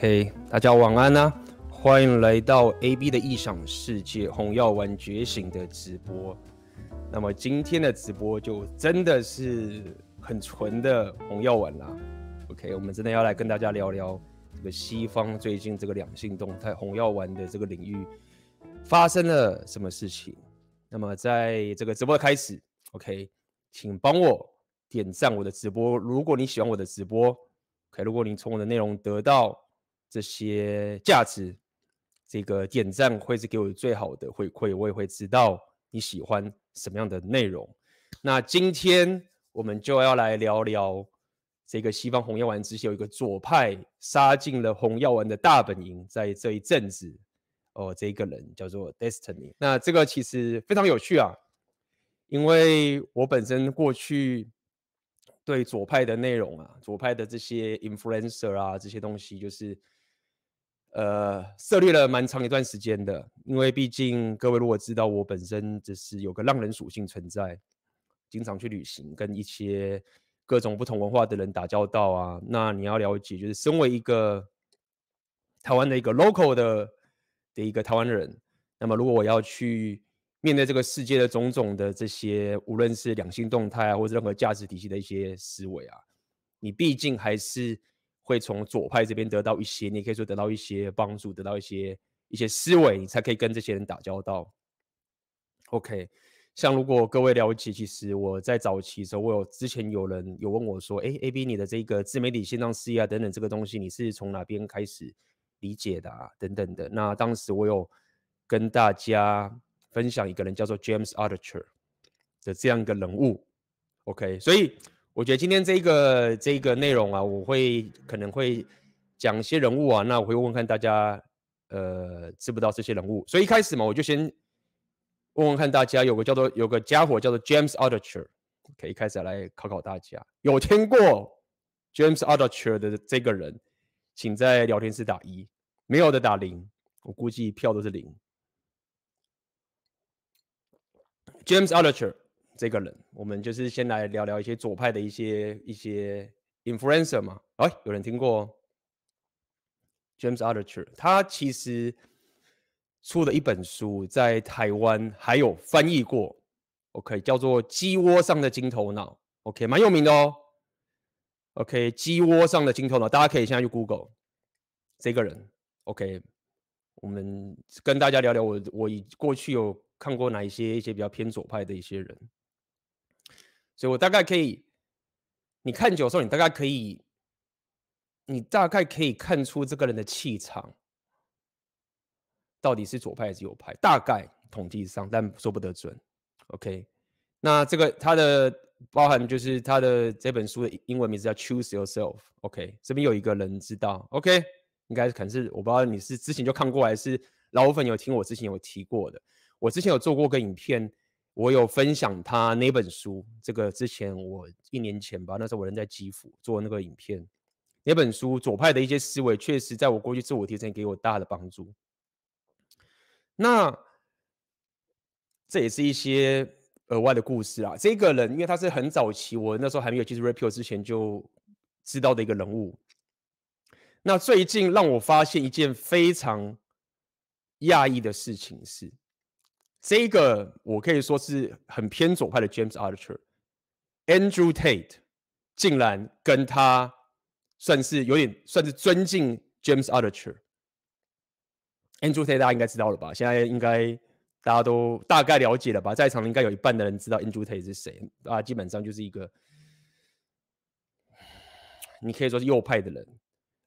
OK，大家晚安呐、啊，欢迎来到 AB 的异想世界红药丸觉醒的直播。那么今天的直播就真的是很纯的红药丸啦。OK，我们真的要来跟大家聊聊这个西方最近这个两性动态红药丸的这个领域发生了什么事情。那么在这个直播开始，OK，请帮我点赞我的直播。如果你喜欢我的直播，OK，如果你从我的内容得到这些价值，这个点赞会是给我最好的回馈，我也会知道你喜欢什么样的内容。那今天我们就要来聊聊这个西方红药丸之前有一个左派杀进了红药丸的大本营，在这一阵子哦，这一个人叫做 Destiny。那这个其实非常有趣啊，因为我本身过去对左派的内容啊，左派的这些 influencer 啊，这些东西就是。呃，涉猎了蛮长一段时间的，因为毕竟各位如果知道我本身就是有个浪人属性存在，经常去旅行，跟一些各种不同文化的人打交道啊。那你要了解，就是身为一个台湾的一个 local 的的一个台湾人，那么如果我要去面对这个世界的种种的这些，无论是两性动态啊，或者任何价值体系的一些思维啊，你毕竟还是。会从左派这边得到一些，你可以说得到一些帮助，得到一些一些思维，你才可以跟这些人打交道。OK，像如果各位了解，其实我在早期的时候，我有之前有人有问我说，哎，AB 你的这个自媒体线上事业啊等等这个东西，你是从哪边开始理解的啊等等的。那当时我有跟大家分享一个人叫做 James Archer 的这样一个人物。OK，所以。我觉得今天这个这个内容啊，我会可能会讲一些人物啊，那我会问看大家，呃，知不知道这些人物？所以一开始嘛，我就先问问看大家，有个叫做有个家伙叫做 James Altucher，可以开始来考考大家，有听过 James Altucher 的这个人，请在聊天室打一，没有的打零，我估计票都是零。James Altucher。这个人，我们就是先来聊聊一些左派的一些一些 influencer 嘛。哎，有人听过 James Altucher？他其实出了一本书，在台湾还有翻译过，OK，叫做《鸡窝上的金头脑》，OK，蛮有名的哦。OK，《鸡窝上的金头脑》，大家可以现在去 Google 这个人。OK，我们跟大家聊聊我我以过去有看过哪一些一些比较偏左派的一些人。所以我大概可以，你看久的时候，你大概可以，你大概可以看出这个人的气场到底是左派还是右派，大概统计上，但说不得准。OK，那这个他的包含就是他的这本书的英文名字叫 Choose Yourself。OK，这边有一个人知道，OK，应该可能是我不知道你是之前就看过还是老粉有听我之前有提过的，我之前有做过个影片。我有分享他那本书，这个之前我一年前吧，那时候我人在基辅做那个影片，那本书左派的一些思维，确实在我过去自我提升给我大的帮助。那这也是一些额外的故事啊。这个人因为他是很早期，我那时候还没有接触 Red Pill 之前就知道的一个人物。那最近让我发现一件非常讶异的事情是。这个我可以说是很偏左派的 James Archer，Andrew Tate 竟然跟他算是有点算是尊敬 James Archer。Andrew Tate 大家应该知道了吧？现在应该大家都大概了解了吧？在场应该有一半的人知道 Andrew Tate 是谁啊？基本上就是一个你可以说是右派的人。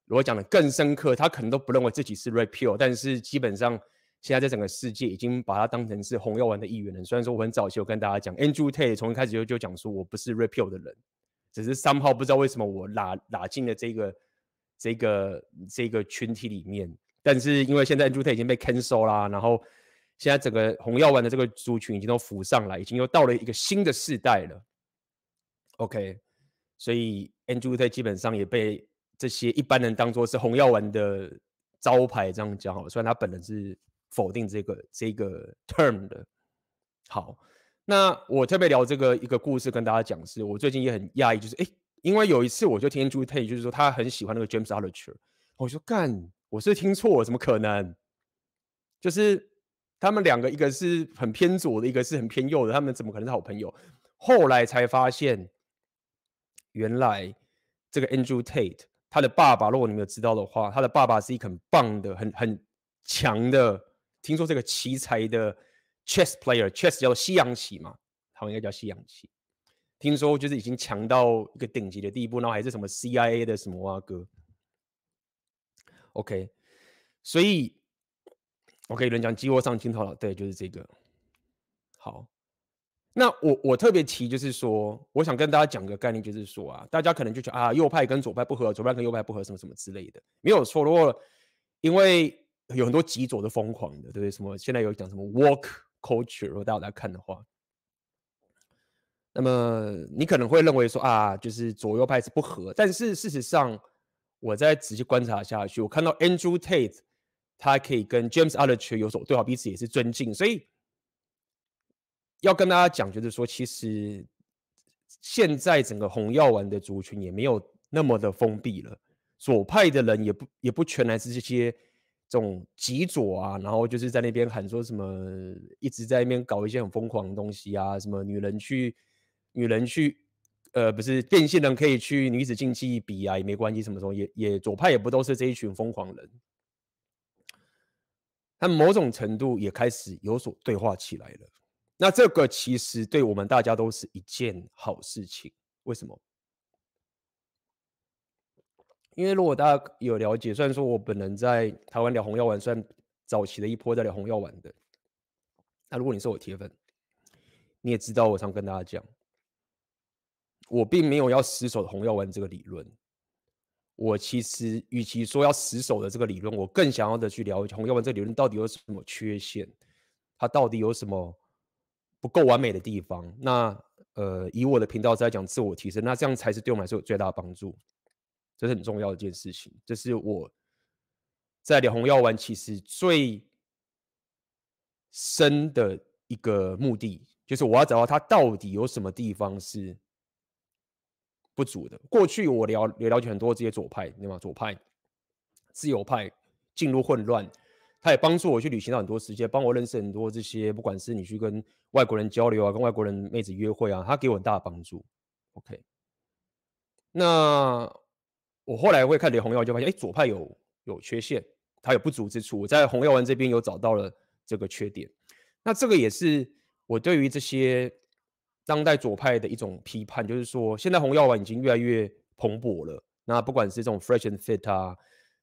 如果讲的更深刻，他可能都不认为自己是 Red Pill，但是基本上。现在在整个世界已经把他当成是红药丸的一员了。虽然说我很早期有跟大家讲，Andrew Tate 从一开始就就讲说我不是 repeal 的人，只是三号不知道为什么我拉拉进了这个这个这个群体里面。但是因为现在 Andrew Tate 已经被 cancel 啦，然后现在整个红药丸的这个族群已经都浮上来，已经又到了一个新的世代了。OK，所以 Andrew Tate 基本上也被这些一般人当作是红药丸的招牌这样讲好了，虽然他本人是。否定这个这个 term 的。好，那我特别聊这个一个故事跟大家讲，是我最近也很讶异，就是哎，因为有一次我就听 Andrew Tate 就是说他很喜欢那个 James Archer，我说干，我是听错了，怎么可能？就是他们两个，一个是很偏左的，一个是很偏右的，他们怎么可能是好朋友？后来才发现，原来这个 Andrew Tate 他的爸爸，如果你没有知道的话，他的爸爸是一个很棒的、很很强的，听说这个奇才的 chess player，chess 叫西洋棋嘛，他们应该叫西洋棋。听说就是已经强到一个顶级的地步，然后还是什么 CIA 的什么啊哥。OK，所以 OK 有人讲鸡窝上青头脑，对，就是这个。好，那我我特别提就是说，我想跟大家讲个概念，就是说啊，大家可能就觉得啊，右派跟左派不合，左派跟右派不合，什么什么之类的，没有错。如果因为有很多极左的疯狂的，对不对？什么现在有讲什么 work culture，如果大家看的话。那么你可能会认为说啊，就是左右派是不合，但是事实上，我在仔细观察下去，我看到 Andrew Tate 他可以跟 James Altucher 有所对话，彼此也是尊敬，所以要跟大家讲，就是说，其实现在整个红药丸的族群也没有那么的封闭了，左派的人也不也不全然是这些这种极左啊，然后就是在那边喊说什么，一直在那边搞一些很疯狂的东西啊，什么女人去。女人去，呃，不是变性人可以去女子竞技比啊，也没关系。什么时候也也左派也不都是这一群疯狂人，他某种程度也开始有所对话起来了。那这个其实对我们大家都是一件好事情。为什么？因为如果大家有了解，虽然说我本人在台湾聊红药丸，算早期的一波在聊红药丸的，那如果你是我铁粉，你也知道我常跟大家讲。我并没有要死守的红药丸这个理论，我其实与其说要死守的这个理论，我更想要的去了解红药丸这个理论到底有什么缺陷，它到底有什么不够完美的地方。那呃，以我的频道在讲自我提升，那这样才是对我们来说有最大的帮助，这是很重要的一件事情。这是我在聊红药丸其实最深的一个目的，就是我要找到它到底有什么地方是。不足的。过去我了也了解很多这些左派，对吗？左派、自由派进入混乱，他也帮助我去旅行到很多世界，帮我认识很多这些，不管是你去跟外国人交流啊，跟外国人妹子约会啊，他给我很大的帮助。OK，那我后来会看李红耀，就发现，哎，左派有有缺陷，他有不足之处。我在红药丸这边有找到了这个缺点，那这个也是我对于这些。当代左派的一种批判，就是说，现在红药丸已经越来越蓬勃了。那不管是这种 fresh and fit 啊，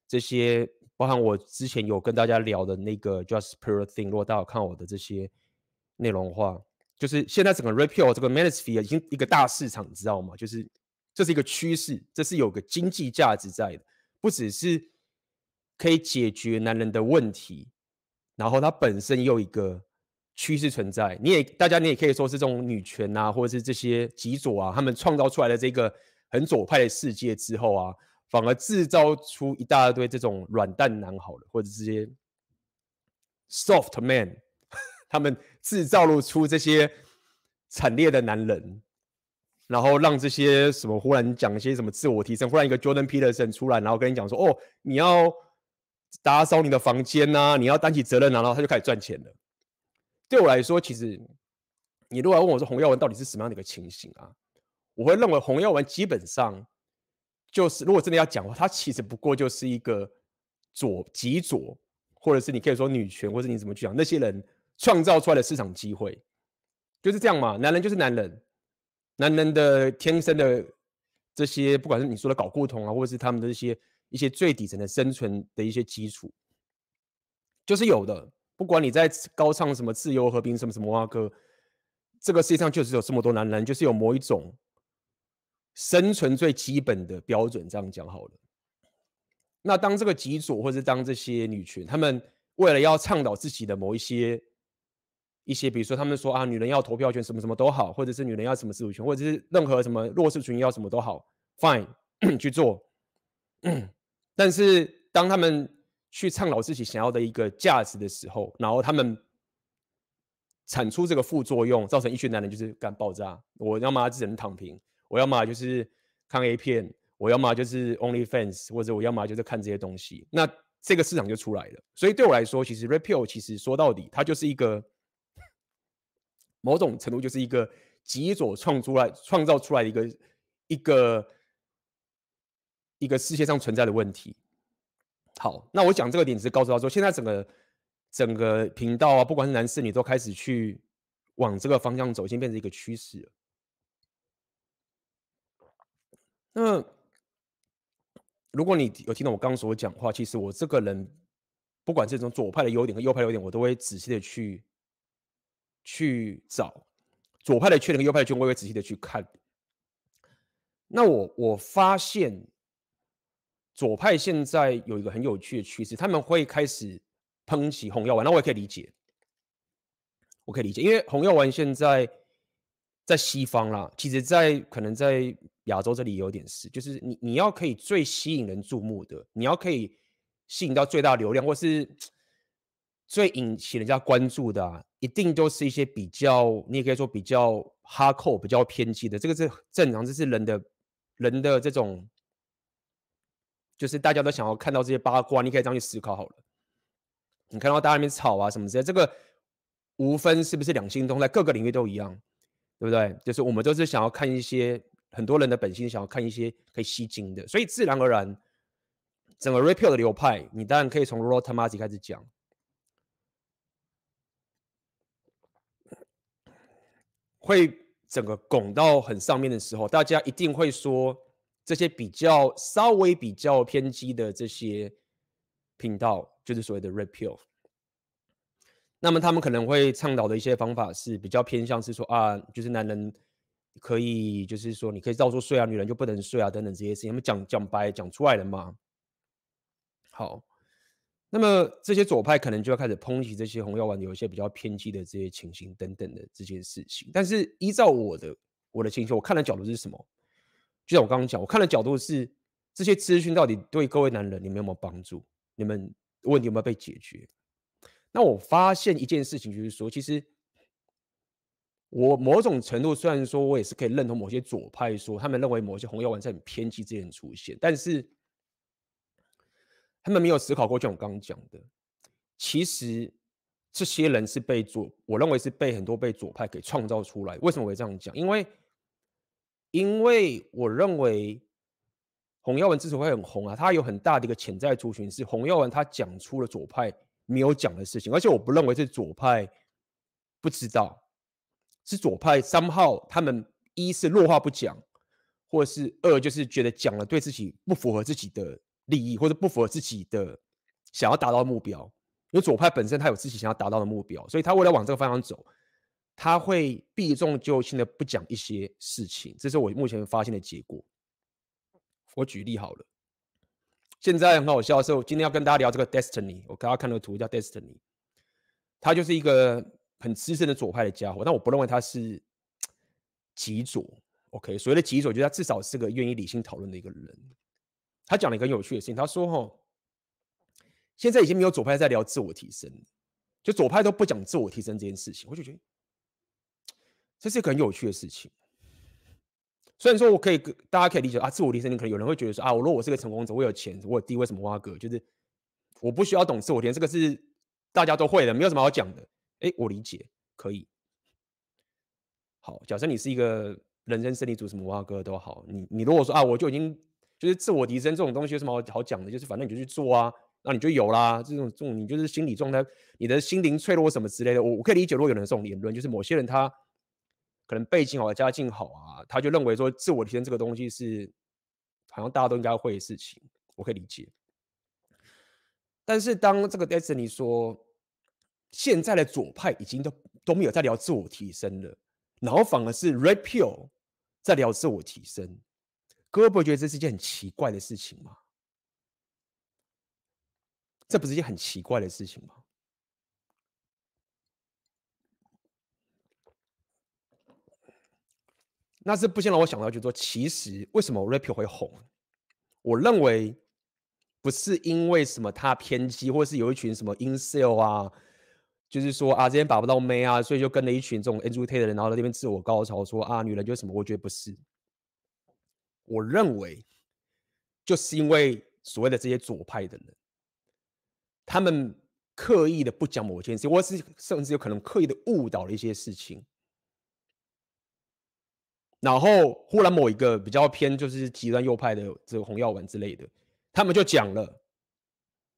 这些，包含我之前有跟大家聊的那个 just pure thing，如果大家有看我的这些内容的话，就是现在整个 repeal 这个 manosphere 已经一个大市场，你知道吗？就是这是一个趋势，这是有个经济价值在的，不只是可以解决男人的问题，然后它本身又一个。趋势存在，你也大家你也可以说是这种女权啊，或者是这些极左啊，他们创造出来的这个很左派的世界之后啊，反而制造出一大堆这种软蛋男好了，或者这些 soft man，他们制造了出这些惨烈的男人，然后让这些什么忽然讲一些什么自我提升，忽然一个 Jordan Peterson 出来，然后跟你讲说，哦，你要打扫你的房间呐、啊，你要担起责任、啊，然后他就开始赚钱了。对我来说，其实你如果要问我说红药丸到底是什么样的一个情形啊，我会认为红药丸基本上就是，如果真的要讲的话，它其实不过就是一个左极左，或者是你可以说女权，或者你怎么去讲那些人创造出来的市场机会，就是这样嘛。男人就是男人，男人的天生的这些，不管是你说的睾固酮啊，或者是他们的一些一些最底层的生存的一些基础，就是有的。不管你在高唱什么自由和平什么什么哇歌，这个世界上就是有这么多男人，就是有某一种生存最基本的标准。这样讲好了。那当这个极左，或者当这些女权，他们为了要倡导自己的某一些一些，比如说他们说啊，女人要投票权，什么什么都好，或者是女人要什么自主权，或者是任何什么弱势群要什么都好，fine 去做。但是当他们去倡导自己想要的一个价值的时候，然后他们产出这个副作用，造成一群男人就是干爆炸。我要么只能躺平，我要么就是看 A 片，我要么就是 OnlyFans，或者我要么就是看这些东西，那这个市场就出来了。所以对我来说，其实 Repeal 其实说到底，它就是一个某种程度就是一个极左创出来、创造出来的一个一个一个世界上存在的问题。好，那我讲这个点只是告诉他说，现在整个整个频道啊，不管是男是女，都开始去往这个方向走，已经变成一个趋势了。那如果你有听到我刚刚所讲话，其实我这个人，不管这种左派的优点和右派的优点，我都会仔细的去去找左派的缺点和右派的缺点，我会仔细的去看。那我我发现左派现在有一个很有趣的趋势，他们会开始抨击红药丸，那我也可以理解，我可以理解，因为红药丸现在在西方啦，其实在可能在。亚洲这里有点事，就是你你要可以最吸引人注目的，你要可以吸引到最大流量，或是最引起人家关注的啊，一定都是一些比较，你也可以说比较哈扣、比较偏激的。这个是正常，这是人的人的这种，就是大家都想要看到这些八卦，你可以这样去思考好了。你看到大家那边吵啊什么之类，这个无分是不是两性动态，各个领域都一样，对不对？就是我们都是想要看一些。很多人的本心想要看一些可以吸睛的，所以自然而然，整个 r e p e a l 的流派，你当然可以从 Rotomasi 开始讲，会整个拱到很上面的时候，大家一定会说这些比较稍微比较偏激的这些频道，就是所谓的 Red Pill。那么他们可能会倡导的一些方法是比较偏向是说啊，就是男人。可以，就是说，你可以照做睡啊，女人就不能睡啊，等等这些事情，他们讲讲白讲出来了嘛。好，那么这些左派可能就要开始抨击这些红药丸有一些比较偏激的这些情形等等的这件事情。但是依照我的我的情绪，我看的角度是什么？就像我刚刚讲，我看的角度是这些资讯到底对各位男人你们有没有帮助？你们问题有没有被解决？那我发现一件事情，就是说，其实。我某种程度虽然说，我也是可以认同某些左派说，他们认为某些红药丸是很偏激之前出现，但是他们没有思考过，像我刚刚讲的，其实这些人是被左，我认为是被很多被左派给创造出来。为什么我会这样讲？因为，因为我认为洪耀文之所以会很红啊，他有很大的一个潜在族群是洪耀文，他讲出了左派没有讲的事情，而且我不认为是左派不知道。是左派三号，他们一是弱话不讲，或者是二就是觉得讲了对自己不符合自己的利益，或者不符合自己的想要达到的目标。因为左派本身他有自己想要达到的目标，所以他为了往这个方向走，他会避重就轻的不讲一些事情。这是我目前发现的结果。我举例好了，现在很好笑的是，我今天要跟大家聊这个 Destiny，我刚刚看到图叫 Destiny，他就是一个。很资深的左派的家伙，但我不认为他是极左。OK，所谓的极左，就是他至少是个愿意理性讨论的一个人。他讲了一个很有趣的事情，他说：“哈，现在已经没有左派在聊自我提升，就左派都不讲自我提升这件事情。”我就觉得这是一个很有趣的事情。虽然说我可以，大家可以理解啊，自我提升，你可能有人会觉得说啊，我如果我是个成功者，我有钱，我有地位，什么挖哥，就是我不需要懂自我提升，这个是大家都会的，没有什么好讲的。哎，我理解，可以。好，假设你是一个人生胜利组，什么哇哥都好，你你如果说啊，我就已经就是自我提升这种东西有什么好好讲的？就是反正你就去做啊，那你就有啦。这种这种你就是心理状态，你的心灵脆弱什么之类的，我我可以理解。如果有人这种言论，就是某些人他可能背景好、家境好啊，他就认为说自我提升这个东西是好像大家都应该会的事情，我可以理解。但是当这个 Destiny 说。现在的左派已经都都没有在聊自我提升了，然后反而是 Red Pill 在聊自我提升。哥不会觉得这是一件很奇怪的事情吗？这不是一件很奇怪的事情吗？那是不禁让我想到，就是说，其实为什么 Red Pill 会红？我认为不是因为什么他偏激，或是有一群什么 Incel 啊。就是说啊，这边把不到妹啊，所以就跟了一群这种 Andrew Tate 的人，然后在那边自我高潮说啊，女人就什么？我觉得不是。我认为就是因为所谓的这些左派的人，他们刻意的不讲某件事，或是甚至有可能刻意的误导了一些事情，然后忽然某一个比较偏就是极端右派的这个红药丸之类的，他们就讲了。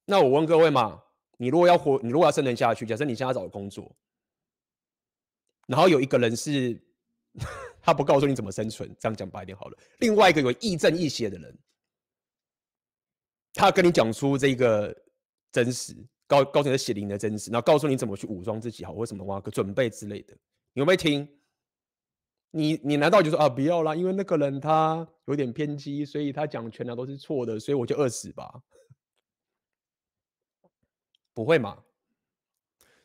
那我问各位嘛，你如果要活，你如果要生存下去，假设你现在找工作，然后有一个人是他不告诉你怎么生存，这样讲白一点好了。另外一个有亦正亦邪的人，他跟你讲出这个真实，告告诉你的血灵的真实，然后告诉你怎么去武装自己好，或什么哇个准备之类的，你会不会听？你你难道就说啊不要啦？因为那个人他有点偏激，所以他讲全都是错的，所以我就饿死吧？不会嘛？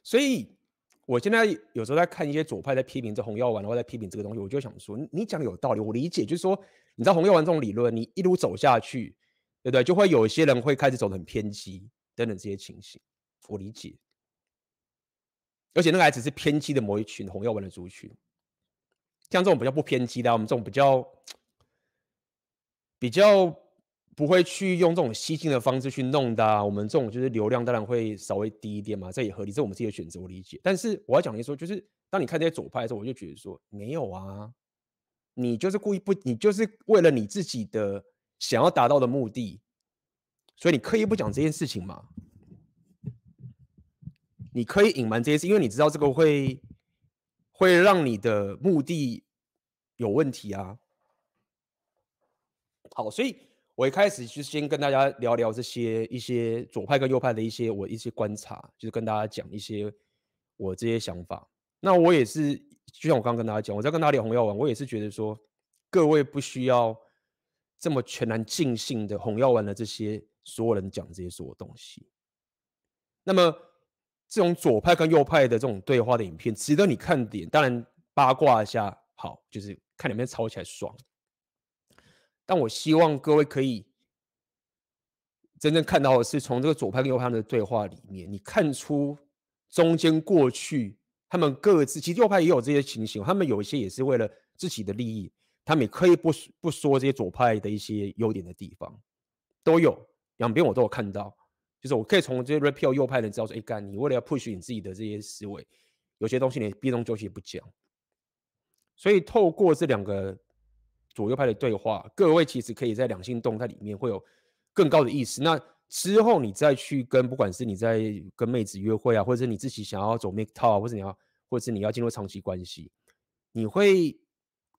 所以。我现在有时候在看一些左派在批评这红药丸，然后在批评这个东西，我就想说，你讲的有道理，我理解，就是说，你知道红药丸这种理论，你一路走下去，对不对？就会有一些人会开始走得很偏激等等这些情形，我理解。而且那个还只是偏激的某一群红药丸的族群，像这种比较不偏激的，我们这种比较比较。不会去用这种吸金的方式去弄的，我们这种就是流量当然会稍微低一点嘛，这也合理，这是我们自己的选择，我理解。但是我要讲的说，就是当你看这些左派的时候，我就觉得说没有啊，你就是故意不，你就是为了你自己的想要达到的目的，所以你刻意不讲这件事情嘛，你可以隐瞒这件事，因为你知道这个会会让你的目的有问题啊。好，所以。我一开始就先跟大家聊聊这些一些左派跟右派的一些我一些观察，就是跟大家讲一些我这些想法。那我也是，就像我刚刚跟大家讲，我在跟大家聊红药丸，我也是觉得说，各位不需要这么全然尽兴的红药丸的这些所有人讲这些所有东西。那么这种左派跟右派的这种对话的影片，值得你看点。当然八卦一下好，就是看两边吵起来爽。但我希望各位可以真正看到的是，从这个左派跟右派的对话里面，你看出中间过去他们各自，其实右派也有这些情形，他们有一些也是为了自己的利益，他们也可以不不说这些左派的一些优点的地方，都有两边我都有看到，就是我可以从这些 Red Pill 右派的人知道说，哎干，你为了要 push 你自己的这些思维，有些东西你避重就轻不讲，所以透过这两个。左右派的对话，各位其实可以在两性动态里面会有更高的意识。那之后你再去跟，不管是你在跟妹子约会啊，或者是你自己想要走 MGTOW 啊，或者你要，或者是你要进入长期关系，你会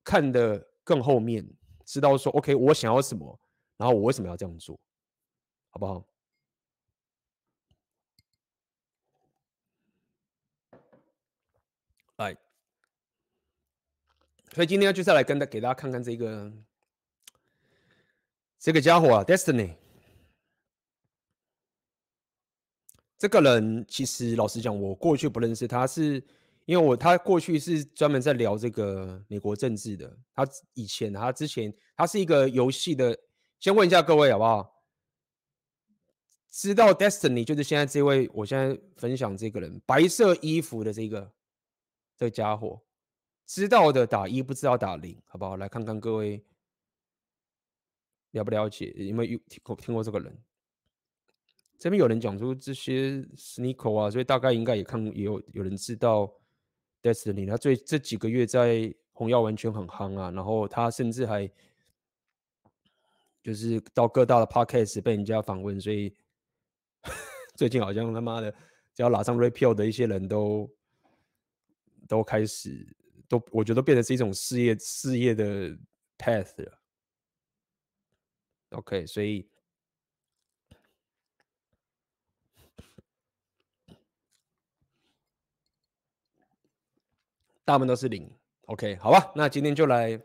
看得更后面，知道说 OK，我想要什么，然后我为什么要这样做，好不好？来。所以今天就是来跟大给大家看看这个这个家伙啊，Destiny。这个人其实老实讲，我过去不认识他，是因为我他过去是专门在聊这个美国政治的。他以前他之前他是一个游戏的，先问一下各位好不好？知道 Destiny 就是现在这位，我现在分享这个人，白色衣服的这个这个家伙。知道的打一，不知道打零，好不好？来看看各位了不了解，有没有听过听过这个人？这边有人讲出这些 Sneako 啊，所以大概应该也看也有有人知道 Destiny。他最这几个月在红药丸圈很夯啊，然后他甚至还就是到各大的 Podcast 被人家访问，所以 最近好像他妈的只要拿上 Red Pill 的一些人都都开始。都我觉得变成是一种事业事业的 path 了。OK，所以大部分都是零。OK，好吧，那今天就来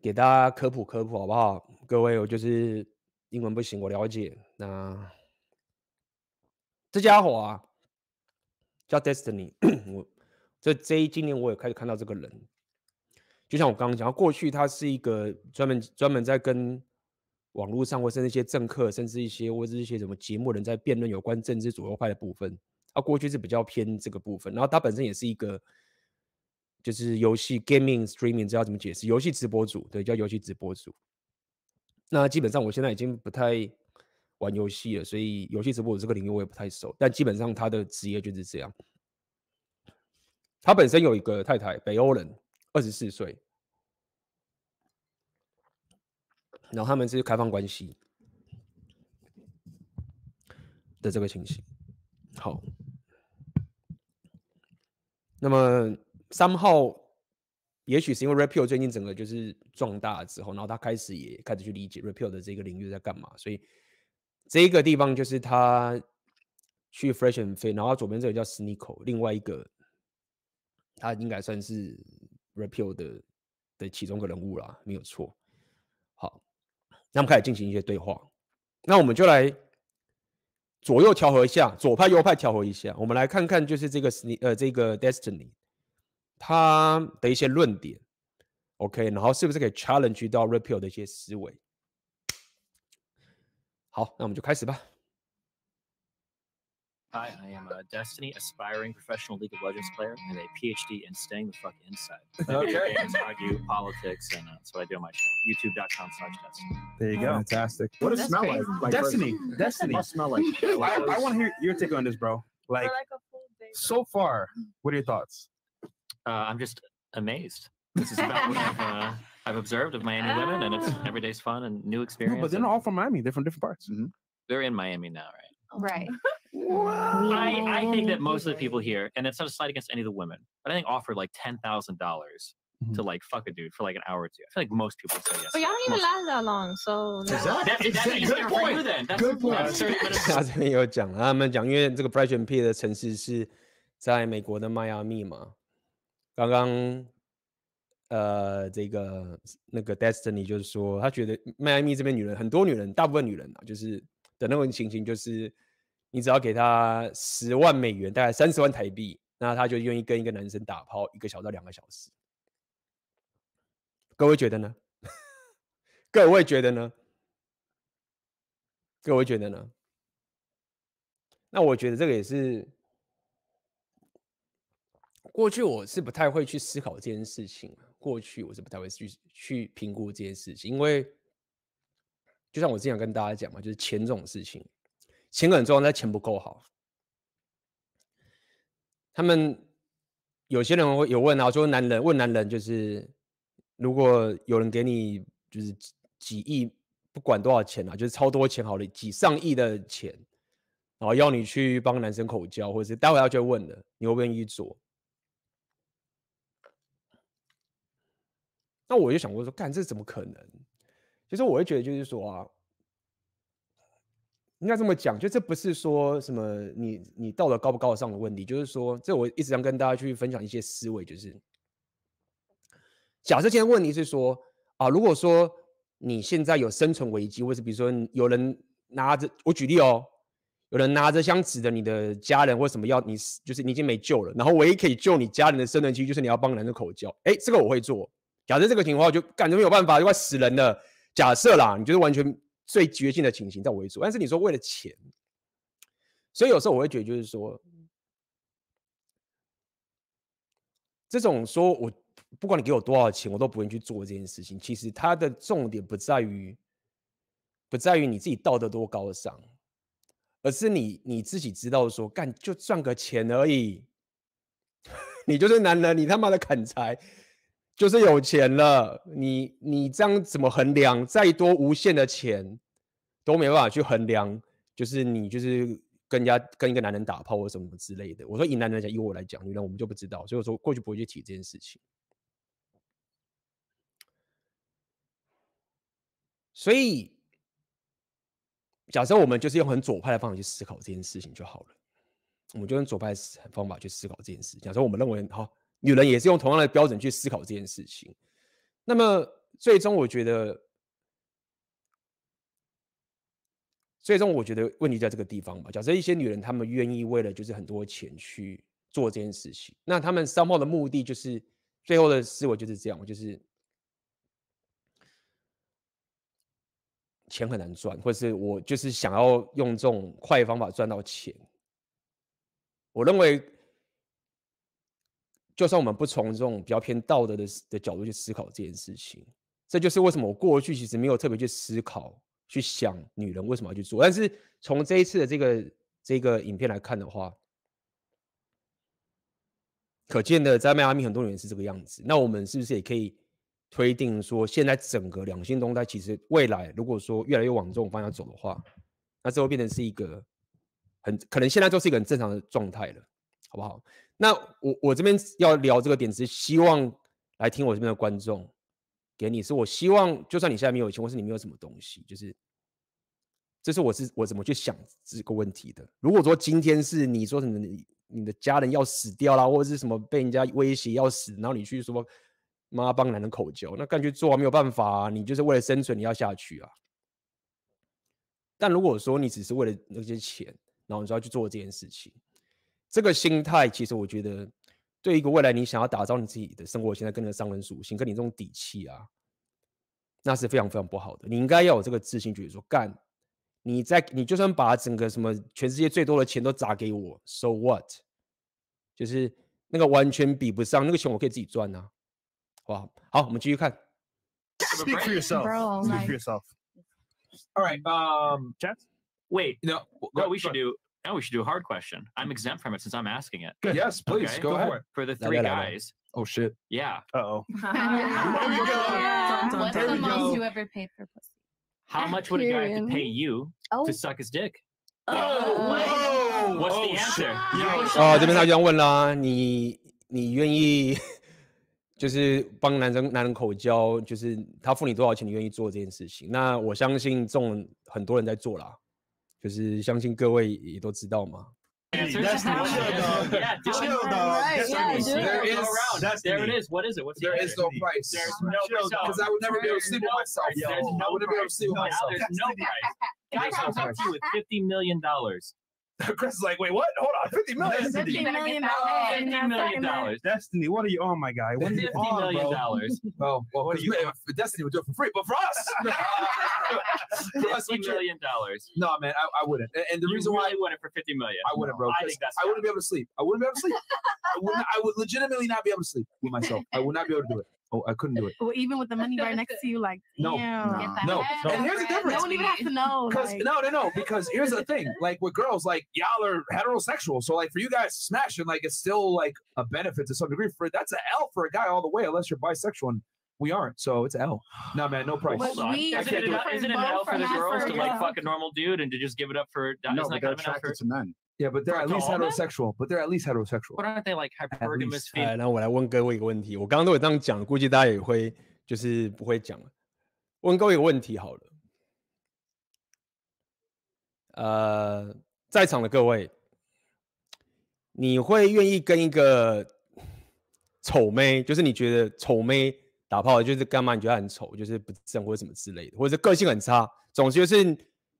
给大家科普科普，好不好？各位，我就是英文不行，我了解。那这家伙啊，叫 Destiny，我。这 J 今年我也开始看到这个人，就像我刚刚讲，过去他是一个专门专门在跟网络上或是那些政客，甚至一些或者是一些什么节目人在辩论有关政治左右派的部分。他过去是比较偏这个部分，然后他本身也是一个就是游戏 gaming streaming，知道怎么解释？游戏直播主，对，叫游戏直播主。那基本上我现在已经不太玩游戏了，所以游戏直播这个领域我也不太熟。但基本上他的职业就是这样。他本身有一个太太，北欧人，二十四岁，然后他们是开放关系的这个情形。好，那么三号。也许是因为 Red Pill 最近整个就是壮大之后，然后他开始也开始去理解 Red Pill 的这个领域在干嘛，所以这一个地方就是他去 Fresh and Fit，然后左边这个叫 Sneako，另外一个他应该算是 Red Pill 的的其中一个人物啦，没有错。好，那我们开始进行一些对话，那我们就来左右调和一下，左派右派调和一下，我们来看看就是这个呃这个 Destiny。他的一些论点，OK，然后是不是可以 challenge 到 repeal 的一些思维？好，那我们就开始吧。Hi, I am a Destiny aspiring professional League of Legends player and a PhD in staying the fuck inside. Okay. Games, argue, politics, and uh, that's what I do on my channel. YouTube.com slash Destiny. There you go. Fantastic. What does it smell great. like? like? Destiny. Destiny. What smell like? I, I want to hear your take on this, bro. Like, like a full day. so far, what are your thoughts? Uh, I'm just amazed. This is about what I've, uh, I've observed of Miami women, and it's every day's fun and new No, experience. but they're not all from Miami. They're from different parts. they're in Miami now, right? Right. I, I think that most of the people here, and it's not a slight against any of the women, but I think offered like ten thousand dollars to Mhm. like fuck a dude for like an hour or two. I feel like most people would say yes. But y'all don't even Most- last that long, so Is that- That, that, Good that's easier for point. you then. That's, Good point. that's 30 minutes. 他这边有讲，他们讲，因为这个 Fresh and Fit 的城市是在美国的迈阿密嘛。刚刚呃，这个那个 Destiny 就是说，他觉得迈阿密这边女人很多女人，大部分女人啊，就是的那种情形，就是 你只要给他十万美元，大概三十万台币，那他就愿意跟一个男生打炮一个小时到两个小时。各位觉得呢？各位觉得呢？各位觉得呢？那我觉得这个也是。过去我是不太会去思考这件事情，过去我是不太会去去评估这件事情，因为就像我之前跟大家讲嘛，就是钱这种事情，钱很重要，但钱不够好。他们有些人会有问啊，说男人问男人，就是如果有人给你就是几几亿，不管多少钱啊，就是超多钱好了，几上亿的钱，然后要你去帮男生口交，或者是待会要去问的，你会不愿意做？那我就想过说，干这怎么可能？其实我会觉得，就是说啊，应该这么讲，就这不是说什么你你道德高不高尚的问题，就是说，这我一直想跟大家去分享一些思维，就是假设今天问题是说啊，如果说你现在有生存危机，或是比如说有人拿着，我举例哦，有人拿着枪指着你的家人，或什么要你死，就是你已经没救了，然后唯一可以救你家人的生存期，就是你要帮男人口交，哎，这个我会做。假设这个情况就感觉没有办法，就快死人了。假设啦，你就是完全最绝境的情形，在我会做。但是你说为了钱，所以有时候我会觉得，就是说，这种说我不管你给我多少钱，我都不会去做这件事情。其实它的重点不在于，不在于你自己道德多高尚，而是你你自己知道说，干就赚个钱而已。你就是男人，你他妈的砍柴。就是有钱了，你你这样怎么衡量？再多无限的钱都没办法去衡量，就是你就是跟人家跟一个男人打炮或什么之类的。我说以男人来讲，以我来讲，女人我们就不知道，所以我说过去不会去提这件事情。所以假设我们就是用很左派的方法去思考这件事情就好了，我们就用左派的方法去思考这件事。假设我们认为好。女人也是用同样的标准去思考这件事情，那么最终我觉得，最终我觉得问题在这个地方吧。假设一些女人她们愿意为了就是很多钱去做这件事情，那她们商贸的目的就是最后的思维就是这样，就是钱很难赚，或是我就是想要用这种快方法赚到钱。我认为。就算我们不从这种比较偏道德的的角度去思考这件事情，这就是为什么我过去其实没有特别去思考、去想女人为什么要去做。但是从这一次的这个这个影片来看的话，可见的在迈阿密很多女人是这个样子。那我们是不是也可以推定说，现在整个两性动态其实未来如果说越来越往这种方向走的话，那这会变成是一个很可能现在就是一个很正常的状态了，好不好？那我我这边要聊这个点，是希望来听我这边的观众给你，是我希望就算你现在没有钱，或是你没有什么东西，就是这是我是我怎么去想这个问题的。如果说今天是你说什么你你的家人要死掉啦，或者是什么被人家威胁要死，然后你去说妈帮男人口交，那干脆做啊，没有办法啊，你就是为了生存你要下去啊。但如果说你只是为了那些钱，然后你就要去做这件事情。这个心态，其实我觉得，对一个未来你想要打造你自己的生活，现在跟着商人属性，跟你这种底气啊，那是非常非常不好的。你应该要有这个自信，觉得说干，你在你就算把整个什么全世界最多的钱都砸给我，so what？就是那个完全比不上那个钱，我可以自己赚啊，好不好？好，我们继续看。Speak for yourself. Bro, Speak for yourself. All right. Um, Chance? wait. No, No, we should do. No, we should do a hard question. I'm exempt from it since I'm asking it. Yes, please Okay, go, go ahead. for it. For the No, three no, no, no. guys. Oh shit. Yeah. Uh oh. Yeah. What's There the we most go. you ever paid for pussy? How much would a guy have to pay Period. you Oh, to suck his dick? oh, Whoa! What's oh, the answer? shit. Yeah. 哦，这边他就要问啦，你你愿意就是帮男生男人口交，就是他付你多少钱，你愿意做这件事情？那我相信这种很多人在做啦， 就是相信各位也都知道嘛。 Answer That's to the how chill, much. dog. Yeah, do Chill, it. dog. Right, That's yeah, the- do it. There Go is- around. that's There the- it is. What is it? What's the There is answer? no price. There's no Chill, price. Because I would never be able to sleep with No myself. price. Yo, There's I no wouldn't be able to price. sleep with Now myself. There's no price. Guy comes up to you with fifty million dollars. Chris is like, wait, what? Hold on, fifty million. Fifty You better million get that dollars. way. in Fifty that million fucking man. dollars. Destiny, what are you on, my guy? What are you Fifty on, million bro? dollars. Well, well, What are you, you- if Destiny would do it for free, but for us, for us, we Fifty dollars. no, man, I, I wouldn't. And, and the You reason why I wouldn't for fifty million? I wouldn't, bro, I 'cause think that's I wouldn't be able to sleep. I wouldn't be able to sleep. I would, not, I would legitimately not be able to sleep with myself. I would not be able to do it. Oh, I couldn't do it. Well, even with the money right next to you, like, No, damn. Get that No, head no. And here's the difference. No one even has to know. Because like- no, no, no. Because here's the thing: like with girls, like y'all are heterosexual, so like for you guys smashing like it's still like a benefit to some degree. For that's an L for a guy all the way, unless you're bisexual, and we aren't. So it's an L. No, man, no price. But Hold on. we- Isn't it, different an, isn't it an L for the girls for to like fuck a normal dude and to just give it up for? Uh, no, isn't but that they're kind an L for? attracted to men. Yeah, but they're at least heterosexual. But they're at least heterosexual. What aren't they like hypergamous? 哎，那我来问各位一个问题，我刚刚都有这样讲，估计大家也会就是不会讲了。问各位一个问题好了，呃，在场的各位，你会愿意跟一个丑妹，就是你觉得丑妹打炮，就是干嘛？你觉得很丑，就是不正或者什么之类的，或者是个性很差，总之就是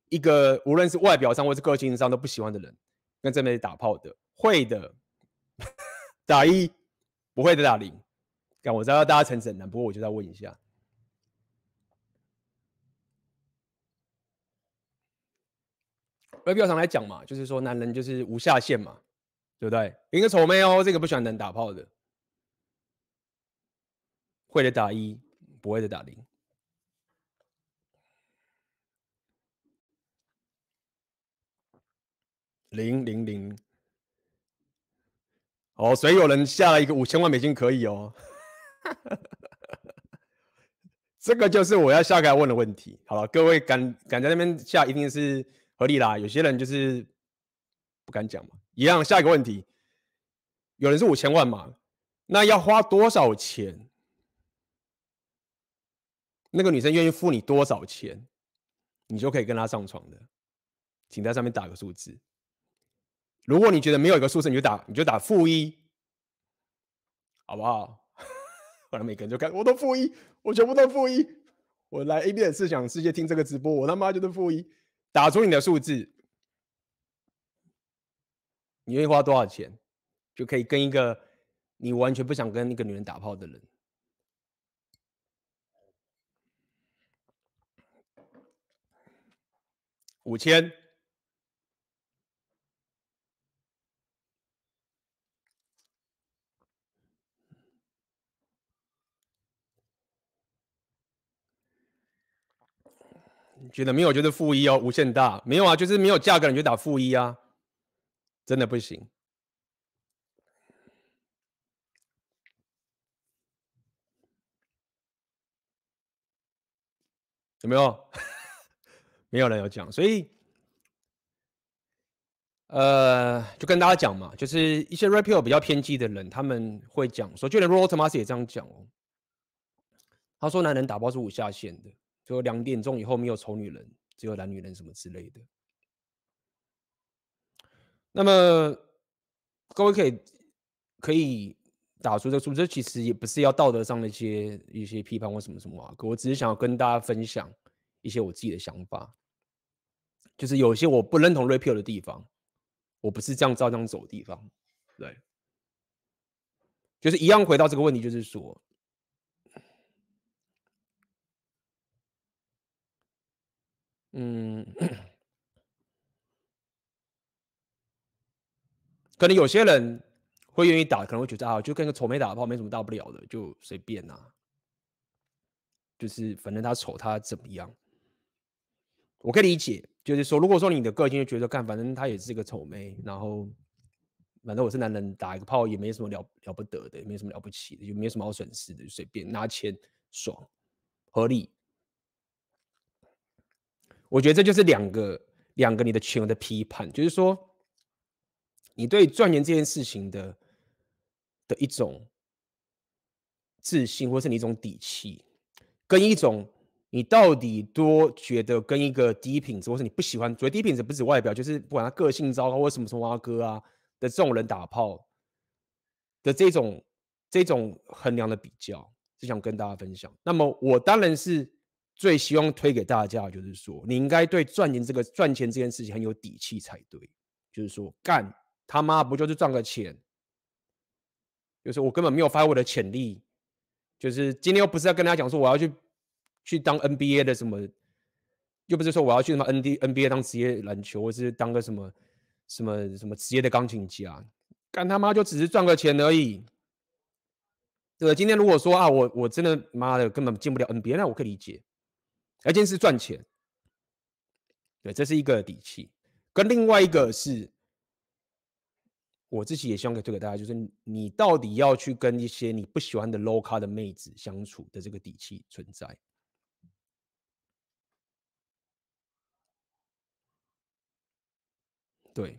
一个无论是外表上或是个性上都不喜欢的人，跟这妹打炮的，会的 打一，不会的打零。但，我知道大家诚实很难，不过我就要问一下。外表上来讲嘛，就是说男人就是无下限嘛，对不对？一个丑妹哦，这个不喜欢能打炮的，会的打一，不会的打零。零零零。哦，所以有人下了一个五千万美金可以哦。这个就是我要下个来问的问题。好了，各位敢敢在那边下，一定是合理啦。有些人就是不敢讲嘛。一样，下一个问题，有人是五千万嘛？那要花多少钱？那个女生愿意付你多少钱，你就可以跟她上床的？请在上面打个数字。如果你觉得没有一个数字，你就打你就打负一，好不好？可能每个人就看，我都负一，我全部都负一。我来 A B 的思想世界听这个直播，我他妈就是负一。打出你的数字，你愿意花多少钱，就可以跟一个你完全不想跟那个女人打炮的人。五千。觉得没有就是负一哦，无限大没有啊，就是没有价格你就打负一啊，真的不行。有没有？没有人有讲，所以，呃，就跟大家讲嘛，就是一些 rapio 比较偏激的人，他们会讲说，就连 r o t o m a s 也这样讲哦。他说男人打包是无下限的，就两点钟以后没有丑女人，只有懒女人什么之类的。那么各位可以可以打出这个数字，其实也不是要道德上的一些一些批判或什么什么啊，我只是想要跟大家分享一些我自己的想法，就是有些我不认同 rapio 的地方，我不是这样照这样走的地方，对，就是一样回到这个问题，就是说。嗯，可能有些人会愿意打，可能会觉得啊，就跟个丑妹打炮没什么大不了的，就随便呐、就是反正他丑，他怎么样？我可以理解，就是说，如果说你的个性就觉得干，反正他也是一个丑妹，然后反正我是男人，打一个炮也没什么了了不得的，也没什么了不起的，就没什么好损失的，就随便拿钱爽，合理。我觉得这就是两个两个你的权威的批判，就是说，你对赚钱这件事情的的一种自信，或是你一种底气，跟一种你到底多觉得跟一个低品质，或是你不喜欢，所谓低品质不止外表，就是不管他个性糟糕或什么什么阿哥啊的这种人打炮的这种这种衡量的比较，是想跟大家分享。那么我当然是。最希望推给大家，就是说，你应该对赚钱这个赚钱这件事情很有底气才对。就是说，干他妈不就是赚个钱？就是我根本没有发挥我的潜力。就是今天又不是要跟大家讲说我要去去当 NBA 的什么，又不是说我要去什么 N D NBA 当职业篮球，或是当个什么什么什么职业的钢琴家。干他妈就只是赚个钱而已。对，今天如果说啊，我我真的妈的根本进不了 NBA，那我可以理解。而且是赚钱，对，这是一个底气。跟另外一个是，我自己也希望可以推给大家，就是你到底要去跟一些你不喜欢的 low 咖的妹子相处的这个底气存在。对，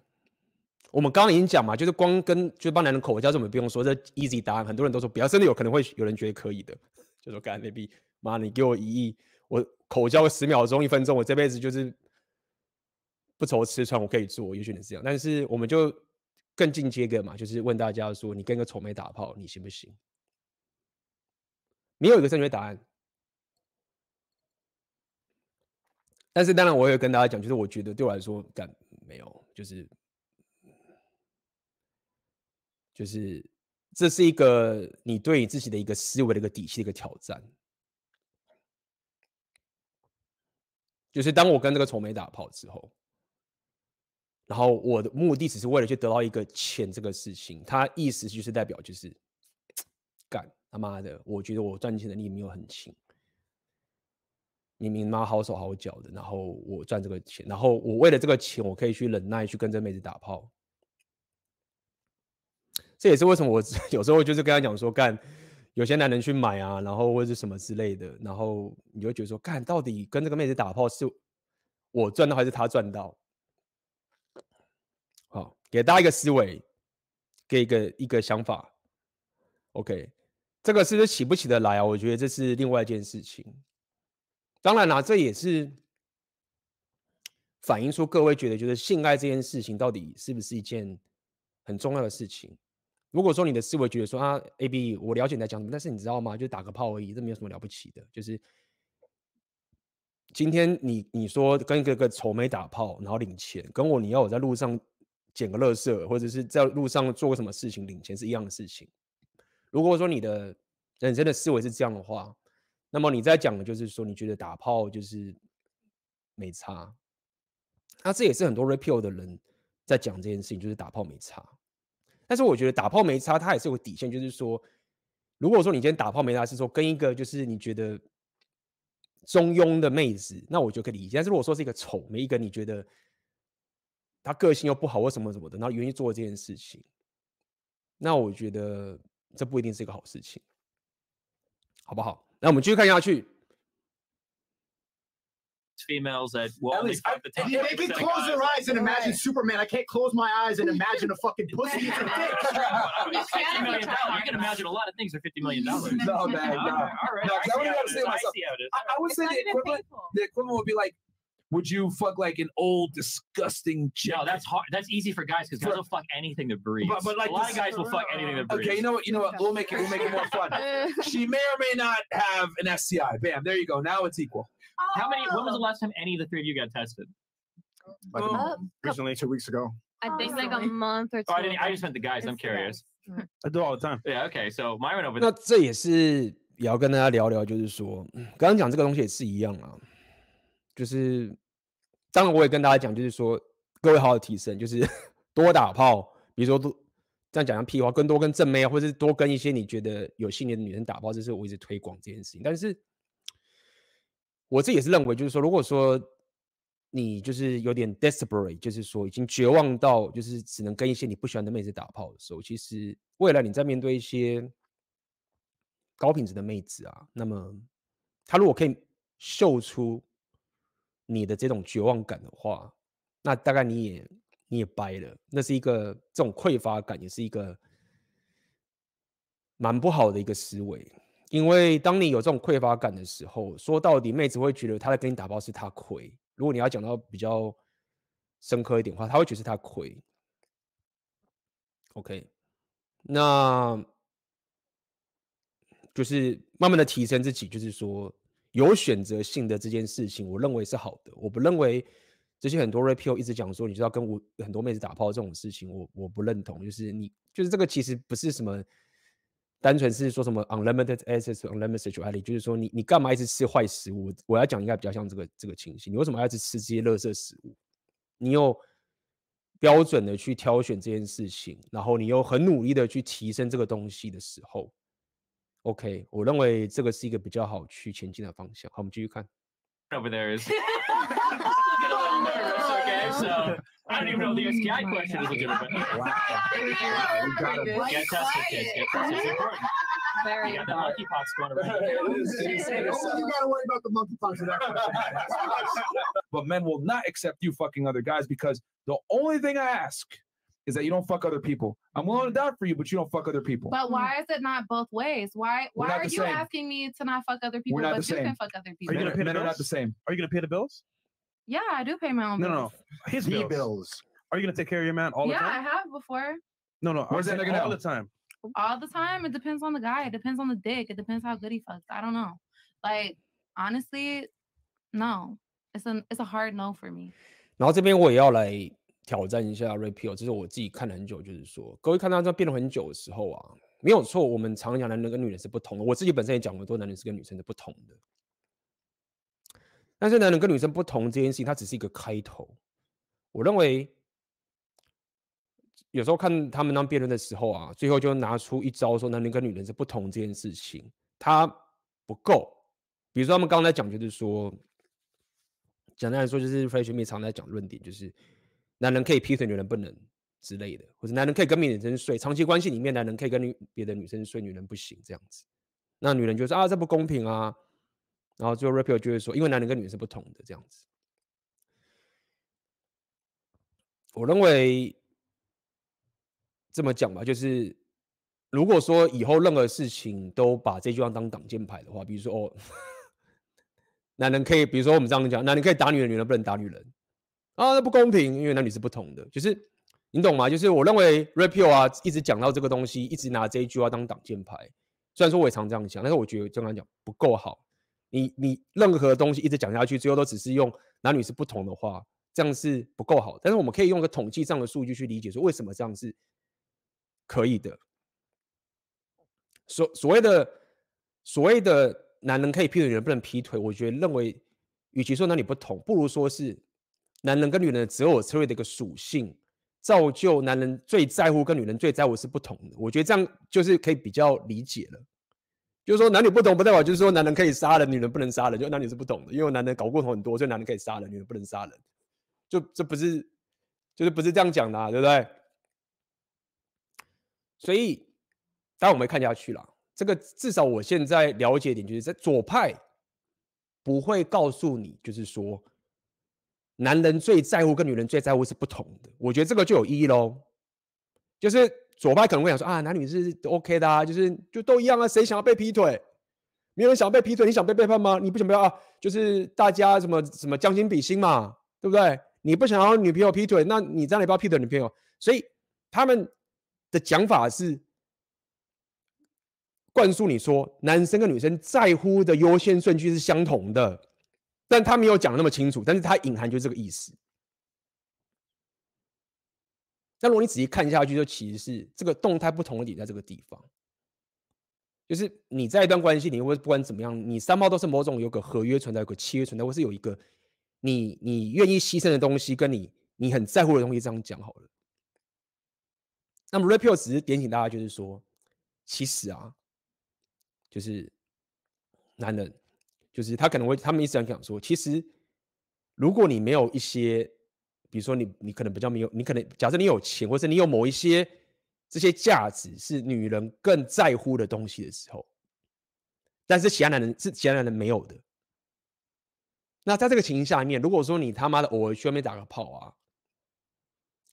我们刚刚已经讲嘛，就是光跟就帮男人口交，这么不用说，这 easy 答案，很多人都说不要，真的有可能会有人觉得可以的，就说干 maybe 妈，你给我一亿。我口交个十秒钟、一分钟，我这辈子就是不愁吃穿，我可以做，也许能这样。但是我们就更进阶个嘛，就是问大家说，你跟个丑妹打炮，你行不行？没有一个正确答案。但是当然，我也跟大家讲，就是我觉得对我来说，干没有，就是就是这是一个你对你自己的一个思维的一个底气的一个挑战。就是当我跟这个丑妹打炮之后，然后我的目的只是为了去得到一个钱这个事情，他意思就是代表就是干他妈的，我觉得我赚钱能力没有很强，明明妈好手好脚的，然后我赚这个钱，然后我为了这个钱，我可以去忍耐去跟这妹子打炮，这也是为什么我 有时候就是跟他讲说干。有些男人去买啊，然后或者是什么之类的，然后你就觉得说，看到底跟这个妹子打炮是我赚到还是他赚到？好，给大家一个思维，给一个一个想法。OK，这个是不是起不起得来啊？我觉得这是另外一件事情。当然啦，这也是反映出各位觉得，就是性爱这件事情到底是不是一件很重要的事情。如果说你的思维觉得说啊，A B，我了解你在讲什么，但是你知道吗？就打个炮而已，这没有什么了不起的。就是今天你你说跟一个个丑妹打炮，然后领钱，跟我你要我在路上捡个垃圾，或者是在路上做个什么事情领钱是一样的事情。如果说你的人生的思维是这样的话，那么你在讲的就是说你觉得打炮就是没差。那这也是很多 rapio 的人在讲这件事情，就是打炮没差。但是我觉得打炮没差，它也是有底线，就是说，如果说你今天打炮没差，是说跟一个就是你觉得中庸的妹子，那我就可以理解。但是如果说是一个丑妹，一个你觉得他个性又不好或什么什么的，然后愿意做这件事情，那我觉得这不一定是一个好事情，好不好？那我们继续看下去。Females that will At only least, fuck the top they, they can close their eyes and imagine Superman. I can't close my eyes and imagine a fucking pussy eating a dick. $50 million. You can imagine a lot of things for $50 million. No, man, no. All right, all right. No, 'cause I I see really how gotta it say is. I myself. see how it is. I, I would say the equivalent. The equivalent would be like, would you fuck like an old disgusting chick? No, that's hard. That's easy for guys because guys will fuck anything that breathes. But- but like a lot of guys will fuck anything that breathes. Okay, you know what? You know what? We'll make it. We'll make it more fun. she may or may not have an STI. Bam, there you go. Now it's equal. How many? When was the last time any of the three of you got tested? Like, Uh, recently, two weeks ago. I think like a month or two. Oh, I didn't. I just meant the guys. I'm curious. I do all the time. Yeah. Okay. So Myron over 那 there. 这也是也要跟大家聊聊，就是说，嗯刚刚讲这个东西也是一样啊，就是当然我也跟大家讲，就是说各位好好提升，就是多打炮，比如说多这样讲像屁话，更多跟正妹啊，或者是多跟一些你觉得有吸引力的女生打炮，这是我一直推广这件事情。但是我这也是认为，就是说，如果说你就是有点 desperate，就是说已经绝望到就是只能跟一些你不喜欢的妹子打炮的时候，其实未来你在面对一些高品质的妹子啊，那么她如果可以秀出你的这种绝望感的话，那大概你也你也掰了，那是一个这种匮乏感，也是一个蛮不好的一个思维。因为当你有这种匮乏感的时候，说到底，妹子会觉得她在跟你打炮是她亏。如果你要讲到比较深刻一点的话，她会觉得是她亏。OK，那就是慢慢的提升自己，就是说有选择性的这件事情，我认为是好的。我不认为这些很多 rapio 一直讲说你就要跟我很多妹子打炮这种事情，我我不认同。就是你就是这个其实不是什么。单纯是说什么 unlimited access unlimited sexuality，就是说你你干嘛一直吃坏食物？我要讲应该比较像这个这个情形。你为什么要一直吃这些垃圾食物？你有标准的去挑选这件事情，然后你又很努力的去提升这个东西的时候，OK，我认为这个是一个比较好去前进的方向。好，我们继续看。over there is. So I don't even know the STI question is legitimate. Get tested, kids. Get tested. It's important. Very You got that monkeypox going around. You gotta worry about the monkeypox. that. But men will not accept you fucking other guys because the only thing I ask is that you don't fuck other people. I'm willing to die for you, but you don't fuck other people. But why is it not both ways? Why We're why are you same. asking me to not fuck other people, not but the you same. can fuck other people? you men gonna pay the men are not bills? the same. Are you gonna pay the bills? Yeah, I do pay my own No, no, bills. no. His The bills. bills. Are you gonna take care of your man all the yeah, I time? have before. No, no. I'm Where's that saying nigga all now? the time? All the time. It depends on the guy. It depends on the dick. It depends how good he fucks. I don't know. Like honestly, no. It's a it's a hard no for me. 然后这边我也要来挑战一下 rapio，这是我自己看了很久，就是说各位看到这变了很久的时候啊，没有错，我们常讲男人跟女人是不同的，我自己本身也讲过，很多男人是跟女生是不同的。 但是男人跟女生不同这件事情，它只是一个开头。我认为有时候看他们当辩论的时候啊，最后就拿出一招说男人跟女人是不同这件事情，它不够。比如说他们刚才讲，就是说，简单来说，就是 Fresh Me 常在讲论点，就是男人可以劈腿，女人不能之类的，或者男人可以跟别的女生睡，长期关系里面男人可以跟女别的女生睡，女人不行这样子。那女人就说啊，这不公平啊。然后最后 Rapio 就会说，因为男人跟女人是不同的这样子。我认为这么讲吧，就是如果说以后任何事情都把这句话当挡箭牌的话，比如说哦，男人可以，比如说我们这样讲，男人可以打女人，女人不能打女人啊，那不公平，因为男女是不同的。就是你懂吗？就是我认为 Rapio 啊，一直讲到这个东西，一直拿这一句话当挡箭牌。虽然说我也常这样讲，但是我觉得这样讲不够好。你你任何东西一直讲下去，最后都只是用男女是不同的话，这样是不够好。但是我们可以用个统计上的数据去理解，说为什么这样是可以的。所所谓的所谓的男人可以劈腿，女人不能劈腿，我觉得认为，与其说男女不同，不如说是男人跟女人择偶策略的一个属性，造就男人最在乎跟女人最在乎是不同的。我觉得这样就是可以比较理解了。就是说男女不同不代表就是说男人可以杀人，女人不能杀人，就男女是不同的。因为男人搞过头很多，所以男人可以杀人，女人不能杀人。就这不是，就是不是这样讲的、啊，对不对？所以，当然我们看下去了。这个至少我现在了解点，就是在左派不会告诉你，就是说男人最在乎跟女人最在乎是不同的。我觉得这个就有意义喽。就是左派可能会想说啊，男女是都 OK 的啊，就是就都一样啊，谁想要被劈腿？没有人想要被劈腿，你想被背叛吗？你不想不要啊？就是大家什么什么将心比心嘛，对不对？你不想要女朋友劈腿，那你这样也不要劈腿女朋友。所以他们的讲法是灌输你说，男生跟女生在乎的优先顺序是相同的，但他没有讲那么清楚，但是他隐含就这个意思。但如果你仔细看下去，就其实是这个动态不同的点在这个地方，就是你在一段关系里，或者不管怎么样，你三方都是某种有个合约存在，有个契约存在，或是有一个你你愿意牺牲的东西，跟你你很在乎的东西，这样讲好了。那么 Red Pill 只是点醒大家，就是说，其实啊，就是男人，就是他可能会，他们一直想讲说，其实如果你没有一些。比如说你，你可能比较没有，你可能假设你有钱，或者你有某一些这些价值是女人更在乎的东西的时候，但是其他男人是其他男人没有的。那在这个情形下面，如果说你他妈的偶尔去外面打个炮啊，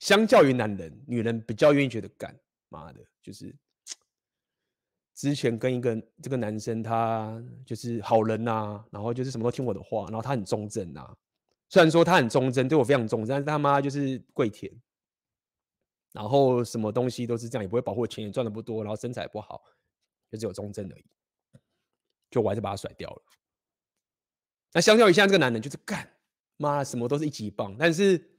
相较于男人，女人比较愿意觉得干妈的，就是之前跟一个这个男生他就是好人呐、然后就是什么都听我的话，然后他很忠贞呐、虽然说他很忠贞，对我非常忠贞，但是他妈就是跪舔，然后什么东西都是这样，也不会保护我钱，也赚的不多，然后身材不好，就只有忠贞而已，就我还是把他甩掉了。那相较于现在这个男人，就是干妈什么都是一级棒，但是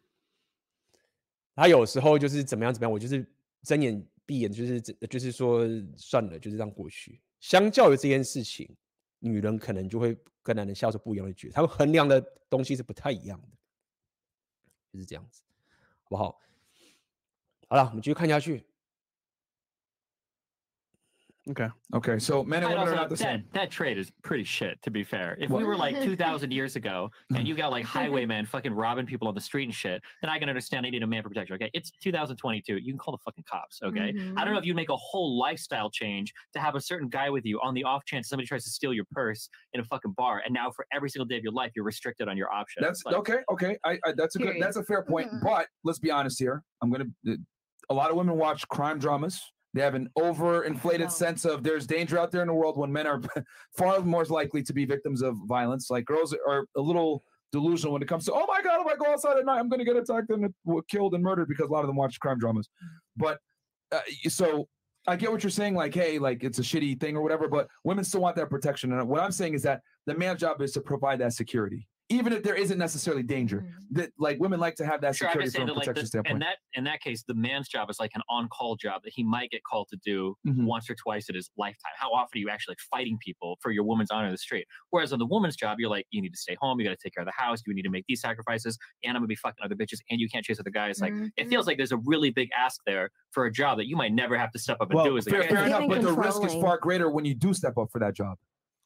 他有时候就是怎么样怎么样，我就是睁眼闭眼，就是就是说算了，就是这样过去。相较于这件事情。女人可能就会跟男人笑是不一样的觉，他们衡量的东西是不太一样的，就是这样子，好不好？好了，我们继续看下去。Okay. Okay. So men and women are not the that, same. That trade is pretty shit, to be fair. If we were like 2,000 years ago and you got like highwaymen fucking robbing people on the street and shit, then I can understand they need a man for protection. Okay. It's 2022. You can call the fucking cops. Okay. Mhm. I don't know if you'd make a whole lifestyle change to have a certain guy with you on the off chance somebody tries to steal your purse in a fucking bar. And now for every single day of your life, you're restricted on your options. That's Like, okay. Okay. I, I that's a good. That's a fair point. Mhm. But let's be honest here. I'm gonna. A lot of women watch crime dramas. They have an overinflated sense of there's danger out there in the world when men are far more likely to be victims of violence. Like girls are a little delusional when it comes to, oh my God, if I go outside at night, I'm going to get attacked and uh, killed and murdered because a lot of them watch crime dramas. But uh, so I get what you're saying, like, hey, like it's a shitty thing or whatever, but women still want that protection. And what I'm saying is that the man's job is to provide that security. Even if there isn't necessarily danger, Mhm. that like women like to have that Sure, security just from a that, like, protection the, standpoint. in that in that case, the man's job is like an on-call job that he might get called to do Mhm. once or twice in his lifetime. How often are you actually like, fighting people for your woman's honor in the street? Whereas on the woman's job, you're like, you need to stay home, you got to take care of the house, you need to make these sacrifices, and I'm gonna be fucking other bitches, and you can't chase other guys. Like, it Mhm. feels like there's a really big ask there for a job that you might never have to step up and well, do as a fair, guy. fair enough, but the risk is far greater when you do step up for that job.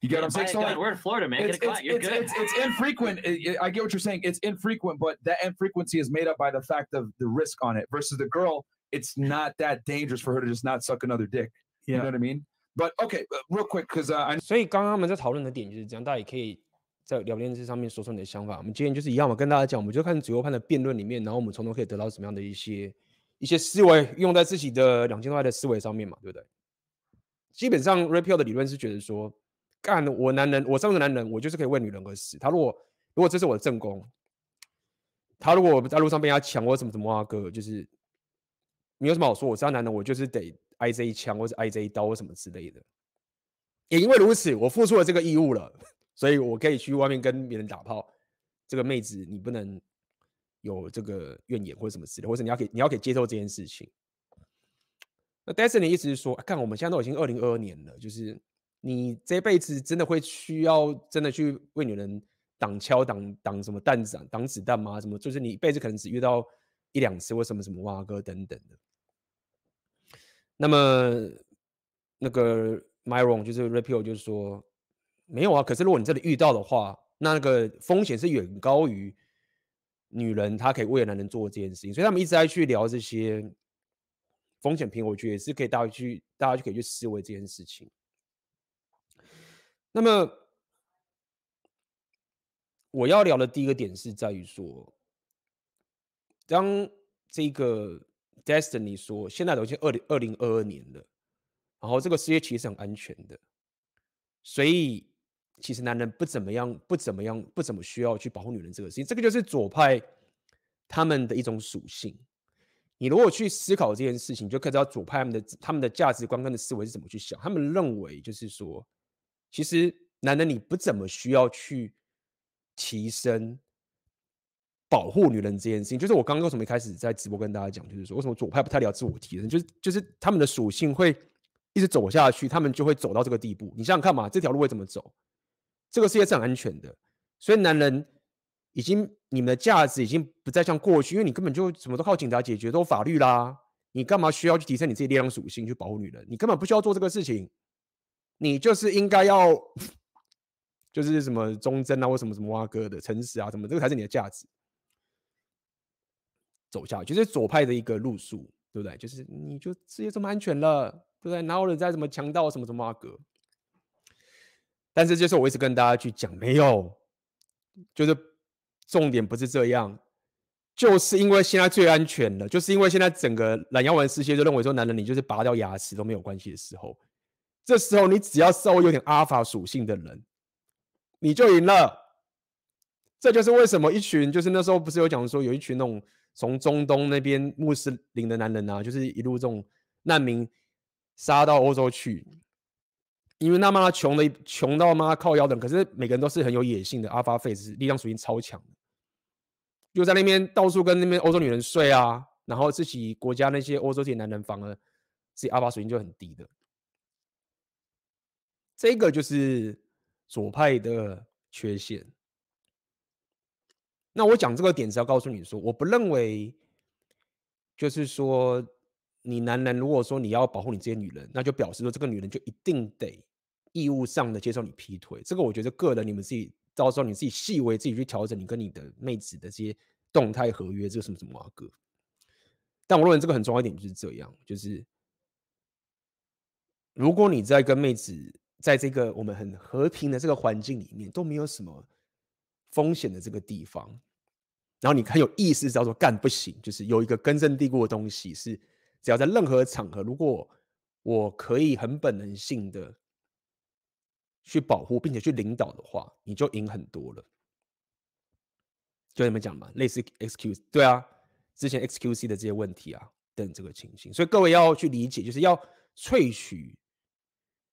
You get what I'm saying? By So, God, like, we're in Florida, man. it's, Get a it's, cut. You're it's, good. it's, it's infrequent. It- it- I get what you're saying. It's infrequent, but that infrequency is made up by the fact of the risk on it versus the girl. It's not that dangerous for her to just not suck another dick. You know Yeah. what I mean? But okay, uh, real quick, because uh, I 所以刚刚他们在讨论的点就是这样，大家也可以在聊天室上面说说你的想法。我们今天就是一样嘛，跟大家讲，我们就看左右派的辩论里面，然后我们从中可以得到什么样的一些一些思维，用在自己的两千块的思维上面嘛，对不对？基本上 Repeal 的理论是觉得说， 干我男人，我这样的男人，我就是可以为女人而死。他如果如果这是我的正宫，他如果在路上被人家抢或什么什么啊哥，就是没有什么好说。我是他男人，我就是得挨这一枪，或者挨这一刀或什么之类的。也因为如此，我付出了这个义务了，所以我可以去外面跟别人打炮。这个妹子，你不能有这个怨言或者什么之类，或者你要给你要可以接受这件事情。那 Destiny 的意思是说，看我们现在都已经二零二二年了，就是你这辈子真的会需要真的去为女人挡枪、挡挡什么弹子、挡子弹吗？什么就是你一辈子可能只遇到一两次或什么什么哇哥等等的。那么那个 Myron 就是 Repeal 就是说没有啊，可是如果你这里遇到的话，那个风险是远高于女人她可以为男人做这件事情，所以他们一直在去聊这些风险评，我觉得也是可以大家去大家就可以去思维这件事情。那么我要聊的第一个点是在于说，当这个 Destiny 说现在都已经二零二零二二年了，然后这个世界其实是很安全的，所以。其实男人不怎么样，不怎么样，不怎么需要去保护女人这个事情，这个就是左派他们的一种属性。你如果去思考这件事情，就可以知道左派他们的他们的价值观跟的思维是怎么去想。他们认为就是说，其实男人你不怎么需要去提升保护女人这件事情。就是我刚刚为什么一开始在直播跟大家讲，就是说为什么左派不太聊自我提升，就是就是他们的属性会一直走下去，他们就会走到这个地步。你想想看嘛，这条路会怎么走？这个世界是很安全的，所以男人已经你们的价值已经不再像过去，因为你根本就什么都靠警察解决，都法律啦，你干嘛需要去提升你自己力量属性去保护女人？你根本不需要做这个事情，你就是应该要就是什么忠贞啊，或什么什么哇哥的诚实啊，什么这个才是你的价值。走下去就是左派的一个路数，对不对？就是你就世界这么安全了，对不对？哪有人在什么强盗什么什么哇哥？但是就是我一直跟大家去讲，没有，就是重点不是这样，就是因为现在最安全了，就是因为现在整个懒妖丸世界就认为说，男人你就是拔掉牙齿都没有关系的时候，这时候你只要稍微有点阿尔法属性的人，你就赢了。这就是为什么一群就是那时候不是有讲说，有一群那种从中东那边穆斯林的男人啊，就是一路这种难民杀到欧洲去。因为那妈穷的穷到妈靠腰的，可是每个人都是很有野性的，Alpha Face 力量属性超强，就在那边到处跟那边欧洲女人睡啊，然后自己国家那些欧洲这些男人反而自己 Alpha 属性就很低的，这个就是左派的缺陷。那我讲这个点是要告诉你说，我不认为就是说你男人如果说你要保护你这些女人，那就表示说这个女人就一定得。义务上的接受你劈腿，这个我觉得个人你们自己到时候你自己细微自己去调整你跟你的妹子的这些动态合约，这个什么什么啊哥。但我认为这个很重要一点就是这样，就是如果你在跟妹子在这个我们很和平的这个环境里面都没有什么风险的这个地方，然后你很有意识叫做干不行，就是有一个根深蒂固的东西是，只要在任何场合，如果我可以很本能性的。去保护并且去领导的话，你就赢很多了。就你们讲嘛，类似 XQ 对啊，之前 XQC 的这些问题啊等这个情形，所以各位要去理解，就是要萃取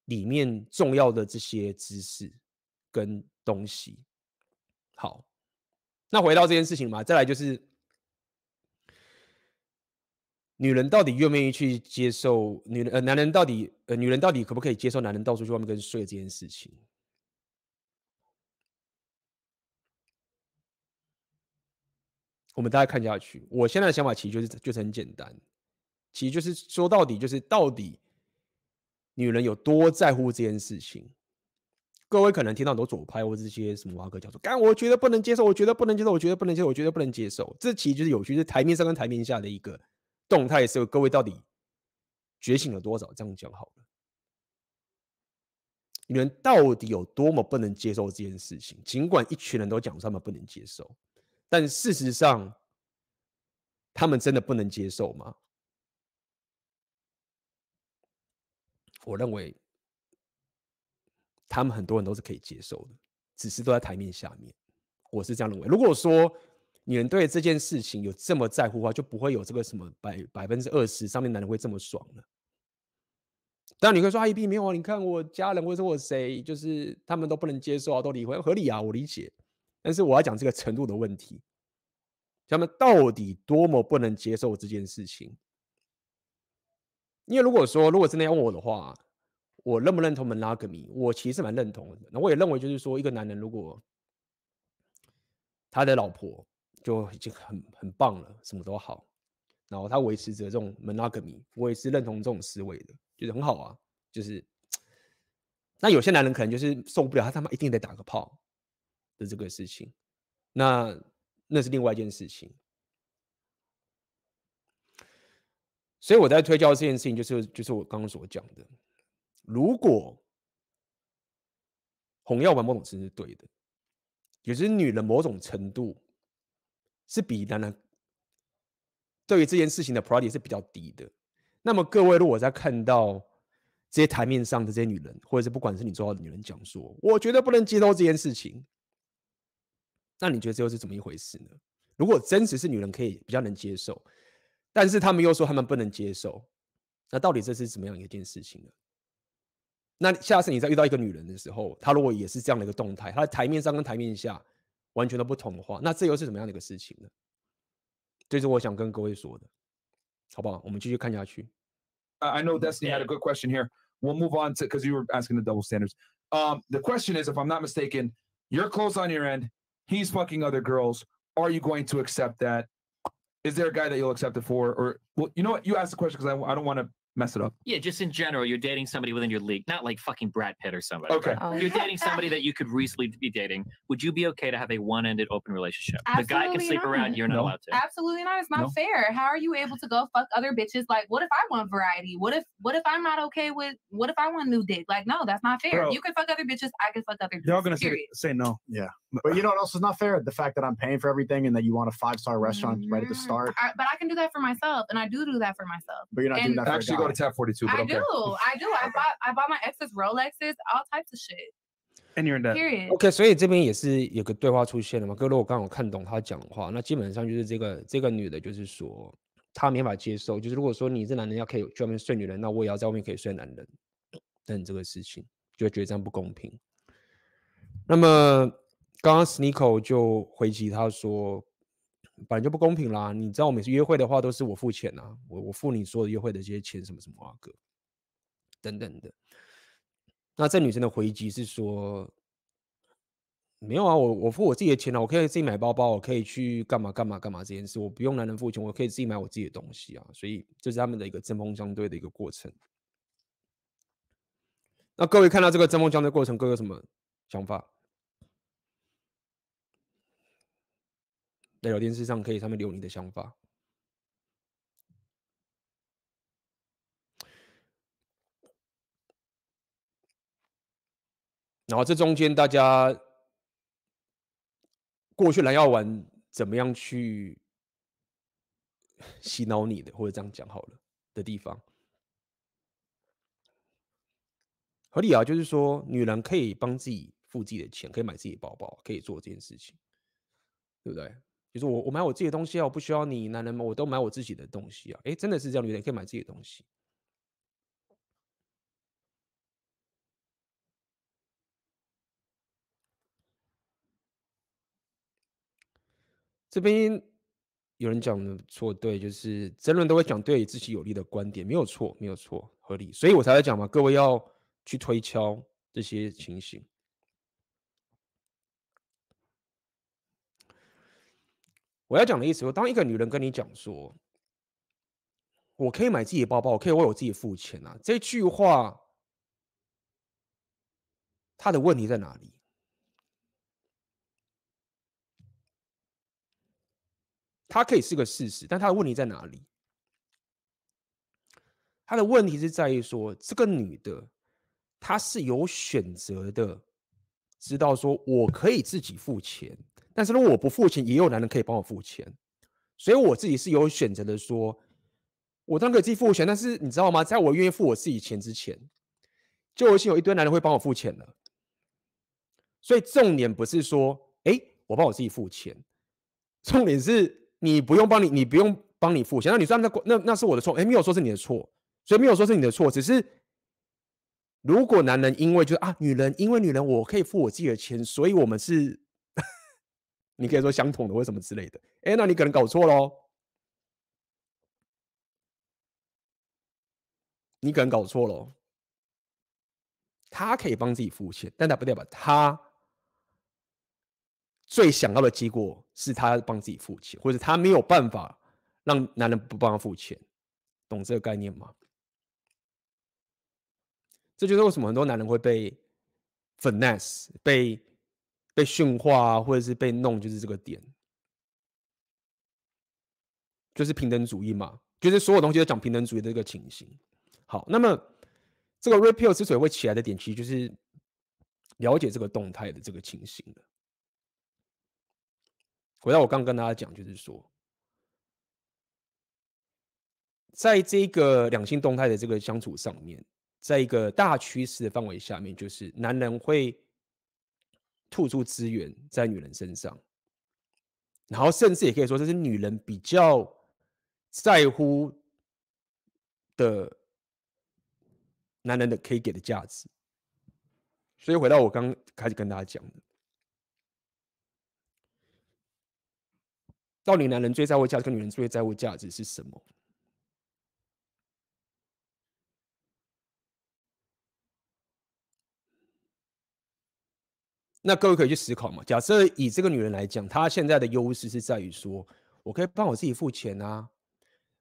里面重要的这些知识跟东西。好，那回到这件事情嘛，再来就是。女人到底愿不愿意去接受女人？呃，男人到底呃，女人到底可不可以接受男人到处去外面跟睡这件事情？我们大家看下去。我现在的想法其实就是就是很简单，其实就是说到底就是到底女人有多在乎这件事情？各位可能听到很多左派或这些什么挖哥叫做，干，我觉得不能接受，我觉得不能接受，我觉得不能接受，我觉得不能接受。这其实就是有趣，是台面上跟台面下的一个。动态是，各位到底觉醒了多少？这样讲好了，女人到底有多么不能接受这件事情？尽管一群人都讲他们不能接受，但事实上，他们真的不能接受吗？我认为，他们很多人都是可以接受的，只是都在台面下面。我是这样认为。如果说，女人对这件事情有这么在乎的话，就不会有这个什么百百分之二十上面男人会这么爽了。当然你会说阿姨并没有啊，你看我家人或者我谁，就是他们都不能接受啊，都离婚合理啊，我理解。但是我要讲这个程度的问题，他们到底多么不能接受这件事情？因为如果说如果真的要问我的话，我认不认同 monogamy？我其实蛮认同的。那我也认为就是说，一个男人如果他的老婆。就已经很很棒了，什么都好，然后他维持着这种 monogamy，我也是认同这种思维的，就是很好啊，就是那有些男人可能就是受不了，他他妈一定得打个炮的这个事情，那那是另外一件事情。所以我在推销这件事情，就是就是我刚刚所讲的，如果红药丸某种程度是对的，也就是女人某种程度是比男人对于这件事情的 priority 是比较低的。那么各位，如果在看到这些台面上的这些女人，或者是不管是你做到的女人讲说，我觉得不能接受这件事情，那你觉得这又是怎么一回事呢？如果真实是女人可以比较能接受。但是他们又说他们不能接受，那到底这是怎么样一件事情呢？那下次你再遇到一个女人的时候，她如果也是这样的一个动态，她在台面上跟台面下完全都不同的话，那这又是怎么样的一个事情呢？这是我想跟各位说的，好不好？我们继续看下去。I know Destiny had a good question here. We'll move on to because you were asking the double standards. Um, the question is, if I'm not mistaken, you're close on your end. He's fucking other girls. Are you going to accept that? Is there a guy that you'll accept it for? Or well, you know what? You asked the question because I, I don't want to mess it up. Yeah, just in general, you're dating somebody within your league, not like fucking Brad Pitt or somebody. Okay. right? Oh. You're dating somebody that you could reasonably be dating. Would you be okay to have a one-ended open relationship? the guy can Absolutely sleep around, you're not No. allowed to. Absolutely not. It's not No. fair. How are you able to go fuck other bitches? Like, what if I want variety? What if what if I'm not okay with what if I want new dick? Like, no, that's not fair. Bro. You can fuck other bitches. I can fuck other. They're all gonna say, period. say no. But you know what else is not fair? The fact that I'm paying for everything and that you want a five star restaurant right at the Mm, start. I, but I can do that for myself, and I do do that for myself. But you're not doing And- that for a Actually, guy. go to tab 42, but I okay. do. I do. I bought I bought my exes Rolexes, all types of shit. And you're in debt. Period. OK，所以这边也是有个对话出现了嘛。哥，如果刚好看懂他讲的话，那基本上就是这个这个女的，就是说她没法接受，就是如果说你这男人要可以去外面睡女人，那我也要在外面可以睡男人，等这个事情，就会觉得这样不公平。那么 刚刚 Sneako 就回击他说，本来就不公平啦。你知道我每次约会的话都是我付钱啊，我我付你所有的约会的这些钱什么什么啊哥，等等的。那这女生的回击是说，没有啊，我我付我自己的钱啊，我可以自己买包包，我可以去干嘛干嘛干嘛这件事，我不用男人付钱，我可以自己买我自己的东西啊。所以这是他们的一个针锋相对的一个过程。那各位看到这个针锋相对过程，各位有什么想法？在聊天室上可以上面留你的想法。然后这中间大家过去蓝药丸怎么样去洗脑你的，或者这样讲好了的地方，合理啊，就是说女人可以帮自己付自己的钱，可以买自己的包包，可以做这件事情，对不对？就是我我买我自己的东西啊，我不需要你男人们，我都买我自己的东西啊。哎，真的是这样，女人可以买自己的东西。这边有人讲的错，对，就是争论都会讲对自己有利的观点，没有错，没有错，合理，所以我才在讲嘛，各位要去推敲这些情形。我要讲的意思说，当一个女人跟你讲说，我可以买自己的包包，我可以为我自己付钱啊，这句话，她的问题在哪里？它可以是个事实，但它的问题在哪里？它的问题是在于说，这个女的她是有选择的，知道说我可以自己付钱，但是如果我不付钱，也有男人可以帮我付钱，所以我自己是有选择的说，我当然可以自己付钱，但是你知道吗？在我愿意付我自己钱之前，就已经有一堆男人会帮我付钱了。所以重点不是说，哎，我帮我自己付钱，重点是。你不用帮你，你不用帮你付钱。那你说那那那是我的错，哎，没有说是你的错，所以没有说是你的错。只是如果男人因为就是啊，女人因为女人我可以付我自己的钱，所以我们是，你可以说相同的或什么之类的。哎，那你可能搞错喽，你可能搞错喽。他可以帮自己付钱，但他不代表他。最想要的结果是他帮自己付钱，或者他没有办法让男人不帮他付钱，懂这个概念吗？这就是为什么很多男人会被 finesse 被被驯化啊，或者是被弄，就是这个点，就是平等主义嘛，就是所有东西都讲平等主义的这个情形。好，那么这个 repeal 之所以会起来的点，其实就是了解这个动态的这个情形了。回到我刚跟大家讲，就是说，在这个两性动态的这个相处上面，在一个大趋势的范围下面，就是男人会。吐出资源在女人身上，然后甚至也可以说，这是女人比较在乎的男人的可以给的价值。所以回到我刚开始跟大家讲的，到底男人最在乎价值跟女人最在乎价值是什么？那各位可以去思考嘛。假设以这个女人来讲，她现在的优势是在于说，我可以帮我自己付钱啊，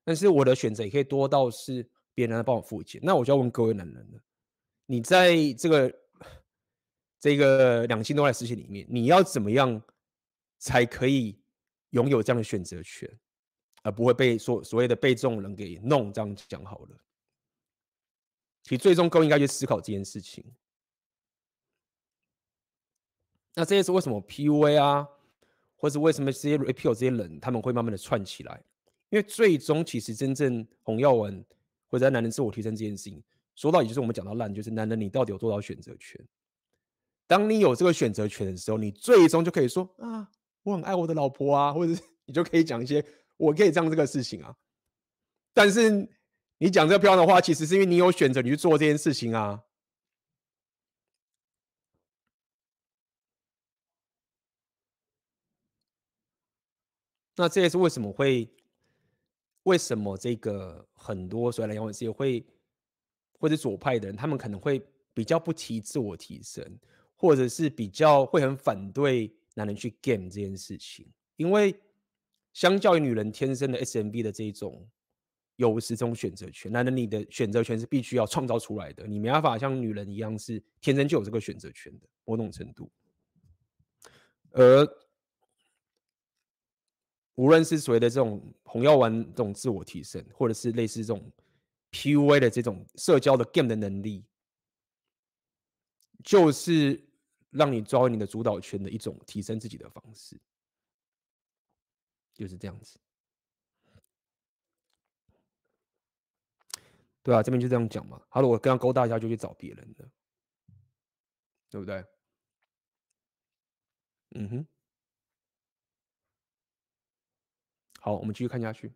但是我的选择也可以多到是别人来帮我付钱。那我就要问各位男人了，你在这个这个两性动态世界里面，你要怎么样才可以拥有这样的选择权，而不会被所所谓的被这种人给弄？这样讲好了，其实最终各位应该去思考这件事情。那这些是为什么 PUA 啊，或是为什么这些 Repeal 这些人他们会慢慢的串起来？因为最终其实真正红药丸或者在男人自我提升这件事情，说到也就是我们讲到烂，就是男人你到底有多少选择权？当你有这个选择权的时候，你最终就可以说啊，我很爱我的老婆啊，或者是你就可以讲一些我可以这样这个事情啊。但是你讲这个漂亮的话，其实是因为你有选择，你去做这件事情啊。那这也是为什么会，为什么这个很多所谓的阳痿事业会，或者左派的人，他们可能会比较不提自我提升，或者是比较会很反对男人去 game 这件事情，因为相较于女人天生的 SMB 的这种优势，这种选择权，男人你的选择权是必须要创造出来的，你没办法像女人一样是天生就有这个选择权的某种程度，而。无论是所谓的这种红药丸这种自我提升，或者是类似这种 PUA 的这种社交的 game 的能力，就是让你抓回你的主导权的一种提升自己的方式，就是这样子。对啊，这边就这样讲嘛。好了，我刚刚勾搭一下就去找别人了，对不对？嗯哼。好，我们继续看下去。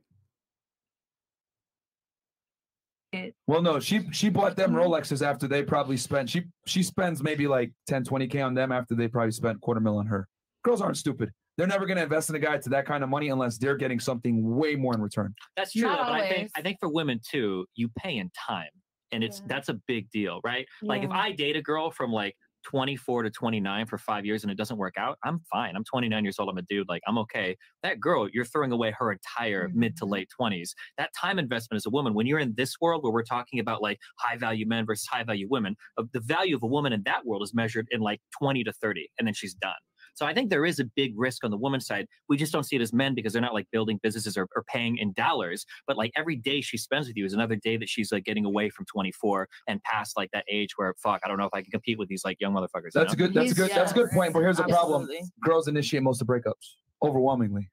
Well, no, she she bought them Rolexes after they probably spent she she spends maybe like 10, 20k on them after they probably spent quarter mil on her. Girls aren't stupid. They're never going to invest in a guy to that kind of money unless they're getting something way more in return. That's true, Not but I think always. I think for women too, you pay in time, and it's Yeah. that's a big deal, right? Like if Yeah. I date a girl from like 24 to 29 for five years and it doesn't work out, I'm fine. I'm 29 years old. I'm a dude. Like I'm okay. That girl, you're throwing away her entire mid to Mhm. late 20s. That time investment as a woman, when you're in this world where we're talking about like high value men versus high value women, of the value of a woman in that world is measured in like 20 to 30, and then she's done. So I think there is a big risk on the woman's side. We just don't see it as men because they're not like building businesses or, or paying in dollars. But like every day she spends with you is another day that she's like getting away from 24 and past like that age where fuck, I don't know if I can compete with these like young motherfuckers. you That's a know? good that's a good that's a good point. But here's the problem: Absolutely. girls initiate most of the breakups overwhelmingly.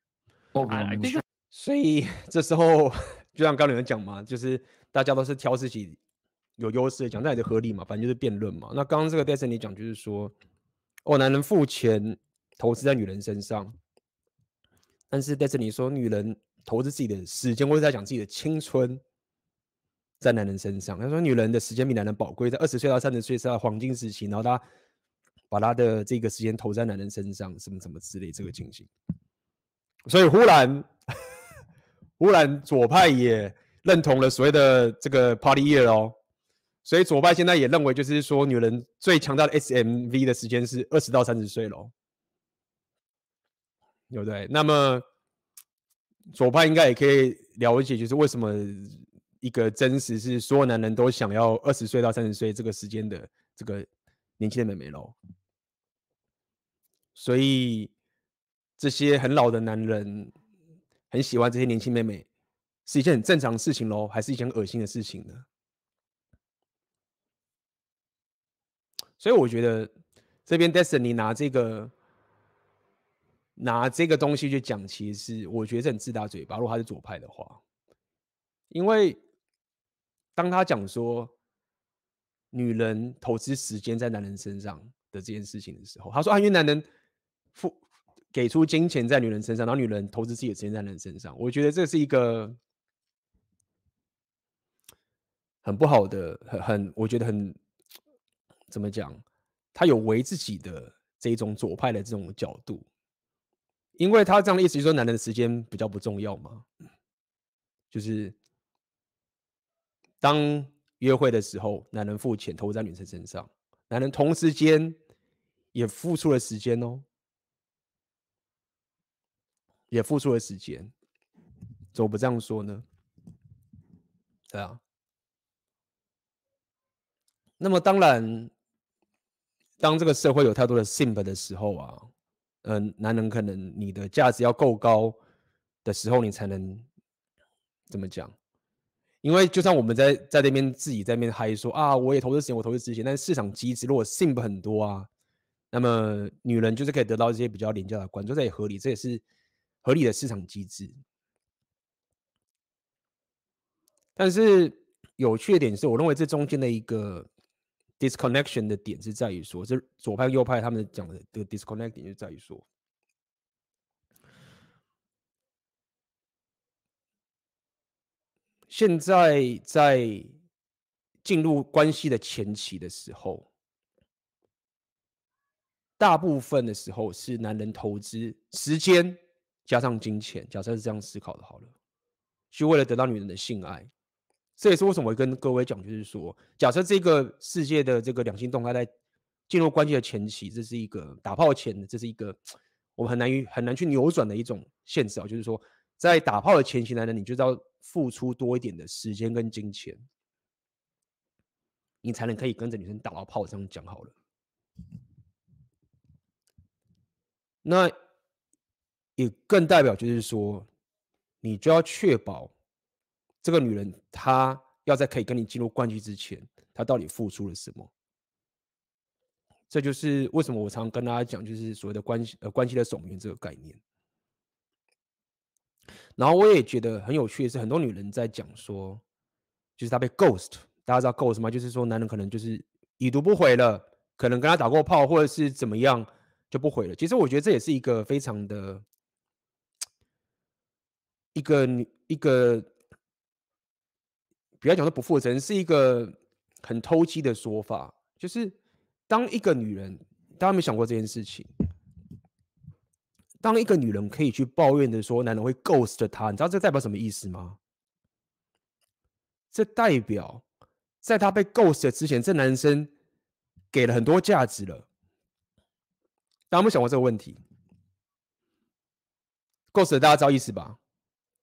Overwhelmingly. think 所以这时候就像刚刚有人讲嘛，就是大家都是挑自己有优势的讲，那也就合理嘛，反正就是辩论嘛。那刚刚这个 Destiny 讲就是说，哦，男人付钱 投资在女人身上，但是 Destiny 说女人投资自己的时间，或者在讲自己的青春在男人身上。他说女人的时间比男人宝贵，在二十岁到三十岁是她黄金时期，然后她把她的这个时间投在男人身上，什么什么之类这个情形。所以忽然。忽然左派也认同了所谓的这个 party year 哦，所以左派现在也认为，就是说女人最强大的 SMV 的时间是二十到三十岁喽，对不对？那么左派应该也可以了解，就是为什么一个真实是所有男人都想要二十岁到三十岁这个时间的这个年轻的妹妹喽。所以这些很老的男人很喜欢这些年轻妹妹，是一件很正常的事情喽，还是一件恶心的事情呢？所以我觉得这边 Destiny 拿这个拿这个东西去讲，其实我觉得很自打嘴巴。如果他是左派的话，因为当他讲说女人投资时间在男人身上的这件事情的时候，他说啊，因为男人付给出金钱在女人身上，然后女人投资自己的时间在男人身上，我觉得这是一个很不好的，很很，我觉得很。怎么讲？他有违自己的这种左派的这种角度，因为他这样的意思就是说，男人的时间比较不重要嘛。就是当约会的时候，男人付钱投在女生身上，男人同时间也付出了时间哦，也付出了时间，怎么不这样说呢？对啊。那么当然。当这个社会有太多的 simp 的时候啊，嗯，男人可能你的价值要够高的时候，你才能怎么讲？因为就算我们在在那边自己在那边嗨说啊，我也投资钱，我投资之前，但是市场机制如果 sim 很多啊，那么女人就是可以得到一些比较廉价的关注，这也合理，这也是合理的市场机制。但是有趣的点是我认为这中间的一个。Disconnection 的点是在于说，这左派右派他们讲的这个 disconnect 点就在于说，现在在进入关系的前期的时候，大部分的时候是男人投资时间加上金钱，假设是这样思考的，好了，就为了得到女人的性爱。这也是为什么我会跟各位讲，就是说，假设这个世界的这个两性动态在进入关系的前期，这是一个打炮前的，这是一个我们很难于很难去扭转的一种现实啊。就是说，在打炮的前期，来呢你就要付出多一点的时间跟金钱，你才能可以跟着女生打到炮。这样讲好了，那也更代表就是说，你就要确保。这个女人，她要在可以跟你进入关系之前，她到底付出了什么？这就是为什么我常跟大家讲，就是所谓的关系呃关系的守门这个概念。然后我也觉得很有趣的是，很多女人在讲说，就是她被 ghost，大家知道 ghost 吗？就是说男人可能就是已读不回了，可能跟她打过炮或者是怎么样就不回了。其实我觉得这也是一个非常的，一个女一个。不要讲说不负责任，是一个很偷鸡的说法。就是当一个女人，大家有没有想过这件事情？当一个女人可以去抱怨的说，男人会 ghost 她，你知道这代表什么意思吗？这代表在她被 ghost 之前，这男生给了很多价值了。大家有没有想过这个问题？ghost 大家知道意思吧？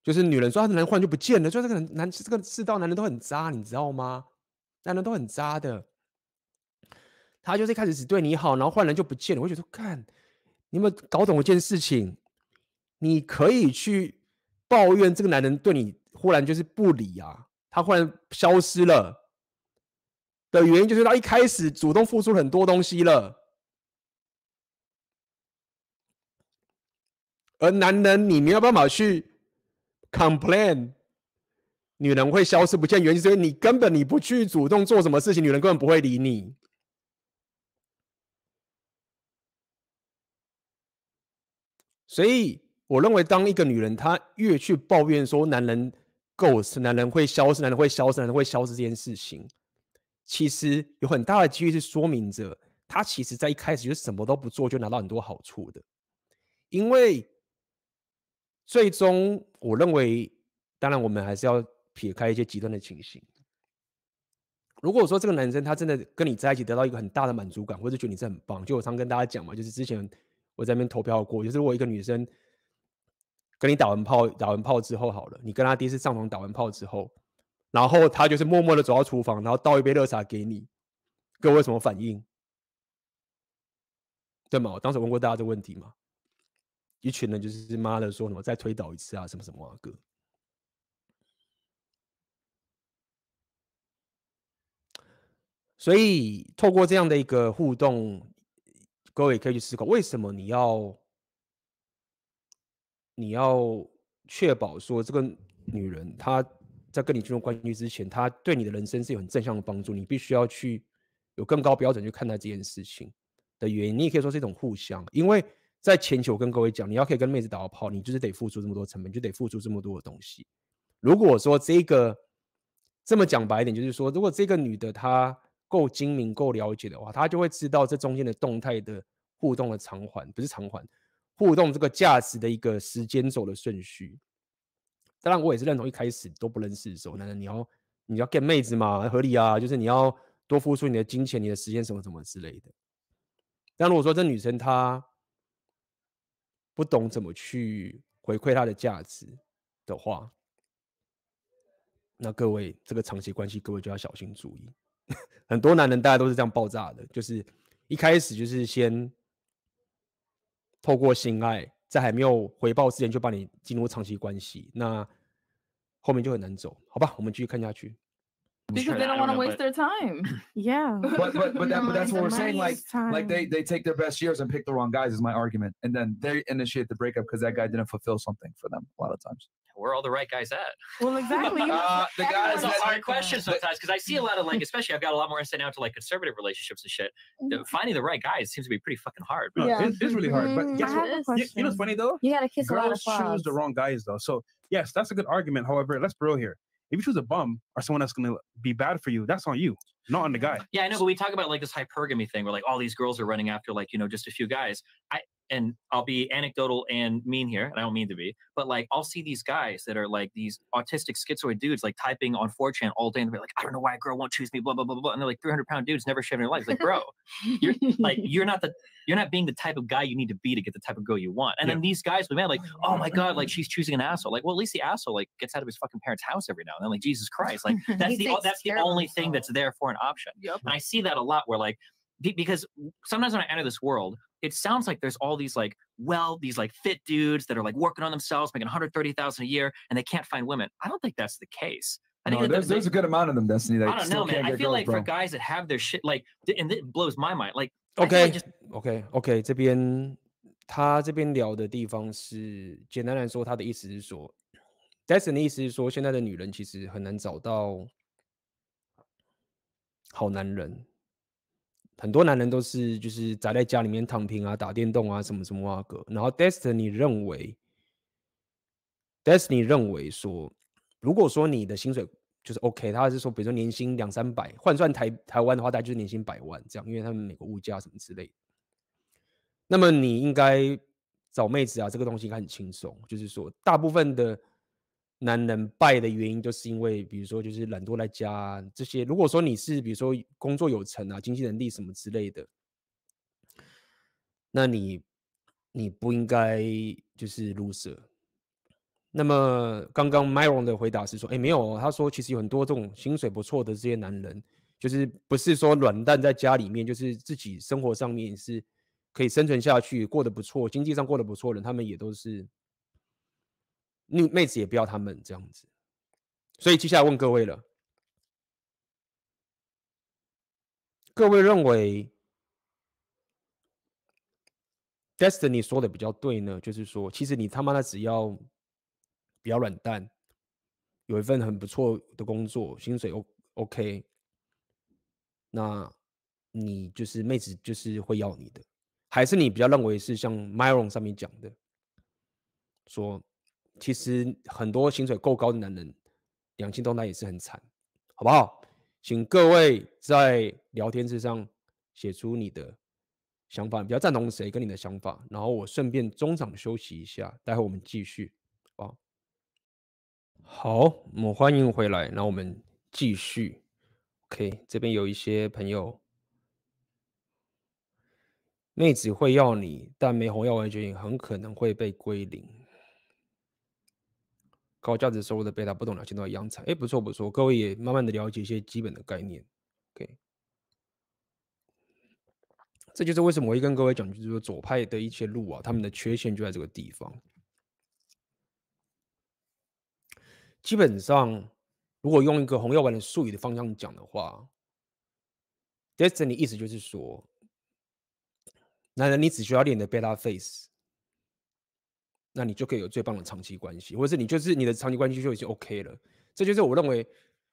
就是女人说她的男人忽然就不见了，就这个男这个世道男人都很渣，你知道吗？男人都很渣的，他就是一开始只对你好，然后换人就不见了。我觉得说，看你有没有搞懂一件事情？你可以去抱怨这个男人对你忽然就是不理啊，他忽然消失了的原因，就是他一开始主动付出很多东西了，而男人你没有办法去。Complain，女人会消失不见，原因是因为你根本你不去主动做什么事情，女人根本不会理你。所以我认为，当一个女人她越去抱怨说男人 ghost，男人会消失，男人会消失，男人会消失这件事情，其实有很大的几率是说明着她其实在一开始就什么都不做就拿到很多好处的，因为。最终，我认为，当然，我们还是要撇开一些极端的情形。如果说这个男生他真的跟你在一起得到一个很大的满足感，或者觉得你是很棒，就我常跟大家讲嘛，就是之前我在那边投票过，就是如果一个女生跟你打完炮，打完炮之后好了，你跟她第一次上床打完炮之后，然后她就是默默的走到厨房，然后倒一杯热茶给你，各位什么反应？对吗？我当时问过大家这问题嘛，一群人就是妈的说什么再推倒一次啊，什么什么啊哥。所以透过这样的一个互动，各位可以去思考，为什么你要你要确保说这个女人她在跟你进入关系之前，她对你的人生是有很正向的帮助，你必须要去有更高标准去看待这件事情的原因。你也可以说是一种互相，因为在前期我跟各位讲，你要可以跟妹子打到炮，你就是得付出这么多成本，就得付出这么多的东西。如果说这个这么讲白一点，就是说，如果这个女的她够精明、够了解的话，她就会知道这中间的动态的互动的偿还，不是偿还，互动这个价值的一个时间轴的顺序。当然，我也是认同一开始都不认识的时候，那你要你要 get 妹子嘛，合理啊，就是你要多付出你的金钱、你的时间什么什么之类的。但如果说这女生她不懂怎么去回馈它的价值的话，那各位这个长期关系，各位就要小心注意。很多男人大家都是这样爆炸的，就是一开始就是先透过性爱，在还没有回报之前就把你进入长期关系，那后面就很难走，好吧？我们继续看下去。Because they don't want to waste their time. Yeah. But but but, that, but that's what we're saying. Like Time. like they they take their best years and pick the wrong guys is my argument, and then they initiate the breakup because that guy didn't fulfill something for them a lot of times. Where are all the right guys at? Well, exactly. Uh, the guys That's a hard question sometimes because I see a lot of like, especially I've got a lot more insight now to like conservative relationships and shit. Finding the right guys seems to be pretty fucking hard. No, Yeah. it's, it's really hard. But Mm, guess what? have You, you know what's funny though? You gotta kiss a lot of Girls choose the wrong guys though. So yes, that's a good argument. However, let's be real here. If you choose a bum or someone that's gonna be bad for you, that's on you, not on the guy. Yeah, I know, but we talk about like this hypergamy thing where like all these girls are running after like, you know, just a few guys. I and I'll be anecdotal and mean here, and I don't mean to be, but like I'll see these guys that are like these autistic schizoid dudes like typing on 4chan all day and they're like, I don't know why a girl won't choose me, blah blah blah blah. And they're like 300 pound dudes never shaving their legs. Like, bro, you're like you're not the you're not being the type of guy you need to be to get the type of girl you want. And then these guys will be mad, like, oh, oh my god, like she's choosing an asshole. Like, well, at least the asshole like gets out of his fucking parents' house every now and then. Like, Jesus Christ, like that's the that's the only thing that's there for an option. Yep. And I see that a lot where like because sometimes when I enter this world, it sounds like there's all these like well, these like fit dudes that are like working on themselves, making 130,000 a year, and they can't find women. I don't think that's the case. I think No, that there's, they- there's a good amount of them, Destiny. That I don't still know, man. can't I get feel girls, like for bro. guys that have their shit, like, th- and it blows my mind. Like, I feel OK like just OK OK，这边他这边聊的地方是，简单来说，他的意思是说，Destiny 的意思是说，现在的女人其实很难找到好男人， 很多男人都是就是宅在家里面躺平啊，打电动啊，什么什么啊个。然后 Destiny 认为，Destiny 认为说，如果说你的薪水就是 OK，他是说，比如说年薪两三百，换算台台湾的话，大概就是年薪百万这样，因为他们美国物价什么之类的。那么你应该找妹子啊，这个东西应该很轻松。就是说，大部分的男人败的原因，就是因为比如说就是懒惰在家、啊、这些。如果说你是比如说工作有成啊，经济能力什么之类的，那你你不应该就是 loser。那么刚刚 Myron 的回答是说，哎，没有，他说其实有很多这种薪水不错的这些男人，就是不是说软蛋在家里面，就是自己生活上面是可以生存下去，过得不错，经济上过得不错的人，他们也都是，女妹子也不要他们这样子。所以接下来问各位了，各位认为 Destiny 说的比较对呢？就是说，其实你他妈的只要比较软蛋，有一份很不错的工作，薪水 O OK，那你就是妹子就是会要你的，还是你比较认为是像 Myron 上面讲的，说其实很多薪水够高的男人，两性动态也是很惨，好不好？请各位在聊天室上写出你的想法，比较赞同谁跟你的想法，然后我顺便中场休息一下，待会我们继续，好好？我们欢迎回来，那我们继续。OK，这边有一些朋友，妹子会要你，但没红药丸觉醒很可能会被归零。高价值收入的贝塔不懂两千多一样惨，哎，不错不错，各位也慢慢的了解一些基本的概念。OK，这就是为什么我会跟各位讲，就是说左派的一些路啊，他们的缺陷就在这个地方。基本上，如果用一个红药丸的术语的方向讲的话，Destiny 意思就是说，男人你只需要练的贝塔 face，那你就可以有最棒的长期关系，或者是你就是你的长期关系就已经 OK 了。这就是我认为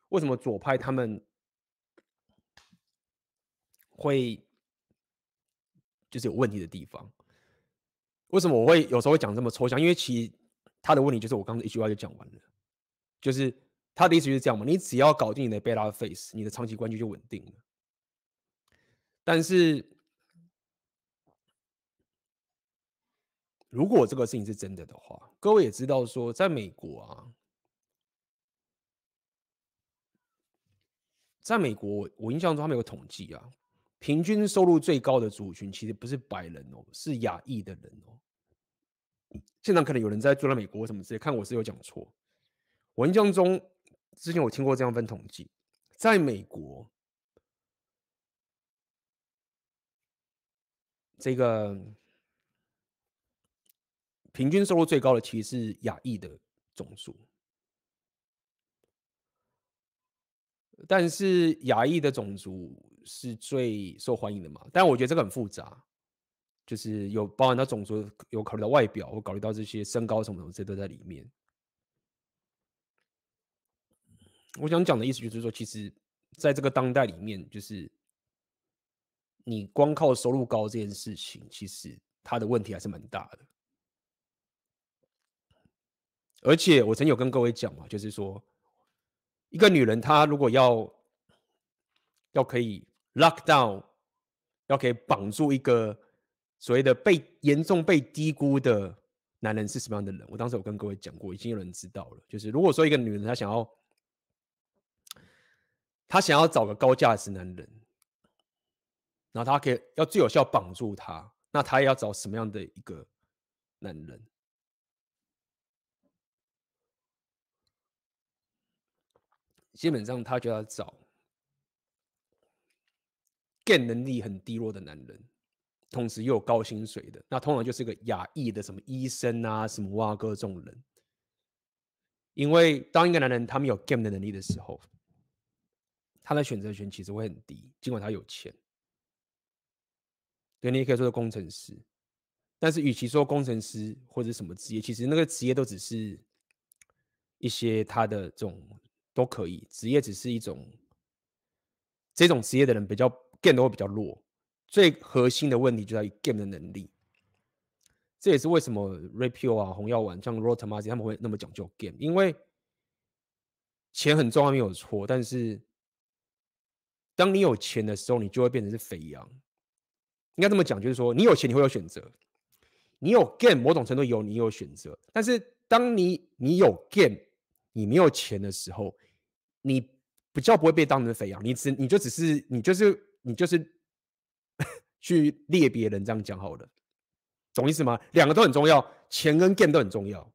为什么左派他们会就是有问题的地方。为什么我会有时候会讲这么抽象？因为其实他的问题就是我刚才一句话就讲完了。就是他的意思就是这样嘛，你只要搞定你的 beta face，你的长期关系就稳定了。但是，如果这个事情是真的的话，各位也知道说，在美国啊，在美国，我印象中他们有统计啊，平均收入最高的族群其实不是白人哦，是亚裔的人哦。现场可能有人在住在美国什么之类，看我是有讲错。我印象中，之前我听过这样一份统计，在美国，这个平均收入最高的其实是亚裔的种族，但是亚裔的种族是最受欢迎的嘛？但我觉得这个很复杂，就是有包含到种族，有考虑到外表，或考虑到这些身高什么什么，这都在里面。我想讲的意思就是说，其实在这个当代里面，就是你光靠收入高这件事情，其实它的问题还是蛮大的。而且我曾经有跟各位讲嘛，就是说，一个女人她如果要要可以 lock down，要可以绑住一个所谓的被严重被低估的男人是什么样的人，我当时有跟各位讲过，已经有人知道了。就是如果说一个女人她想要他想要找个高价值男人，然后他可以要最有效绑住他，那他也要找什么样的一个男人？基本上，他就要找 game 能力很低落的男人，同时又有高薪水的。那通常就是个亚裔的什么医生啊、什么挖哥这种人。因为当一个男人他们有 game 的能力的时候，他的选择权其实会很低，尽管他有钱。对，你也可以说是工程师，但是与其说工程师或者什么职业，其实那个职业都只是一些他的这种都可以，职业只是一种。这种职业的人比较 game 都会比较弱，最核心的问题就在于 game 的能力。这也是为什么 Rapio 啊、红药丸像 Rotomasi 他们会那么讲究 game，因为钱很重要没有错，但是。当你有钱的时候，你就会变成是肥羊。应该这么讲，就是说，你有钱，你会有选择；你有 game，某种程度有你有选择。但是，当你你有 game，你没有钱的时候，你比较不会被当成肥羊。你只你就只是你就是你就是 去猎别人，这样讲好了，懂意思吗？两个都很重要，钱跟 game 都很重要。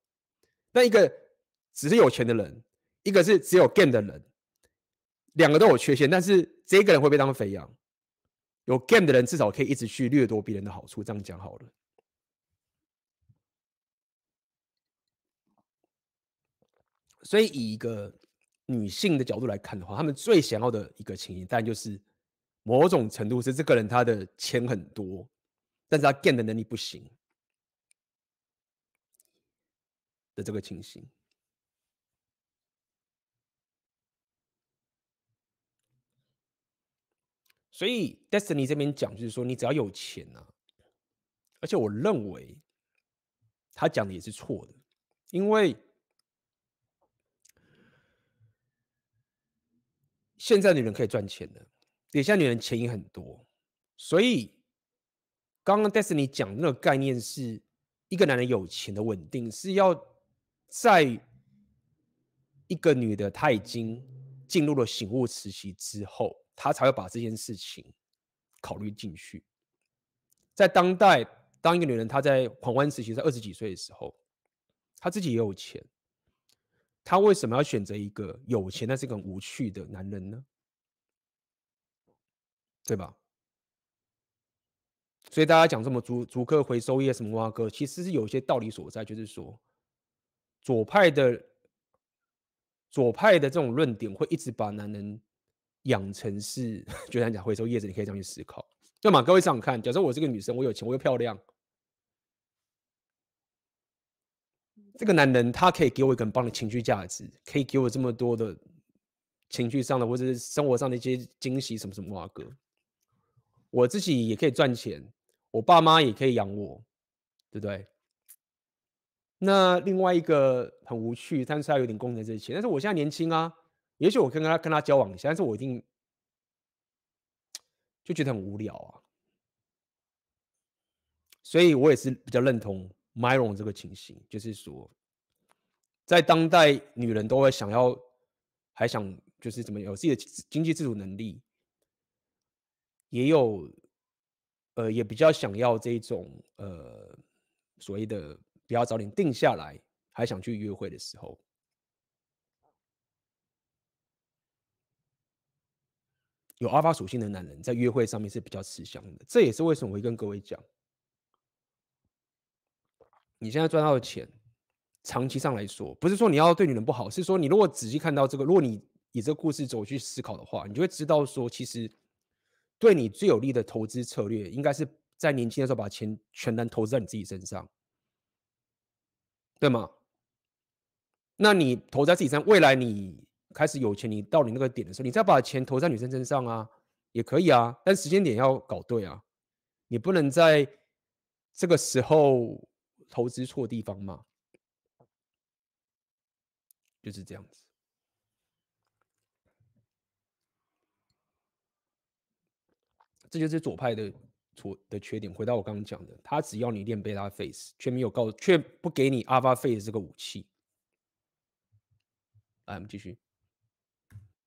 那一个只是有钱的人，一个是只有 game 的人。两个都有缺陷，但是这个人会被当肥羊。有 game 的人至少可以一直去掠夺别人的好处，这样讲好了。所以以一个女性的角度来看的话，他们最想要的一个情形，但就是某种程度是这个人他的钱很多，但是他 game 的能力不行的这个情形。所以，Destiny 这边讲就是说，你只要有钱啊，而且我认为他讲的也是错的，因为现在女人可以赚钱的，现在女人钱也很多，所以刚刚 Destiny 讲那个概念是一个男人有钱的稳定是要在一个女的她已经进入了醒悟时期之后。她才会把这件事情考虑进去。在当代，当一个女人她在狂欢时期，在二十几岁的时候，她自己也有钱，她为什么要选择一个有钱但是很无趣的男人呢？对吧？所以大家讲这么逐逐客回收业什么挖哥，其实是有一些道理所在，就是说左派的左派的这种论点会一直把男人养成是，就像讲回收业者，你可以这样去思考。对嘛？各位想想看，假设我是个女生，我有钱，我又漂亮，这个男人他可以给我一个很棒的情绪价值，可以给我这么多的情绪上的或者是生活上的一些惊喜，什么什么哇哥，我自己也可以赚钱，我爸妈也可以养我，对不对？那另外一个很无趣，但是他有点功能这些，但是我现在年轻啊，也许我跟他跟他交往一下，但是我一定。就觉得很无聊啊，所以我也是比较认同 Myron 这个情形，就是说，在当代，女人都会想要，还想就是怎么有自己的经济自主能力，也有，呃，也比较想要这种呃所谓的比较早点定下来，还想去约会的时候。有阿发属性的男人在约会上面是比较吃香的，这也是为什么我会跟各位讲，你现在赚到的钱，长期上来说，不是说你要对女人不好，是说你如果仔细看到这个，如果你以这个故事走去思考的话，你就会知道说，其实对你最有利的投资策略，应该是在年轻的时候把钱全然投资在你自己身上，对吗？那你投在自己身上，未来你。开始有钱，你到你那个点的时候，你再把钱投在女生身上啊，也可以啊，但时间点要搞对啊，你不能在这个时候投资错地方嘛，就是这样子。这就是左派的错的缺点。回到我刚刚讲的，他只要你练贝拉 face，却没有告，却不给你阿巴 face 这个武器。来，我们继续。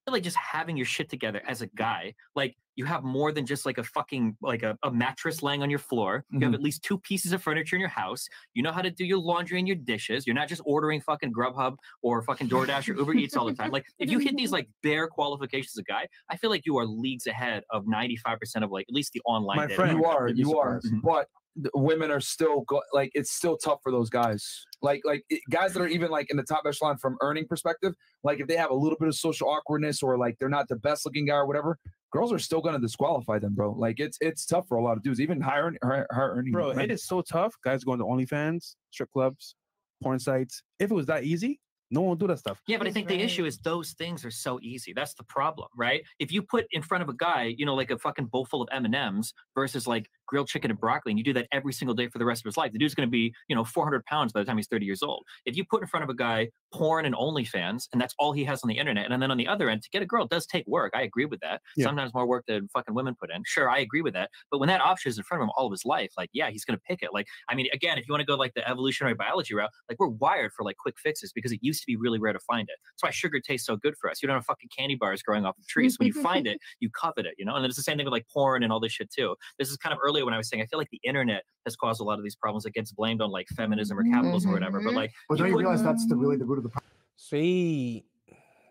Like just having your shit together as a guy like you have more than just like a fucking like a, a mattress laying on your floor mm-hmm. you have at least two pieces of furniture in your house you know how to do your laundry and your dishes you're not just ordering fucking grubhub or fucking doordash or uber eats all the time like if you hit these like bare qualifications as a guy i feel like you are leagues ahead of 95% of like at least the online my friend you are you are mm-hmm. but women are still go- like it's still tough for those guys. Like like it, guys that are even like in the top echelon from earning perspective like if they have a little bit of social awkwardness or like they're not the best looking guy or whatever girls are still going to disqualify them bro. Like it's it's tough for a lot of dudes even higher higher, earning bro it is so tough guys going to onlyfans strip clubs porn sites. If it was that easy no one will do that stuff. Yeah, but I think the issue is those things are so easy. That's the problem, right? If you put in front of a guy, you know, like a fucking bowl full of M and M's versus like grilled chicken and broccoli, and you do that every single day for the rest of his life, the dude's going to be, you know, 400 pounds by the time he's 30 years old. If you put in front of a guy porn and OnlyFans, and that's all he has on the internet, and then on the other end, to get a girl does take work. I agree with that. Yeah. Sometimes more work than fucking women put in. Sure, I agree with that. But when that option is in front of him all of his life, like, yeah, he's going to pick it. Like, I mean, again, if you want to go like the evolutionary biology route, like we're wired for like quick fixes because it used to be really rare to find it. That's why sugar tastes so good for us. You don't have fucking candy bars growing off the trees. When you find it, you covet it, you know? And it's the same thing with like porn and all this shit too. This is kind of earlier when I was saying, I feel like the internet has caused a lot of these problems. It gets blamed on like feminism or capitalism or whatever. But like, but don't you, realize that's the really the root of the problem? 所以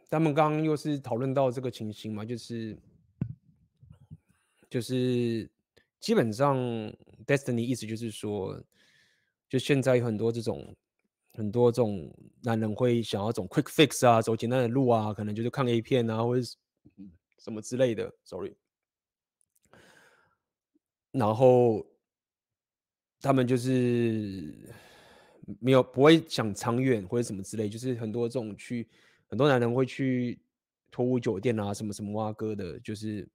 他们刚刚又是讨论到这个情形嘛，就是就是基本上 Destiny 意思就是说，就现在有很多这种。 很多这种男人会想要走 quick fix 啊，走简单的路啊，可能就是看 A 片啊，或者什么之类的。Sorry，然后他们就是没有不会想长远或者什么之类，就是很多这种去很多男人会去托屋酒店啊，什么什么挖哥的，就是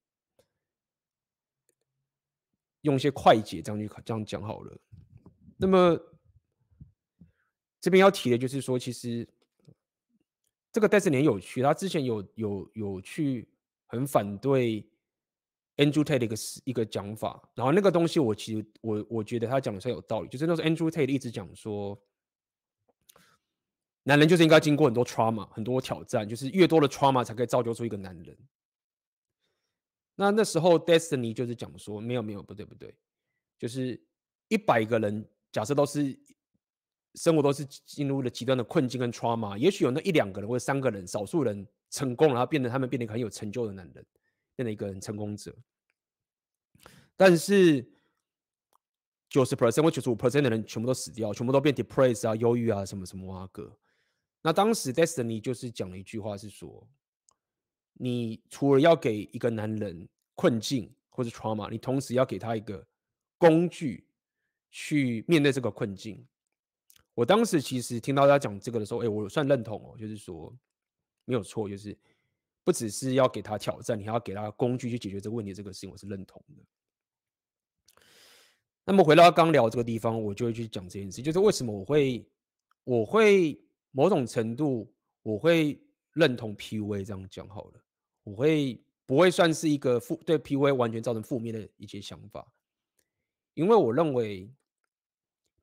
用一些快捷这样去这样讲好了。那么。这边要提的就是说，其实这个 Destiny 有趣，他之前有有有去很反对 Andrew Tate 的一个一个讲法，然后那个东西我其实我我觉得他讲的是有道理，就是那时候 Andrew Tate 一直讲说，男人就是应该经过很多 trauma 很多挑战，就是越多的 trauma 才可以造就出一个男人。那那时候 Destiny 就是讲说，没有没有不对不对，就是一百个人假设都是。生活都是进入了极端的困境跟 trauma，也许有那一两个人或者三个人，少数人成功，然后变得他们变得很有成就的男人，变得一个很成功者。但是九十 percent 或九十五 percent 的人全部都死掉，全部都变 depressed 啊、忧郁啊什么什么啊个。那当时 Destiny 就是讲了一句话是说，你除了要给一个男人困境或者 trauma，你同时要给他一个工具去面对这个困境。我当时其实听到他讲这个的时候，哎，我算认同哦，就是说没有错，就是不只是要给他挑战，你还要给他工具去解决这个问题，这个事情我是认同的。那么回到刚聊这个地方，我就会去讲这件事，就是为什么我会我会某种程度我会认同 PUA 这样讲好了，我会不会算是一个负对 PUA 完全造成负面的一些想法，因为我认为。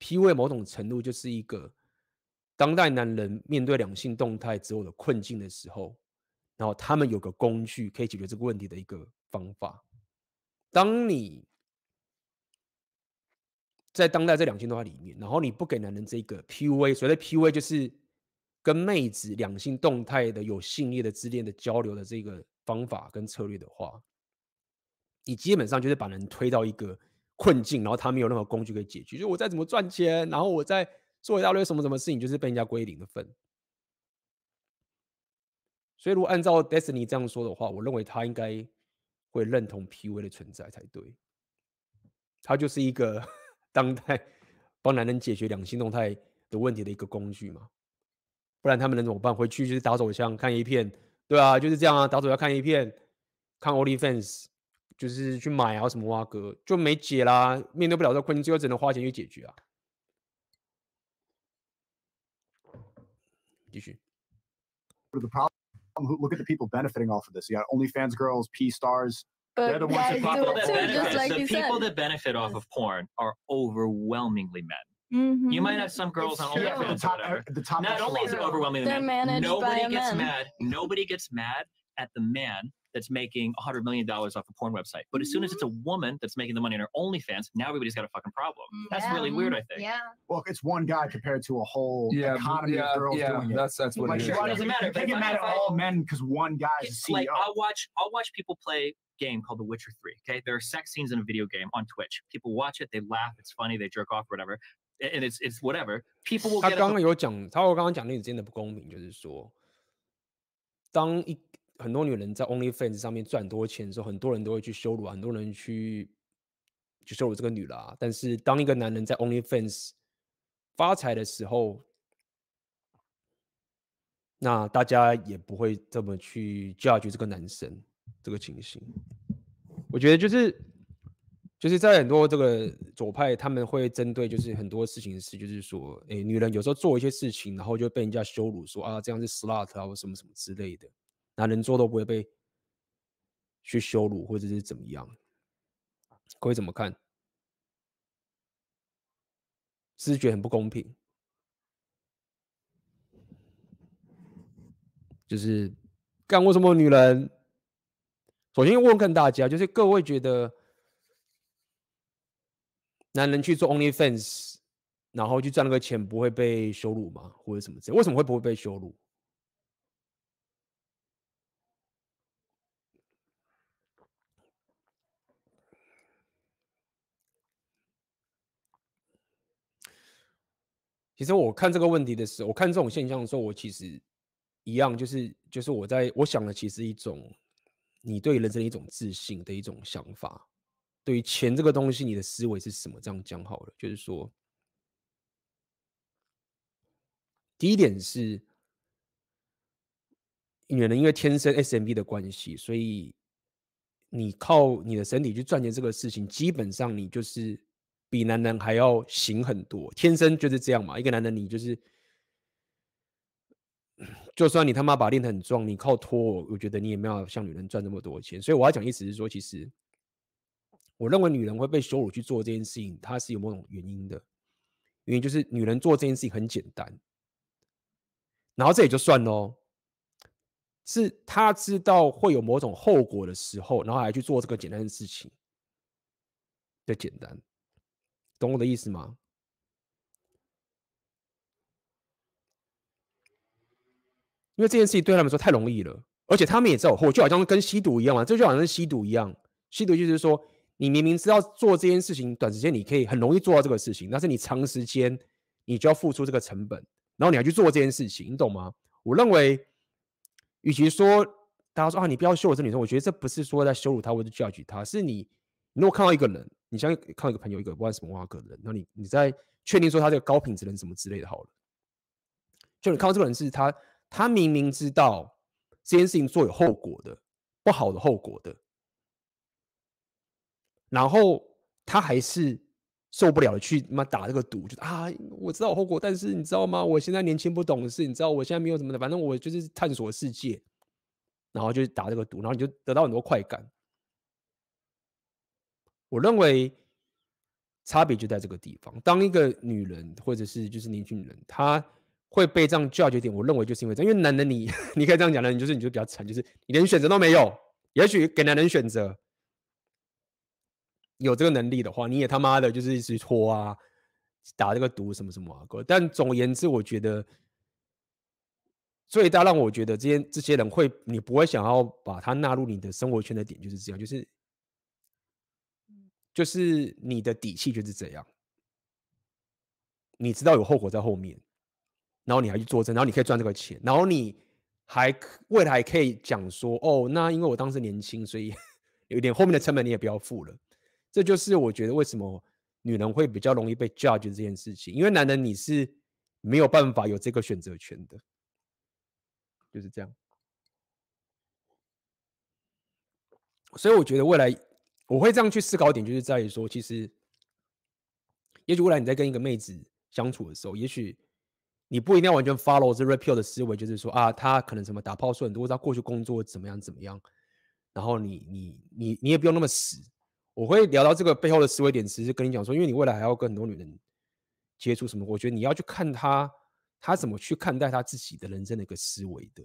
PUA 某种程度就是一个当代男人面对两性动态之后的困境的时候，然后他们有个工具可以解决这个问题的一个方法。当你在当代这两性动态里面，然后你不给男人这个 PUA，所谓的 PUA 就是跟妹子两性动态的有性力的自恋的交流的这个方法跟策略的话，你基本上就是把人推到一个。困境，然后他没有任何工具可以解决。就我再怎么赚钱，然后我再做一大堆什么什么事情，就是被人家归零的份。所以，如果按照 Destiny 这样说的话，我认为他应该会认同 PV 的存在才对。他就是一个 当代帮男人解决两性动态的问题的一个工具嘛。不然他们能怎么办？回去就是打手枪看一片，对啊，就是这样啊，打手枪看一片，看 OnlyFans。就是去买啊什么挖哥就没解啦，面对不了这个困境，最后只能花钱去解决啊。继续。The problem, look at the people benefiting off of this. You got OnlyFans girls, P stars. But the people, that benefit, like the people that benefit off of porn are overwhelmingly men. Mm-hmm. You might have some girls on OnlyFans. The top, the top Not only is it overwhelmingly They're men, nobody gets men. mad. Nobody gets mad at the man that's making a hundred million dollars off a porn website. But as soon as it's a woman that's making the money in her OnlyFans, now everybody's got a fucking problem. That's Yeah. really weird, I think. Yeah. Well, it's one guy compared to a whole Yeah, economy yeah, of girls yeah. doing it. That's that's what Like, it is. you Well, it doesn't matter, You but can't get if I- mad at if I- all men because one guy's a E It's CEO. like I'll watch I'll watch people play a game called The Witcher 3. Okay. There are sex scenes in a video game on Twitch. People watch it, they laugh, it's funny, they jerk off, whatever. And it's it's whatever. People will 他 get 刚 up 刚有讲，他我刚刚讲例子真的不公平，就是说，当一 很多女人在 OnlyFans 上面赚多钱的时候，很多人都会去羞辱，很多人去去羞辱这个女啦。但是当一个男人在 OnlyFans 发财的时候，那大家也不会这么去 judge 这个男生这个情形。我觉得就是就是在很多这个左派，他们会针对就是很多事情是，就是说，哎，女人有时候做一些事情，然后就被人家羞辱说啊，这样是 slut 啊，或什么什么之类的。男人做都不会被去羞辱，或者是怎么样？各位怎么看？是觉得很不公平？就是干过什么女人？首先问看大家，就是各位觉得男人去做 OnlyFans，然后去赚那个钱，不会被羞辱吗？或者什么之类？为什么会不会被羞辱？其实我看这个问题的时候，我看这种现象的时候，我其实一样，就是就是我在我想的，其实一种你对人生的一种自信的一种想法。对于钱这个东西，你的思维是什么？这样讲好了，就是说，第一点是，女人因为天生 SMB 的关系，所以你靠你的身体去赚钱这个事情，基本上你就是。比男人还要行很多，天生就是这样嘛。一个男人，你就是，就算你他妈把练得很壮，你靠拖，我觉得你也没有像女人赚那么多钱。所以我要讲意思是说，其实我认为女人会被羞辱去做这件事情，它是有某种原因的。原因就是女人做这件事情很简单，然后这也就算喽，是她知道会有某种后果的时候，然后还去做这个简单的事情，的简单。懂我的意思吗？因为这件事情对他们说太容易了，而且他们也知道后果，就好像跟吸毒一样嘛，这就好像是吸毒一样。吸毒就是说，你明明知道做这件事情，短时间你可以很容易做到这个事情，但是你长时间你就要付出这个成本，然后你还去做这件事情，你懂吗？我认为，与其说大家说啊，你不要羞辱这女生，我觉得这不是说在羞辱她或者 judge 她，是，你如果看到一个人，你像看一个朋友，一个不管什么话个人，那你你在确定说他这个高品质人什么之类的，好了，就你看到这个人是他，他明明知道这件事情做有后果的，不好的后果的。然后他还是受不了的去妈打这个赌，就啊，我知道后果，但是你知道吗？我现在年轻不懂事，你知道我现在没有什么的，反正我就是探索世界，然后就打这个赌，然后你就得到很多快感。我认为差别就在这个地方。当一个女人或者是就是年轻女人，她会被这样教育点，我认为就是因为这样，因为男人你 你可以这样讲的，你就是你就比较惨，就是你连选择都没有，也许给男人选择。有这个能力的话，你也他妈的就是一直拖啊，打这个赌什么什么啊。但总而言之，我觉得最大让我觉得这些这些人会，你不会想要把他纳入你的生活圈的点就是这样，就是就是你的底气就是这样，你知道有后果在后面，然后你还去作证，然后你可以赚这个钱，然后你还未来可以讲说，哦，那因为我当时年轻，所以 有点后面的成本你也不要付了。这就是我觉得为什么女人会比较容易被 judge 这件事情，因为男人你是没有办法有这个选择权的，就是这样。所以我觉得未来我会这样去思考点，就是在于说，其实，也许未来你在跟一个妹子相处的时候，也许你不一定要完全 follow 这 repeal 的思维，就是说啊，她可能什么打炮数很多，她过去工作怎么样怎么样，然后你你你你也不用那么死。我会聊到这个背后的思维点，其实跟你讲说，因为你未来还要跟很多女人接触什么，我觉得你要去看他，他怎么去看待他自己的人生的一个思维的。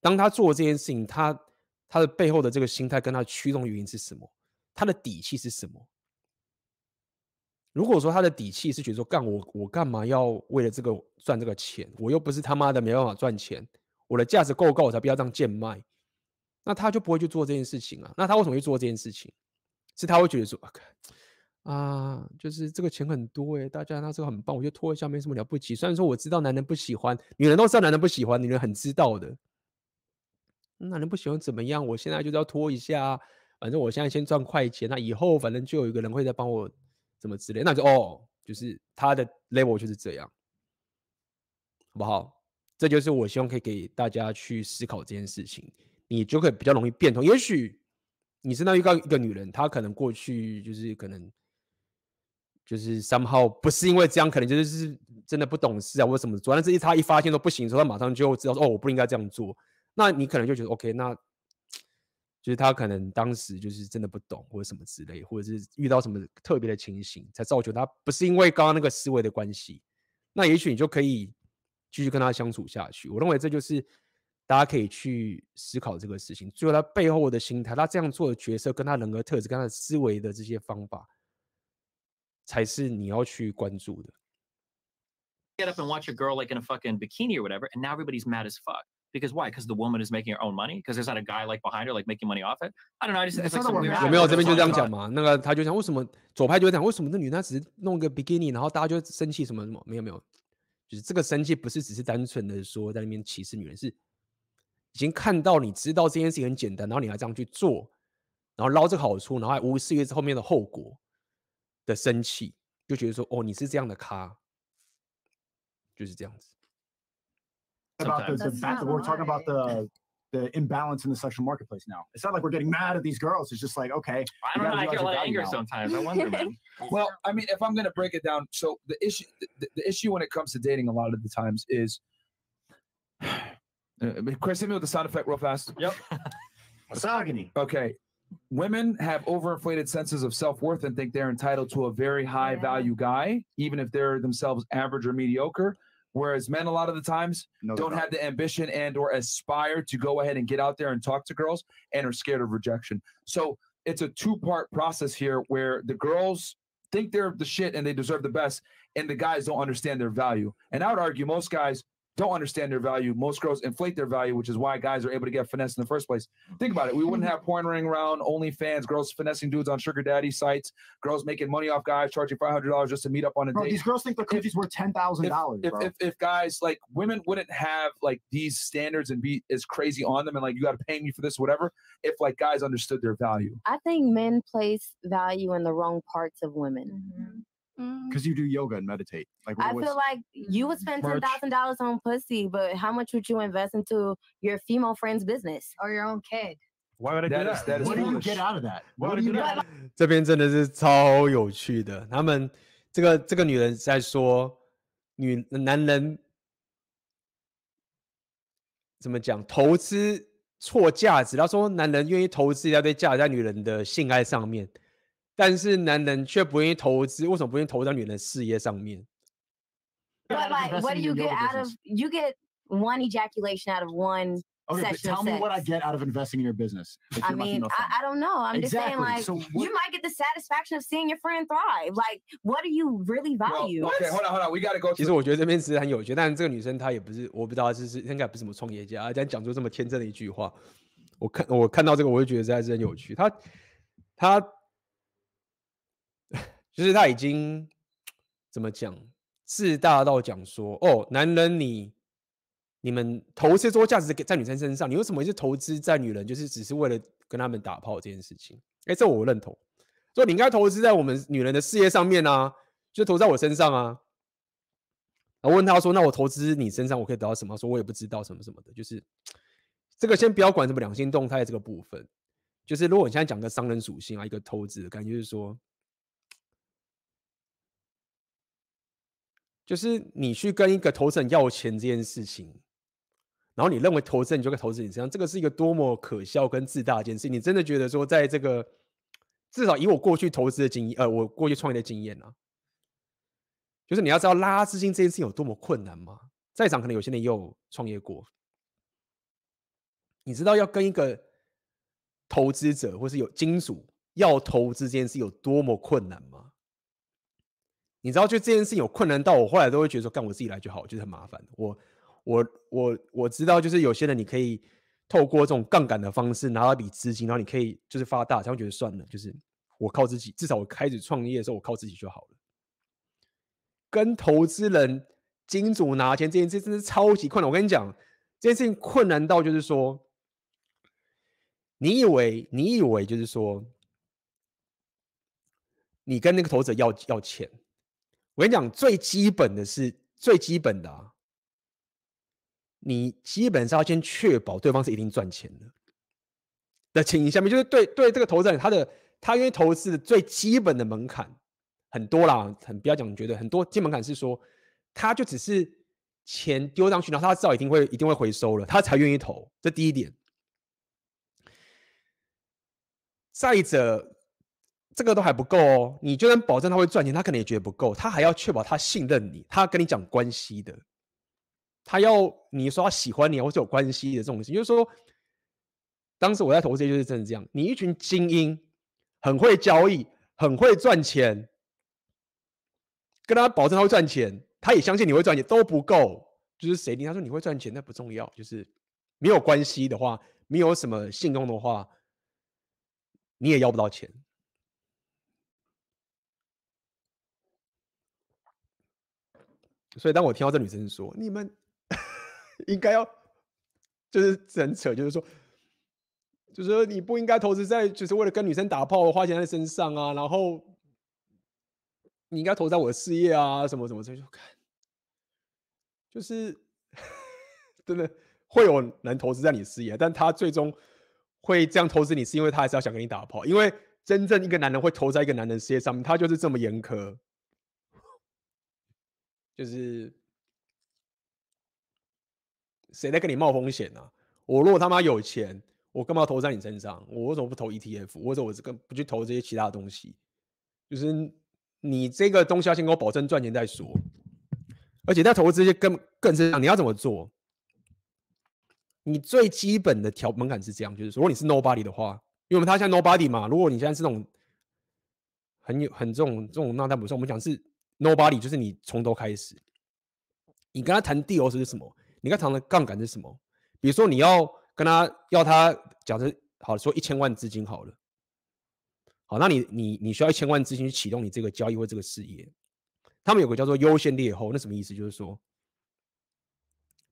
当他做这件事情，他他的背后的这个心态跟他驱动原因是什么？他的底气是什么？如果说他的底气是觉得说，干我我干嘛要为了这个赚这个钱？我又不是他妈的没办法赚钱，我的价值够高，我才不要这样贱卖。那他就不会去做这件事情啊。那他为什么会做这件事情？是他会觉得说啊，就是这个钱很多哎，大家那这个很棒，我就拖一下没什么了不起。虽然说我知道男人不喜欢，女人都知道男人不喜欢，女人很知道的。男人不喜欢怎么样？我现在就是要拖一下，反正我现在先赚快钱，那以后反正就有一个人会再帮我怎么之类，那就哦，就是他的 level 就是这样，好不好？这就是我希望可以给大家去思考这件事情，你就可以比较容易变通。也许。你身上遇到一个女人，她可能过去就是可能就是 somehow 不是因为这样，可能就是真的不懂事啊，或者什么。主要是一她一发现说不行的时候，她马上就知道说哦，我不应该这样做。那你可能就觉得 OK，那就是他可能当时就是真的不懂，或者什么之类，或者是遇到什么特别的情形，才造就他不是因为刚刚那个思维的关系。那也许你就可以继续跟他相处下去。我认为这就是。大家可以去思考这个事情，最后他背后的心态，他这样做的角色，跟他人格特质，跟他的思维的这些方法，才是你要去关注的。Get up and watch a girl like in a fucking bikini or whatever, and now everybody's mad as fuck. Because why? Because the woman is making her own money. Because there's not a guy like behind her, like making money off it. I don't know. I just it's like some weird. 有没有这边就这样讲嘛？那个他就讲为什么左派就会讲为什么那女的只是弄个 bikini，然后大家就生气什么什么？没有没有，就是这个生气不是只是单纯的说在那边歧视女人，是。已经看到，你知道这件事情很简单，然后你还这样去做，然后捞这个好处，然后还无视于后面的后果的生气，就觉得说哦，你是这样的咖，就是这样子。About the, the fact that we're talking about the the imbalance in the sexual marketplace now. It's not like we're getting mad at these girls. It's just like okay. I don't know. I get a lot of anger sometimes. I wonder, man. well, I mean, if I'm gonna break it down, so the issue the, the issue when it comes to dating a lot of the times is. Uh, Chris, hit me with the sound effect real fast. Yep. Misogyny. Okay. Women have overinflated senses of self worth and think they're entitled to a very high Yeah. value guy, even if they're themselves average or mediocre. Whereas men, a lot of the times, No, don't have the ambition and or aspire to go ahead and get out there and talk to girls and are scared of rejection. So it's a two part process here where the girls think they're the shit and they deserve the best, and the guys don't understand their value. And I would argue most guys don't understand their value. Most girls inflate their value, which is why guys are able to get finessed in the first place. Think about it. We wouldn't mm-hmm. have porn ring around, OnlyFans, girls finessing dudes on sugar daddy sites, girls making money off guys charging five hundred dollars just to meet up on a Bro, date. these girls think their coochie's worth ten thousand dollars, if, if, if guys like women wouldn't have like these standards and be as crazy on them and like you got to pay me for this whatever if like guys understood their value I think men place value in the wrong parts of women. Mm-hmm. Because you do yoga and meditate. Like I what's- feel like you would spend ten Merch. thousand dollars on pussy, but how much would you invest into your female friend's business or your own kid? Why would I do That that? is- that is what do you foolish. get out of that? Why What would do I you do get? that?这边真的是超有趣的。他们这个这个女人在说，女男人怎么讲？投资错价值。他说，男人愿意投资一大堆价值在女人的性爱上面， 但是男人却不愿意投资。为什么不愿意投资在女人的事业上面？But like, what do you get out of? You get one ejaculation out of one Okay, but session tell me what I get out of investing in your business. I mean. I, I don't know. I'm just saying, like, So what- you might get the satisfaction of seeing your friend thrive. Like, what do you really Well, value? okay hold on hold on we gotta go 其实我觉得这边其实很有趣，但是这个女生她也不是，我不知道她是是应该不是什么创业家，但讲出这么天真的一句话，我看我看到这个，我就觉得实在是很有趣。她她就是他已经怎么讲，自大到讲说，哦，男人你你们投资多价值在女生身上，你为什么一直投资在女人，就是只是为了跟他们打炮这件事情？哎，这我认同，所以你应该投资在我们女人的事业上面啊，就投在我身上啊。我问他说：“那我投资你身上，我可以得到什么？”说：“我也不知道什么什么的。”就是这个先不要管什么两性动态这个部分，就是如果你现在讲个商人属性啊，一个投资的感觉，就是说，就是你去跟一个投资人要钱这件事情，然后你认为投资人就会投资你身上，这个是一个多么可笑跟自大的一件事。你真的觉得说，在这个至少以我过去投资的经验，呃，我过去创业的经验啊。就是你要知道拉资金这件事情有多么困难吗？在场可能有些人也有创业过，你知道要跟一个投资者或是有金主要投资这件事有多么困难吗？你知道就这件事情有困难到我后来都会觉得说，干我自己来就好，就是很麻烦。我我我我知道，就是有些人你可以透过这种杠杆的方式拿到一笔资金，然后你可以就是发大，才会觉得算了，就是我靠自己，至少我开始创业的时候我靠自己就好了。跟投资人、金主拿钱这件事真是超级困难。我跟你讲，这件事情困难到就是说，你以为你以为就是说，你跟那个投资者要要钱，我跟你讲，最基本的是最基本的啊，你基本上要先确保对方是一定赚钱的的情形下面，就是对对这个投资人他的他愿意投资的最基本的门槛。很多啦，很不要讲，觉得很多基本感是说，他就只是钱丢上去，然后他知道一定会一定会回收了，他才愿意投。这第一点。再者，这个都还不够哦，你就算保证他会赚钱，他可能也觉得不够，他还要确保他信任你，他跟你讲关系的，他要你说他喜欢你或者有关系的这种事情，就是说，当时我在投资就是真的这样，你一群精英，很会交易，很会赚钱。跟他保证他会赚钱，他也相信你会赚钱，都不够。就是谁听他说你会赚钱，那不重要。就是没有关系的话，没有什么信用的话，你也要不到钱。所以当我听到这女生说你们应该要，就是很扯，就是说，就是说你不应该投资在就是为了跟女生打炮花钱在身上啊，然后。你应该投在我的事业啊，什么什么这就看，就是 真的会有人投资在你事业，但他最终会这样投资你，是因为他还是要想跟你打炮。因为真正一个男人会投在一个男人事业上面，他就是这么严苛，就是谁在跟你冒风险啊？我如果他妈有钱，我干嘛投在你身上？我为什么不投 ETF？或者我这个不去投这些其他东西？就是。你这个东西要先给我保证赚钱再说，而且在投资这些更更是这样，你要怎么做？你最基本的条门槛是这样，就是如果你是 nobody 的话，因为我们他现在 nobody 嘛，如果你现在是那种很有很这种这种那但不是我们讲是 nobody，就是你从头开始，你跟他谈 deal 是什么？你跟他谈的杠杆是什么？比如说你要跟他要他假设好说一千万资金好了，好，那你你你需要一千万资金去启动你这个交易或这个事业。他们有个叫做优先劣后，那什么意思？就是说，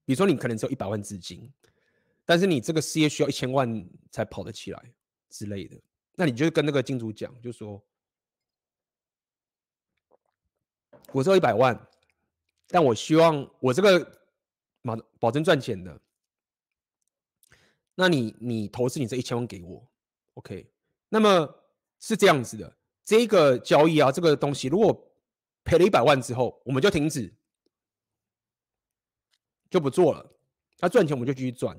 比如说你可能只有一百万资金，但是你这个事业需要一千万才跑得起来之类的，那你就跟那个金主讲，就说，我只有一百万，但我希望我这个保保证赚钱的，那你你投资你这一千万给我，OK？那么是这样子的，这个交易啊，这个东西如果。赔了一百万之后，我们就停止，就不做了。他赚钱，我们就继续赚。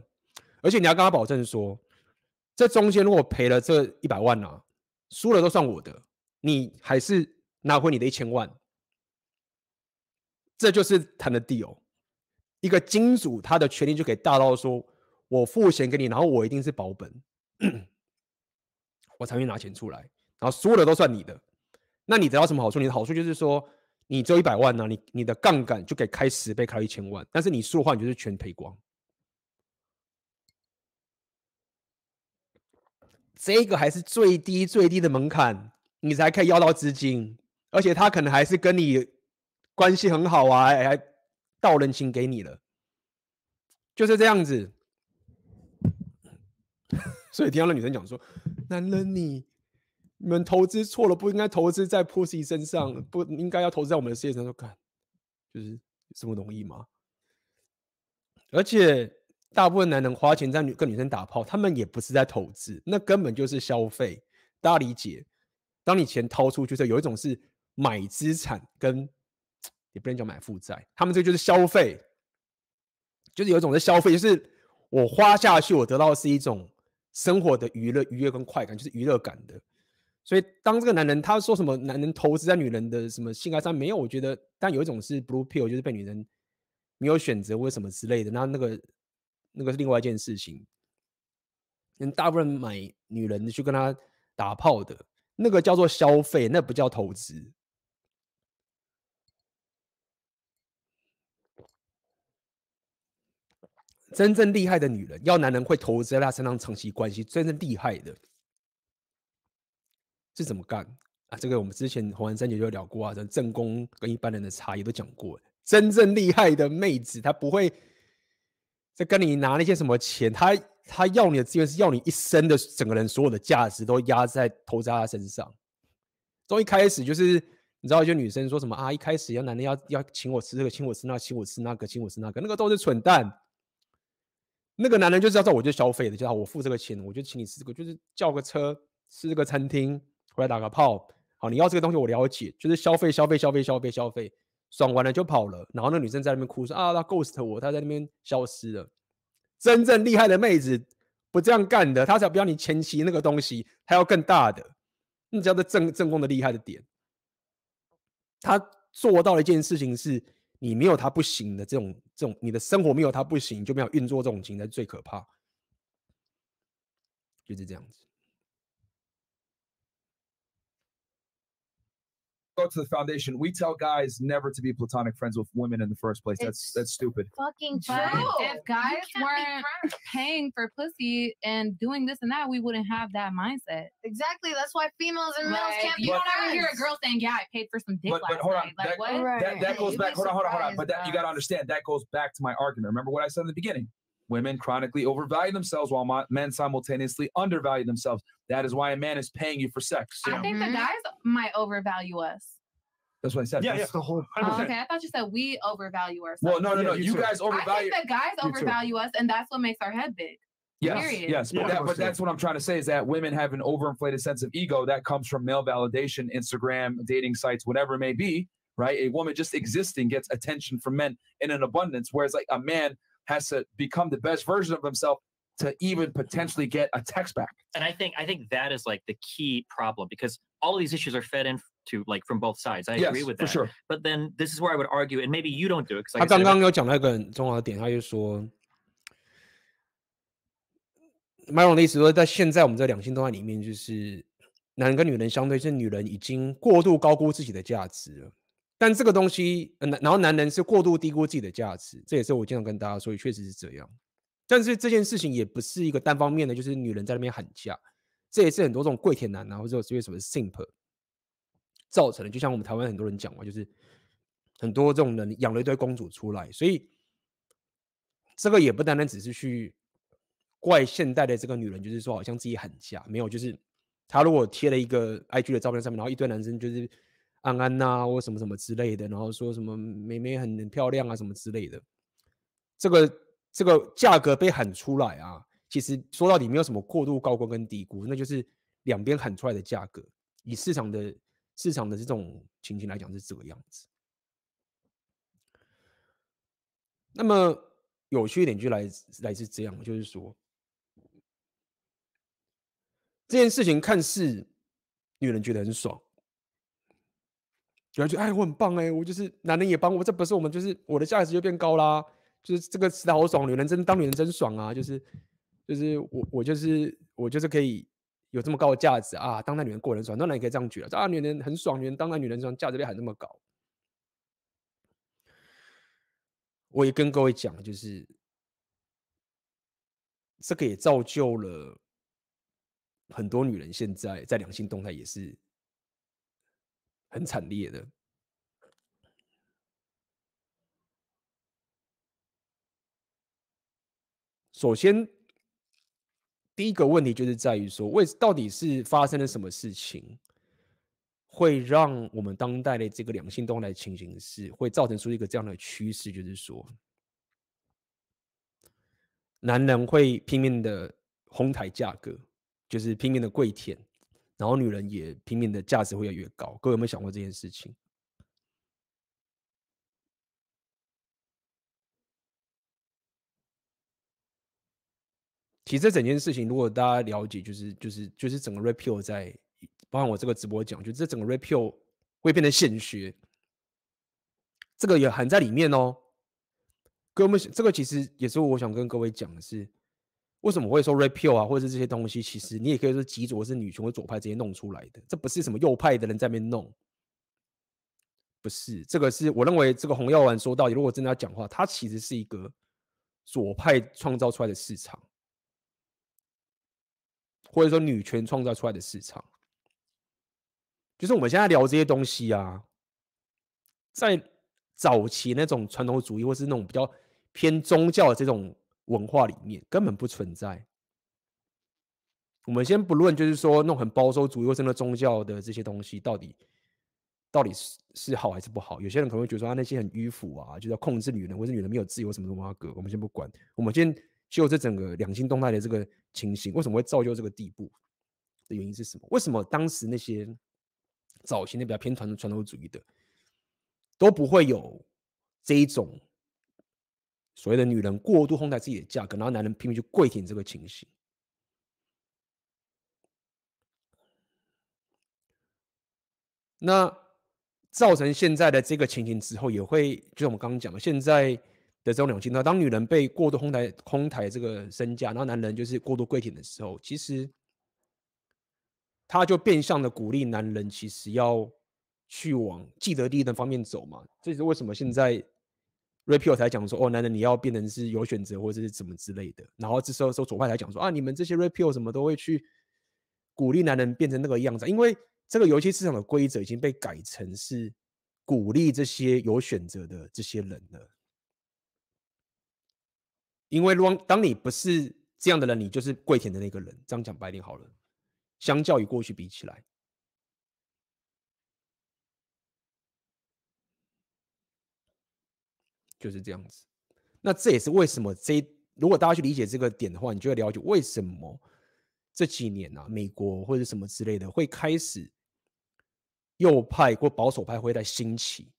而且你要跟他保证说，这中间如果赔了这一百万啊，输了都算我的，你还是拿回你的一千万。这就是谈的 deal。一个金主他的权利就可以大到说，我付钱给你，然后我一定是保本，我才会拿钱出来，然后输了都算你的。那你得到什么好处？你的好处就是说。你只有一百万呢、你你的杠杆就可以开十倍，开到一千万。但是你输的话，你就是全赔光。这个还是最低最低的门槛，你才可以要到资金，而且他可能还是跟你关系很好啊，还倒人情给你了，就是这样子。所以听到那女生讲说：“男人你。”你们投资错了，不应该投资在 Pussy 身上，不应该要投资在我们的事业上。说看，就是这么容易吗？而且大部分男人花钱在女跟女生打炮，他们也不是在投资，那根本就是消费。大家理解？当你钱掏出去的时候，有一种是买资产，跟也不能叫买负债，他们这个就是消费，就是有一种是消费，就是我花下去，我得到的是一种生活的娱乐、愉悦跟快感，就是娱乐感的。所以，当这个男人他说什么男人投资在女人的什么性爱上没有，我觉得，但有一种是 blue pill，就是被女人没有选择或什么之类的，那那个那个是另外一件事情。人大部分买女人去跟他打炮的，那个叫做消费，那不叫投资。真正厉害的女人，要男人会投资在她身上长期关系，真正厉害的。是怎么干啊？这个我们之前红颜三姐就聊过啊，这正宫跟一般人的差异都讲过。真正厉害的妹子，她不会再跟你拿那些什么钱，她她要你的资源是要你一生的整个人所有的价值都压在投在她身上。从一开始就是你知道，一些女生说什么啊，一开始要男人要要请我吃这个，请我吃那，请我吃那个，请我吃那个，那个都是蠢蛋。那个男人就是要照我就消费的，就我付这个钱，我就请你吃这个，就是叫个车，吃这个餐厅。回来打个炮，好，你要这个东西我了解，就是消费消费消费消费消费，爽完了就跑了，然后那女生在那边哭说啊，他 ghost 我，他在那边消失了。真正厉害的妹子不这样干的，她才不要你前期那个东西，还要更大的。你知道这正正宫的厉害的点，他做到了一件事情是，你没有他不行的这种这种，你的生活没有他不行，就没有运作这种情才是最可怕，就是这样子。Go to the foundation. We tell guys never to be platonic friends with women in the first place. That's It's that's stupid. Fucking true. If guys weren't paying for pussy and doing this and that, we wouldn't have that mindset. Exactly. That's why females and males Like, can't be you don't ever hear a girl saying, "Yeah, I paid for some dick But- but last hold on, night." Like that- what? Right. That that goes You'd back. Hold on, hold on, hold on. But that you got to understand. That goes back to my argument. Remember what I said in the beginning. Women chronically overvalue themselves while men simultaneously undervalue themselves. That is why a man is paying you for sex. I think the Mhm. guys might overvalue us. That's what I said. Yeah, That's- yeah. the whole. Oh, okay, I thought you said we overvalue ourselves. Well, no, no, Yeah, no. you You too. guys I think the guys overvalue us, and that's what makes our head big. Yes, Period. yes, but, Yeah. that, but that's what I'm trying to say is that women have an overinflated sense of ego that comes from male validation, Instagram, dating sites, whatever it may be, right? A woman just existing gets attention from men in an abundance, whereas like a man has to become the best version of himself to even potentially get a text back. and I think I think that is like the key problem because all of these issues are fed into like from both sides. I yes, agree with for that. sure. But then this is where I would argue, and maybe you don't do it because 他刚刚有讲到一个很重要的点，他就说，麦龙的意思说，在现在我们这两性动态里面，就是男人跟女人相对，是女人已经过度高估自己的价值了。但这个东西，呃，然后男人是过度低估自己的价值，这也是我经常跟大家说，确实是这样。但是这件事情也不是一个单方面的，就是女人在那边喊价，这也是很多这种跪舔男啊，或者是为什么 simp 造成的。就像我们台湾很多人讲嘛，就是很多这种人养了一堆公主出来，所以这个也不单单只是去怪现代的这个女人，就是说好像自己喊价，没有，就是他如果贴了一个 IG 的照片上面，然后一堆男生就是。安安呐、啊，或什么什么之类的，然后说什么妹妹很漂亮啊，什么之类的，这个这个价格被喊出来啊，其实说到底没有什么过度高估跟低估，那就是两边喊出来的价格，以市场的市场的这种情形来讲是这个样子。那么有趣一点就来来自这样，就是说这件事情看似女人觉得很爽。有人觉得哎，我很棒哎，我就是男人也帮我，这不是我们就是我的价值就变高啦，就是这个词好爽，女人真当女人真爽啊，就是就是我我就是我就是可以有这么高的价值啊，当代女人过人爽，当然也可以这样觉得啊，女人很爽，女人当代女人爽，价值被喊那么高。我也跟各位讲，就是这个也造就了很多女人现在在两性动态也是。很惨烈的。首先，第一个问题就是在于说，为到底是发生了什么事情，会让我们当代的这个两性动态情形是会造成出一个这样的趋势，就是说，男人会拼命的哄抬价格，就是拼命的跪舔。然后女人也拼命的价值会越来越高，各位有没有想过这件事情？其实这整件事情，如果大家了解，就是就是就是整个 repeal 在，包括我这个直播讲，就这整个 repeal 会变成现学，这个也含在里面哦。各位，这个其实也是我想跟各位讲的是。为什么会说 repeal 啊，或者是这些东西？其实你也可以说极左是女权或左派这些弄出来的，这不是什么右派的人在那边弄，不是这个是我认为这个红药丸说到底，如果真的要讲话，它其实是一个左派创造出来的市场，或者说女权创造出来的市场，就是我们现在聊这些东西啊，在早期那种传统主义或是那种比较偏宗教的这种。文化里面根本不存在。我们先不论，就是说那种很保守主义或者那宗教的这些东西，到底到底是是好还是不好？有些人可能会觉得说，他那些很迂腐啊，就是要控制女人，或是女人没有自由什么什么格。我们先不管，我们先就这整个两性动态的这个情形，为什么会造就这个地步的原因是什么？为什么当时那些早期的比较偏传统传统主义的都不会有这一种？所谓的女人过度哄抬自己的价格，然后男人拼命去跪舔这个情形，那造成现在的这个情形之后，也会就是我们刚刚讲的现在这种两性，那当女人被过度哄抬哄抬这个身价，然后男人就是过度跪舔的时候，其实他就变相的鼓励男人其实要去往既得利益的方面走嘛，这是为什么现在。Red 才讲说哦，男人你要变成是有选择或者是怎么之类的，然后这时候说左派才讲说啊，你们这些 Red 什么都会去鼓励男人变成那个样子，因为这个游戏市场的规则已经被改成是鼓励这些有选择的这些人了。因为当当你不是这样的人，你就是跪舔的那个人。这样讲白点好了，相较于过去比起来。就是这样子，那这也是为什么这如果大家去理解这个点的话，你就会了解为什么这几年啊，美国或者什么之类的会开始右派或保守派会在兴起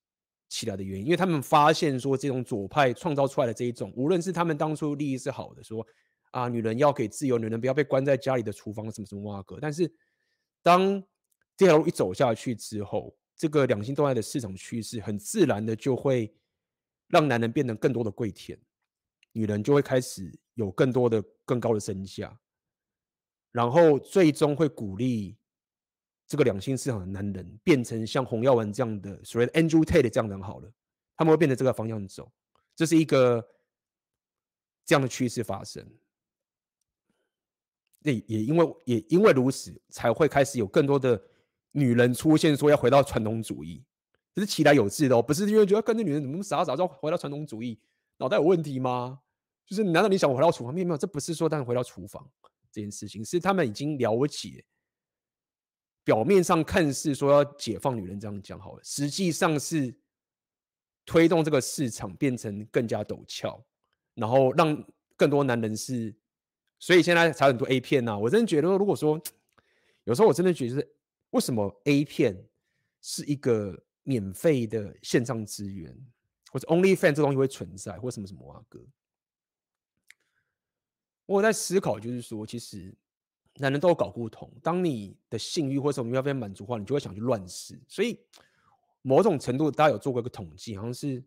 起来的原因，因为他们发现说这种左派创造出来的这一种，无论是他们当初利益是好的，说啊女人要给自由，女人不要被关在家里的厨房什么什么哇哥，但是当这条路一走下去之后，这个两性动态的市场趋势很自然的就会。让男人变得更多的跪舔，女人就会开始有更多的更高的身价，然后最终会鼓励这个两性市场的男人变成像洪耀文这样的所谓的 Andrew Tate 这样的人好了，他们会变成这个方向走，这是一个这样的趋势发生。那也因为也因为如此，才会开始有更多的女人出现，说要回到传统主义，这是其来有自的哦，不是因为觉得跟着女人怎么那么傻傻，要回到传统主义，脑袋有问题吗？就是难道你想回到厨房？没有没有，这不是说当然回到厨房这件事情，是他们已经了解，表面上看似说要解放女人这样讲好了，实际上是推动这个市场变成更加陡峭，然后让更多男人是。所以现在才很多 A 片呐、啊，我真的觉得，如果说有时候我真的觉得，为什么 A 片是一个免费的线上资源，或者 OnlyFans 这东西会存在，或什么什么啊哥？我在思考，就是说，其实男人都有搞不同，当你的性欲或者什么要被满足的话，你就会想去乱试。所以某种程度，大家有做过一个统计，好像是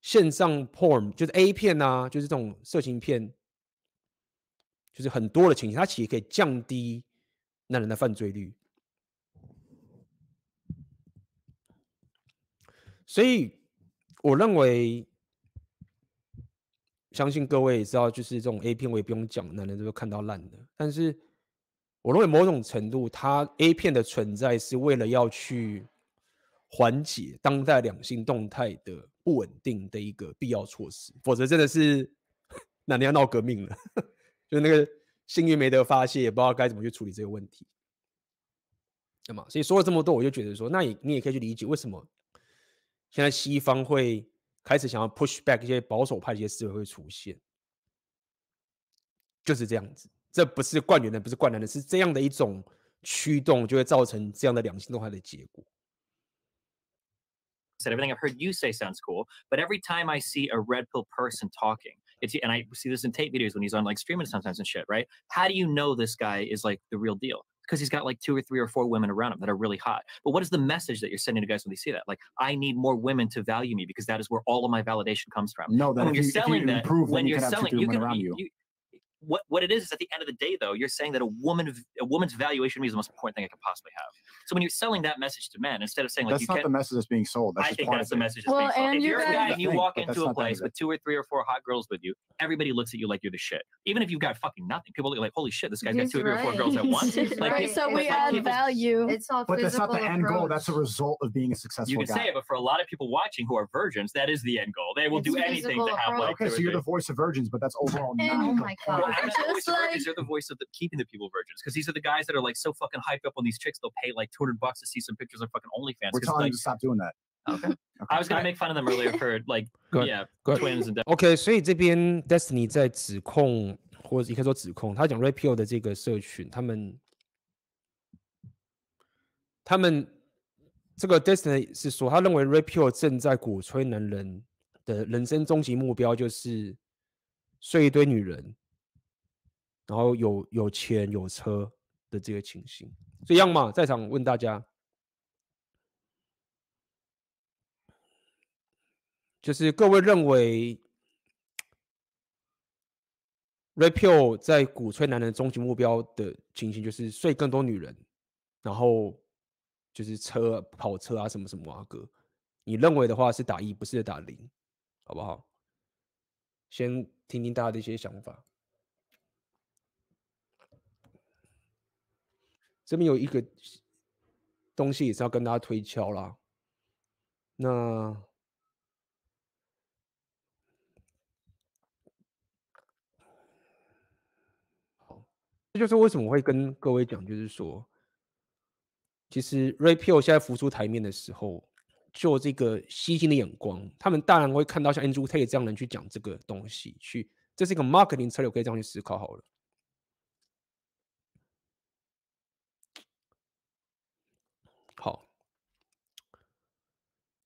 线上 porn 就是 A 片啊，就是这种色情片。就是很多的情形，它其实可以降低男人的犯罪率。所以我认为，相信各位也知道，就是这种 A 片我也不用讲，男人都会看到烂的。但是我认为某种程度，它 A 片的存在是为了要去缓解当代两性动态的不稳定的一个必要措施，否则真的是 男人要闹革命了。就那个性欲没得发泄，也不知道该怎么去处理这个问题。那么，所以说了这么多，我就觉得说，那你你也可以去理解为什么现在西方会开始想要 push back 一些保守派一些思维会出现，就是这样子。这不是惯女人，不是惯男人，是这样的一种驱动，就会造成这样的两性动态的结果。Said everything I've heard you say sounds cool, but every time I see a red pill person talking. It's and I see this in Tate videos when he's on like streaming sometimes and shit, right? How do you know this guy is like the real deal? Because he's got like two or three or four women around him that are really hot. But what is the message that you're sending to guys when they see that? Like, I need more women to value me because that is where all of my validation comes from. No, that when you're you, selling you that, improve, when you you're selling, you can you. You, what what it is is at the end of the day though you're saying that a woman a woman's valuation to me is the most important thing i could possibly have. So when you're selling that message to men instead of saying like that's you not can't, the message that's being sold. That's i think that's the message that's Well, being sold. and if you you're a guy and you walk but into a place with two or three or four hot girls with you everybody looks at you like you're the shit. Even if you've got fucking nothing people look like holy shit this guy's got He's two or three or four girls at once. Like right. so we like, add people- value. It's all but that's not the end goal. That's a result of being a successful you can guy. say it but for a lot of people watching who are virgins that is the end goal. They will It's do anything to have like okay so you're the voice of virgins but that's overall And- not oh oh the my point. Well, God. I'm It's not the voice just of like- virgins. You're the voice of the keeping the people virgins because these are the guys that are like so fucking hyped up on these chicks. They'll pay like 200 bucks to see some pictures of fucking OnlyFans. we're 'cause, telling like, you to stop doing that okay. I was gonna make fun of them earlier for like Go ahead. yeah Go ahead. twins and OK，所以这边 Destiny 在指控，或者也可以说指控，他讲 Rapio 的这个社群，他们他们这个 Destiny 是说，他认为 Rapio 正在鼓吹男人的人生终极目标就是睡一堆女人， 然后有有钱有车的这个情形。这样嘛，在场问大家，就是各位认为 Rapio 在鼓吹男人终极目标的情形，就是睡更多女人，然后就是车跑车啊什么什么啊哥，你认为的话是打一，不是打零，好不好？先听听大家的一些想法。这边有一个东西也是要跟大家推敲啦，那。这就是为什么我会跟各位讲，就是说，其实 Rapio 现在浮出台面的时候，就这个吸睛的眼光，他们当然会看到像 Andrew Tate 这样的人去讲这个东西，去这是一个 marketing 策略，可以这样去思考好了。好，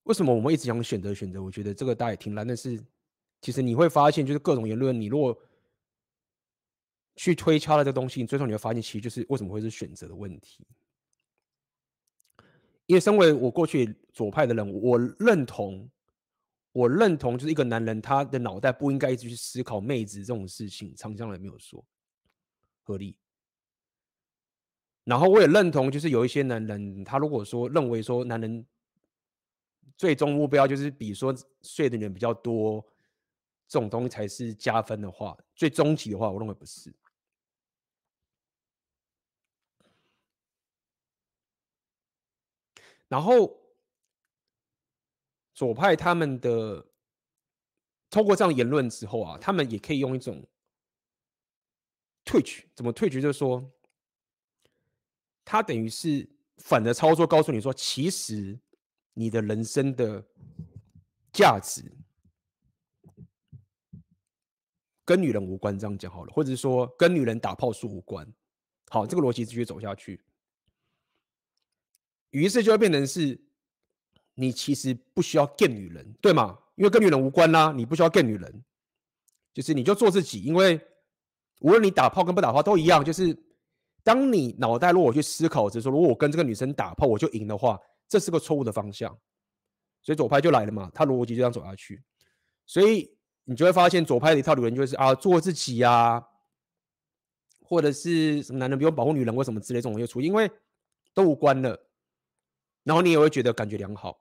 为什么我们一直想选择选择？我觉得这个大家也挺难，但是其实你会发现，就是各种言论，你如果去推敲了这个东西，你最终你会发现，其实就是为什么会是选择的问题。因为身为我过去左派的人，我认同，我认同就是一个男人他的脑袋不应该一直去思考妹子这种事情，长江也没有说合理。然后我也认同，就是有一些男人，他如果说认为说男人最终目标就是比如说睡的人比较多，这种东西才是加分的话，最终极的话，我认为不是。然后左派他们的通过这样言论之后啊，他们也可以用一种退去，怎么退去？就是说。他等于是反的操作，告诉你说，其实你的人生的价值跟女人无关，这样讲好了，或者是说跟女人打炮数无关。好，这个逻辑继续走下去，于是就会变成是，你其实不需要见女人，对吗？因为跟女人无关啦，你不需要见女人，就是你就做自己，因为无论你打炮跟不打炮都一样，就是。当你脑袋如果去思考着说，如果我跟这个女生打炮我就赢的话，这是个错误的方向。所以左派就来了嘛，他逻辑就这样走下去。所以你就会发现左派的一套理论就是啊，做自己、啊，或者是什么男人不用保护女人或什么之类这种又出，因为都无关了。然后你也会觉得感觉良好，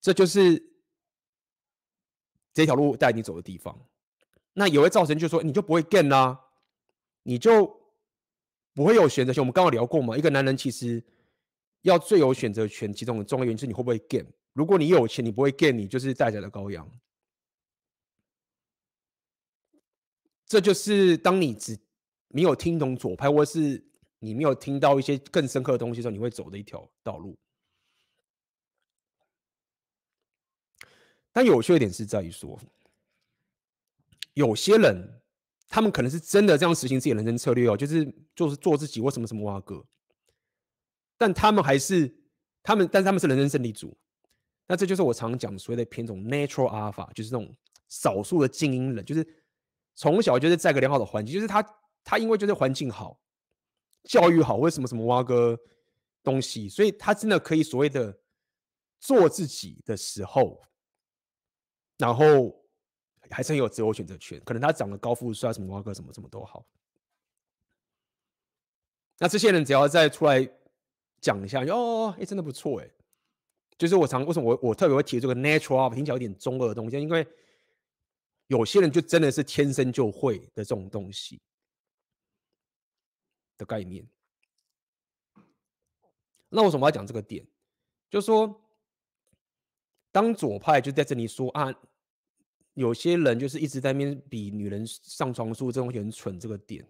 这就是这条路带你走的地方。那也会造成就是说你就不会 gain 啦、你就。不会有选择权。我们刚刚聊过嘛，一个男人其实要最有选择权，其中的重要原因是你会不会 game。如果你有钱，你不会 game，你就是待宰的羔羊。这就是当你只没有听懂左派，或是你没有听到一些更深刻的东西的时候，你会走的一条道路。但有趣的点是在于说，有些人。他们可能是真的这样实行自己的人生策略哦，就是就是做自己或什么什么哇哥，但他们还是他们，但是他们是人生胜利组。那这就是我常讲所谓的偏种 natural alpha，就是那种少数的精英人，就是从小就是在个良好的环境，就是他他因为就是环境好，教育好，为什么什么挖哥东西，所以他真的可以所谓的做自己的时候，然后。还是很有自我选择权，可能他长得高富帅，什么挖哥什么什么都好。那这些人只要再出来讲一下，哦，哎，真的不错哎。就是我常为什么我我特别会提这个 natural，听起来有点中二的东西，因为有些人就真的是天生就会的这种东西的概念。那为什么要讲这个点？就是说，当左派就在这里说啊。有些人就是一直在那边比女人上床数这种很蠢这个点，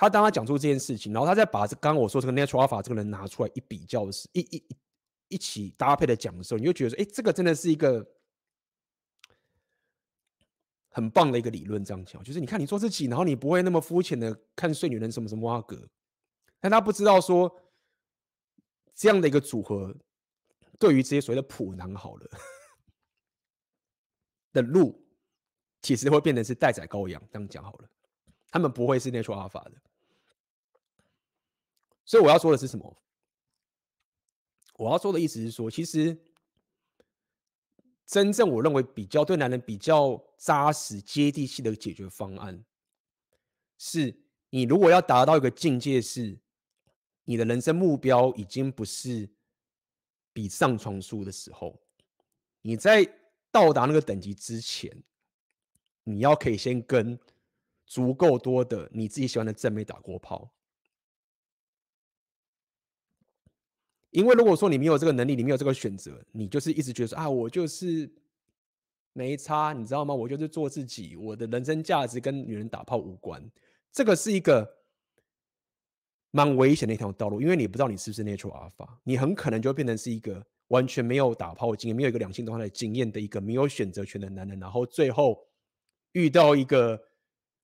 他当他讲出这件事情，然后他再把这刚刚我说这个 natural alpha 这个人拿出来一比较时，一一一起搭配的讲的时候，你就觉得说，哎，这个真的是一个很棒的一个理论。这样讲，就是你看你做自己，然后你不会那么肤浅的看睡女人什么什么阿格，但他不知道说这样的一个组合，对于这些所谓的普男好了。的路其实会变成是待宰羔羊，这样讲好了，他们不会是 natural alpha 的。所以我要说的是什么？我要说的意思是说，其实真正我认为比较对男人比较扎实、接地气的解决方案，是你如果要达到一个境界，是你的人生目标已经不是比上床数的时候，你在。到达那个等级之前，你要可以先跟足够多的你自己喜欢的正妹打过炮。因为如果说你没有这个能力，你没有这个选择，你就是一直觉得说啊，我就是没差，你知道吗？我就是做自己，我的人生价值跟女人打炮无关。这个是一个蛮危险的一条道路，因为你不知道你是不是 natural alpha，你很可能就变成是一个。完全没有打炮经验，没有一个两性动态的经验的一个没有选择权的男人，然后最后遇到一个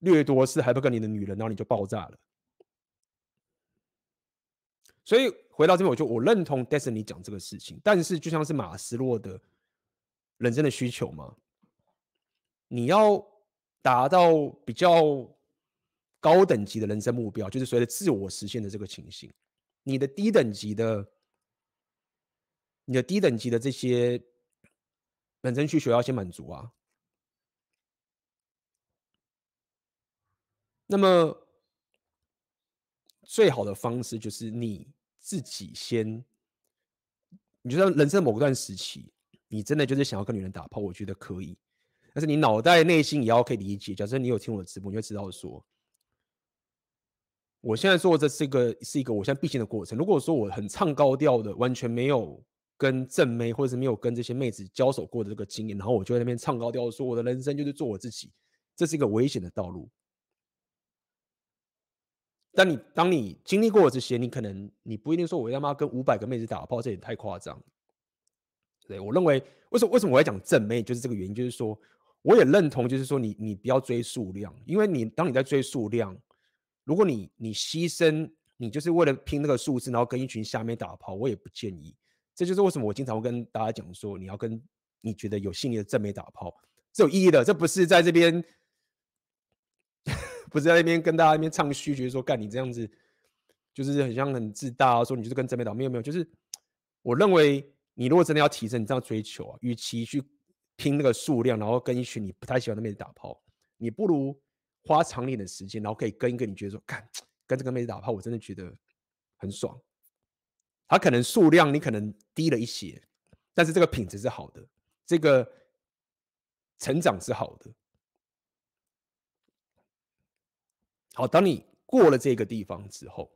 掠夺式还不跟你的女人，然后你就爆炸了。所以回到这边，我就我认同 Destiny 讲这个事情，但是就像是马斯洛的人生的需求嘛，你要达到比较高等级的人生目标，就是所谓的自我实现的这个情形，你的低等级的。你的低等级的这些本身需求要先满足啊。那么最好的方式就是你自己先，你觉得人生某段时期，你真的就是想要跟女人打炮，我觉得可以，但是你脑袋内心也要可以理解。假设你有听我的直播，你会知道说，我现在做这是一个是一个我现在必经的过程。如果说我很唱高调的，完全没有跟正妹或者是没有跟这些妹子交手过的这个经验，然后我就在那边唱高调说我的人生就是做我自己，这是一个危险的道路。但你当你经历过这些，你可能你不一定说我他妈跟五百个妹子打炮，这也太夸张。对，我认为为什么为什么我要讲正妹，就是这个原因，就是说我也认同，就是说你你不要追数量，因为你当你在追数量，如果你你牺牲，你就是为了拼那个数字，然后跟一群下面打炮，我也不建议。这就是为什么我经常会跟大家讲说，你要跟你觉得有吸引力的正妹打炮，是有意义的，这不是在这边。不是在那边跟大家那边唱虚，觉得说干你这样子，就是很像很自大啊，说你就是跟真妹打，没有没有，就是我认为你如果真的要提升，你这样追求啊，与其去拼那个数量，然后跟一群你不太喜欢的妹子打炮，你不如花长点的时间，然后可以跟一个你觉得说干跟这个妹子打炮，我真的觉得很爽。他可能数量你可能低了一些，但是这个品质是好的，这个成长是好的。好，当你过了这个地方之后，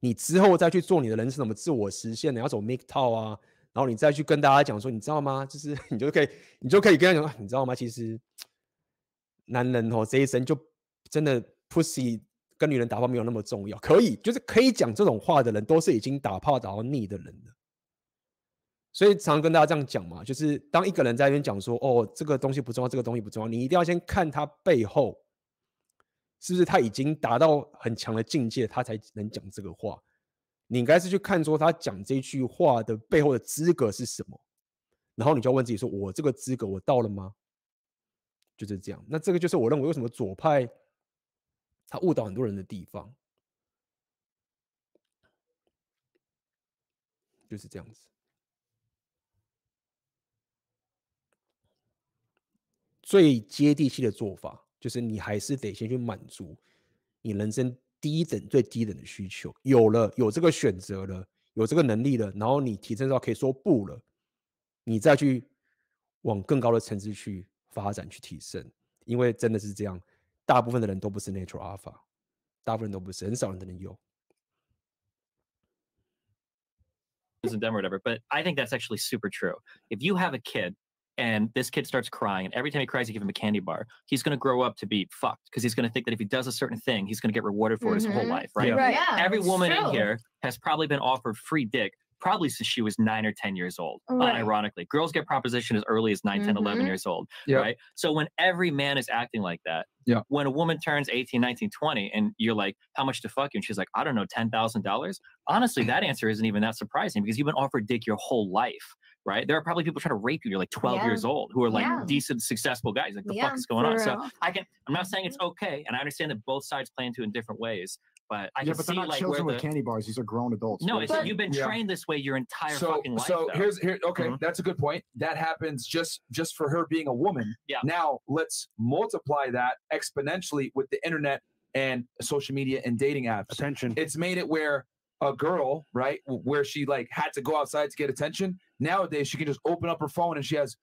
你之后再去做你的人生怎么自我实现，你要走 MGTOW 啊，然后你再去跟大家讲说，你知道吗？就是 你就可以，你就可以跟他讲，你知道吗？其实男人哦这一生就真的 pussy 跟女人打炮没有那么重要，可以就是可以讲这种话的人，都是已经打炮打到腻的人了。所以常常跟大家这样讲嘛，就是当一个人在那边讲说，哦，这个东西不重要，这个东西不重要，你一定要先看他背后。是不是他已经达到很强的境界，他才能讲这个话？你应该是去看说他讲这句话的背后的资格是什么，然后你就要问自己说：我这个资格我到了吗？就是这样。那这个就是我认为为什么左派他误导很多人的地方，就是这样子。最接地气的做法。就是你还是得先去满足你人生低等最低等的需求，有了有这个选择了，有这个能力了，然后你提升到可以说不了，你再去往更高的层次去发展去提升，因为真的是这样，大部分的人都不是 natural alpha，大部分人都不是，很少人能有。Isn't them or whatever, but I think that's actually super true. If you have a kid. And this kid starts crying and every time he cries you give him a candy bar he's going to grow up to be fucked because he's going to think that if he does a certain thing he's going to get rewarded for mm-hmm. his whole mm-hmm. life right, yeah. right. Yeah, every woman true. in here has probably been offered free dick probably since she was nine or 10 years old right. ironically girls get proposition as early as 9 mm-hmm. 10 11 years old yep. right so when every man is acting like that yeah when a woman turns 18 19 20 and you're like how much to fuck you and she's like i don't know $10000 honestly that answer isn't even that surprising because you've been offered dick your whole life right? There are probably people trying to rape you. You're like 12 yeah. years old who are like yeah. decent, successful guys. Like, the yeah, fuck is going on? Real. So I can, I'm not saying it's okay. And I understand that both sides play into in different ways. But I yeah, can but see they're not like children where with candy bars. These are grown adults. No, it's, you've been trained this way your entire so, fucking life. So though. here's here. Okay, mm-hmm. that's a good point. That happens just just for her being a woman. Yeah. Now let's multiply that exponentially with the internet and social media and dating apps. Attention. It's made it where a girl, right, where she like had to go outside to get attention. Nowadays, she can just open up her phone and she has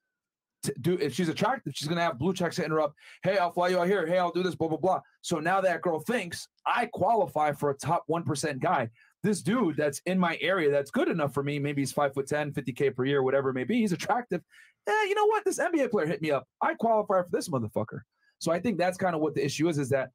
to do. If she's attractive, she's gonna have blue checks hitting her up. Hey, I'll fly you out here. Hey, I'll do this. Blah blah blah. So now that girl thinks I qualify for a top one percent guy. This dude that's in my area that's good enough for me. Maybe he's five foot 10, 50k per year, whatever it may be. He's attractive. Eh, you know what? This NBA player hit me up. I qualify for this motherfucker. So I think that's kind of what the issue is. Is that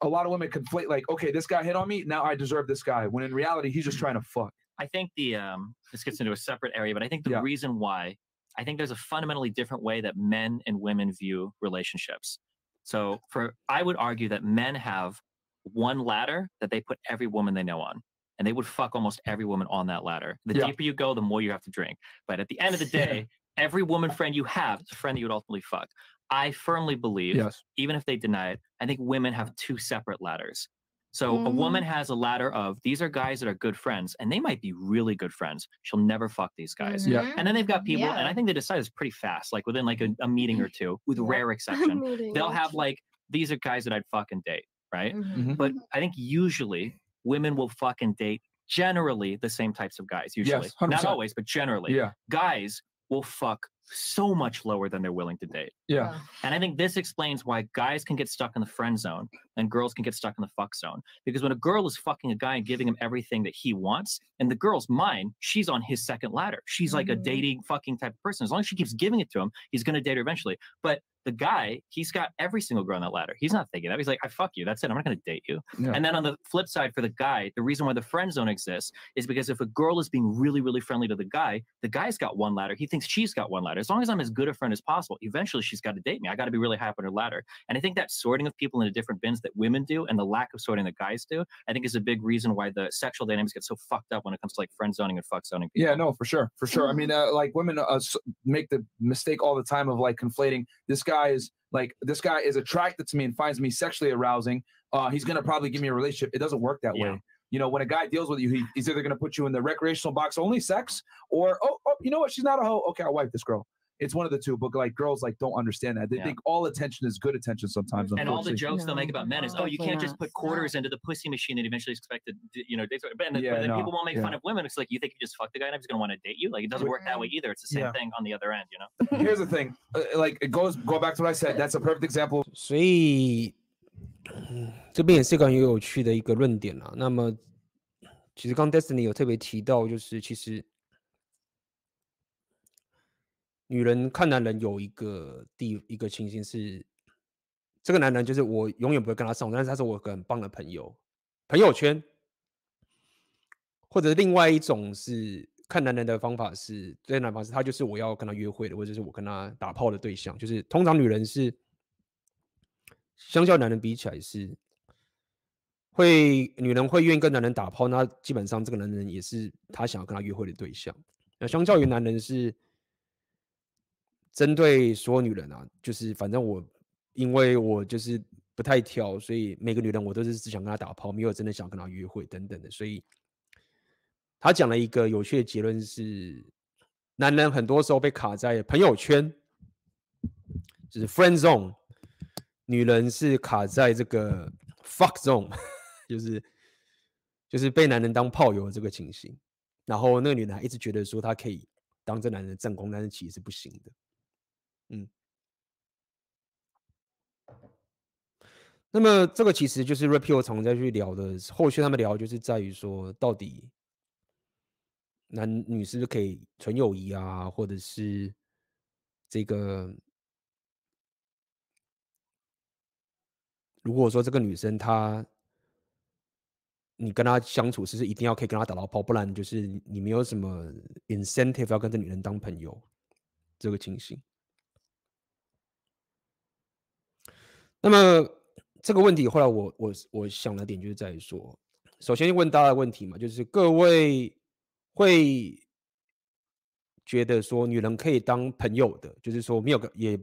a lot of women conflate like, okay, this guy hit on me, now I deserve this guy. When in reality, he's just trying to fuck. I think the um this gets into a separate area, but I think the yeah. reason why I think there's a fundamentally different way that men and women view relationships. So for I would argue that men have one ladder that they put every woman they know on. And they would fuck almost every woman on that ladder. The yeah. deeper you go, the more you have to drink. But at the end of the day, every woman friend you have is a friend that you would ultimately fuck. I firmly believe, yes. even if they deny it, I think women have two separate ladders. So mm-hmm. a woman has a ladder of these are guys that are good friends, and they might be really good friends. She'll never fuck these guys. Mm-hmm. Yeah. And then they've got people, yeah. and I think they decide it's pretty fast, like within like a, a meeting or two, with rare exception. They'll have like these are guys that I'd fucking date. right? Mhm. But I think usually women will fucking date generally the same types of guys. Usually, Yes, not always, but generally, Yeah. guys will fuck so much lower than they're willing to date. Yeah. And I think this explains why guys can get stuck in the friend zone and girls can get stuck in the fuck zone. Because when a girl is fucking a guy and giving him everything that he wants, and the girl's mind, she's on his second ladder. She's like a Mhm. dating fucking type of person. As long as she keeps giving it to him, he's gonna date her eventually. But the guy, he's got every single girl on that ladder. He's not thinking that. He's like, I fuck you. That's it. I'm not gonna date you. Yeah. And then on the flip side, for the guy, the reason why the friend zone exists is because if a girl is being really, really friendly to the guy, the guy's got one ladder. He thinks she's got one ladder. As long as I'm as good a friend as possible, eventually she's got to date me. I got to be really high up on her ladder. And I think that sorting of people into different bins that women do and the lack of sorting that guys do, I think is a big reason why the sexual dynamics get so fucked up when it comes to like friend zoning and fuck zoning. People. Yeah, no, for sure, for sure. I mean, uh, like women uh, make the mistake all the time of like conflating. This guy is like this guy is attracted to me and finds me sexually arousing. Uh, he's gonna probably give me a relationship. It doesn't work that Yeah. way. You know, when a guy deals with you, he, he's either gonna put you in the recreational box only sex, or oh, oh, you know what? She's not a hoe. Okay, I'll wipe this girl. It's one of the two. But like girls, like don't understand that. They Yeah. think all attention is good attention sometimes. And all the unfortunately. jokes they'll make No, about men is, no, oh, you can't just definitely put quarters into the pussy machine and eventually expect to, d- you know, date. But, and then- Yeah, but then no, people won't make fun yeah. of women. It's like you think you just fuck the guy and he's gonna want to date you. Like it doesn't work that way either. It's the same Yeah. thing on the other end, you know. Here's the thing. Uh, like it goes go back to what I said. That's a perfect example 所以，嗯这边也是一个很有趣的一个论点啊。那么，其实刚 Destiny 有特别提到，就是其实 女人看男人有一个地一个情形是，这个男人就是我永远不会跟他上，但是他是我很棒的朋友，朋友圈。或者另外一种是看男人的方法是，最男方是他就是我要跟他约会的，或者是我跟他打炮的对象，就是通常女人是。相较男人比起来是会女人会愿意跟男人打炮，那基本上这个男人也是他想要跟他约会的对象。那相较于男人是针对所有女人啊，就是反正我因为我就是不太挑，所以每个女人我都是只想跟她打炮，没有真的想跟她约会等等的。所以他讲了一个有趣的结论是，男人很多时候被卡在朋友圈，就是 friend zone。女人是卡在这个 fuck zone，就是就是被男人当炮友这个情形，然后那个女人还一直觉得说她可以当这男人的正宫，但是其实是不行的。嗯，那么这个其实就是 Repeal 常在去聊的，后续他们聊就是在于说，到底男女是不是可以纯友谊啊，或者是这个。如果说这个女生她，你跟她相处是不是一定要可以跟她打到炮，不然就是你没有什么 incentive 要跟这女人当朋友，这个情形。那么这个问题后来我我我想了点，就是在说，首先问大家问题嘛，就是各位会觉得说女人可以当朋友的，就是说没有跟也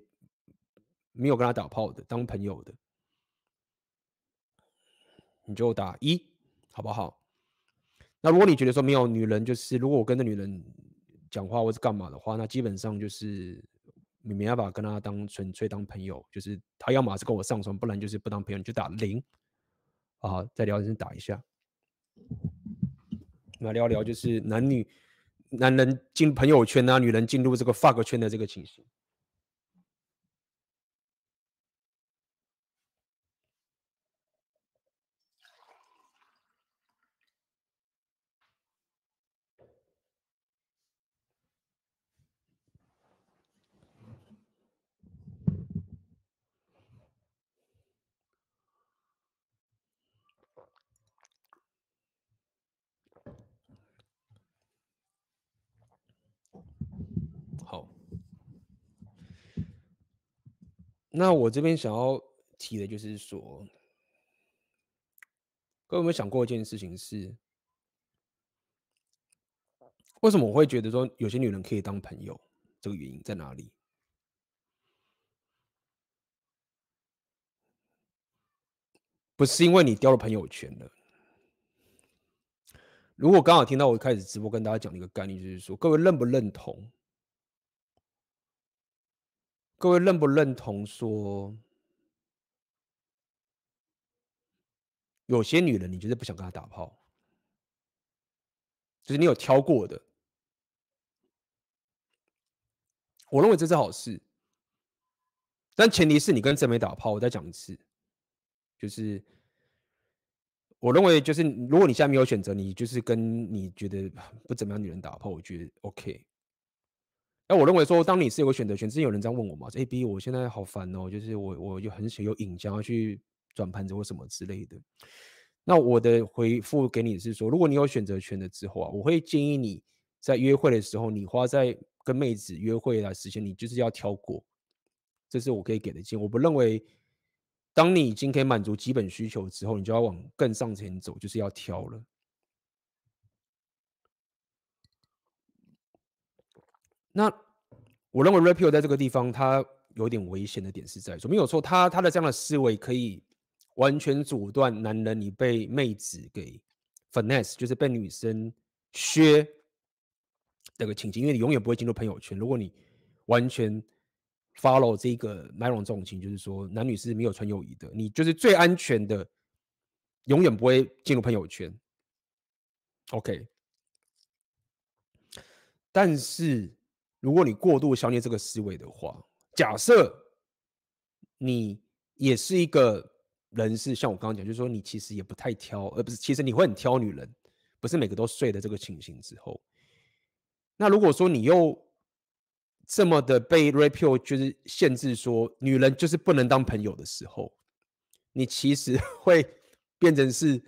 没有跟她打炮的，当朋友的。你就打一，好不好？那如果你觉得说没有女人，就是如果我跟那女人讲话或是干嘛的话，那基本上就是你没办法跟他当纯粹当朋友，就是他要么是跟我上床，不然就是不当朋友，你就打零。啊，再聊天打一下，那聊聊就是男女男人进朋友圈啊，女人进入这个 fuck 圈的这个情形。好，那我这边想要提的就是说，各位有没有想过一件事情是，为什么我会觉得说有些女人可以当朋友？这个原因在哪里？不是因为你掉了朋友圈了。如果刚好听到我一开始直播跟大家讲的一个概念，就是说，各位认不认同？各位认不认同说，有些女人你就是不想跟她打炮，就是你有挑过的。我认为这是好事，但前提是你跟正妹打炮。我再讲一次，就是我认为，就是如果你现在没有选择，你就是跟你觉得不怎么样女人打炮，我觉得 OK。那我认为说，当你是有个选择权，之前有人这样问我嘛，A B，我现在好烦哦，就是我我就很喜欢有瘾，想要去转盘子或什么之类的。那我的回复给你是说，如果你有选择权的之后啊，我会建议你在约会的时候，你花在跟妹子约会的时间，你就是要挑过，这是我可以给的建议。我不认为，当你已经可以满足基本需求之后，你就要往更上前走，就是要挑了。那我认为 Rapio 在这个地方，它有点危险的点是在说，没有错，他他的这样的思维可以完全阻断男人你被妹子给 finesse，就是被女生削。这个情景，因为你永远不会进入朋友圈。如果你完全 follow 这个 Myron 这种情，就是说男女是没有纯友谊的，你就是最安全的，永远不会进入朋友圈。OK，但是如果你过度消灭这个思维的话，假设你也是一个人，是像我刚刚讲，就是说你其实也不太挑，而不是其实你会很挑女人，不是每个都睡的这个情形之后。那如果说你又这么的被 Rapio 就是限制说女人就是不能当朋友的时候，你其实 会变成是，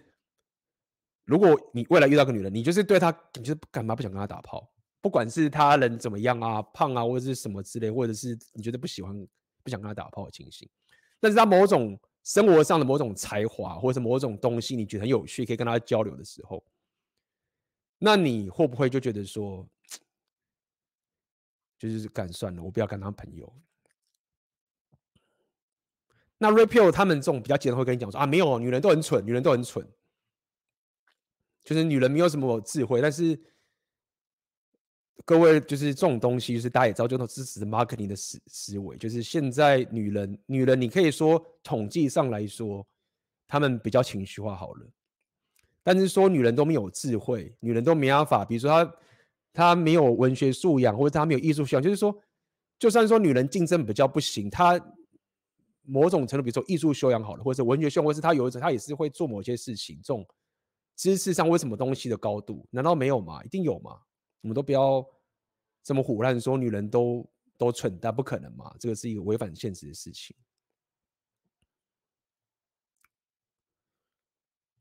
如果你未来遇到个女人，你就是对她，你就是干嘛不想跟她打炮？不管是他人怎么样啊，胖啊，或者是什么之类，或者是你觉得不喜欢、不想跟他打炮的情形，但是他某种生活上的某种才华，或者是某种东西，你觉得很有趣，可以跟他交流的时候，那你会不会就觉得说？就是干算了，我不要跟他朋友。那 Rapio 他们这种比较贱的会跟你讲说啊，没有，女人都很蠢，女人都很蠢，就是女人没有什么智慧。但是各位，就是这种东西，就是大家也知道，就是支持 marketing 的思思维。就是现在女人，女人你可以说统计上来说，她们比较情绪化好了，但是说女人都没有智慧，女人都没办法，比如说她。她没有文学素养，或者她没有艺术素养，就是说，就算说女人竞争比较不行，她某种程度，比如说艺术修养好了，或者文学修养，或者是她有一种，她也是会做某些事情。这种知识上为什么东西的高度，难道没有吗？一定有吗？我们都不要这么胡乱说女人都都蠢，但不可能嘛，这个是一个违反现实的事情。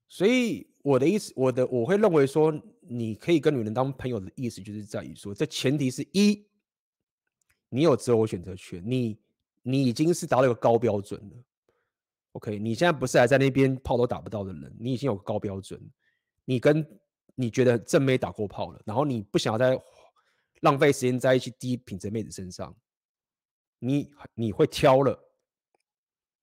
所以我的意思，我的我会认为说，你可以跟女人当朋友的意思，就是在于说，这前提是一，你有择偶选择权，你你已经是达到一个高标准了。OK，你现在不是还在那边炮都打不到的人，你已经有高标准，你跟你觉得正妹打过炮了，然后你不想要再浪费时间在一起低品质妹子身上，你你会挑了，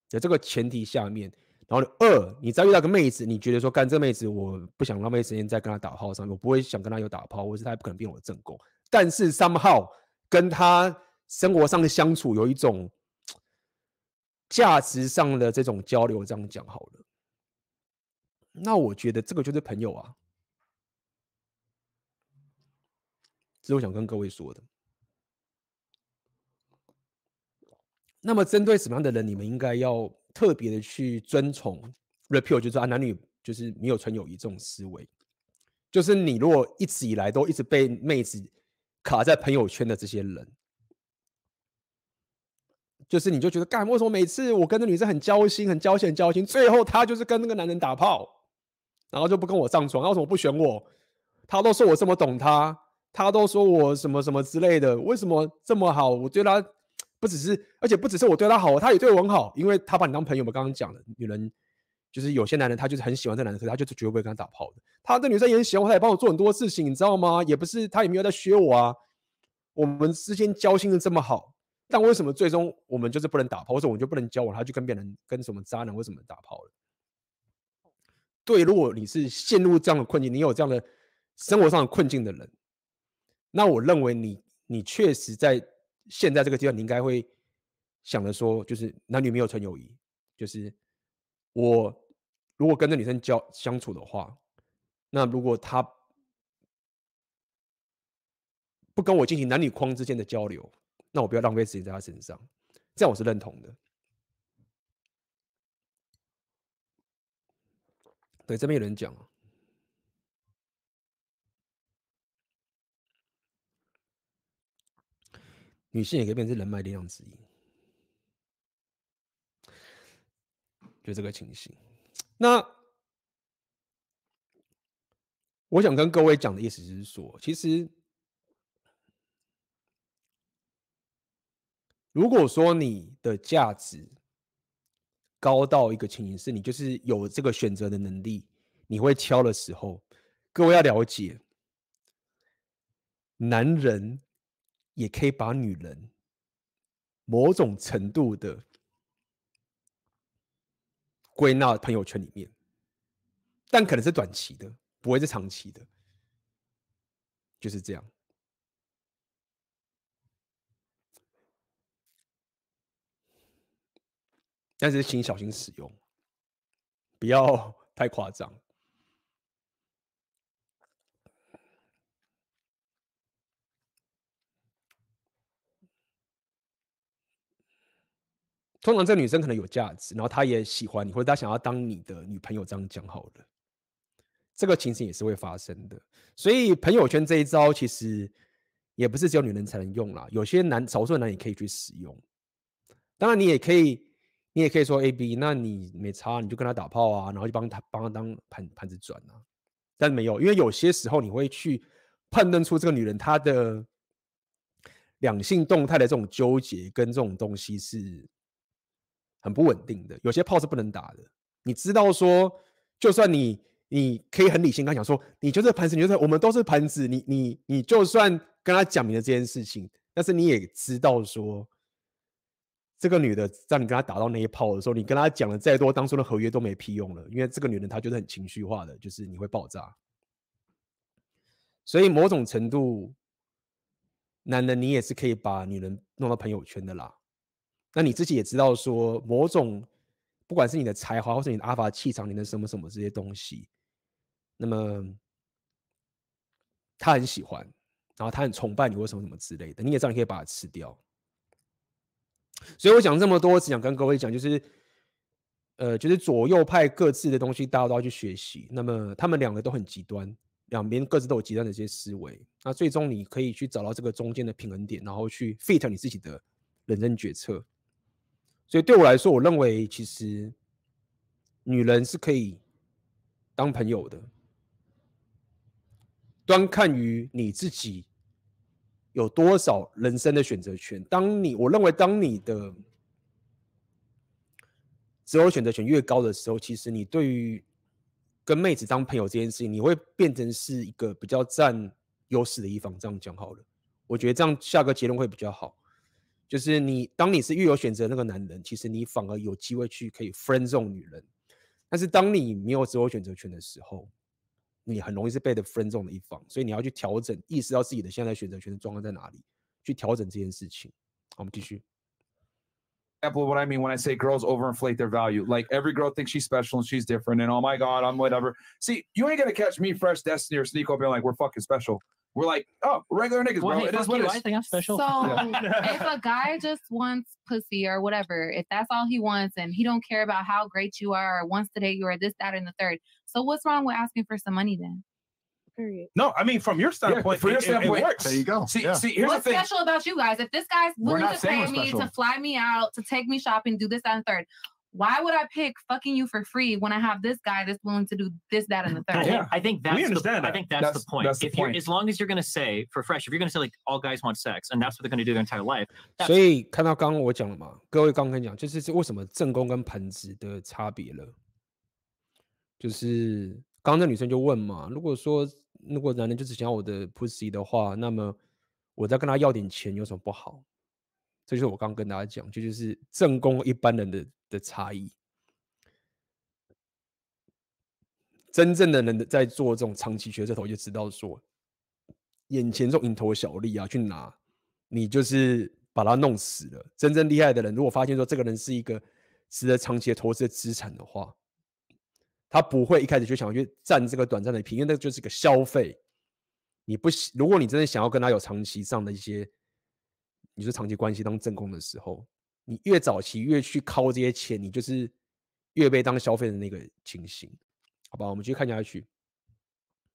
在这个前提下面。然后二，你再遇到个妹子，你觉得说干这妹子，我不想浪费时间再跟她打炮上，我不会想跟她有打炮，或是她也不可能变我的正宫。但是 somehow 跟她生活上的相处有一种价值上的这种交流，这样讲好了。那我觉得这个就是朋友啊，是我想跟各位说的。那么针对什么样的人，你们应该要？特别的去遵从 repeal，就是啊，男女就是没有纯友谊这种思维，就是你如果一直以来都一直被妹子卡在朋友圈的这些人，就是你就觉得干，为什么每次我跟那女生很交心、很交心、很交心，最后她就是跟那个男人打炮，然后就不跟我上床，为什么不选我？他都说我这么懂他，他都说我什么什么之类的，为什么这么好？我对他。不只是，而且不只是我对他好，他也对我很好，因为他把你当朋友嘛。刚刚讲的，女人就是有些男人，他就是很喜欢这男人，可是他就是绝对不会跟他打炮的。他的女生也很喜欢我，他也帮我做很多事情，你知道吗？也不是他也没有在削我啊。我们之间交心的这么好，但为什么最终我们就是不能打炮，或者我们就不能交往？他就跟别人跟什么渣男为什么打炮了？对，如果你是陷入这样的困境，你有这样的生活上的困境的人，那我认为你你确实在。现在这个阶段，你应该会想着说，就是男女没有纯友谊，就是我如果跟这女生交相处的话，那如果她不跟我进行男女框之间的交流，那我不要浪费时间在她身上，这样我是认同的。对，这边有人讲。女性也可以变成人脉力量之一，就这个情形。那我想跟各位讲的意思是说，其实如果说你的价值高到一个情形，是你就是有这个选择的能力，你会挑的时候，各位要了解，男人。也可以把女人某种程度的归纳朋友圈里面，但可能是短期的，不会是长期的，就是这样。但是请小心使用，不要太夸张。通常这个女生可能有价值，然后她也喜欢你，或者她想要当你的女朋友，这样讲好了。这个情形也是会发生的。所以朋友圈这一招其实也不是只有女人才能用啦，有些男少数的男也可以去使用。当然你也可以，你也可以说 A B，那你没差，你就跟他打炮啊，然后就帮他帮他当盘盘子转啊。但没有，因为有些时候你会去判断出这个女人她的两性动态的这种纠结跟这种东西是。很不稳定的，有些炮是不能打的。你知道说，就算你你可以很理性跟他讲说，你就是盘子，你就是我们都是盘子。你你你就算跟他讲明了这件事情，但是你也知道说，这个女的在你跟他打到那一炮的时候，你跟他讲了再多，当初的合约都没屁用了，因为这个女人她就是很情绪化的，就是你会爆炸。所以某种程度，男人你也是可以把女人弄到朋友圈的啦。那你自己也知道，说某种不管是你的才华，或是你的阿法气场，你的什么什么这些东西，那么他很喜欢，然后他很崇拜你，或什么什么之类的，你也知道你可以把它吃掉。所以我讲这么多，只想跟各位讲，就是呃，就是左右派各自的东西，大家都要去学习。那么他们两个都很极端，两边各自都有极端的一些思维。那最终你可以去找到这个中间的平衡点，然后去 fit 你自己的人生决策。所以对我来说，我认为其实女人是可以当朋友的，端看于你自己有多少人生的选择权。当你我认为，当你的择偶选择权越高的时候，其实你对于跟妹子当朋友这件事情，你会变成是一个比较占优势的一方。这样讲好了，我觉得这样下个结论会比较好。就是你，当你是越有选择的那个男人，其实你反而有机会去可以 friend 这种女人。但是当你没有择偶选择权的时候，你很容易是被的 friend 这种的一方。所以你要去调整，意识到自己的现在选择权的状况在哪里，去调整这件事情。好，我们继续。Example of what I mean when I say girls overinflate their value. Like every girl thinks she's special and she's different, and oh my god, I'm whatever. See, you ain't gonna catch me, Fresh Destiny, or Sneako being like we're fucking special. We're like, oh, regular niggas, Well, bro. hey, it is what you. it I think I'm special. So if a guy just wants pussy or whatever, if that's all he wants and he don't care about how great you are or wants to date you or this, that, and the third, so what's wrong with asking for some money then? Period. No, I mean from your standpoint, from your it- it- it standpoint, works. There you go. See, Yeah. see, here's What's the thing. special about you guys? If this guy's willing to pay me special. to fly me out, to take me shopping, do this, that, and third, why would I pick fucking you for free when I have this guy that's willing to do this, that, and the third? Yeah. I think that's understand the, I think that's, That's- the point. that's the if you're point. as long as you're gonna say for fresh, if you're gonna say like all guys want sex and that's what they're gonna do their entire life, that's 所以看到刚刚我讲了嘛，各位刚刚讲，就是是为什么正宫跟盆子的差别了。就是刚刚那女生就问嘛，如果说如果男人就只想要我的 pussy 的话，那么我再跟他要点钱有什么不好？这就是我刚刚跟大家讲，这就是正宫一般人的的差异。真正的人在做这种长期决策头，就知道说，眼前这种蝇头小利啊，去拿，你就是把他弄死了。真正厉害的人，如果发现说这个人是一个值得长期的投资的资产的话，他不会一开始就想要去占这个短暂的便宜，因为那就是个消费。你不，如果你真的想要跟他有长期上的一些，你说长期关系当正宫的时候，你越早期越去靠这些钱，你就是越被当消费的那个情形，好吧？我们继续看下去。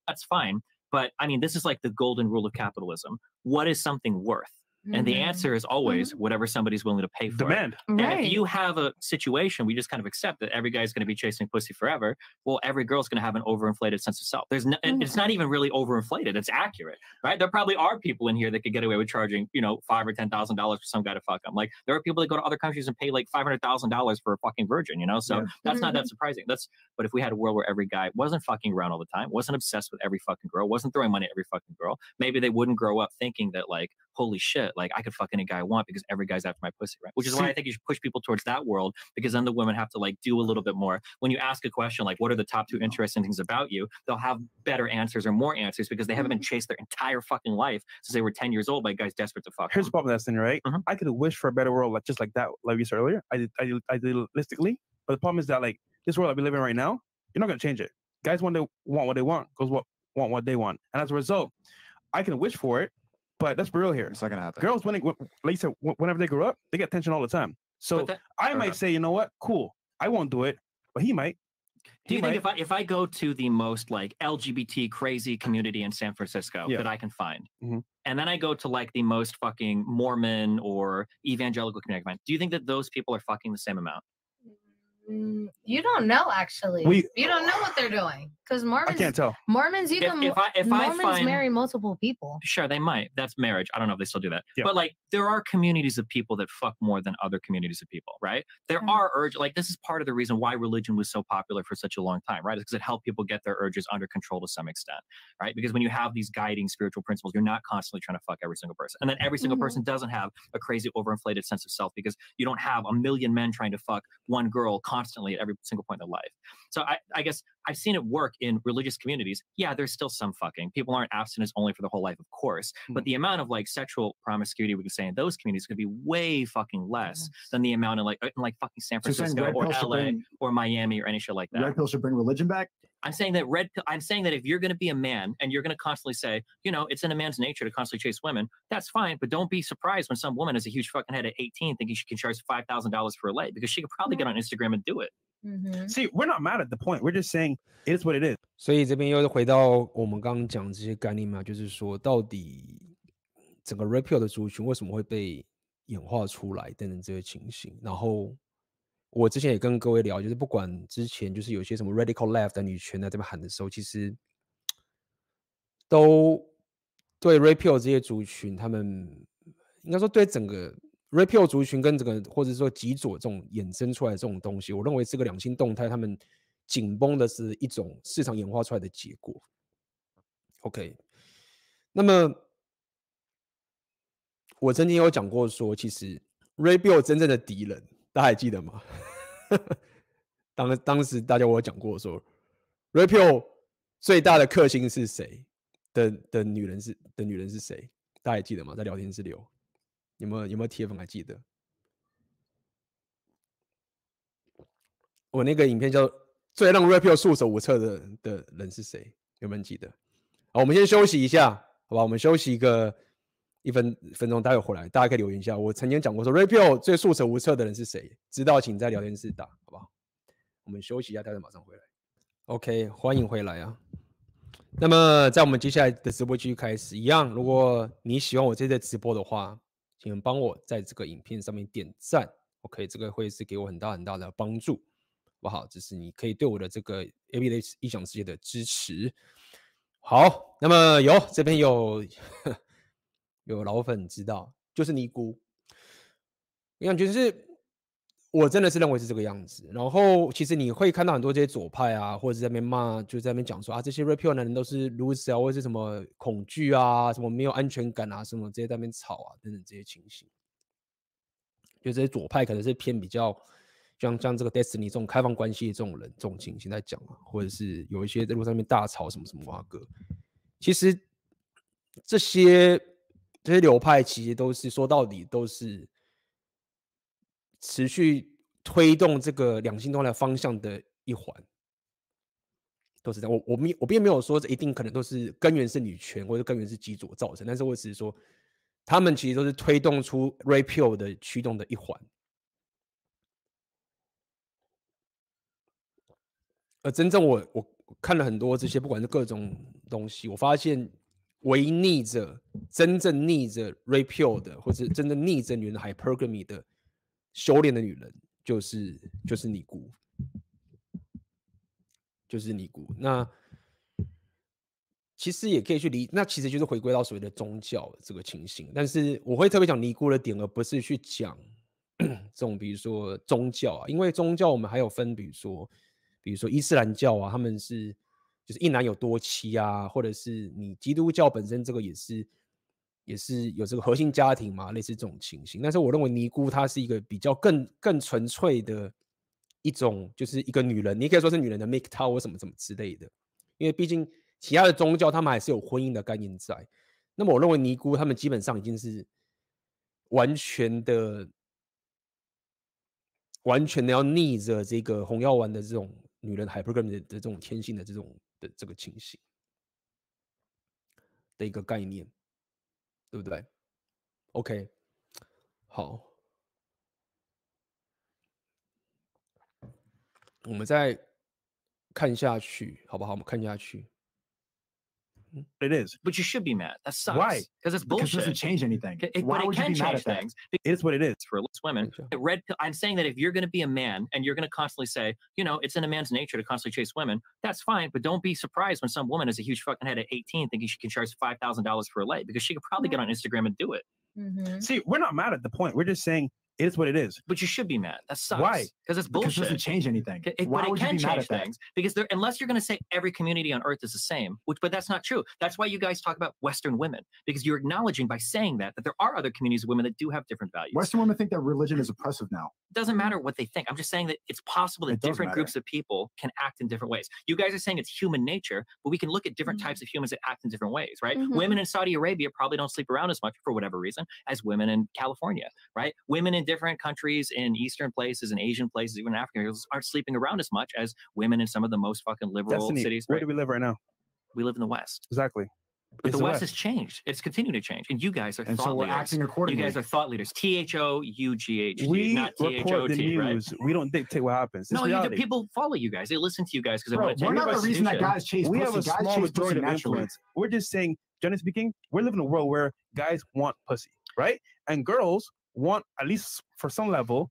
That's fine, but I mean, this is like the golden rule of capitalism. What is something worth? And the mm-hmm. answer is always mm-hmm. whatever somebody's willing to pay for. Demand. It. And Right. if you have a situation, we just kind of accept that every guy's going to be chasing pussy forever. Well, every girl's going to have an overinflated sense of self. There's no, and it's not mm-hmm. even really overinflated. It's accurate, right? There probably are people in here that could get away with charging, you know, five or ten thousand dollars for some guy to fuck them. Like there are people that go to other countries and pay like five hundred thousand dollars for a fucking virgin, you know. So Yeah. that's not that surprising. That's but if we had a world where every guy wasn't fucking around all the time, wasn't obsessed with every fucking girl, wasn't throwing money at every fucking girl, maybe they wouldn't grow up thinking that like, holy shit, like I could fuck any guy I want because every guy's after my pussy, right? Which is why I think you should push people towards that world because then the women have to like do a little bit more. When you ask a question like, what are the top two interesting things about you? They'll have better answers or more answers because they haven't been chased their entire fucking life since they were 10 years old by guys desperate to fuck. Here's the problem that's in right. Mhm. I could wish for a better world, like just like that, like you said earlier. I did, I did, idealistically, but the problem is that like this world that we live in right now, you're not gonna change it. Guys want they want what they want, girls what want what they want, and as a result, I can wish for it, but let's be real here. It's not gonna happen. Girls, when they, like you said, whenever they grow up, they get attention all the time. So that- I might enough. say, you know what, cool, I won't do it, but he might. Do you He think might. if I if I go to the most like LGBT crazy community in San Francisco Yeah. that I can find, Mhm. and then I go to like the most fucking Mormon or evangelical community find, do you think that those people are fucking the same amount? Mm, You don't know actually. We- you don't know what they're doing because I can't tell. Mormons, you If- can. if I- if I Mormons find- marry multiple people. Sure, they might. That's marriage. I don't know if they still do that. Yeah. But like there are communities of people that fuck more than other communities of people, right? There Mm. are urge like this is part of the reason why religion was so popular for such a long time, right? Because it helped people get their urges under control to some extent, right? Because when you have these guiding spiritual principles, you're not constantly trying to fuck every single person. And then every single Mhm. person doesn't have a crazy overinflated sense of self because you don't have a million men trying to fuck one girl constantly at every single point in their life. So I, I guess I've seen it work in religious communities. Yeah, there's still some fucking. People aren't abstinence only for the whole life, of course. But mm. the amount of like sexual promiscuity we can say in those communities could be way fucking less than the amount in like uh, in like fucking San So Francisco red or LA bring- or Miami or any shit like that. Red pill should bring religion back. I'm saying that red pill. I'm saying that if you're going to be a man and you're going to constantly say, you know, it's in a man's nature to constantly chase women, that's fine. But don't be surprised when some woman has a huge fucking head at 18 thinking she can charge five thousand dollars for a leg because she could probably get on Instagram and do it. Mhm. See, we're not mad at the point. We're just saying it is what it is. 所以这边又是回到我们刚刚讲这些概念嘛，就是说到底整个 repeal 的族群为什么会被演化出来等等这些情形。然后我之前也跟各位聊，就是不管之前就是有些什么 radical left 的女权在这边喊的时候，其实都对 repeal 这些族群，他们应该说对整个 repeal 族群跟这个或者说极左这种衍生出来这种东西，我认为是个两性动态，他们紧绷的是一种市场演化出来的结果。OK，那么我曾经有讲过说，其实 repeal 真正的敌人，大家还记得吗？当当时大家我有讲过说，repeal 最大的克星是谁的的女人是的女人是谁？大家还记得吗？在聊天室留，有没有有没有铁粉还记得？我那个影片叫“最让 repeal 束手无策的的人是谁”，有没有人记得？好，我们先休息一下，好吧？我们休息一个一分分钟，待会回来，大家可以留言一下。我曾经讲过说，repeal 最束手无策的人是谁？知道请在聊天室打，好不好？我们休息一下，待会马上回来。OK，欢迎回来啊！那么在我们接下来的直播继续开始，一样，如果你喜欢我这次直播的话，请帮我在这个影片上面点赞，OK，这个会是给我很大很大的帮助，好不好？这是你可以对我的这个 AB 的异想世界的支持。好，那么有这边有 有老粉知道，就是尼姑，我想就是我真的是认为是这个样子。然后其实你会看到很多这些左派啊，或者在那边骂，就在那边讲说啊，这些 repeal 男人都是 loser 啊，或者是什么恐惧啊，什么没有安全感啊，什么这些在那边吵啊，等等这些情形。就这些左派可能是偏比较像像这个 Destiny 这种开放关系的这种人，这种情形在讲啊，或者是有一些在路上面大吵什么什么哇哥，其实这些这些流派其实都是说到底都是持续推动这个两性动态方向的一环。都是这样。我我并我并没有说这一定可能都是根源是女权或者根源是基左造成，但是我只是说，他们其实都是推动出 rapeo 的驱动的一环。而真正我我看了很多这些，不管是各种东西，我发现唯逆着真正逆着 rapeo 的，或者真正逆着女人 hypergamy 的修炼的女人，就是就是尼姑，就是尼姑。那其实也可以去理，那其实就是回归到所谓的宗教这个情形。但是我会特别讲尼姑的点，而不是去讲 这种比如说宗教啊，因为宗教我们还有分，比如说。比如说伊斯兰教啊，他们是就是一男有多妻啊，或者是你基督教本身这个也是也是有这个核心家庭嘛，类似这种情形。但是我认为尼姑她是一个比较更更纯粹的一种，就是一个女人，你可以说是女人的 MGTOW 或什么什么之类的。因为毕竟其他的宗教他们还是有婚姻的概念在。那么我认为尼姑他们基本上已经是完全的完全的要逆着这个红药丸的这种。女人 hypergamy 的这种天性的这种的这个情形的一个概念，对不对？OK，好，我们再看下去，好不好？我们看下去。It is. But you should be mad. That sucks. Why? Because it's bullshit. Because it doesn't change anything. It, Why but it would you can be mad change at that? things. It is what it is. For women, red pill. I'm saying that if you're going to be a man and you're going to constantly say, you know, it's in a man's nature to constantly chase women, that's fine. But don't be surprised when some woman is a huge fucking head at 18 thinking she can charge five thousand dollars for a light because she could probably get on Instagram and do it. Mm-hmm. See, we're not mad at the point. We're just saying it is what it is. But you should be mad. That sucks. Why? Because it's Because bullshit. it doesn't change anything. It- it- Why but it would you can be mad change at that? things because there, unless you're going to say every community on earth is the same, which, but that's not true. That's why you guys talk about Western women because you're acknowledging by saying that that there are other communities of women that do have different values. Western women think that religion is oppressive now. It doesn't matter what they think. I'm just saying that it's possible that It different matter. groups of people can act in different ways. You guys are saying it's human nature, but we can look at different types of humans that act in different ways, right? Mhm. Women in Saudi Arabia probably don't sleep around as much for whatever reason as women in California, right? Women in different countries in Eastern places and Asian places, even African, aren't sleeping around as much as women in some of the most fucking liberal Destiny, cities. where right? do we live right now? We live in the West. Exactly. But It's the the West, West. has changed. It's continuing to change. And you guys are And thought so we're leaders. acting You guys are thought leaders. T H O U G H. We not T H O report the T, right? news. We don't dictate what happens. It's No, you do, people follow you guys. They listen to you guys because they Bro, want to we're not the reason that guys chase we have a Guys small majority of influence. We're just saying, generally speaking, we're living in a world where guys want pussy, right? And girls want, at least for some level,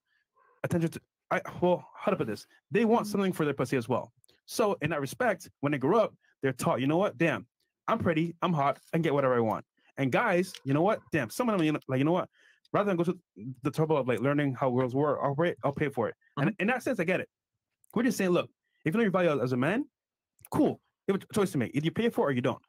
attention to. I well, how to put this? They want mm-hmm. something for their pussy as well. So in that respect, when they grow up, they're taught, you know what? Damn, I'm pretty, I'm hot, I can get whatever I want. And guys, you know what? Damn, some of them, you know, like you know what? Rather than go to the trouble of like learning how girls work, operate, I'll pay for it. And mm-hmm. in that sense, I get it. We're just saying, look, if you know your value as a man, cool. You have a choice to make. Either you pay for it or you don't.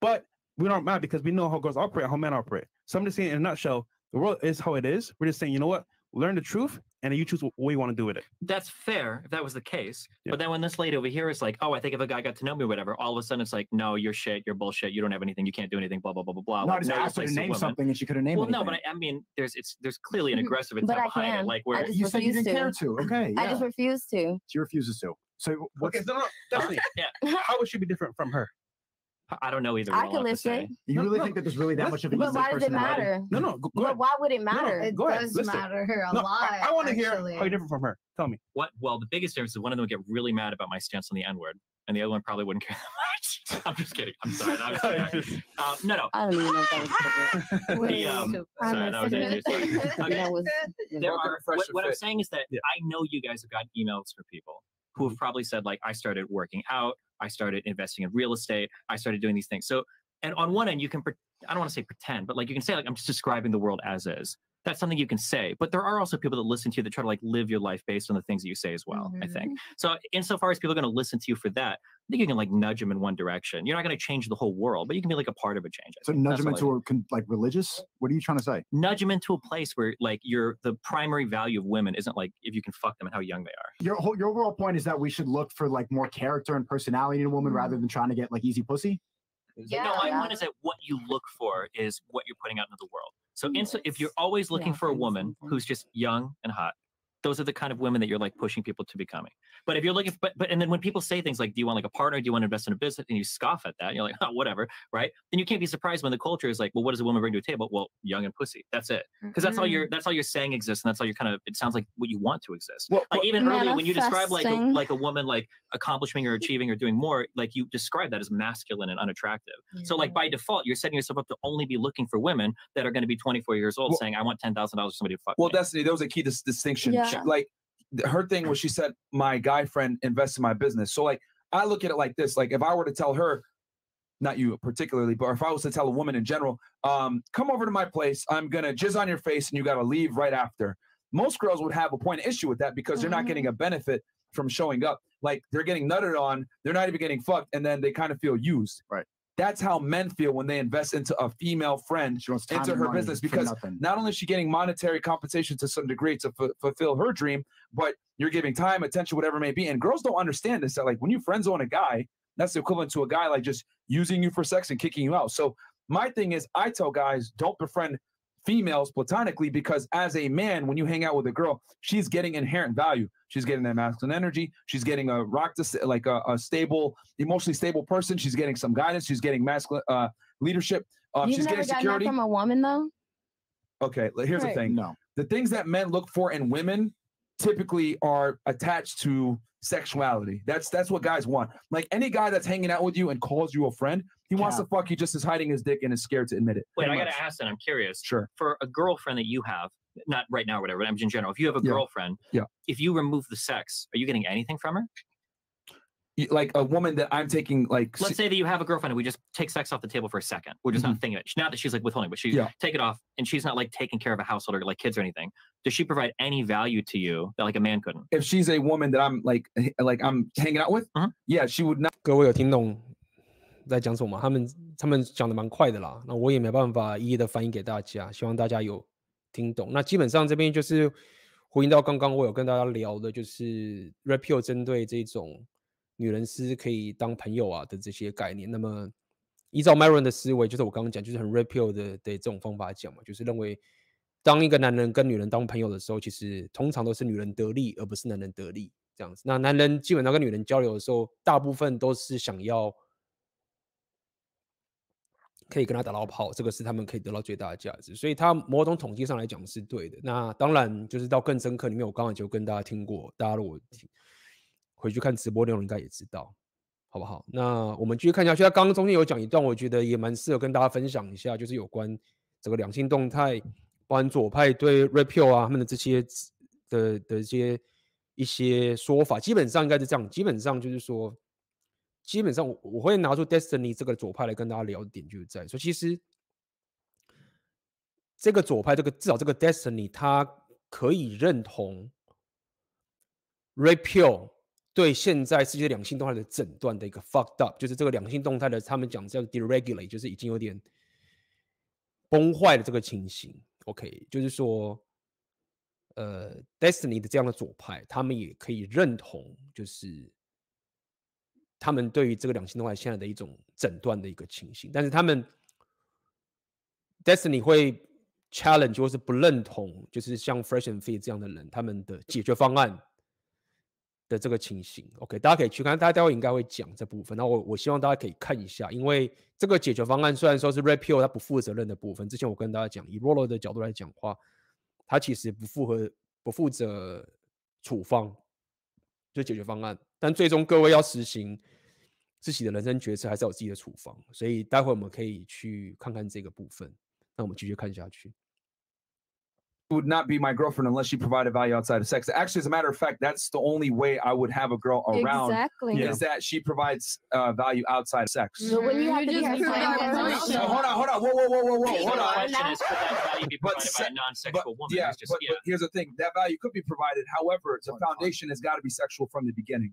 But we aren't mad because we know how girls operate, how men operate. So I'm just saying in a nutshell, the world is how it is. We're just saying, you know what? Learn the truth and you choose what you want to do with it. That's fair if that was the case. Yeah. But then when this lady over here is like, oh, I think if a guy got to know me or whatever, all of a sudden it's like, no, you're shit, you're bullshit, you don't have anything, you can't do anything, blah blah blah blah blah. No, I Like, just no, asked her to name something and she couldn't name Well, anything. no, but I, I mean, there's it's there's clearly an Mhm. aggressive But intent I behind it, like where you said you didn't to. care to. Okay. I just refuse to. She refuses to. So what's Okay, no, no, definitely. yeah, How would she be different from her? I don't know either. I can listen. say. you really no. think that there's really that Let's- much of a But why does it matter? No, no, go, go But ahead. why would it No, no, matter? It Go ahead, does listen. matter a No, lot. I, I want to hear actually. how you're different from her. Tell me. What? Well, the biggest difference is one of them would get really mad about my stance on the N word, and the other one probably wouldn't care that much. I'm just kidding. I'm sorry. That was kidding. um, no, no. I don't even know if that was. The, um, sorry, that was Honestly. dangerous. Okay. That was there are, what, what I'm saying is that Yeah. I know you guys have gotten emails from people who have probably said like I started working out, I started investing in real estate, I started doing these things. So and on one end you can I don't want to say pretend, but like you can say like I'm just describing the world as is. That's something you can say, but there are also people that listen to you that try to like live your life based on the things that you say as well. I think so. Insofar as people are going to listen to you for that, I think you can like nudge them in one direction. You're not going to change the whole world, but you can be like a part of a change. I So think. nudge That's them all I into a like religious? What are you trying to say? nudge them into a place where like your the primary value of women isn't like if you can fuck them and how young they are. Your whole, your overall point is that we should look for like more character and personality in a woman Mhm. rather than trying to get like easy pussy. Yeah. no, my Yeah. point is that what you look for is what you're putting out into the world. So, in, if you're always looking Yeah, for a woman who's just young and hot, those are the kind of women that you're like pushing people to becoming. But if you're looking, but but and then when people say things like, "Do you want like a partner? Do you want to invest in a business?" and you scoff at that, you're like, "Oh, whatever," right? Then you can't be surprised when the culture is like, "Well, what does a woman bring to a table?" Well, young and pussy. That's it. Because that's all you're Mm-hmm. that's all you're saying exists, and that's all you're kind of. It sounds like what you want to exist. Well, like even earlier when you describe like a, like a woman like accomplishing or achieving or doing more, like you describe that as masculine and unattractive. So like by default, you're setting yourself up to only be looking for women that are going to be 24 years old, Well- saying, "I want ten thousand dollars for somebody to fuck." Well, me." Destiny, there was a key dis- distinction. She- Like her thing was she said, My guy friend invests in my business. So like I look at it like this. Like if I were to tell her, not you particularly, but if I was to tell a woman in general, um, come over to my place, I'm gonna jizz on your face and you gotta leave right after. Most girls would have a point of issue with that because they're not getting a benefit from showing up. Like they're getting nutted on, they're not even getting fucked, and then they kind of feel used. Right. That's how men feel when they invest into a female friend into her business because not only is she getting monetary compensation to some degree to fu- fulfill her dream, but you're giving time, attention, whatever it may be. And girls don't understand this. That like when you friend zone a guy, that's the equivalent to a guy like just using you for sex and kicking you out. So my thing is, I tell guys don't befriend females platonically because as a man, when you hang out with a girl, she's getting inherent value. She's getting that masculine energy. She's getting a rock to like a, a stable, emotionally stable person. She's getting some guidance. She's getting masculine uh, leadership. Uh, You've she's never getting gotten that security. from a woman though. Okay, here's Right. the thing. No. The things that men look for in women typically are attached to sexuality. That's that's what guys want. Like any guy that's hanging out with you and calls you a friend, he wants to fuck you just as hiding his dick and is scared to admit it. Wait, I Pretty gotta ask that. I'm curious. Sure. For a girlfriend that you have, not right now or whatever, but I'm in general. If you have a Yeah. girlfriend, Yeah. If you remove the sex, are you getting anything from her? Y- Like a woman that I'm taking like Let's say that you have a girlfriend and we just take sex off the table for a second. We're just not thinking of it. Not that she's like withholding, but she Mm-hmm. Yeah. take it off and she's not like taking care of a household or like kids or anything. Does she provide any value to you that like a man couldn't? if she's a woman that I'm like h- like I'm hanging out with, Mhm. yeah, she would not 各位有听懂在讲什么吗？他们他们讲的蛮快的啦，那我也没办法一一的翻译给大家，希望大家有 听懂。那基本上这边就是回应到刚刚我有跟大家聊的，就是 Rapio 针对这种女人是可以当朋友啊的这些概念。那么依照 Maron 的思维，就是我刚刚讲，就是很 Rapio 的的这种方法讲嘛，就是认为当一个男人跟女人当朋友的时候，其实通常都是女人得利，而不是男人得利这样子。那男人基本上跟女人交流的时候，大部分都是想要可以跟他打到炮，这个是他们可以得到最大的价值。所以他某种统计上来讲是对的。那当然就是到更深刻里面，我刚刚就跟大家听过，大家如果听回去看直播内容，应该也知道，好不好？那我们继续看下去。他刚刚中间有讲一段，我觉得也蛮适合跟大家分享一下，就是有关整个两性动态，包含左派对 Rapio 啊他们的这些的的一些一些说法，基本上应该是这样，基本上就是说。基本上我我会拿出 Destiny 这个左派来跟大家聊的点，就是在说，其实这个左派，这个至少这个 Destiny，它可以认同 Repeal 对现在世界两性动态的诊断的一个 fucked up，就是这个两性动态的，他们讲叫 deregulate，就是已经有点崩坏的这个情形。OK，就是说，呃，Destiny 的这样的左派，他们也可以认同，就是。他们对于这个两性动态现在的一种诊断的一个情形，但是他们 Destiny 会 challenge 或是不认同，就是像 Fresh and Fit 这样的人，他们的解决方案的这个情形。OK，大家可以去看，大家待会应该会讲这部分。那我我希望大家可以看一下，因为这个解决方案虽然说是 Repeal，他不负责任的部分，之前我跟大家讲，以 Rollo 的角度来讲话，他其实不符合不负责处方。就解决方案，但最终各位要实行自己的人生决策，还是要有自己的处方。所以待会我们可以去看看这个部分。那我们继续看下去。Would not be my girlfriend unless she provided value outside of sex. Actually, as a matter of fact, that's the only way I would have a girl around Exactly. is that she provides uh, value outside of sex. So when you have to You just her provide friend- value. Hold on, hold on, whoa, whoa, whoa, whoa, whoa, So hold the on. question is, could that value be But provided by a non-sexual woman? Yeah, just- but, yeah. but here's the thing: that value could be provided. However, the foundation has got to be sexual from the beginning.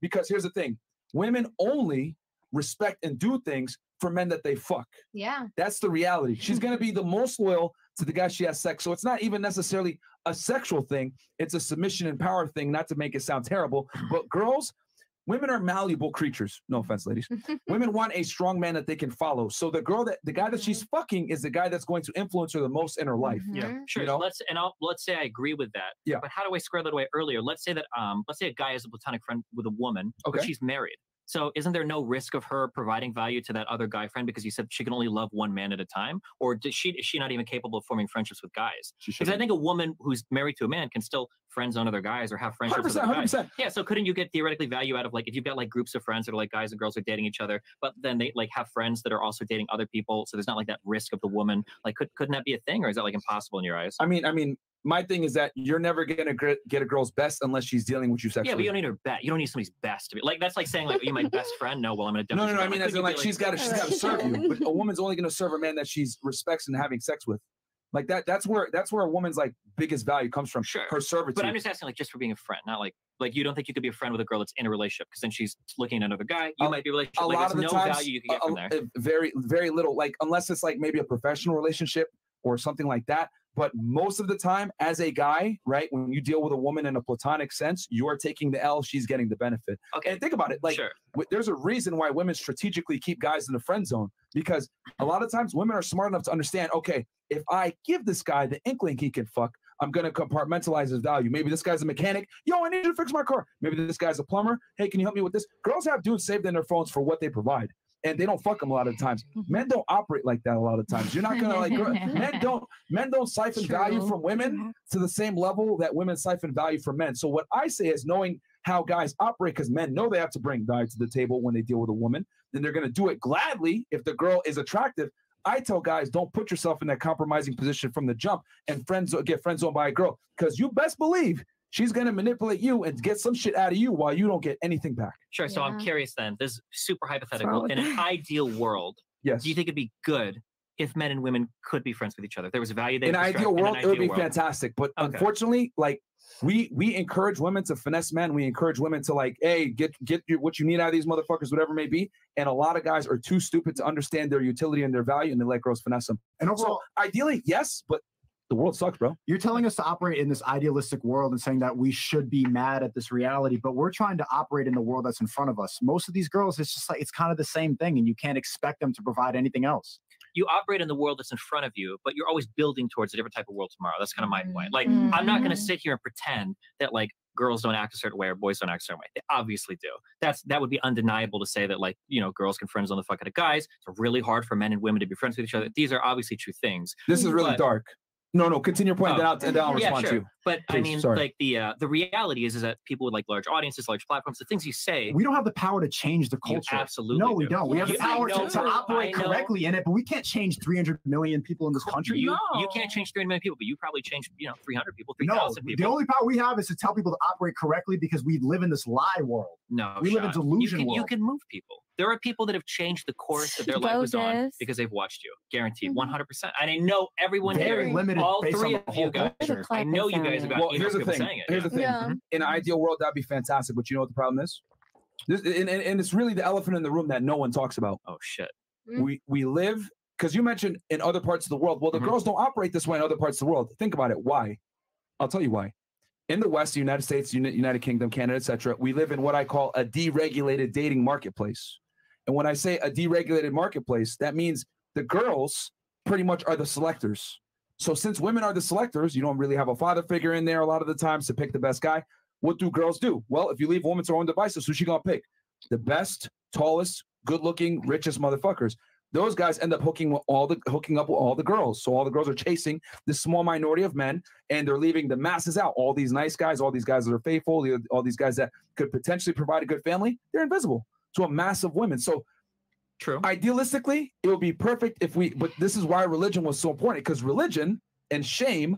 Because here's the thing: women only respect and do things for men that they fuck. Yeah. That's the reality. She's going to be the most loyal to the guy she has sex. So it's not even necessarily a sexual thing. It's a submission and power thing, not to make it sound terrible. But girls, women are malleable creatures. No offense, ladies. women want a strong man that they can follow. So the girl that the guy that she's fucking is the guy that's going to influence her the most in her life. Yeah, sure. You know? Let's and I'll, let's say I agree with that. Yeah. But how do I square that away earlier? Let's say that um, let's say a guy is a platonic friend with a woman, but Okay. she's married. So isn't there no risk of her providing value to that other guy friend because you said she can only love one man at a time, or does she is she not even capable of forming friendships with guys? Because I think a woman who's married to a man can still friend zone other guys or have friendships with 100%, other guys. 100%. Yeah. So couldn't you get theoretically value out of like if you've got like groups of friends that are like guys and girls are dating each other, but then they like have friends that are also dating other people, so there's not like that risk of the woman. Like, could couldn't that be a thing, or is that like impossible in your eyes? I mean, I mean, my thing is that you're never gonna gr- get a girl's best unless she's dealing with you sexually. Yeah, but you don't need her best. You don't need somebody's best to be like. That's like saying like, "Are you my best friend?" No, well, I'm gonna. No, no, no. I dump you. mean, as in, like, she's got to, she's got to serve you. But a woman's only going to serve a man that she's respects and having sex with. Like that. That's where that's where a woman's like biggest value comes from. Sure. Her servitude. But I'm just asking, like, just for being a friend, not like like you don't think you could be a friend with a girl that's in a relationship because then she's looking at another guy. You might be a relationship. a like, lot there's of the no times, value you can get a- from a- there. a- very, very little. Like unless it's like maybe a professional relationship or something like that. But most of the time, as a guy, right, when you deal with a woman in a platonic sense, you are taking the L. She's getting the benefit. Okay. And think about it. Like, w- there's a reason why women strategically keep guys in the friend zone because a lot of times women are smart enough to understand. Okay, if I give this guy the inkling he can fuck, I'm gonna compartmentalize his value. Maybe this guy's a mechanic. Yo, I need you to fix my car. Maybe this guy's a plumber. Hey, can you help me with this? Girls have dudes saved in their phones for what they provide. And they don't fuck them a lot of times. Mm-hmm. Men don't operate like that a lot of times. You're not gonna like girl- men don't men don't siphon value from women to the same level that women siphon value from men. So what I say is knowing how guys operate, because men know they have to bring value to the table when they deal with a woman, then they're gonna do it gladly if the girl is attractive. I tell guys, don't put yourself in that compromising position from the jump and friends get friend zoned by a girl. Because you best believe she's gonna manipulate you and get some shit out of you while you don't get anything back. Sure. So I'm curious then. This is super hypothetical. with In an ideal world, yes. do you think it'd be good if men and women could be friends with each other? If there was a value they in an could ideal extract- in world, it would be world. fantastic. But Okay. unfortunately, like we we encourage women to finesse men. We encourage women to like, hey, get get your, what you need out of these motherfuckers, whatever it may be. And a lot of guys are too stupid to understand their utility and their value, and they let girls finesse them. And overall, so ideally, yes, but the world sucks, bro. You're telling us to operate in this idealistic world and saying that we should be mad at this reality, but we're trying to operate in the world that's in front of us. Most of these girls, it's just like it's kind of the same thing, and you can't expect them to provide anything else. you operate in the world that's in front of you, but you're always building towards a different type of world tomorrow. That's kind of my point. Like, I'm not going to Mm-hmm. sit here and pretend that like girls don't act a certain way or boys don't act a certain way. They obviously do. That's that would be undeniable to say that like you know girls can friends on the fuck out of guys. It's really hard for men and women to be friends with each other. These are obviously true things. This is really But- dark. No, no, continue your point. Oh. Then I'll, and then I'll Yeah, respond sure. to you. But I mean, sorry. like the uh, the reality is is that people with like large audiences, large platforms, the things you say, We don't have the power to change the You culture. absolutely No, we do. don't. We have the You- I power to, know- to operate correctly in it, but we can't change 300 million people in this country. you you can't change 300 million people, but you probably changed you know 300 people, 3,000 No, 3,000 the only power we have is to tell people to operate correctly because we live in this lie world. No, we live in Sean. delusion you can, You can move people. There are people that have changed the course that their life was on because they've watched you. Guaranteed, 100%. And I know everyone Very here, limited all three of you guys. I know you guys have got Well, here's the thing. saying it. Here's yeah. the thing. In an ideal world, that'd be fantastic. But you know what the problem is? This, and, and, and it's really the elephant in the room that no one talks about. Oh shit. Mm. We we live because you mentioned in other parts of the world. Well, the mm-hmm. girls don't operate this way in other parts of the world. Think about it. Why? I'll tell you why. In the West, the United States, United Kingdom, Canada, etc., we live in what I call a deregulated dating marketplace. And when I say a deregulated marketplace, that means the girls pretty much are the selectors. So since women are the selectors, you don't really have a father figure in there a lot of the times to pick the best guy. What do girls do? Well, if you leave women to her own devices, who's she gonna pick? The best, tallest, good-looking, richest motherfuckers. Those guys end up hooking with all the hooking up with all the girls. So all the girls are chasing this small minority of men, and they're leaving the masses out. All these nice guys, all these guys that are faithful, all these guys that could potentially provide a good family, they're invisible to a mass of women. So True. Idealistically, it would be perfect if we, but this is why religion was so important because religion and shame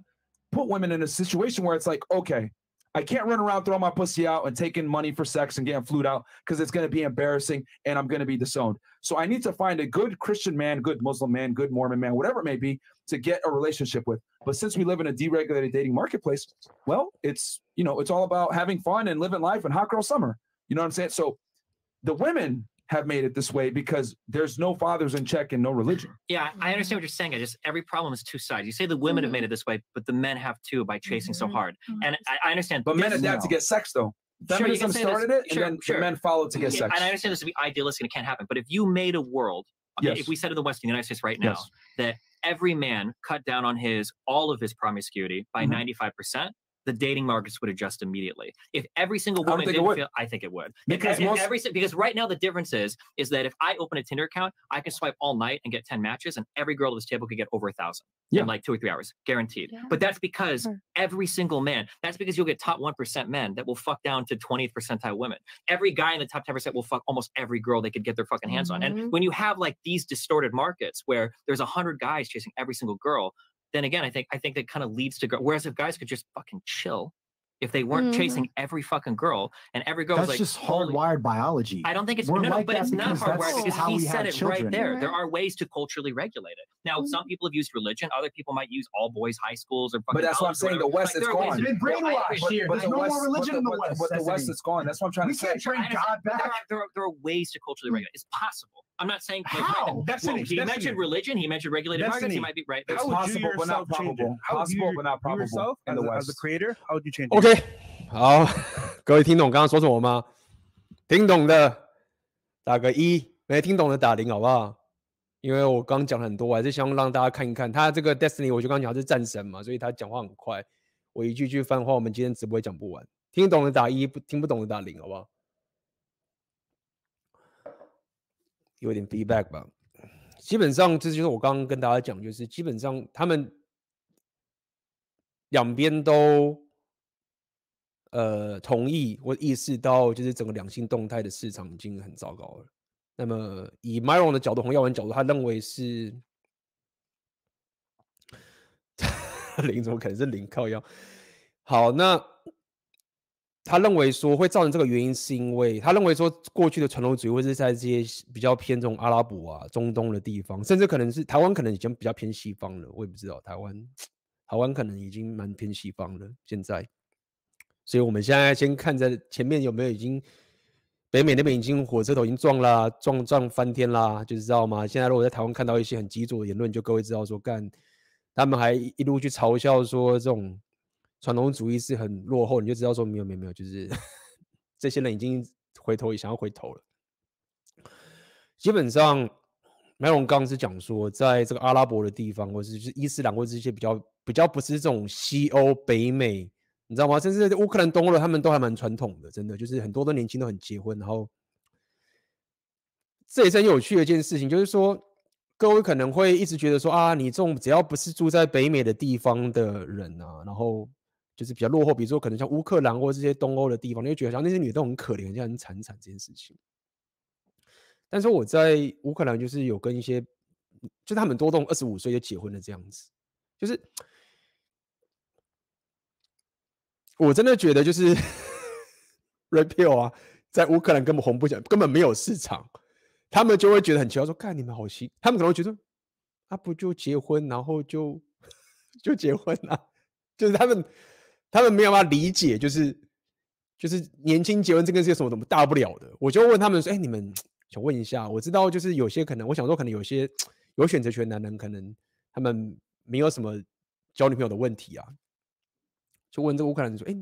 put women in a situation where it's like, okay, I can't run around throwing my pussy out and taking money for sex and getting flued out because it's going to be embarrassing and I'm going to be disowned. So I need to find a good Christian man, good Muslim man, good Mormon man, whatever it may be, to get a relationship with. But since we live in a deregulated dating marketplace, well, it's you know, it's all about having fun and living life and hot girl summer. You know what I'm saying? So the women have made it this way because there's no fathers in check and no religion. Yeah, I understand what you're saying. I just every problem is two sides. You say the women have mm-hmm. made it this way, but the men have too by chasing so mm-hmm. hard. Mm-hmm. And I, I understand. But men this- adapt to get sex though. Feminism can say this- started it, sure, and then sure. the men followed to get Yeah, sex. And I understand this to be idealistic and it can't happen. But if you made a world, Yes. if we said in the West, in the United States right now, Yes. that every man cut down on his all of his promiscuity by Mhm. 95%, the dating markets would adjust immediately. If every single I don't woman think didn't feel, I think it would. Because if most- every because right now the difference is is that if I open a Tinder account, I can swipe all night and get 10 matches, and every girl at this table could get over a thousand Yeah. in like two or three hours, guaranteed. Yeah. But that's because Sure. every single man, that's because you'll get top 1% men that will fuck down to 20th percentile women. Every guy in the top 10% will fuck almost every girl they could get their fucking hands on. Mhm. And when you have like these distorted markets where there's a hundred guys chasing every single girl, then again, I think I think that kind of leads to. Whereas if guys could just fucking chill, if they weren't Mhm. chasing every fucking girl and every girl That's was like, just "Holy hardwired biology. I don't think it's We're no, no, like but it's not hardwired because he said it children. right there. There are ways to culturally regulate it. Now, some people have used religion. Other people might use all boys high schools or. But that's what I'm saying. The. West Like, is there gone. to- They've been brainwashed agree. here. But There's the no more West- but religion the- in the but- West. But the West is gone. That's what I'm trying We to say. can't train I understand. God There back. are, there, are, there are ways to culturally regulate. It's possible. I'm not saying like, right, How? well, Destiny, he mentioned religion. He mentioned regulated markets. He might be right. It's How would you possible, but not yourself change it? probable. Possible, but not probable in as, the a, as a creator, how would you change it? OK，好，各位听懂刚刚说什么吗？听懂的打个一，没听懂的打零，好不好？因为我刚讲很多，我还是希望让大家看一看他这个 Destiny，我就刚讲他是战神嘛，所以他讲话很快，我一句句翻话，我们今天直播也讲不完。听懂的打一，不听不懂的打零，好不好？有点 feedback 吧。基本上这就是我刚刚跟大家讲，就是基本上他们两边都呃同意或意识到，就是整个两性动态的市场已经很糟糕了。那么以 Myron 的角度，洪耀文角度，他认为是 零，怎么可能是零靠腰？好，那他认为说会造成这个原因，是因为他认为说过去的传统主义会是在这些比较偏这种阿拉伯啊、中东的地方，甚至可能是台湾，可能已经比较偏西方了。我也不知道台湾，台湾可能已经蛮偏西方了。现在，所以我们现在先看在前面有没有已经北美那边已经火车头已经撞啦，撞撞翻天啦，就知道吗？现在如果在台湾看到一些很激左的言论，就各位知道说干，他们还一路去嘲笑说这种。传统主义是很落后，你就知道说没有没有没有，就是 这些人已经回头也想要回头了。基本上，麦龙刚是讲说，在这个阿拉伯的地方，或者是伊斯兰，或者这些比较比较不是这种西欧、北美，你知道吗？甚至乌克兰、东欧的，他们都还蛮传统的，真的就是很多的年轻都很结婚。然后，这也是很有趣的一件事情，就是说，各位可能会一直觉得说啊，你这种只要不是住在北美的地方的人啊，然后。就是比较落后，比如说可能像乌克兰或这些东欧的地方，你会觉得像那些女的都很可怜，很像很惨惨这件事情。但是我在乌克兰就是有跟一些，就他们多动二十五岁就结婚了这样子，就是我真的觉得就是，repeal 啊，在乌克兰根本红不起来，根本没有市场，他们就会觉得很奇怪，说看你们好新，他们可能会觉得啊不就结婚，然后就 就结婚啊，就是他们。他们没有办法理解，就是就是年轻结婚这个是有什么什么大不了的。我就问他们说：“哎，你们想问一下，我知道就是有些可能，我想说可能有些 有选择权的男人，可能他们没有什么交女朋友的问题啊。”就问这个乌克兰人说：“哎，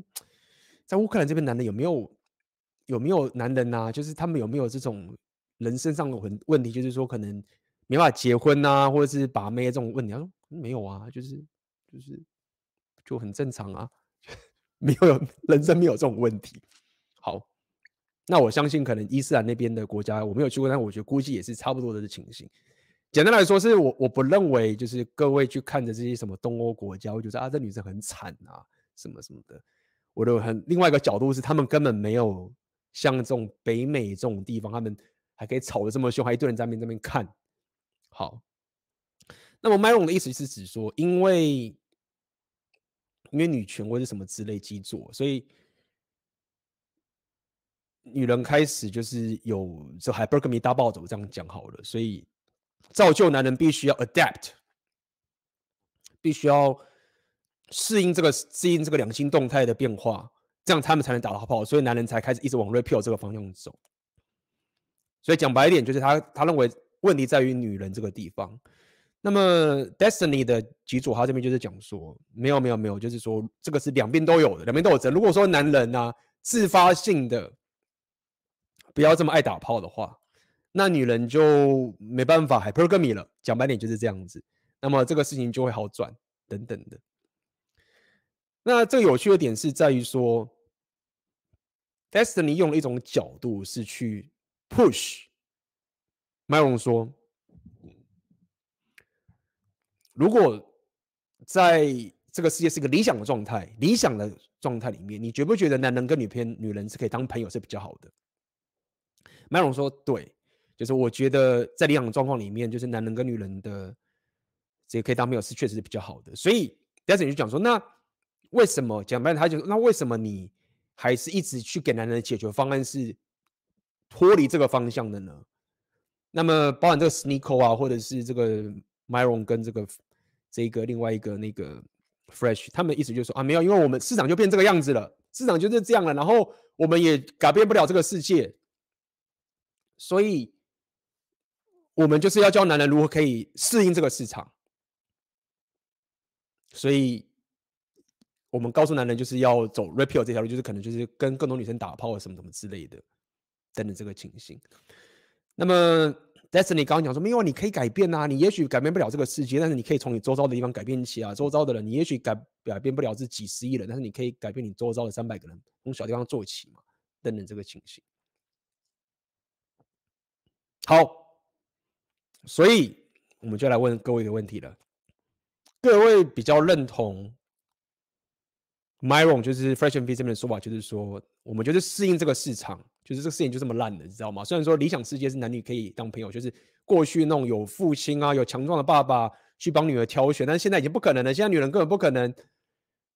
在乌克兰这边男人有没有有没有男人啊？就是他们有没有这种人身上的问问题？就是说可能没办法结婚啊，或者是把妹这种问题？”他说：“没有啊，就是就是就很正常啊。”没有人生没有这种问题。好，那我相信可能伊斯兰那边的国家我没有去过，但我觉得估计也是差不多的情形。简单来说，是我我不认为就是各位去看着这些什么东欧国家，我觉得啊这女生很惨啊什么什么的。我的很另外一个角度是，他们根本没有像这种北美这种地方，他们还可以吵得这么凶，还一堆人在那边那边看。好，那么麦龙的意思是指说，因为。因为女权或者什么之类基座，所以女人开始就是有这海伯格米大暴走这样讲好了，所以造就男人必须要 adapt，必须要适应这个适应这个两性动态的变化，这样他们才能打到炮，所以男人才开始一直往 repeal 这个方向走。所以讲白一点，就是他他认为问题在于女人这个地方。那么 Destiny 的吉佐他这边就是讲说，没有没有没有，就是说这个是两边都有的，两边都有责。如果说男人呢、啊，自发性的不要这么爱打炮的话，那女人就没办法 hypergamy 了。讲白点就是这样子，那么这个事情就会好转等等的。那这个有趣的点是在于说，Destiny 用了一种角度是去 push Myron 说，如果在这个世界是一个理想的状态，理想的状态里面，你觉不觉得男人跟女偏女人是可以当朋友是比较好的？Myron 说，对，就是我觉得在理想的状况里面，就是男人跟女人的这个可以当朋友是确实是比较好的。所以 Destiny 就讲说，那为什么讲白了，他就那为什么你还是一直去给男人的解决方案是脱离这个方向的呢？那么包含这个 Sneako 啊，或者是这个 Myron 跟这个这个另外一个那个 Fresh，他们的意思就是说啊，没有，因为我们市场就变这个样子了，市场就是这样了，然后我们也改变不了这个世界，所以我们就是要教男人如何可以适应这个市场，所以。我们告诉男人就是要走 repeal 这条路，就是可能就是跟更多女生打炮啊什么什么之类的，等等这个情形。那么 Destiny 刚刚讲说，没有，你可以改变啊，你也许改变不了这个世界，但是你可以从你周遭的地方改变起啊。周遭的人，你也许改改变不了这几十亿人，但是你可以改变你周遭的三百个人，从小地方做起嘛，等等这个情形。好，所以我们就来问各位一个问题了，各位比较认同？Myron 就是 Fresh and Fit 这边的说法，就是说我们就是适应这个市场，就是这个事情就这么烂的，你知道吗？虽然说理想世界是男女可以当朋友，就是过去那种有父亲啊、有强壮的爸爸去帮女儿挑选，但是现在已经不可能了。现在女人根本不可能，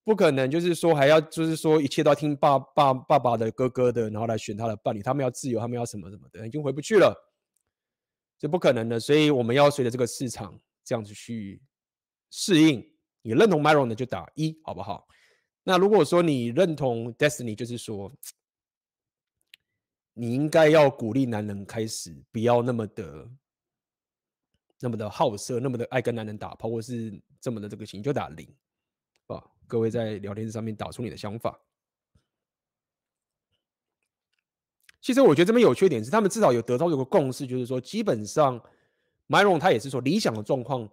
不可能就是说还要就是说一切都要听爸爸爸爸的、哥哥的，然后来选他的伴侣。他们要自由，他们要什么什么的，已经回不去了，这不可能的。所以我们要随着这个市场这样子去适应。你认同 Myron 的就打一，好不好？那如果说你认同 Destiny，就是说，你应该要鼓励男人开始不要那么的、那么的好色，那么的爱跟男人打炮，或是这么的这个情，就打零啊！各位在聊天上面打出你的想法。其实我觉得这边有缺点是，他们至少有得到有个共识，就是说，基本上 Myron 他也是说，理想的状况，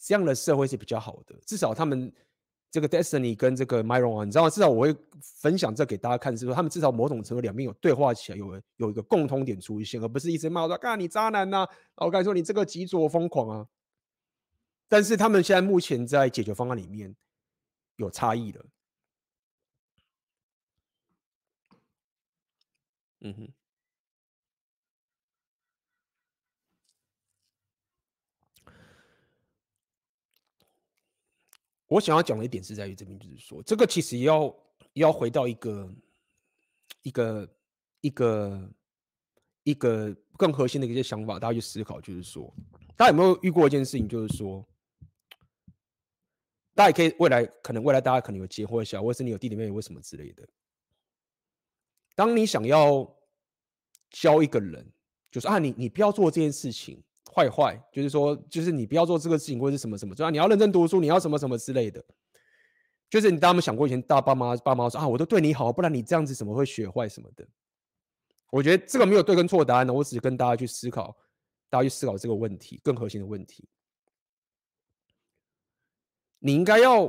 这样的社会是比较好的，至少他们。这个 Destiny 跟这个 Myron 啊，你知道吗？至少我会分享这给大家看，是说他们至少某种程度两边有对话起来，有有一个共通点出现，而不是一直骂说“啊你渣男呐”，我跟你说你这个极左疯狂啊。但是他们现在目前在解决方案里面有差异了。嗯哼。我想要讲的一点是在于这边，就是说，这个其实要要回到一个一个一个一个更核心的一些想法，大家去思考，就是说，大家有没有遇过一件事情，就是说，大家也可以未来可能未来大家可能有结婚小，或者是你有弟弟妹妹，为什么之类的。当你想要教一个人，就是啊，你你不要做这件事情。坏坏就是说，就是你不要做这个事情，或者是什么什么，就啊，你要认真读书，你要什么什么之类的。就是你大家有没想过，以前大爸妈爸妈说啊，我都对你好，不然你这样子怎么会学坏什么的？我觉得这个没有对跟错的答案呢，我只是跟大家去思考，大家去思考这个问题更核心的问题。你应该要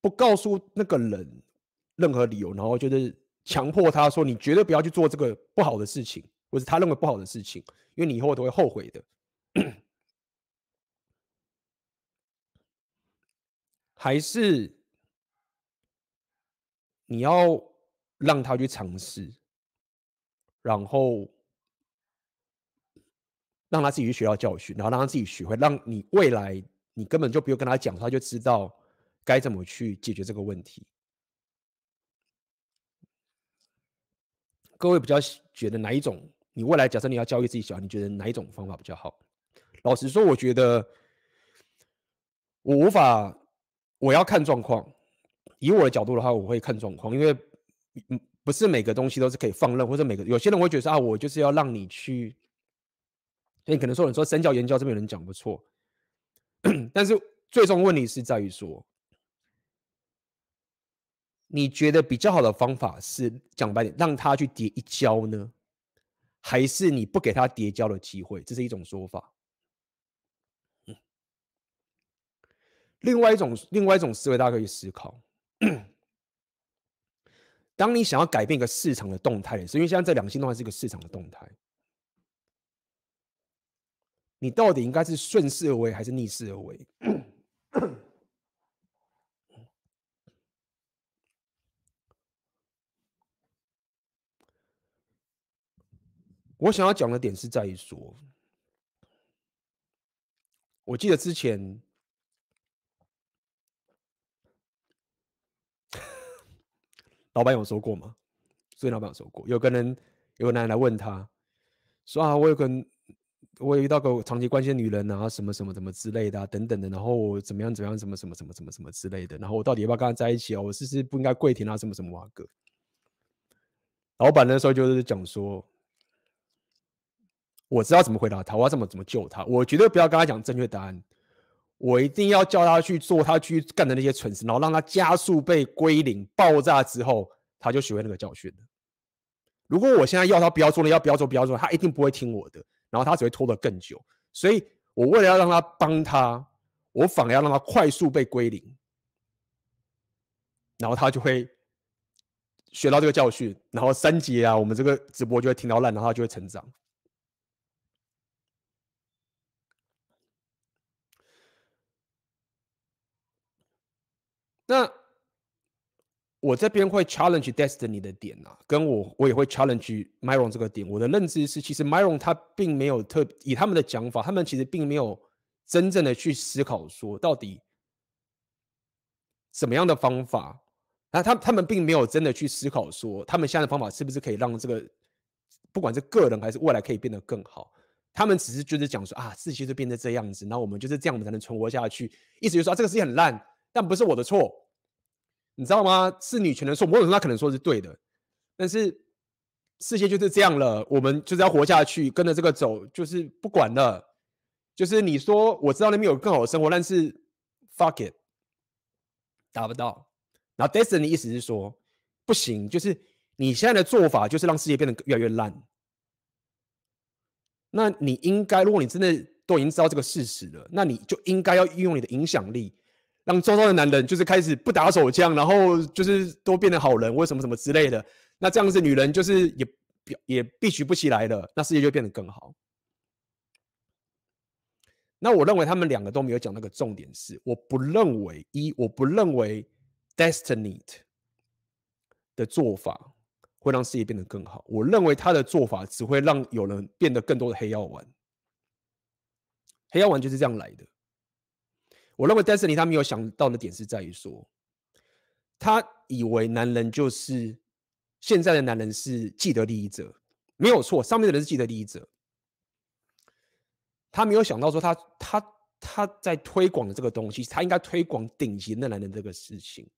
不告诉那个人任何理由，然后就是强迫他说，你绝对不要去做这个不好的事情。或是他认为不好的事情，因为你以后都会后悔的。还是你要让他去尝试，然后让他自己去学到教训，然后让他自己学会，让你未来你根本就不用跟他讲，他就知道该怎么去解决这个问题。各位比较觉得哪一种？你未来假设你要教育自己小孩，你觉得哪一种方法比较好？老实说，我觉得我无法，我要看状况。以我的角度的话，我会看状况，因为嗯，不是每个东西都是可以放任，或者每个有些人会觉得啊，我就是要让你去，所以可能说你说身教言教这边有人讲不错，但是最终问题是在于说，你觉得比较好的方法是讲白点，让他去跌一跤呢，还是你不给他跌跤的机会？这是一种说法。嗯，另外一种，另外一种思维，大家可以思考。当你想要改变一个市场的动态的时候，因为现在这两性动态是一个市场的动态，你到底应该是顺势而为还是逆势而为？我想要讲的点是在于说，我记得之前老板有说过吗？所以老板有说过，有个人有个男人来问他，说啊，我有个我有遇到个长期关心的女人啊，什么什么什么之类的啊，等等的，然后怎么样怎么样，什么什么什么什么什么之类的，然后我到底要不要跟他在一起啊？我是不是不应该跪舔啊？什么什么哇哥？老板那时候就是讲说。我知道怎么回答他，我要怎么怎么救他。我绝对不要跟他讲正确答案，我一定要叫他去做他去干的那些蠢事，然后让他加速被归零爆炸之后，他就学会那个教训。如果我现在要他不要做了，要不要做不要做，他一定不会听我的，然后他只会拖得更久。所以我为了要让他帮他，我反而要让他快速被归零，然后他就会学到这个教训，然后三节啊，我们这个直播就会听到烂，然后他就会成长。那我这边会 challenge Destiny 的点啊，跟我我也会 challenge Myron 这个点。我的认知是，其实 Myron 他并没有特以他们的讲法，他们其实并没有真正的去思考说到底什么样的方法。那他他们并没有真的去思考说，他们现在的方法是不是可以让这个不管是个人还是未来可以变得更好。他们只是就是讲说啊，世界就变成这样子，然后我们就是这样子才能存活下去。意思就是说，啊，这个世界很烂。但不是我的错，你知道吗？是女权的错。某种程度他可能说是对的，但是世界就是这样了，我们就是要活下去，跟着这个走，就是不管了。就是你说我知道那边有更好的生活，但是 fuck it，达不到。然后 Destiny 的意思是说不行，就是你现在的做法就是让世界变得越来越烂。那你应该，如果你真的都已经知道这个事实了，那你就应该要运用你的影响力。让周遭的男人就是开始不打手枪，然后就是都变得好人或什么什么之类的。那这样子，女人就是也也必须不起来了，那世界就变得更好。那我认为他们两个都没有讲那个重点是，我不认为一，我不认为 Destiny 的做法会让世界变得更好。我认为他的做法只会让有人变得更多的黑药丸。黑药丸就是这样来的。我认为 Destiny 他没有想到的点是在于说，他以为男人就是现在的男人是既得利益者，没有错，上面的人是既得利益者。他没有想到说他他他在推广的这个东西，他应该推广顶级的男人这个事情。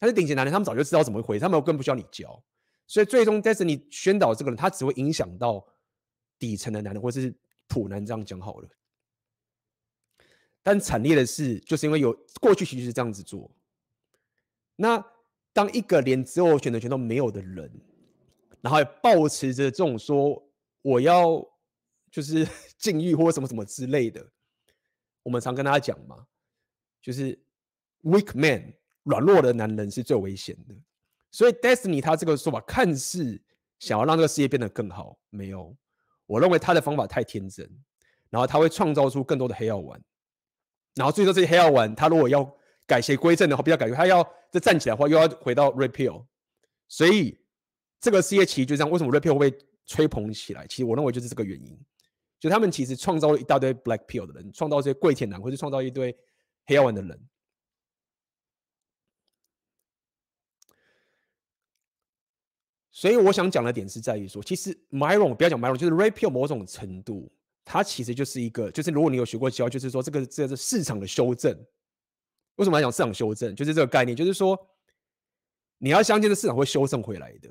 但是顶级男人他们早就知道怎么回事，他们更不需要你教。所以最终 Destiny 宣导这个人，他只会影响到底层的男人，或者是普男这样讲好了。但惨烈的是，就是因为有过去其实是这样子做。那当一个连自我选择权都没有的人，然后还抱持着这种说我要就是 禁欲或什么什么之类的，我们常跟大家讲嘛，就是 weak man 软弱的男人是最危险的。所以 Destiny 他这个说法看似想要让这个世界变得更好，没有，我认为他的方法太天真，然后他会创造出更多的黑药丸。然后最后这些黑药丸，他如果要改邪归正的话，比较改，他要再站起来的话，又要回到 repeal。所以这个世界其实就这样，为什么 repeal 会被吹捧起来？其实我认为就是这个原因，就他们其实创造了一大堆 black pill 的人，创造这些跪舔男，或是创造一堆黑药丸的人。所以我想讲的点是在于说，其实 Myron 不要讲 Myron，就是 repeal 某种程度。它其实就是一个，就是如果你有学过教，就是说这个这个是市场的修正。为什么要讲市场修正？就是这个概念，就是说你要相信这市场会修正回来的。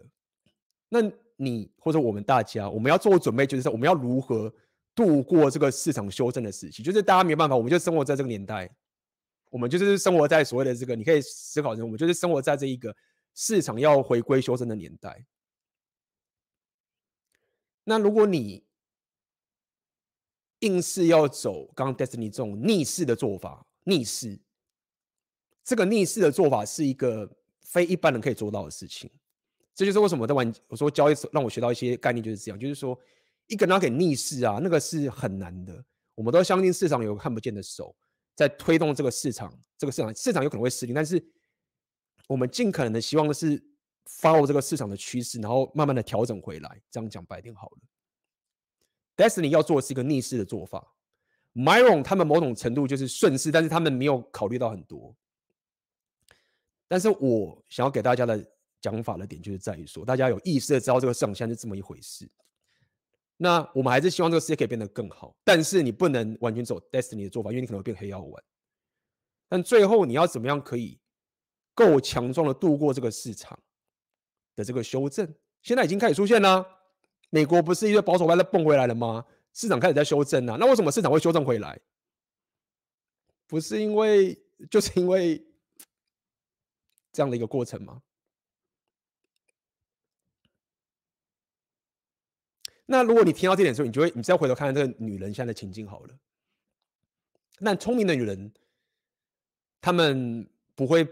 那你或者我们大家，我们要做准备，就是说我们要如何度过这个市场修正的时期？就是大家没办法，我们就生活在这个年代，我们就是生活在所谓的这个，你可以思考成，我们就是生活在这一个市场要回归修正的年代。那如果你硬是要走刚刚 Destiny 这种逆势的做法，逆势，这个逆势的做法是一个非一般人可以做到的事情。这就是为什么我在玩，我说交易让我学到一些概念就是这样，就是说一个人要给逆势啊，那个是很难的。我们都相信市场有个看不见的手在推动这个市场，这个市场市场有可能会失灵，但是我们尽可能的希望的是 follow 这个市场的趋势，然后慢慢的调整回来。这样讲白点好了。Destiny 要做的是一个逆势的做法，Myron 他们某种程度就是顺势，但是他们没有考虑到很多。但是我想要给大家的讲法的点就是在于说，大家有意识的知道这个上限是这么一回事。那我们还是希望这个世界可以变得更好，但是你不能完全走 Destiny 的做法，因为你可能会变黑药丸。但最后你要怎么样可以够强壮的度过这个市场的这个修正？现在已经开始出现了。美国不是一个保守派在蹦回来了吗？市场开始在修正啊。那为什么市场会修正回来？不是因为，就是因为这样的一个过程吗？那如果你听到这点的时候，你就会，你再回头看看这个女人现在的情境好了。那聪明的女人，她们不会。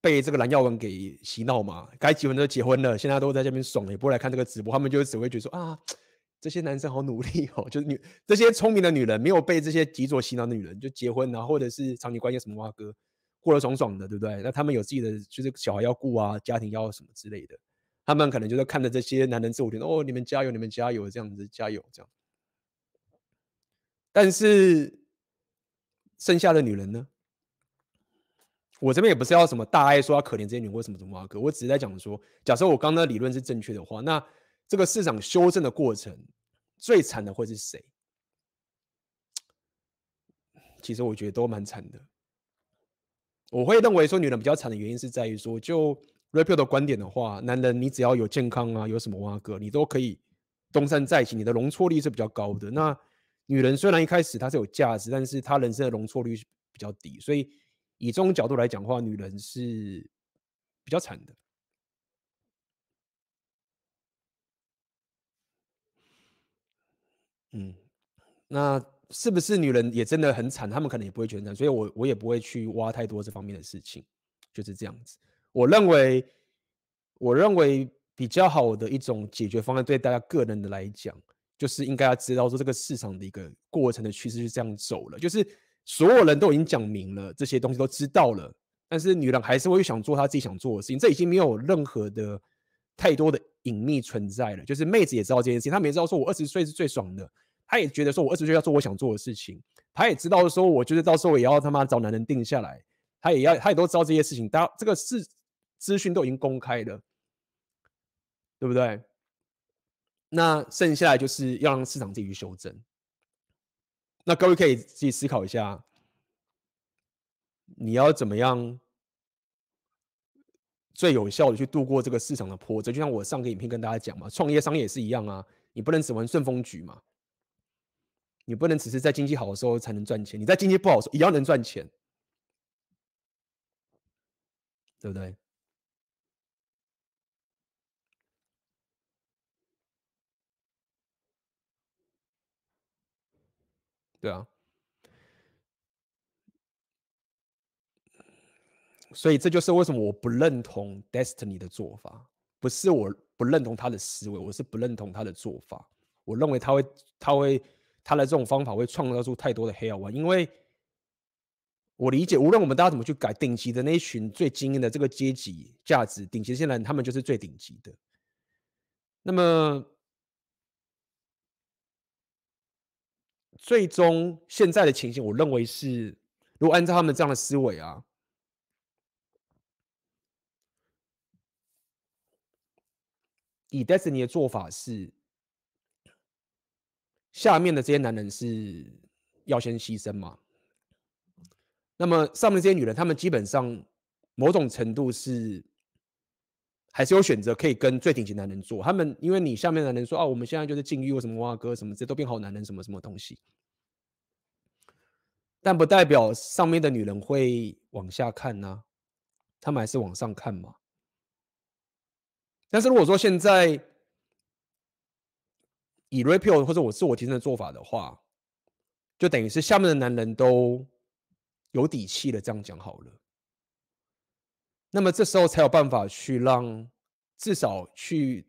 被这个蓝耀文给洗脑嘛？该结婚的都结婚了，现在都在这边爽了，也不会来看这个直播。他们就只会觉得说啊，这些男生好努力哦，就是女这些聪明的女人没有被这些极左洗脑的女人就结婚啊，或者是长期关系什么哇哥过得爽爽的，对不对？那他们有自己的就是小孩要顾啊，家庭要什么之类的，他们可能就是看着这些男人自我觉得哦，你们加油，你们加油，这样子加油这样。但是剩下的女人呢？我这边也不是要什么大爱说要可怜这些女人什么什么啊，哥，我只是在讲说，假设我刚刚理论是正确的话，那这个市场修正的过程最惨的会是谁？其实我觉得都蛮惨的。我会认为说女人比较惨的原因是在于说，就 Rapio 的观点的话，男人你只要有健康啊，有什么啊，哥，你都可以东山再起，你的容错率是比较高的。那女人虽然一开始她是有价值，但是她人生的容错率比较低，所以。以这种角度来讲的话，女人是比较惨的。嗯，那是不是女人也真的很惨？他们可能也不会觉得，所以我我也不会去挖太多这方面的事情，就是这样子。我认为，我认为比较好的一种解决方案，对大家个人的来讲，就是应该要知道说这个市场的一个过程的趋势是这样走了，就是。所有人都已经讲明了，这些东西都知道了，但是女人还是会想做她自己想做的事情，这已经没有任何的太多的隐秘存在了。就是妹子也知道这件事情，她也知道说我二十岁是最爽的，她也觉得说我二十岁要做我想做的事情，她也知道说我就是到时候也要他妈找男人定下来，她也要，她也都知道这些事情，大家这个是资讯都已经公开了，对不对？那剩下来就是要让市场自己去修正。那各位可以自己思考一下，你要怎么样最有效的去度过这个市场的波折？就像我上个影片跟大家讲嘛，创业商业也是一样啊，你不能只玩顺风局嘛，你不能只是在经济好的时候才能赚钱，你在经济不好时候一样能赚钱，对不对？对啊，所以这就是为什么我不认同 Destiny 的做法，不是我不认同他的思维，我是不认同他的做法。我认为他会，他会，他的这种方法会创造出太多的黑药丸，因为我理解，无论我们大家怎么去改，顶级的那一群最精英的这个阶级价值，顶级现在他们就是最顶级的。那么。最终现在的情形，我认为是，如果按照他们这样的思维啊，以 Destiny 的做法是，下面的这些男人是要先牺牲嘛？那么上面这些女人，她们基本上某种程度是还是有选择可以跟最顶级男人做。他们因为你下面的男人说啊，我们现在就是禁欲，什么哇哥什么这都变好男人，什么什么东西。但不代表上面的女人会往下看呢、他们还是往上看嘛。但是如果说现在以 Rapio 或者我自我提升的做法的话，就等于是下面的男人都有底气了这样讲好了。那么这时候才有办法去让至少去，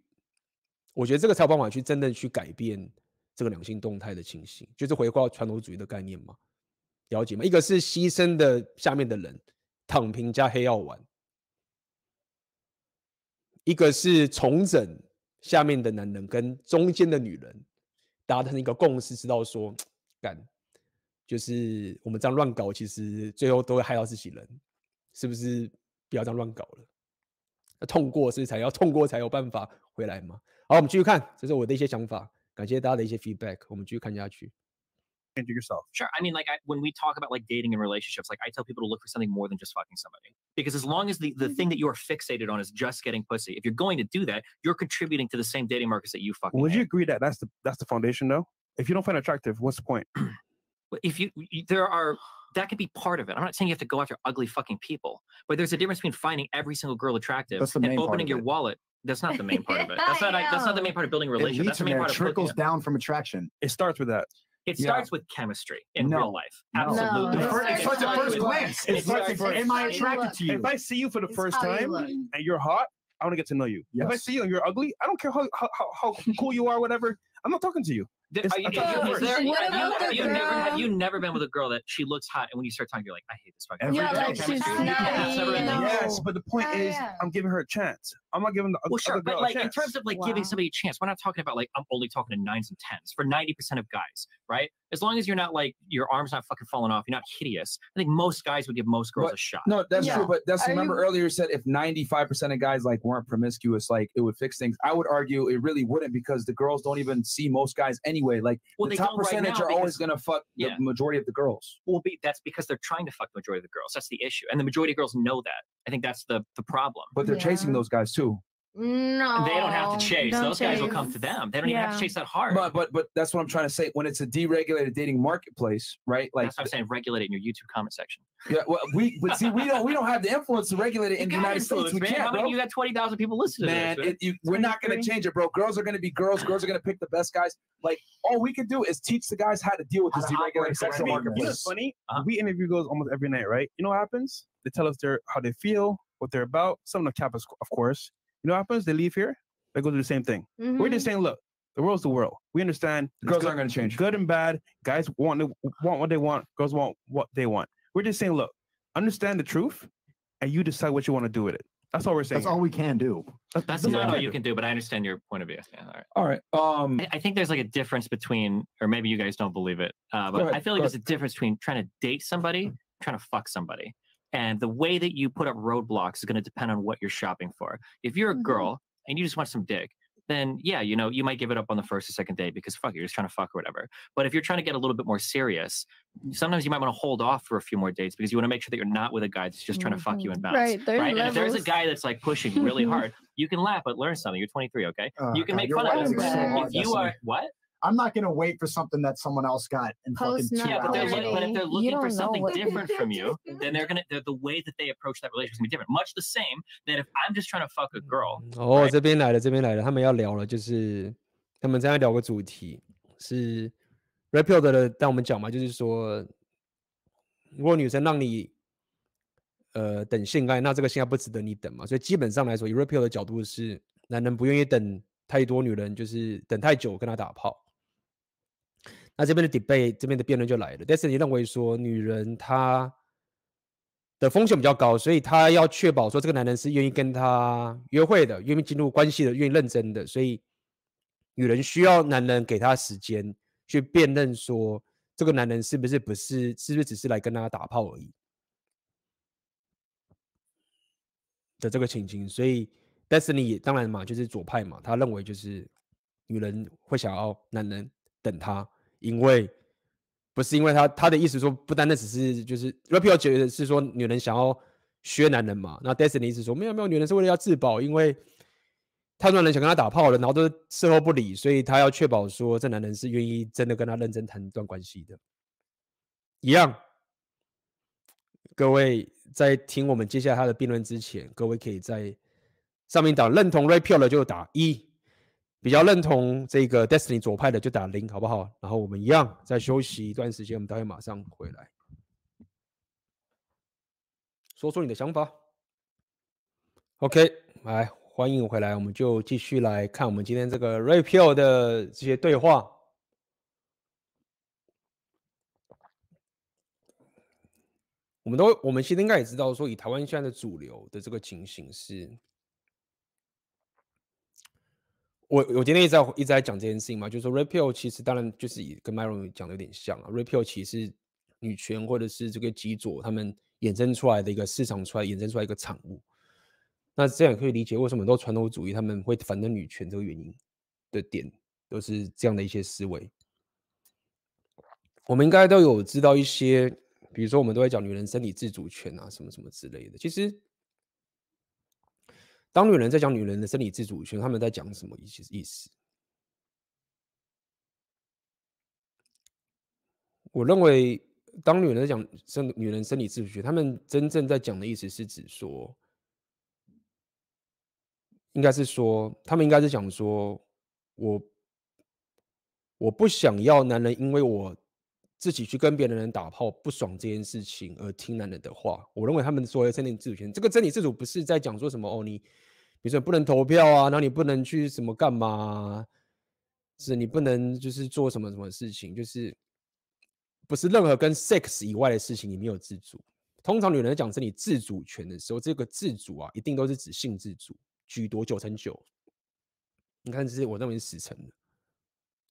我觉得这个才有办法去真正去改变这个两性动态的情形，就是回归到传统主义的概念嘛，了解吗？一个是牺牲的下面的人躺平加黑药丸，一个是重整下面的男人跟中间的女人达成一个共识，知道说干就是我们这样乱搞，其实最后都会害到自己人，是不是？不要这样乱搞了，要痛过是才要痛过才有办法回来嘛。好，我们继续看，这是我的一些想法，感谢大家的一些 feedback，我们继续看下去。into yourself. Sure. I mean, like I, when we talk about like dating and relationships, like I tell people to look for something more than just fucking somebody. Because as long as the, the thing that you are fixated on is just getting pussy, if you're going to do that, you're contributing to the same dating markets that you fucking. Would hate. you agree that that's the that's the foundation though? If you don't find it attractive, what's the point? if you, you there are that could be part of it. I'm not saying you have to go after ugly fucking people, but there's a difference between finding every single girl attractive and opening your wallet. That's not the main part of it. That's not that's not the main part of building a It relationship. That's the main there. part It of hooking trickles down from attraction. It starts with that. It Yeah. starts with chemistry in No. real life. No. Absolutely. The No, fir- it It's like first glance. It It's like, starts with- am I attracted to you? If I see you for the It's first how you time and you're hot, I want to get to know you. If I see you and you're ugly, I don't care how how, how, how cool you are, whatever. I'm not talking to you. There- are you- I thought you- you is were- there- What have you- the you never have you never been with a girl that she looks hot and when you start talking you're like I hate this fucking girl. Yeah, like she's chemistry. snotty, That's never been no. there. Yes, but the point Oh, is, yeah. I'm giving her a chance. I'm not giving the Well, sure, but like in terms of like giving somebody a chance, we're not talking about like I'm only talking to nines and tens for ninety percent of guys, right? As long as you're not like your arms not fucking falling off, you're not hideous. I think most guys would give most girls But- a shot. No, that's Yeah. true. But that's Are remember you- earlier you said if 95% of guys like weren't promiscuous, like it would fix things. I would argue it really wouldn't because the girls don't even see most guys anyway. Like Well, the they top don't right percentage now are always gonna fuck Yeah. the majority of the girls. Well, be, that's because they're trying to fuck the majority of the girls. That's the issue, and the majority of girls know that. I think that's the the problem. But they're chasing those guys too. No. they don't have to chase; don't those guys will come to them. They don't even have to chase that hard. But but but that's what I'm trying to say. When it's a deregulated dating marketplace, right? Like that's what I'm saying. Regulate it in your YouTube comment section. yeah, well, we but see we don't we don't have the influence to regulate it in the United States. We man. can't, How many you got twenty thousand people listening Man, to this? it, you, we're not going to change it, bro. Girls are going to be girls. Girls are going to pick the best guys. Like all we can do is teach the guys how to deal with How this deregulated sexual correctly. You know what's funny? Uh-huh. We interview girls almost every night, right? You know what happens? They tell us their how they feel, what they're about. Some of the cap, of course. You know what happens? They leave here. They go do the same thing. We're Mm-hmm. just saying, look, the world's the world. We understand. it's Girls good- aren't going to change. good and bad. Guys want to- want what they want. Girls want what they want. We're just saying, look, understand the truth, and you decide what you want to do with it. That's all we're saying. That's all we can do. That's, That's all not all can you do. can do, but I understand your point of view. Yeah, all right. All right. Um. I, I think there's like a difference between, or maybe you guys don't believe it, uh, but ahead, I feel like go there's a difference between trying to date somebody, trying to fuck somebody. And the way that you put up roadblocks is going to depend on what you're shopping for. If you're a Mhm. girl and you just want some dick, then yeah, you know, you might give it up on the first or second day because fuck, you're just trying to fuck or whatever. But if you're trying to get a little bit more serious, sometimes you might want to hold off for a few more dates because you want to make sure that you're not with a guy that's just trying to fuck you and bounce. Right, there's right? And if there's a guy that's like pushing really hard, you can laugh, but learn something. You're 23, okay? Oh, you can God, make you're fun of writing it. so If you are what? I'm not gonna wait for something that someone else got in fucking Post two nut Yeah, but they're hours. but if they're looking for something different from you, then they're gonna they're, the way that they approach that relationship is gonna be different. Much the same that if I'm just trying to fuck a girl, 哦，Right. 这边来了，这边来了，他们要聊了，就是他们在聊个主题是 Rapio 的，但我们讲嘛，就是说，如果女生让你呃等性爱，那这个性爱不值得你等嘛，所以基本上来说，以 Rapio 的角度是，男人不愿意等太多女人，就是等太久跟他打炮。那这边的 debate，这边的辩论就来了。但是你认为说，女人她的风险比较高，所以她要确保说这个男人是愿意跟她约会的，愿意进入关系的，愿意认真的。所以女人需要男人给她时间去辨认说，这个男人是不是不是是不是只是来跟她打炮而已的这个情形。所以 Destiny 当然嘛，就是左派嘛，他认为就是女人会想要男人等她。因为不是因为他他的意思说，不单单只是就是 Rapio 觉得是说女人想要削男人嘛，那 Destiny 意思说没有没有，女人是为了要自保，因为太多男人想跟他打炮了，然后都事后不理，所以他要确保说这男人是愿意真的跟他认真谈一段关系的。一样，各位在听我们接下来他的辩论之前，各位可以在上面打认同 Repeal 的就打一，比较认同这个 Destiny 左派的就打零，好不好？然后我们一样再休息一段时间，我们待会马上回来，说说你的想法。OK，来欢迎回来，我们就继续来看我们今天这个 Repeal 的这些对话。我们都，我们其实应该也知道，说以台湾现在的主流的这个情形是。我我今天一直在一直在讲这件事情嘛，就是说 Repeal 其实当然就是也跟 Myron 讲的有点像啊，Repeal 其实女权或者是这个极左他们衍生出来的一个市场出来衍生出来一个产物，那这样可以理解为什么很多传统主义他们会反对女权这个原因的点都是这样的一些思维。我们应该都有知道一些，比如说我们都会讲女人身体自主权啊什么什么之类的，其实。当女人在讲女人的生理自主权，他们在讲什么意思？意思？我认为，当女人在讲生女人生理自主权，他们真正在讲的意思是指说，应该是说，他们应该是讲说，我我不想要男人因为我自己去跟别的人打炮不爽这件事情而听男人的话。我认为他们所谓的真理自主权，这个真理自主不是在讲说什么哦，你。比如说不能投票啊，然后你不能去什么干嘛，是你不能就是做什么什么事情，就是不是任何跟 sex 以外的事情你没有自主。通常女人讲生理自主权的时候，这个自主啊，一定都是指性自主居多，九成九。你看，这是我认为是死成的，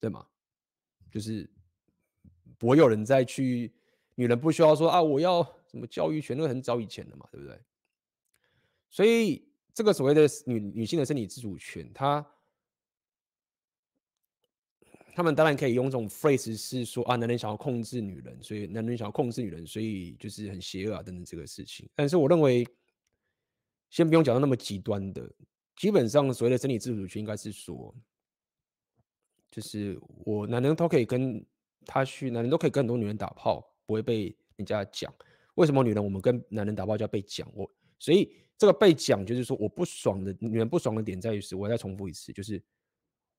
对吗？就是不会有人再去，女人不需要说啊，我要什么教育权，那个很早以前的嘛，对不对？所以。这个所谓的女女性的身体自主权，他他们当然可以用这种 phrase 是说啊，男人想要控制女人，所以男人想要控制女人，所以就是很邪恶啊等等这个事情。但是我认为，先不用讲到那么极端的，基本上所谓的身体自主权应该是说，就是我男人都可以跟他去，男人都可以跟很多女人打炮，不会被人家讲。为什么女人我们跟男人打炮就要被讲？我所以。这个被讲就是说，我不爽的女人不爽的点在于是，我再重复一次，就是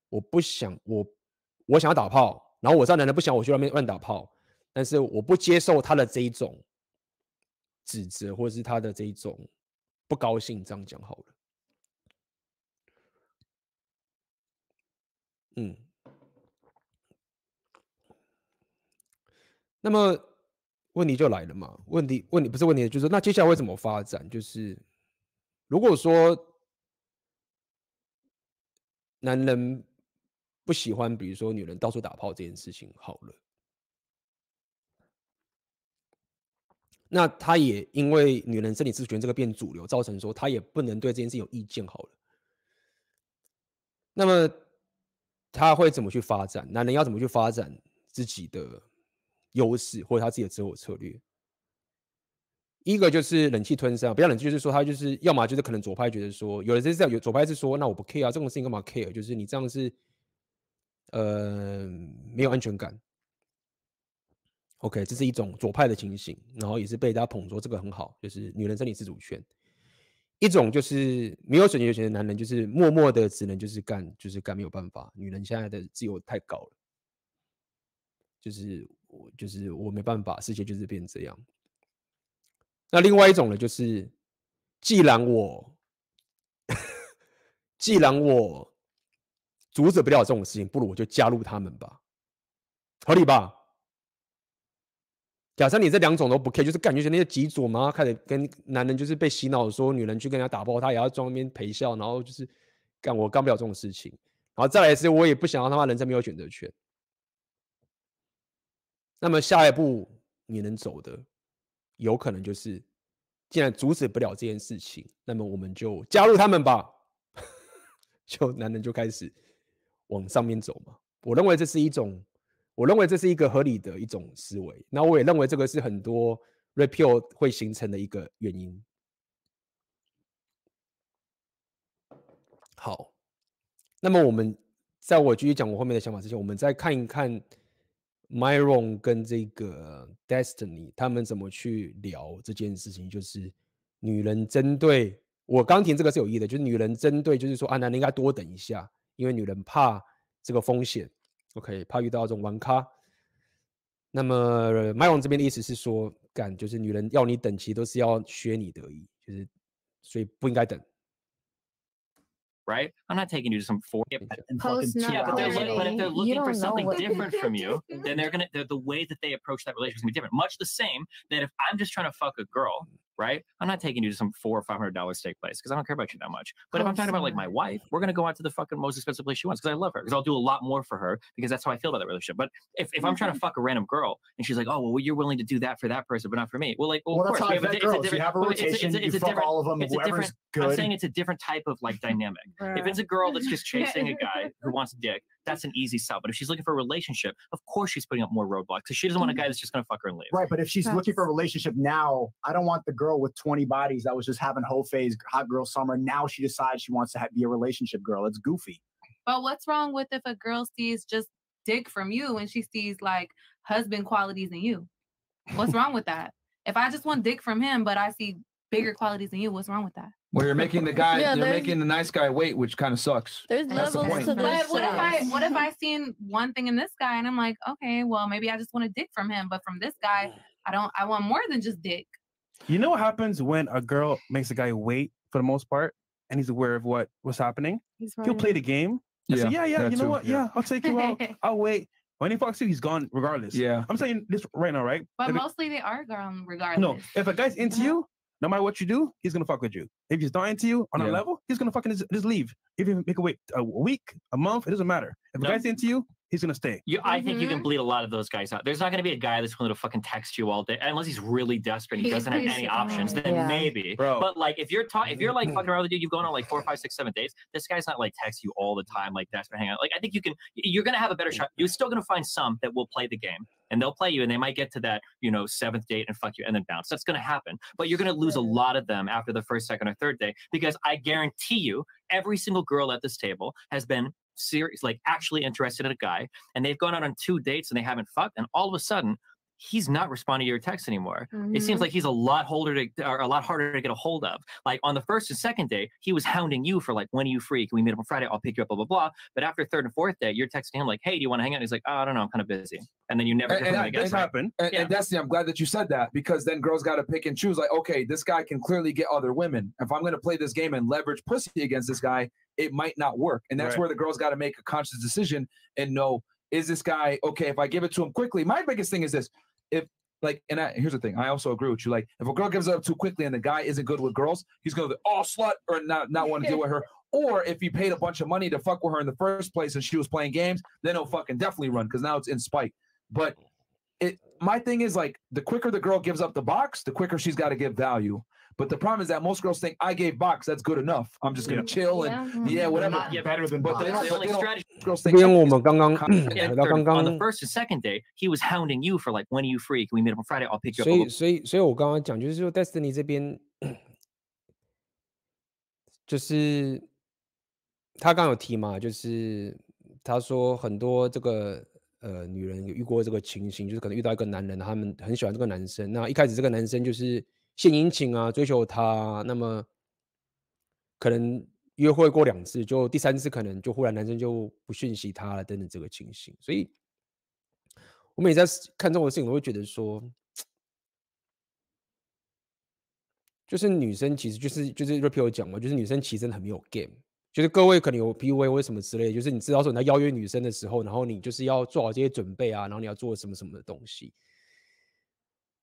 我不想我我想要打炮，然后我知道男人不想我去外面乱打炮，但是我不接受他的这一种指责或者是他的这一种不高兴，这样讲好了。嗯，那么问题就来了嘛？问题问题不是问题，就是那接下来会怎么发展？就是。如果说男人不喜欢，比如说女人到处打炮这件事情，好了，那他也因为女人生理自主权这个变主流，造成说他也不能对这件事有意见，好了，那么他会怎么去发展？男人要怎么去发展自己的优势，或者他自己的择偶策略？一个就是忍气吞声，不要忍气，就是说他就是要么就是可能左派觉得说，有的是这样，有左派是说，那我不 care 啊，这种事情干嘛 care？就是你这样是，呃，没有安全感。OK，这是一种左派的情形，然后也是被大家捧说这个很好，就是女人生理自主权。一种就是没有选择权的男人，就是默默的只能就是干，就是干没有办法，女人现在的自由太高了，就是我就是我没办法，世界就是变这样。那另外一种呢，就是既然我既然我阻止不了这种事情，不如我就加入他们吧，合理吧？假设你这两种都不 care，就是感觉是那些极左嘛，开始跟男人就是被洗脑说女人去跟人家打炮，他也要装那边陪笑，然后就是干我干不了这种事情，然后再来是，我也不想要他妈人生没有选择权。那么下一步你能走的？有可能就是，既然阻止不了这件事情，那么我们就加入他们吧。就男人就开始往上面走嘛。我认为这是一种，我认为这是一个合理的一种思维。那我也认为这个是很多 repeal 会形成的一个原因。好，那么我们在我继续讲我后面的想法之前，我们再看一看。Myron 跟这个 Destiny 他们怎么去聊这件事情？就是女人针对我刚听这个是有意的，就是女人针对就是说啊，男人应该多等一下，因为女人怕这个风险，OK，怕遇到这种玩咖。那么麦龙这边的意思是说，干就是女人要你等，其实都是要削你的而已，就是所以不应该等。Right? I'm not taking you to some four. Yeah, but, fucking yeah, but, they're, look- but if they're looking for something different from you, then they're gonna they're, the way that they approach that relationship is gonna be different. Much the same that if I'm just trying to fuck a girl, right? I'm not taking you to some four or five hundred dollar steak place because I don't care about you that much. But if oh, I'm talking about like my wife, we're gonna go out to the fucking most expensive place she wants because I love her because I'll do a lot more for her because that's how I feel about that relationship. But if, if I'm trying to mm-hmm. fuck a random girl and she's like, oh well, you're willing to do that for that person, but not for me. Well, like, well, Well, of course, we have a it's a girls. You different- have a well, it's- it's- rotation, it's a you fuck all of them, it's a whoever's different- I'm saying it's a different type of like dynamic. If it's a girl that's just chasing a guy who wants a dick, that's an easy sell. But if she's looking for a relationship, of course she's putting up more roadblocks because she doesn't want a guy mm-hmm. that's just gonna fuck her and leave. Right, but if she's looking for a relationship now, I don't want the girl with 20 bodies that was just having whole phase hot girl summer. Now she decides she wants to ha- be a relationship girl. It's goofy. But what's wrong with if a girl sees just dick from you and she sees like husband qualities in you? What's wrong with that? If I just want dick from him, but I see bigger qualities than you, what's wrong with that? Well, you're making the guy, Yeah, you're making the nice guy wait, which kind of sucks. There's That's levels point. to But what if I what if I seen one thing in this guy and I'm like, okay, well maybe I just want a dick from him, but from this guy, I don't I want more than just dick. You know what happens when a girl makes a guy wait for the most part, and he's aware of what what's happening? He's He'll play the game. and say, yeah, yeah. You know too, what? yeah. Yeah, I'll take you out. I'll wait. When he fucks you, he's gone regardless. Yeah. I'm saying this right now, right? But If it- mostly they are gone regardless. no, if a guy's into Yeah. you, no matter what you do, he's gonna fuck with you. If he's dying to you on a level, he's gonna fucking just, just leave. If you make a wait a week, a month, it doesn't matter. If No. a guy's into you, he's gonna stay. You, I think you can Mhm. bleed a lot of those guys out. There's not going to be a guy that's willing to fucking text you all day unless he's really desperate. and He doesn't have any options. Then Yeah. maybe. Bro. But like, if you're talking, if you're like fucking around with a dude, you've gone on like four, five, six, seven days. This guy's not like text you all the time, like desperate hang out. Like, I think you can. You're going to have a better shot. You're still going to find some that will play the game. And they'll play you, and they might get to that, you know, seventh date and fuck you, and then bounce. That's going to happen. But you're going to lose a lot of them after the first, second, or third day because I guarantee you, every single girl at this table has been serious, like actually interested in a guy, and they've gone out on two dates and they haven't fucked, and all of a sudden, he's not responding to your text anymore. It seems Mhm. like he's a lot harder to, or a lot harder to get a hold of. Like on the first and second day, he was hounding you for like, when are you free? Can we meet up on Friday? I'll pick you up, blah blah blah. But after third and fourth day, you're texting him like, hey, do you want to hang out? And he's like, oh, I don't know, I'm kind of busy. And then you never And- hear from and him I- again. That's right. happened. And, Yeah. and Destiny, I'm glad that you said that because then girls got to pick and choose. Like, okay, this guy can clearly get other women. If I'm going to play this game and leverage pussy against this guy, it might not work. And that's Right. where the girls got to make a conscious decision and know is this guy okay? If I give it to him quickly, my biggest thing is this: if like, and I, here's the thing, I also agree with you. Like, if a girl gives up too quickly and the guy isn't good with girls, he's going to oh slut or not not want to deal with her. Or if he paid a bunch of money to fuck with her in the first place and she was playing games, then he'll fucking definitely run because now it's in spite. But it my thing is like the quicker the girl gives up the box, the quicker she's got to give value. But the problem is that most girls think I gave box, that's good enough. I'm just gonna Yeah. chill and Yeah. yeah, whatever. Not Yeah, better than but they box. don't- the but only they don't- Girls think 边 everything 我 is 们刚刚到 third, 刚 on the，first and second day, he was hounding you for like, when are you free? Can we meet up on Friday? I'll pick you up. 所以所以所以我刚刚讲就是说，Destiny 这边就是他刚刚有提嘛，就是他说很多这个呃女人有遇过这个情形，就是可能遇到一个男人，他们很喜欢这个男生，那一开始这个男生就是献殷勤啊，追求她，那么可能约会过两次，就第三次可能就忽然男生就不讯息她了，等等这个情形，所以我每次在看这种事情，我会觉得说。就是女生其实就是就是 r e p e 讲嘛，就是女生其实很没有 game，就是各位可能有 PUA 或什么之类，就是你知道说你在邀约女生的时候，然后你就是要做好这些准备啊，然后你要做什么什么的东西。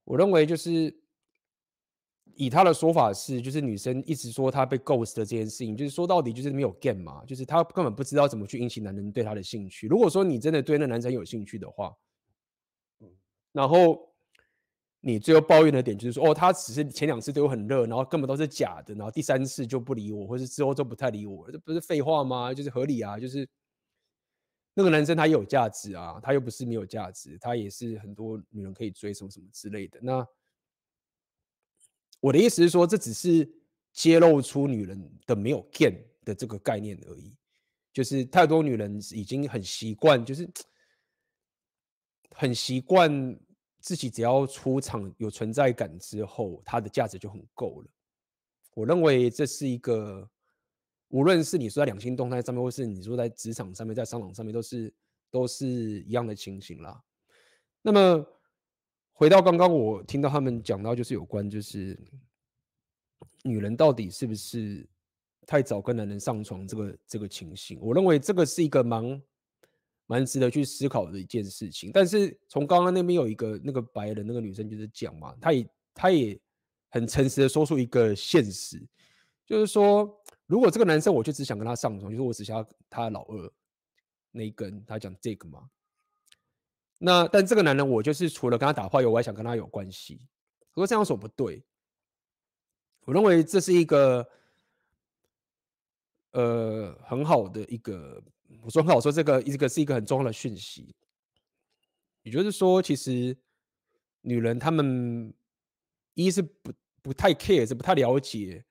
我认为就是以他的说法是，就是女生一直说她被 ghost 的这件事情，就是说到底就是没有 game 嘛，就是她根本不知道怎么去引起男人对她的兴趣。如果说你真的对那男生有兴趣的话，然后。你最后抱怨的点就是说，哦，他只是前两次对我很热，然后根本都是假的，然后第三次就不理我，或是之后就不太理我，这不是废话吗？就是合理啊，就是那个男生他也有价值啊，他又不是没有价值，他也是很多女人可以追什么什么之类的。那我的意思是说，这只是揭露出女人的没有 game 的这个概念而已，就是太多女人已经很习惯，就是很习惯。自己只要出场有存在感之后，它的价值就很够了。我认为这是一个，无论是你说在两性动态上面，或是你说在职场上面，在商场上面，都是都是一样的情形啦。那么回到刚刚我听到他们讲到，就是有关就是女人到底是不是太早跟男人上床这个这个情形，我认为这个是一个蛮蛮值得去思考的一件事情。但是从刚刚那边有一个那个白人那个女生就是讲嘛，她也她也很诚实的说出一个现实，就是说如果这个男生我就只想跟他上床，就是我只想要他老二那一根，他讲这个嘛。那但这个男人，我就是除了跟他打炮以外，我还想跟他有关系。可是这样说不对，我认为这是一个呃很好的一个，我说很好说这个一个是一个很重要的讯息，也就是说，其实女人她们一是不不太 care，是不太了解，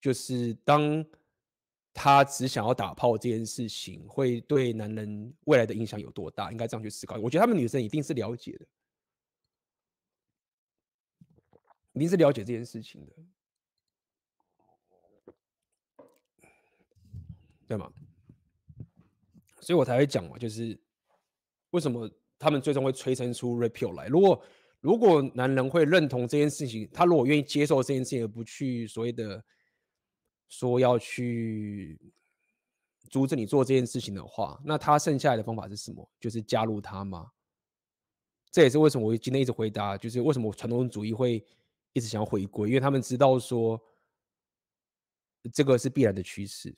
就是当。他只想要打炮这件事情会对男人未来的影响有多大？应该这样去思考。我觉得他们女生一定是了解的，一定是了解这件事情的，对吗？所以我才会讲嘛，就是为什么他们最终会催生出 repeal 来。如果如果男人会认同这件事情，他如果愿意接受这件事情，而不去所谓的。说要去阻止你做这件事情的话，那他剩下来的方法是什么？就是加入他吗？这也是为什么我今天一直回答，就是为什么传统主义会一直想要回归，因为他们知道说这个是必然的趋势，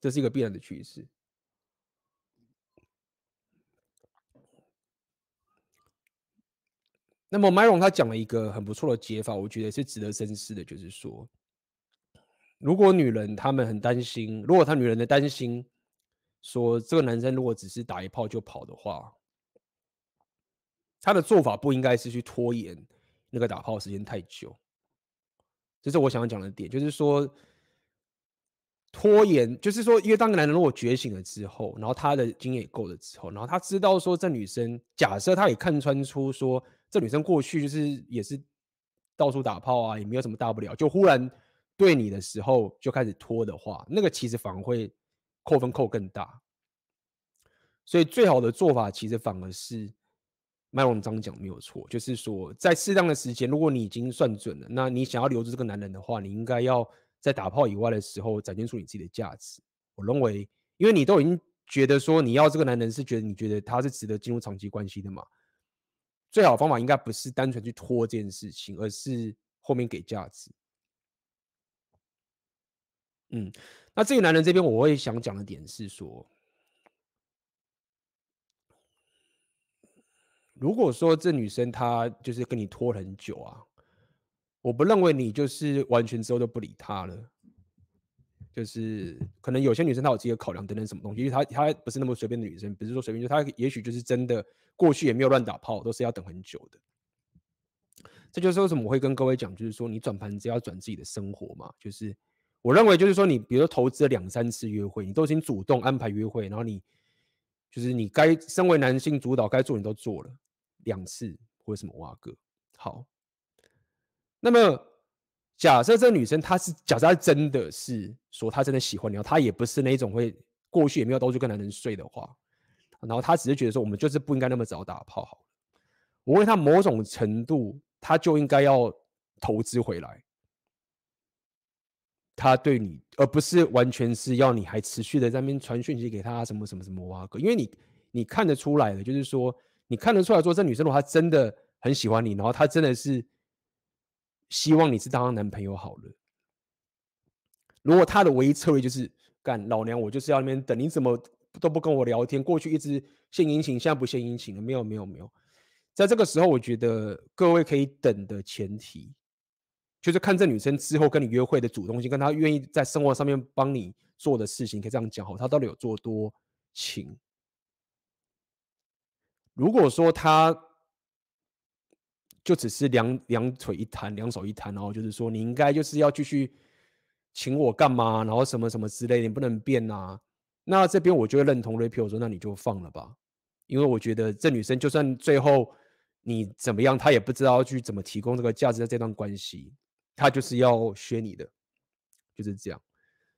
这是一个必然的趋势。那么，Myron 他讲了一个很不错的解法，我觉得是值得深思的，就是说，如果女人她们很担心，如果她女人的担心说这个男生如果只是打一炮就跑的话，他的做法不应该是去拖延那个打炮时间太久，这是我想要讲的点，就是说。拖延就是说，因为当个男人如果觉醒了之后，然后他的经验也够了之后，然后他知道说这女生，假设他也看穿出说这女生过去就是也是到处打炮啊，也没有什么大不了，就忽然对你的时候就开始拖的话，那个其实反而会扣分扣更大。所以最好的做法其实反而是麦龙章讲没有错，就是说在适当的时间，如果你已经算准了，那你想要留住这个男人的话，你应该要。在打炮以外的时候，展现出你自己的价值。我认为，因为你都已经觉得说你要这个男人，是觉得你觉得他是值得进入长期关系的嘛。最好的方法应该不是单纯去拖这件事情，而是后面给价值。嗯，那这个男人这边，我会想讲的点是说，如果说这女生她就是跟你拖很久啊。我不认为你就是完全之后都不理她了，就是可能有些女生她有自己的考量等等什么东西，因为她她不是那么随便的女生，不是说随便，就她也许就是真的过去也没有乱打炮，都是要等很久的。这就是为什么我会跟各位讲，就是说你转盘子要转自己的生活嘛，就是我认为就是说你比如说投资了两三次约会，你都已经主动安排约会，然后你就是你该身为男性主导该做你都做了两次或者什么哇哥好。那么，假设这女生她是假设她真的是说她真的喜欢你，她也不是那种会过去也没有到处跟男人睡的话，然后她只是觉得说我们就是不应该那么早打炮好，我问她某种程度，她就应该要投资回来，她对你，而不是完全是要你还持续的在那边传讯息给她什么什么什么哇哥，因为你你看得出来的，就是说你看得出来说这女生如果她真的很喜欢你，然后她真的是。希望你是当她男朋友好了。如果他的唯一策略就是干老娘，我就是要那边等，你怎么都不跟我聊天？过去一直献殷勤，现在不献殷勤了？没有，没有，没有。在这个时候，我觉得各位可以等的前提，就是看这女生之后跟你约会的主动性，跟她愿意在生活上面帮你做的事情，可以这样讲好，她到底有做多情？如果说她。就只是两两腿一摊，两手一摊，然后就是说你应该就是要继续请我干嘛，然后什么什么之类的，你不能变呐、啊。那这边我就会认同 Rapio 说，那你就放了吧，因为我觉得这女生就算最后你怎么样，她也不知道去怎么提供这个价值在这段关系。他就是要学你的，就是这样。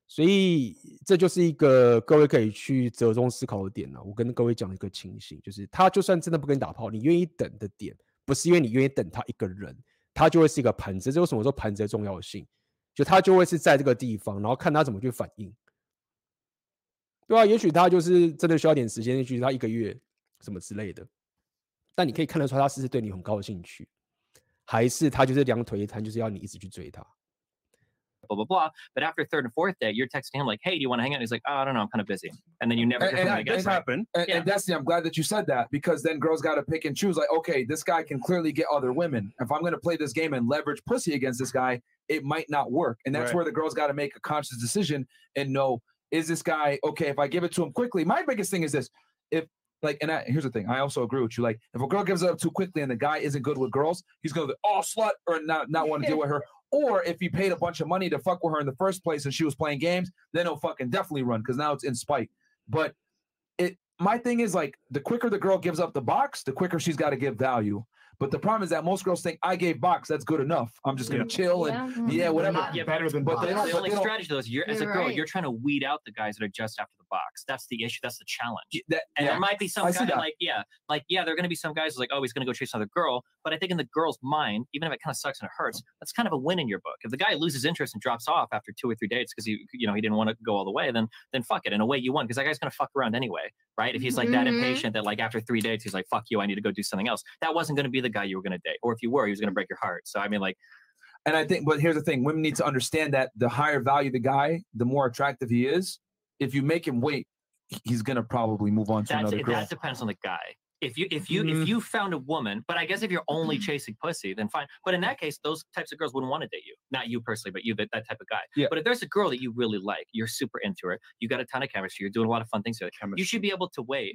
所以这就是一个各位可以去折中思考的点了。我跟各位讲一个情形，就是他就算真的不跟你打炮，你愿意等的点，不是因为你愿意等他一个人，他就会是一个盘子。这为什么说盘子的重要性？就他就会是在这个地方，然后看他怎么去反应，对啊，也许他就是真的需要点时间，也许他一个月什么之类的。但你可以看得出他是不是对你很高兴趣，还是他就是两腿一摊，就是要你一直去追他。Blah blah blah. But after third and fourth day, you're texting him like, "Hey, do you want to hang out?" And he's like, "Oh, I don't know, I'm kind of busy." And then you never And, hear and him that- again. and- happened. And, Yeah. and Destiny, I'm glad that you said that because then girls got to pick and choose. Like, okay, this guy can clearly get other women. If I'm going to play this game and leverage pussy against this guy, it might not work. And that's Right. where the girls got to make a conscious decision and know is this guy okay? If I give it to him quickly, my biggest thing is this: if like, and I, here's the thing, I also agree with you. Like, if a girl gives it up too quickly and the guy isn't good with girls, he's gonna be oh slut or not not want to deal with her. Or if he paid a bunch of money to fuck with her in the first place and she was playing games, then he'll fucking definitely run because now it's in spite. But it my thing is like the quicker the girl gives up the box, the quicker she's got to give value. But the problem is that most girls think I gave box, that's good enough. I'm just gonna chill and yeah, whatever. Not Yeah, better than but box. they don't- the only they don't- strategy though is you're as a girl, right. you're trying to weed out the guys that are just after the box. That's the issue. That's the challenge. That, And yeah. there might be some I see guy that. like, yeah, like, yeah, there are going to be some guys who's like, oh, he's going to go chase another girl. But I think in the girl's mind, even if it kind of sucks and it hurts, that's kind of a win in your book. If the guy loses interest and drops off after two or three dates because he, you know, he didn't want to go all the way, then, then fuck it. In a way, you won because that guy's going to fuck around anyway, right? If he's like that Mhm. impatient that like after three dates, he's like, fuck you, I need to go do something else. That wasn't going to be the guy you were going to date. Or if you were, he was going to break your heart. So I mean, like, And I think, but here's the thing: women need to understand that the higher value the guy, the more attractive he is. If you make him wait, he's gonna probably move on to That's another girl. that depends on the guy. If you if you Mm. if you found a woman, but I guess if you're only Mm-hmm. chasing pussy, then fine. But in that case, those types of girls wouldn't want to date you. Not you personally, but you that, that type of guy. Yeah. But if there's a girl that you really like, you're super into her, you got a ton of chemistry, you're doing a lot of fun things with her, you should be able to wait.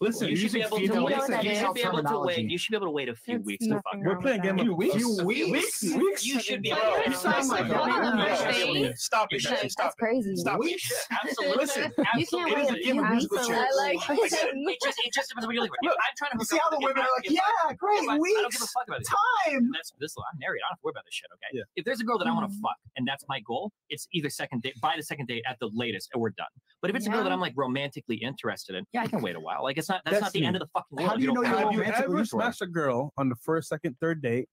Listen, you should be able to wait. You know what You that should be able to wait. You should be able to wait a few It's weeks to fuck. We're playing game of Weeks? Few weeks? Weeks? Weeks? You should be able to wait. it's not like my that. God. Bro, Shane. Stop it, That's stop it. crazy. Stop it. should absolutely. Listen, You can't absolutely. wait a a few weeks. musical to chair. like- I like it just it just depends on what you're looking for. If I'm trying to hook see up how the women are like, if I- yeah, great, if I, I don't give a weeks, fuck about it. time. That's this. I'm married. I don't have to worry about this shit. Okay. Yeah. If there's a girl that I want to Mhm. fuck and that's my goal, it's either second date by the second date at the latest, and we're done. But if it's a girl that I'm like romantically interested in, yeah, I can wait a while. Like it's not that's, not the Destiny. end of the fucking world. How do you know don't you're fuck. Have you romantically ever into smashed a girl on the first, second, third date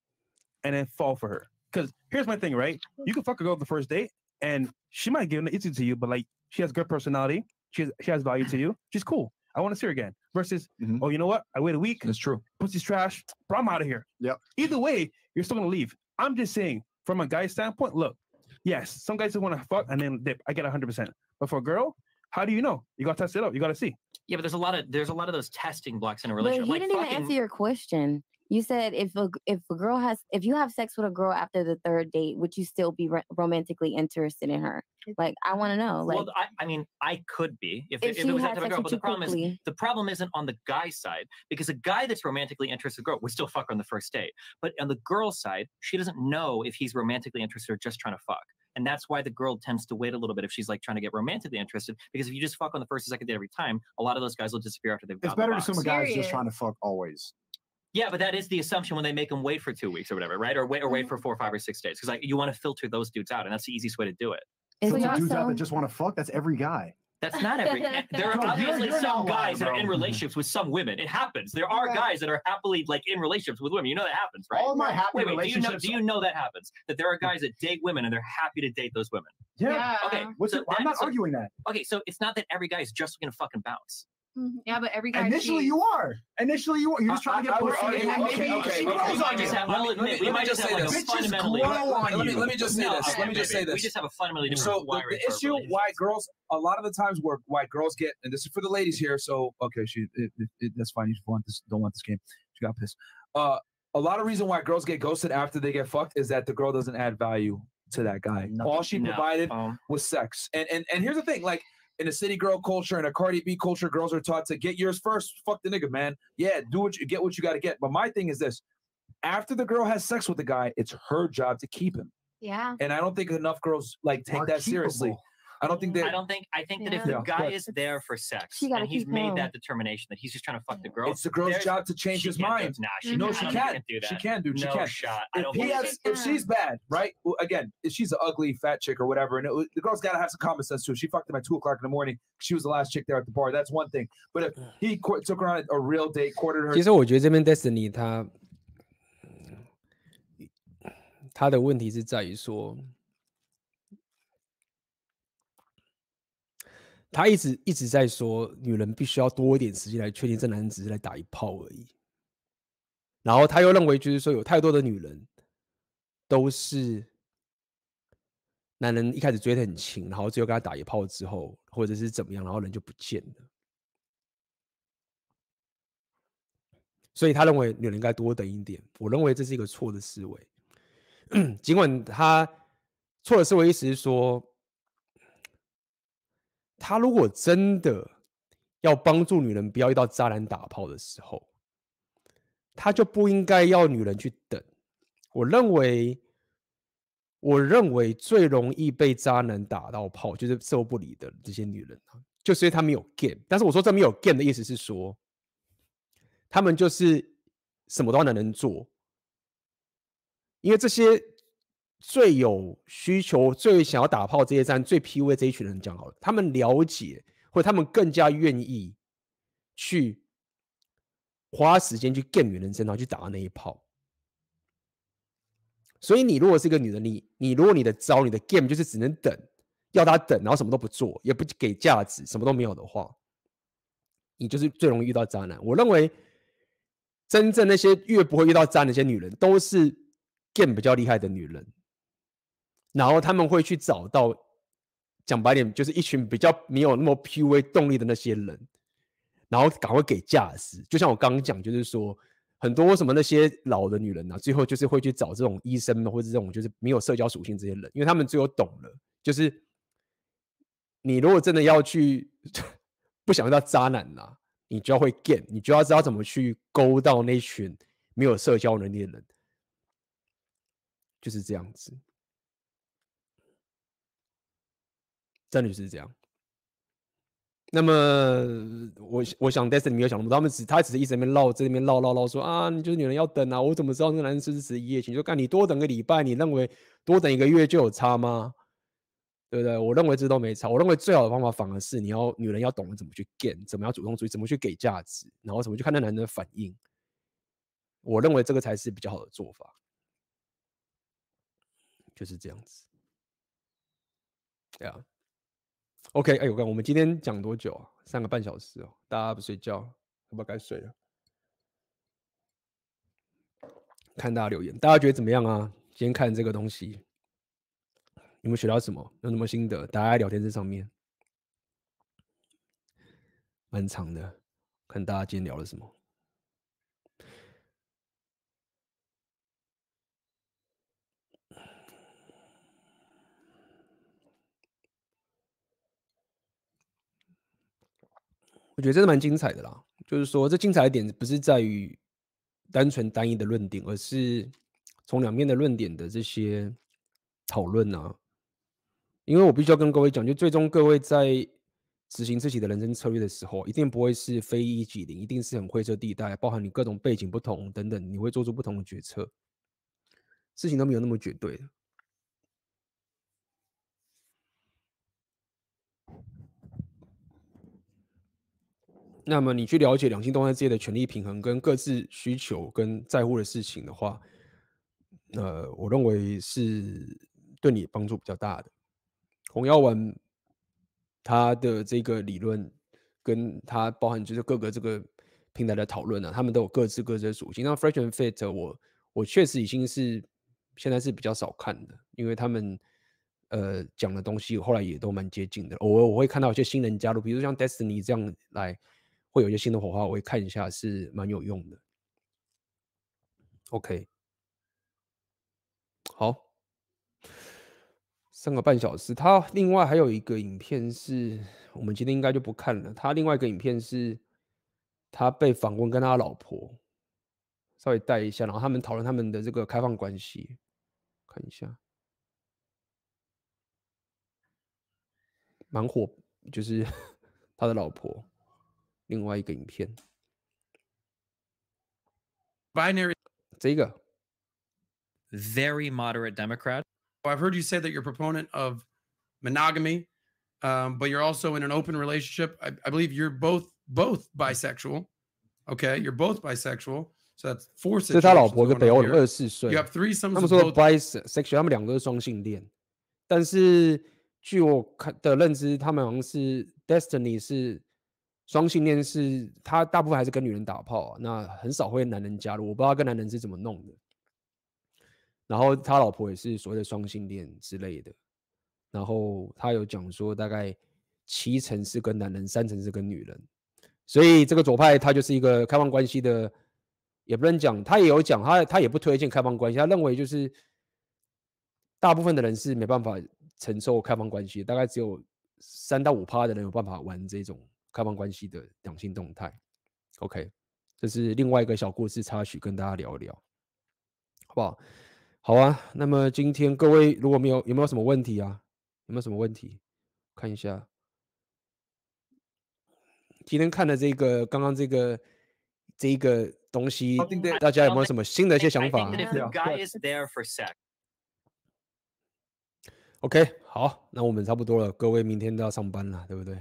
and then fall for her? Because here's my thing, right? You can fuck a girl the first date and she might give it easy to you, but like she has good personality, she has, she has value to you, she's cool. I want to see her again. Versus, Mhm. oh, you know what? I wait a week, That's true. pussy's trash, but I'm out of here. Yep. Either way, you're still gonna leave. I'm just saying, from a guy's standpoint, look, yes, some guys just want to fuck and then dip. I get 100%. But for a girl, how do you know? You gotta test it out. You gotta see. Yeah, but there's a lot of there's a lot of those testing blocks in a But relationship. he like didn't even answer your question. You said if a if a girl has if you have sex with a girl after the third date, would you still be ro- romantically interested in her? Like I want to know. Like well, I, I mean, I could be if, if, if, she it was that type of sex girl. with But you the problem is the problem isn't on the guy's side because a guy that's romantically interested in a girl would still fuck her on the first date. But on the girl's side, she doesn't know if he's romantically interested or just trying to fuck. And that's why the girl tends to wait a little bit if she's like trying to get romantically interested. Because if you just fuck on the first or second date every time, a lot of those guys will disappear after they've It's got better to assume a guy's just trying to fuck always. Yeah, but that is the assumption when they make them wait for two weeks or whatever, right? Or wait or wait mm-hmm. for four, five, or six days. Because like you want to filter those dudes out, and that's the easiest way to do it. is So it the dudes out that just want to fuck, that's every guy. That's not every. Eh, there are No, you're- obviously you're some outlier, guys that are in relationships with some women. It happens. There are Right. guys that are happily like in relationships with women. You know that happens, right? All my happy wait, wait. Do you know? relationships. Do you know that happens? That there are guys that date women and they're happy to date those women. yeah. Okay. What's so it, I'm not so- arguing that. Okay, so it's not that every guy is just going to fucking bounce. Yeah, but every guy Initially, cheats. you are. Initially, you are. You're just I- trying to get I would pussy. argue- and okay, maybe okay, she grows We on might you. just have. Let I'll me- let admit, me- we let me might just just say like this. Bitches fundamentally. grow on Let me you. let me just say No, this. Let me just say maybe. We just have a fundamentally different So the, wiring the for our issue why girls a lot of the times where why girls get and this is for the ladies here. So okay, she it, it, it, that's fine. You want this? Don't want this game. She got pissed. Uh, a lot of reason why girls get ghosted after they get fucked is that the girl doesn't add value to that guy. All she No, provided um, was sex. And and and here's the thing, like in a city girl culture and a Cardi B culture, girls are taught to get yours first. Fuck the nigga, man. Yeah, do what you get what you got to get. But my thing is this: after the girl has sex with the guy, it's her job to keep him. Yeah. And I don't think enough girls like take Are that seriously. keepable. I don't think they. I don't think. I think that if Yeah. the Yeah, guy but- is there for sex She gotta and he's keep made going. that determination that he's just trying to fuck the girl, It's the girl's there's- job to change she his can't do- mind. Nah, she, No, I she don't can. think do that. She can, dude. She no can. shot. I If don't he believe has, it. if she's bad, right? Well, again, if she's an ugly fat chick or whatever, and it, the girl's got to have some common sense too. She fucked him at two o'clock in the morning. She was the last chick there at the bar. That's one thing. But if he qu- took her on a, a real date, courted her,其实我觉得这边 Destiny 他他的问题是在于说， 他一直一直在说，女人必须要多一点时间来确定这男人只是来打一炮而已。然后他又认为，就是说有太多的女人都是男人一开始追得很勤，然后最后跟他打一炮之后，或者是怎么样，然后人就不见了。所以他认为女人应该多等一点。我认为这是一个错的思维。尽管他错的思维意思是说，他如果真的要帮助女人不要遇到渣男打炮的时候，他就不应该要女人去等。我认为，我认为最容易被渣男打到炮，就是事后不理的这些女人啊，就是因为他没有 game。但是我说这没有 game 的意思是说，他们就是什么都要男人做，因为这些最有需求、最想要打炮这些站、最 PUA 这一群人讲好了，他们了解或者他们更加愿意去花时间去 game 女人身上去打那一炮。所以你如果是一个女人，你你如果你的招、你的 game 就是只能等，要他等，然后什么都不做，也不给价值，什么都没有的话，你就是最容易遇到渣男。我认为。真正那些越不会遇到渣那些女人，都是 game 比较厉害的女人，然后他们会去找到，讲白点就是一群比较没有那么 PUA 动力的那些人，然后赶快给价值。就像我刚刚讲，就是说很多什么那些老的女人啊，最后就是会去找这种医生或者这种就是没有社交属性这些人，因为他们最后懂了，就是你如果真的要去 不想遇到渣男呐、啊。你就要会 get，你就要知道怎么去勾到那群没有社交能力的人，就是这样子，真的就是这样。那么我我想 d e s t i n 没有想那么多，他们只他只是一直在那边唠，在那边唠唠唠说啊，你就是女人要等啊，我怎么知道那个男人是不是一夜情？就干你多等个礼拜，你认为多等一个月就有差吗？对不对？我认为这都没差。我认为最好的方法反而是你要女人要懂得怎么去 get，怎么样主动追，怎么去给价值，然后怎么去看那男人的反应。我认为这个才是比较好的做法，就是这样子。对啊。OK，哎，我看我们今天讲多久啊？三个半小时哦，大家不睡觉，要不要该睡了？看大家留言，大家觉得怎么样啊？今天看这个东西。有没有学到什么？有什么心得？大家聊天这上面蛮长的，看大家今天聊了什么。我觉得真的蛮精彩的啦。就是说，这精彩的点不是在于单纯单一的论点，而是从两面的论点的这些讨论啊。因为我必须要跟各位讲，就最终各位在执行自己的人生策略的时候，一定不会是非一即零，一定是很灰色地带，包含你各种背景不同等等，你会做出不同的决策。事情都没有那么绝对的。那么你去了解两性动态之间的权力平衡跟各自需求跟在乎的事情的话，呃，我认为是对你帮助比较大的。红药丸他的这个理论，跟他包含就是各个这个平台的讨论啊，他们都有各自各自的属性。那 Fresh and Fit 我我确实已经是现在是比较少看的，因为他们呃讲的东西后来也都蛮接近的。偶尔我会看到有些新人加入，比如像 Destiny 这样来。会有一些新的火花，我会看一下，是蛮有用的。OK，好，三个半小时。他另外还有一个影片是，我们今天应该就不看了。他另外一个影片是，他被访问跟他老婆稍微带一下，然后他们讨论他们的这个开放关系，看一下。蛮火，就是 他的老婆另外一个影片。 Binary. 这个 Very moderate Democrat. I've heard you say that you're a proponent of monogamy, um, but you're also in an open relationship. I, I believe you're both both bisexual. Okay, you're both bisexual. So that's four 这是他老 situations 婆，一个 going 北 on 欧人， here. 二十四岁 You。have threesomes 他们 with 说 both. bisexual，他们两个都是双性恋，但是据我看的认知，他们好像是 Destiny 是 双性恋，是他大部分还是跟女人打炮、那很少会男人加入，我不知道跟男人是怎么弄的。然后他老婆也是所谓的双性恋之类的，然后他有讲说大概七成是跟男人，三成是跟女人，所以这个左派他就是一个开放关系的。也不能讲，他也有讲，他他也不推荐开放关系，他认为就是大部分的人是没办法承受开放关系，大概只有三到五趴的人有办法玩这种开放关系的两性动态。OK，这是另外一个小故事插曲，跟大家聊一聊，好不好？好啊，那么今天各位如果没有有没有什么问题啊？有没有什么问题？看一下，今天看的这个刚刚这个这一个东西大家有没有什么新的一些想法 sex,？OK，好，那我们差不多了，各位明天都要上班了，对不对？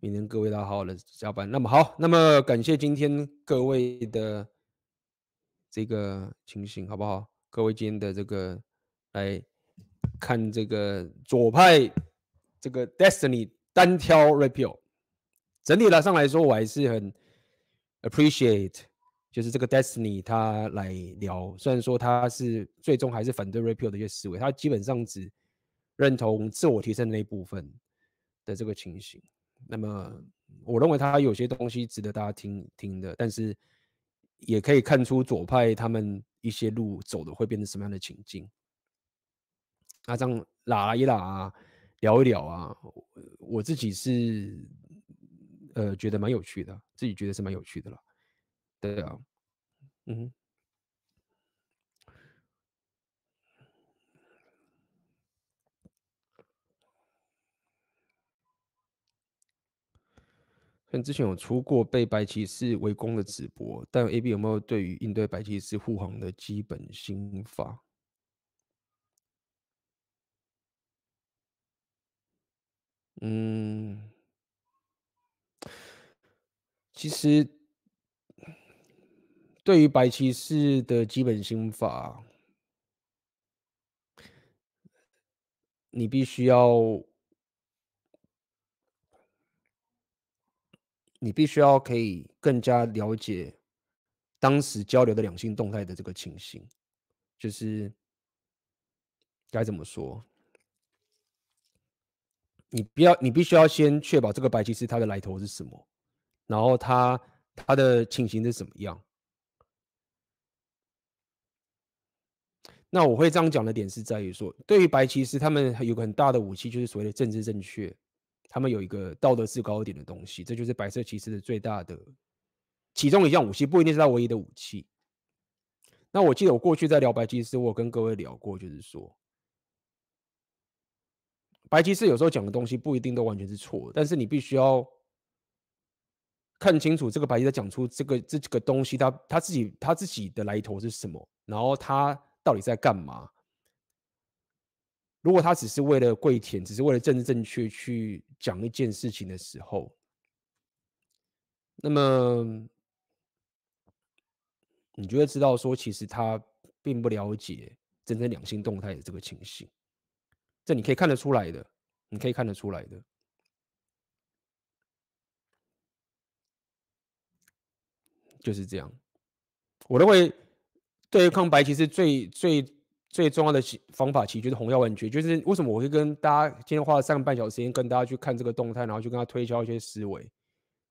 明天各位都要好好的加班。那么好，那么感谢今天各位的这个情形，好不好？各位今天的这个来看这个左派这个 Destiny 单挑 Repeal，整体来上来说，我还是很 appreciate，就是这个 Destiny 他来聊，虽然说他是最终还是反对 Repeal 的一些思维，他基本上只认同自我提升那部分的这个情形。那么我认为他有些东西值得大家听听的，但是也可以看出左派他们一些路走的会变成什么样的情境。那这样拉一拉啊，聊一聊啊，我自己是呃觉得蛮有趣的，自己觉得是蛮有趣的了。对啊，嗯哼。之前有出过被白骑士围攻的直播，但 AB 有没有对于应对白骑士护航的基本心法？嗯，其实对于白骑士的基本心法，你必须要。你必须要可以更加了解当时交流的两性动态的这个情形，就是该怎么说？你不要，你必须要先确保这个白骑士他的来头是什么，然后他他的情形是怎么样。那我会这样讲的点是在于说，对于白骑士，他们有个很大的武器，就是所谓的政治正确。他们有一个道德制高点的东西，这就是白色骑士的最大的其中一项武器，不一定是他唯一的武器。那我记得我过去在聊白骑士，我有跟各位聊过，就是说，白骑士有时候讲的东西不一定都完全是错，但是你必须要看清楚这个白骑士讲出这个这个东西，他他自己他自己的来头是什么，然后他到底在干嘛。如果他只是为了跪舔，只是为了政治正确去讲一件事情的时候，那么你就会知道说，其实他并不了解真正两性动态的这个情形。这你可以看得出来的，你可以看得出来的，就是这样。我认为对抗白其实最最。最重要的方法其实就是红药丸诀，就是为什么我会跟大家今天花了三个半小时时间跟大家去看这个动态，然后去跟他推销一些思维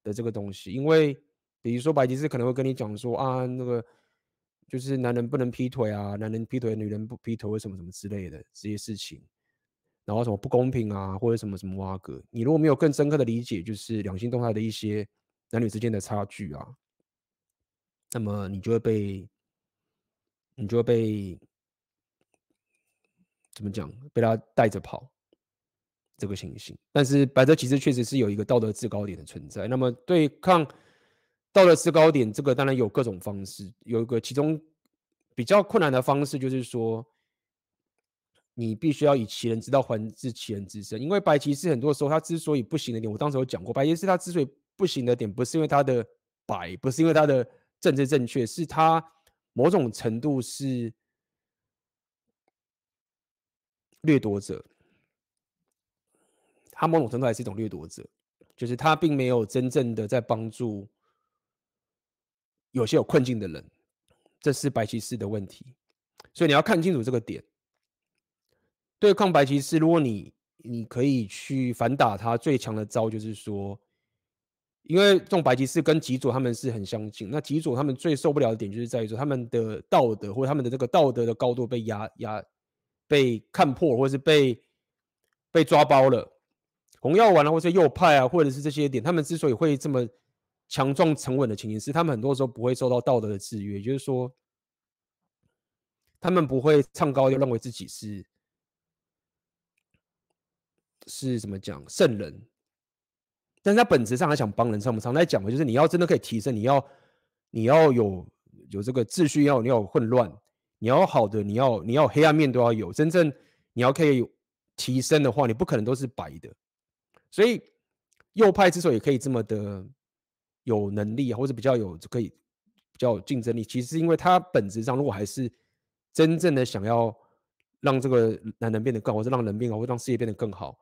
的这个东西。因为比如说白吉士可能会跟你讲说啊，那个就是男人不能劈腿啊，男人劈腿，女人不劈腿，什么什么之类的这些事情，然后什么不公平啊，或者什么什么挖格。你如果没有更深刻的理解，就是两性动态的一些男女之间的差距啊，那么你就会被，你就会被。怎么讲，被他带着跑这个情形。但是白色骑士确实是有一个道德制高点的存在。那么对抗道德制高点，这个当然有各种方式，有一个其中比较困难的方式就是说，你必须要以其人之道还治其人之身。因为白骑士很多时候他之所以不行的点，我当时有讲过，白骑士他之所以不行的点，不是因为他的白，不是因为他的政治正确，是他某种程度是。掠夺者，他某种程度还是一种掠夺者，就是他并没有真正的在帮助有些有困境的人，这是白骑士的问题，所以你要看清楚这个点。对抗白骑士，如果你你可以去反打他，最强的招就是说，因为这种白骑士跟极左他们是很相近，那极左他们最受不了的点就是在于说他们的道德或者他们的这个道德的高度被压压。被看破，或是被被抓包了，红药丸啊，或者右派啊，或者是这些点，他们之所以会这么强壮沉稳的情形，是他们很多时候不会受到道德的制约，也就是说，他们不会唱高又认为自己是是怎么讲圣人，但是他本质上还想帮人。像我们常在讲的，就是你要真的可以提升，你要你要有有这个秩序，要你要有混乱。你要好的，你要你要黑暗面都要有。真正你要可以提升的话，你不可能都是白的。所以右派之所以可以这么的有能力，或者比较有可以比较有竞争力，其实是因为他本质上如果还是真正的想要让这个男人变得更好，或者让人变好，或者让世界变得更好，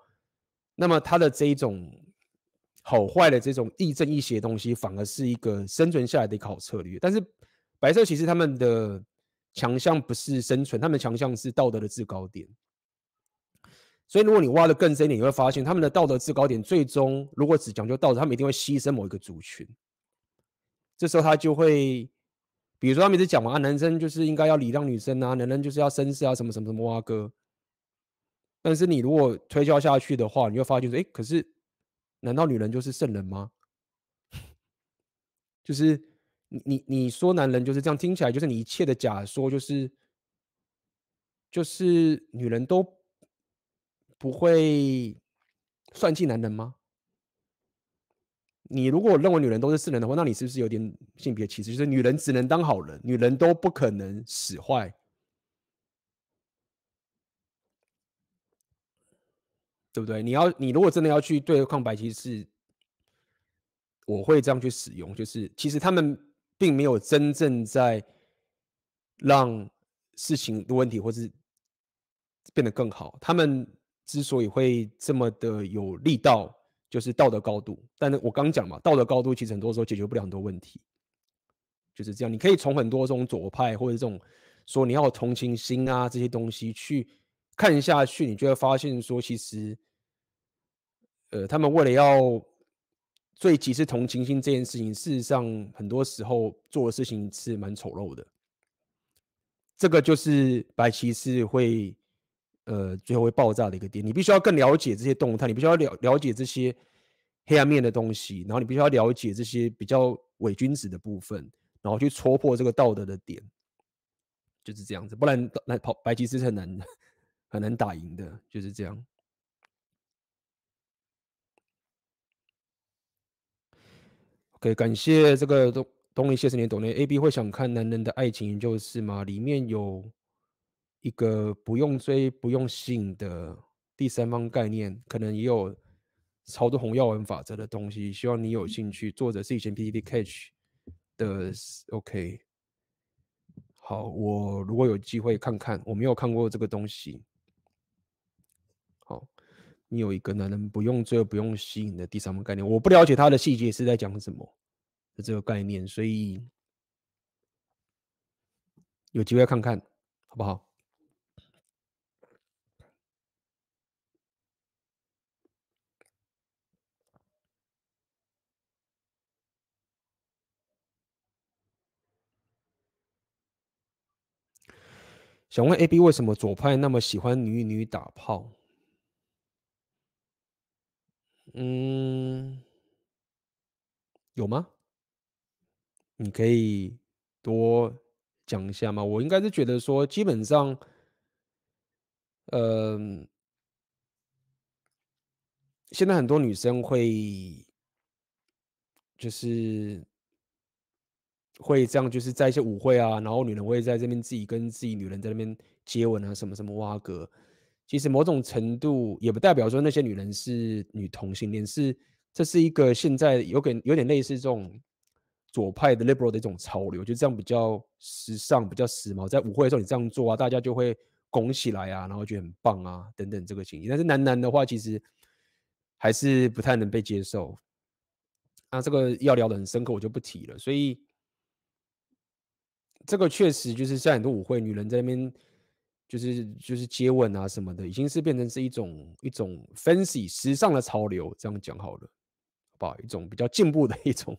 那么他的这一种好坏的这种亦正亦邪的东西，反而是一个生存下来的一个好策略。但是白色骑士他们的。强项不是生存，他们强项是道德的制高点。所以，如果你挖得更深一点，你会发现他们的道德制高点最终，如果只讲究道德，他们一定会牺牲某一个族群。这时候，他就会，比如说，他们一直讲嘛，男生就是应该要礼让女生啊，男人就是要绅士啊，什么什么什么挖哥。但是，你如果推敲下去的话，你会发现说，哎，可是，难道女人就是圣人吗？就是。你你说男人就是这样，听起来就是你一切的假说，就是就是女人都不会算计男人吗？你如果认为女人都是圣人的话，那你是不是有点性别歧视？就是女人只能当好人，女人都不可能使坏，对不对？你要你如果真的要去对抗白骑士，我会这样去使用，就是其实他们。并没有真正在让事情的问题或是变得更好。他们之所以会这么的有力道，就是道德高度。但是我刚讲嘛，道德高度其实很多时候解决不了很多问题，就是这样。你可以从很多这种左派或者这种说你要同情心啊这些东西去看下去，你就会发现说，其实，呃，他们为了要。所以，其实同情心这件事情，事实上很多时候做的事情是蛮丑陋的。这个就是白骑士会，呃，最后会爆炸的一个点。你必须要更了解这些动态，你必须要了了解这些黑暗面的东西，然后你必须要了解这些比较伪君子的部分，然后去戳破这个道德的点，就是这样子。不然，那跑白骑士是很难很难打赢的，就是这样。OK，感谢这个东东尼谢十年懂的 AB 会想看男人的爱情研究室吗？里面有一个不用追、不用吸引的第三方概念，可能也有操作红药丸法则的东西。希望你有兴趣。作者是以前 PTT Catch 的。OK，好，我如果有机会看看，我没有看过这个东西。你有一个男人不用追、不用吸引的第三方概念，我不了解他的细节是在讲什么的这个概念，所以有机会看看好不好？想问 AB 为什么左派那么喜欢女女打炮？嗯，有吗？你可以多讲一下吗？我应该是觉得说，基本上呃，现在很多女生会就是会这样，就是在一些舞会啊，然后女人会在这边自己跟自己女人在那边接吻啊，什么什么挖格。其实某种程度也不代表说那些女人是女同性恋，是这是一个现在有点有点类似这种左派的 liberal 的一种潮流，就这样比较时尚、比较时髦。在舞会的时候你这样做啊，大家就会拱起来啊，然后觉得很棒啊等等这个情形。但是男男的话，其实还是不太能被接受。那这个要聊得很深刻，我就不提了。所以这个确实就是在很多舞会，女人在那边。就是就是接吻啊什么的，已经是变成是一种一种 fancy 时尚的潮流，这样讲好了，好不好？一种比较进步的 一种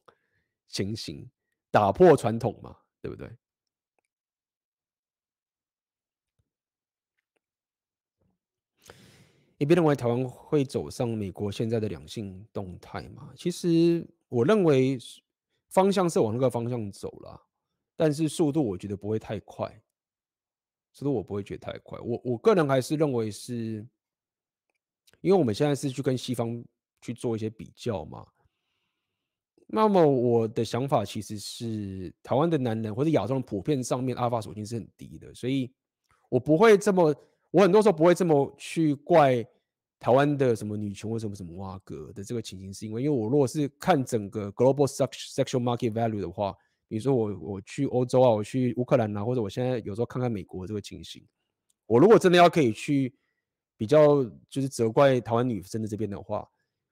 情形，打破传统嘛，对不对？你别认为台湾会走上美国现在的两性动态吗？其实我认为方向是往那个方向走了，但是速度我觉得不会太快。所以我不会觉得太快。我我个人还是认为是，因为我们现在是去跟西方去做一些比较嘛。那么我的想法其实是，台湾的男人或者亚洲人普遍上面阿法属性是很低的，所以我不会这么，我很多时候不会这么去怪台湾的什么女权或什么什么挖格的这个情形，是因为因为我如果是看整个 global sexual market value 的话。比如说我我去欧洲啊，我去乌克兰啊，或者我现在有时候看看美国这个情形，我如果真的要可以去比较，就是责怪台湾女生的这边的话，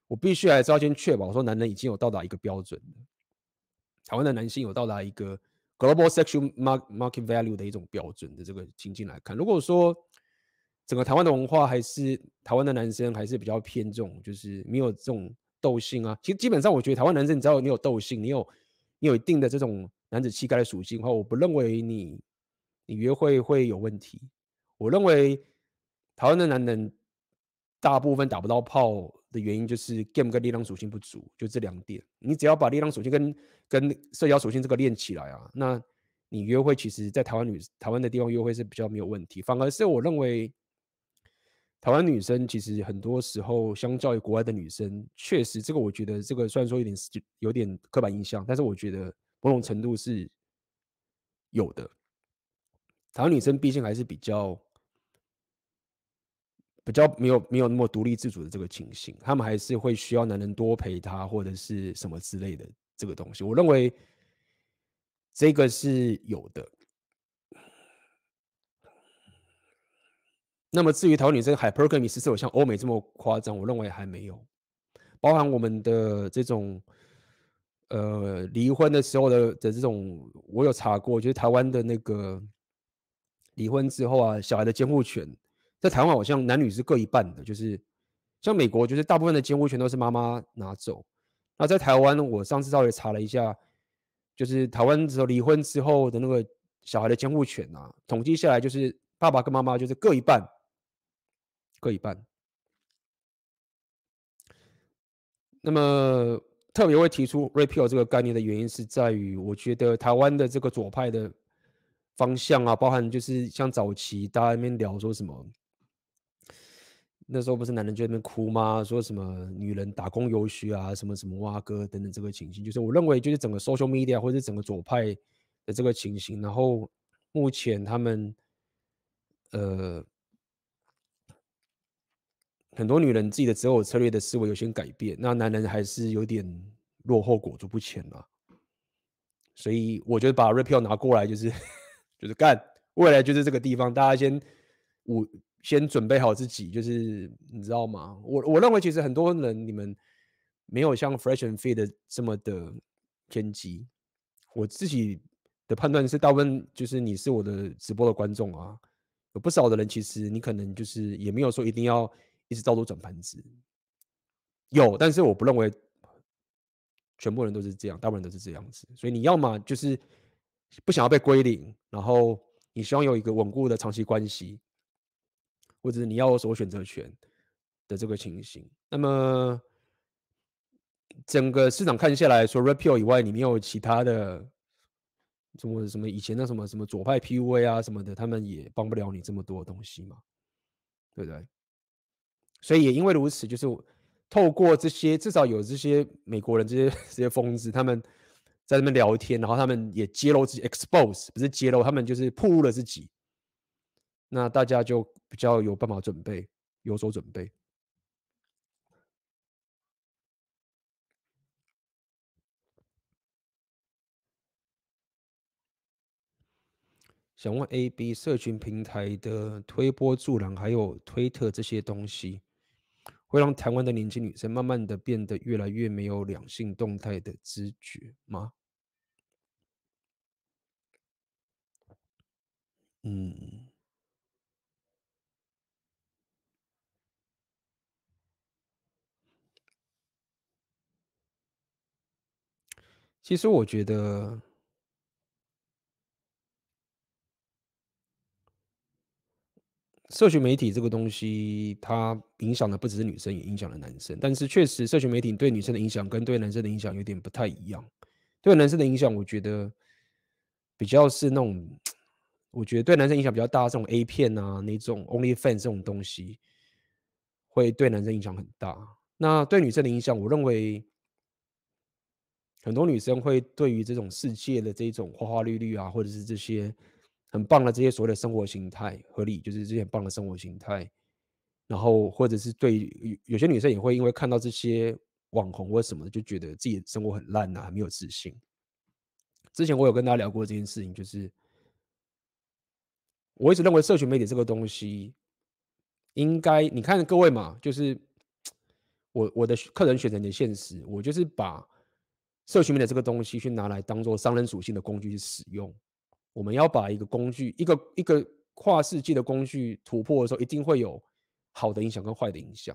我必须还是要先确保说男人已经有到达一个标准，台湾的男性有到达一个 global sexual market value 的一种标准的这个情境来看，如果说整个台湾的文化还是台湾的男生还是比较偏重，就是没有这种斗性啊，其实基本上我觉得台湾男生，你只要你有斗性，你有。你有一定的这种男子气概的属性的话，我不认为你你约会会有问题。我认为台湾的男人大部分打不到炮的原因就是 game 跟力量属性不足，就这两点。你只要把力量属性跟跟社交属性这个练起来啊，那你约会其实，在台湾女台湾的地方约会是比较没有问题。反而是我认为。台湾女生其实很多时候，相较于国外的女生，确实这个我觉得这个虽然说有点有点刻板印象，但是我觉得某种程度是有的。台湾女生毕竟还是比较比较没有没有那么独立自主的这个情形，她们还是会需要男人多陪她或者是什么之类的这个东西。我认为这个是有的。那么至于台湾女生 hypergamy 是否像欧美这么夸张，我认为还没有。包含我们的这种呃离婚的时候的的这种，我有查过，就是台湾的那个离婚之后啊，小孩的监护权在台湾好像男女是各一半的，就是像美国就是大部分的监护权都是妈妈拿走。那在台湾，我上次稍微查了一下，就是台湾之后离婚之后的那个小孩的监护权啊，统计下来就是爸爸跟妈妈就是各一半。各一半。那么特别会提出 repeal 这个概念的原因是在于，我觉得台湾的这个左派的方向啊，包含就是像早期大家那边聊说什么，那时候不是男人就在那边哭吗？说什么女人打工游学啊，什么什么挖哥等等这个情形，就是我认为就是整个 social media 或者整个左派的这个情形，然后目前他们呃。很多女人自己的择偶策略的思维有些改变，那男人还是有点落后裹足不前了。所以我觉得把 repeal 拿过来就是 就是干，未来就是这个地方，大家先我先准备好自己，就是你知道吗？我我认为其实很多人你们没有像 Fresh and Fit 的这么的偏激。我自己的判断是，大部分就是你是我的直播的观众啊，有不少的人其实你可能就是也没有说一定要。一直照做转盘子，有，但是我不认为全部人都是这样，大部分人都是这样子。所以你要么就是不想要被归零，然后你希望有一个稳固的长期关系，或者是你要有所选择权的这个情形。那么整个市场看下来说，repeal 以外，你没有其他的什么什么以前的什么什么左派 PUA 啊什么的，他们也帮不了你这么多东西嘛。对不对？所以也因为如此，就是透过这些，至少有这些美国人这些 这些疯子，他们在那边聊天，然后他们也揭露自己，expose 不是揭露，他们就是暴露了自己。那大家就比较有办法准备，有所准备。想问 A、B 社群平台的推波助澜，还有推特这些东西，会让台湾的年轻女生慢慢的变得越来越没有两性动态的知觉吗？嗯，其实我觉得。社群媒体这个东西，它影响的不只是女生，也影响了男生。但是确实，社群媒体对女生的影响跟对男生的影响有点不太一样。对男生的影响，我觉得比较是那种，我觉得对男生影响比较大，这种 A 片啊，那种 OnlyFans 这种东西，会对男生影响很大。那对女生的影响，我认为很多女生会对于这种世界的这种花花绿绿啊，或者是这些。很棒的这些所谓的生活形态，合理就是这些很棒的生活形态，然后或者是对有有些女生也会因为看到这些网红或什么的，就觉得自己的生活很烂啊，很没有自信。之前我有跟大家聊过这件事情，就是我一直认为社群媒体这个东西，应该你看各位嘛，就是我我的客人选择你的现实，我就是把社群媒体这个东西去拿来当做商人属性的工具去使用。我们要把一个工具，一个一个跨世纪的工具突破的时候，一定会有好的影响跟坏的影响。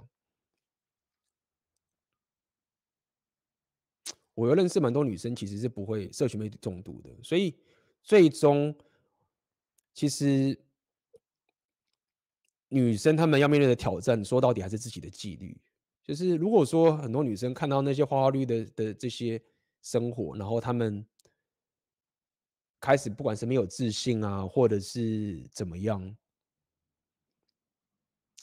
我又认识蛮多女生，其实是不会社群媒体中毒的，所以最终其实女生她们要面对的挑战，说到底还是自己的纪律。就是如果说很多女生看到那些花花绿绿的的这些生活，然后她们。开始，不管是没有自信啊，或者是怎么样，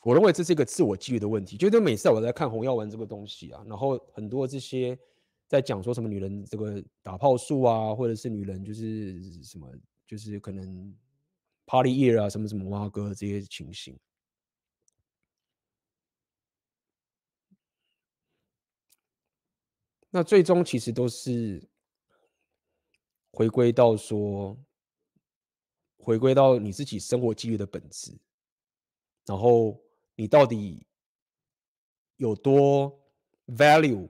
我认为这是一个自我纪律的问题。就是每次我在看红药丸这个东西啊，然后很多这些在讲说什么女人这个打炮术啊，或者是女人就是什么，就是可能 party year 啊，什么什么蛙哥这些情形，那最终其实都是。回归到说，回归到你自己生活纪律的本质，然后你到底有多 value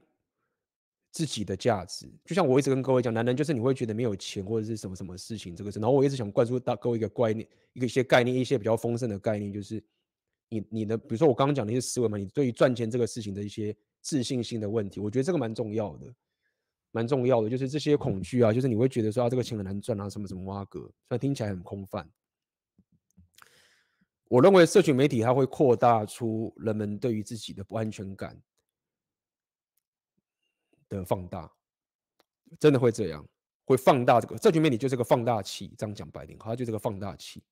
自己的价值？就像我一直跟各位讲，男人就是你会觉得没有钱或者是什么什么事情这个事，然后我一直想灌输到各位一个概念，一个一些概念，一些比较丰盛的概念，就是你你的，比如说我刚刚讲的一些思维嘛，你对于赚钱这个事情的一些自信心的问题，我觉得这个蛮重要的。蛮重要的，就是这些恐惧啊，就是你会觉得说啊，这个钱很难赚啊，什么什么挖格，虽然听起来很空泛。我认为社群媒体它会扩大出人们对于自己的不安全感的放大，真的会这样，会放大这个社群媒体就是个放大器，这样讲白点，它就是个放大器。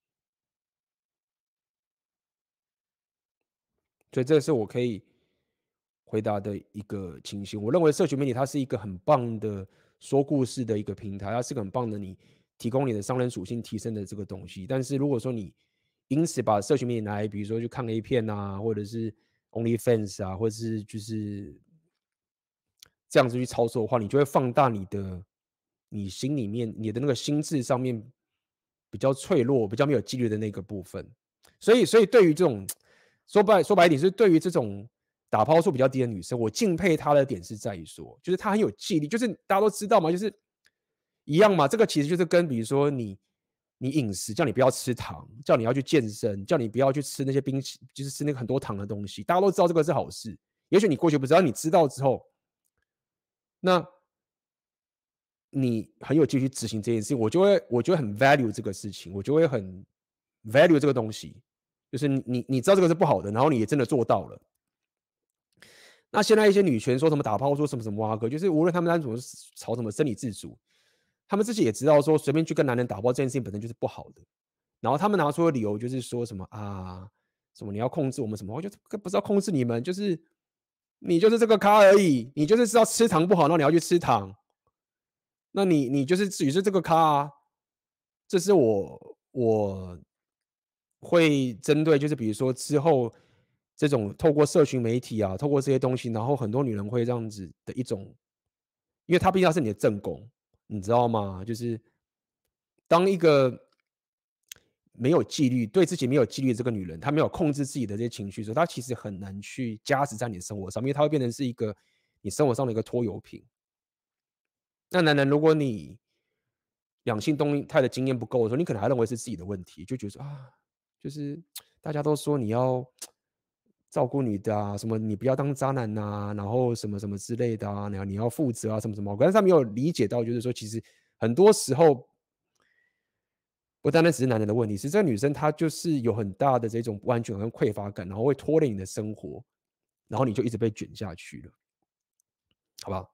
所以这是我可以。回答的一个情形，我认为社群媒体它是一个很棒的说故事的一个平台，它是个很棒的你提供你的商人属性提升的这个东西。但是如果说你因此把社群媒体拿来，比如说去看 A 片啊，或者是 OnlyFans 啊，或者是就是这样子去操作的话，你就会放大你的你心里面你的那个心智上面比较脆弱、比较没有纪律的那个部分。所以，所以对于这种说白说白一点，是对于这种。打抛数比较低的女生，我敬佩她的点是在于说，就是她很有纪律，就是大家都知道嘛，就是一样嘛。这个其实就是跟比如说你你饮食，叫你不要吃糖，叫你要去健身，叫你不要去吃那些冰淇，就是吃那个很多糖的东西。大家都知道这个是好事，也许你过去不知道，你知道之后，那你很有继续执行这件事情，我就会我就会很 value 这个事情，我就会很 value 这个东西，就是你你知道这个是不好的，然后你也真的做到了。那现在一些女权说什么打炮说什么什么挖哥，就是无论他们当中是吵什么生理自主，他们自己也知道说随便去跟男人打炮这件事情本身就是不好的。然后他们拿出的理由就是说什么啊，什么你要控制我们什么，我就不知道控制你们，就是你就是这个咖而已，你就是知道吃糖不好，那你要去吃糖，那你你就是只是这个咖啊，这是我我会针对，就是比如说之后这种透过社群媒体啊，透过这些东西，然后很多女人会这样子的一种，因为她毕竟是你的正宫，你知道吗？就是当一个。没有纪律，对自己没有纪律的这个女人，她没有控制自己的这些情绪的时候，她其实很难去加持在你的生活上，因为她会变成是一个你生活上的一个拖油瓶。那男人，如果你两性动态的经验不够的时候，你可能还认为是自己的问题，就觉得啊，就是大家都说你要照顾你的啊，什么你不要当渣男呐、然后什么什么之类的啊，你要你要负责啊，什么什么，可是他没有理解到，就是说其实很多时候。不单单只是男人的问题，是这个女生她就是有很大的这种不安全感跟匮乏感，然后会拖累你的生活，然后你就一直被卷下去了，好不好？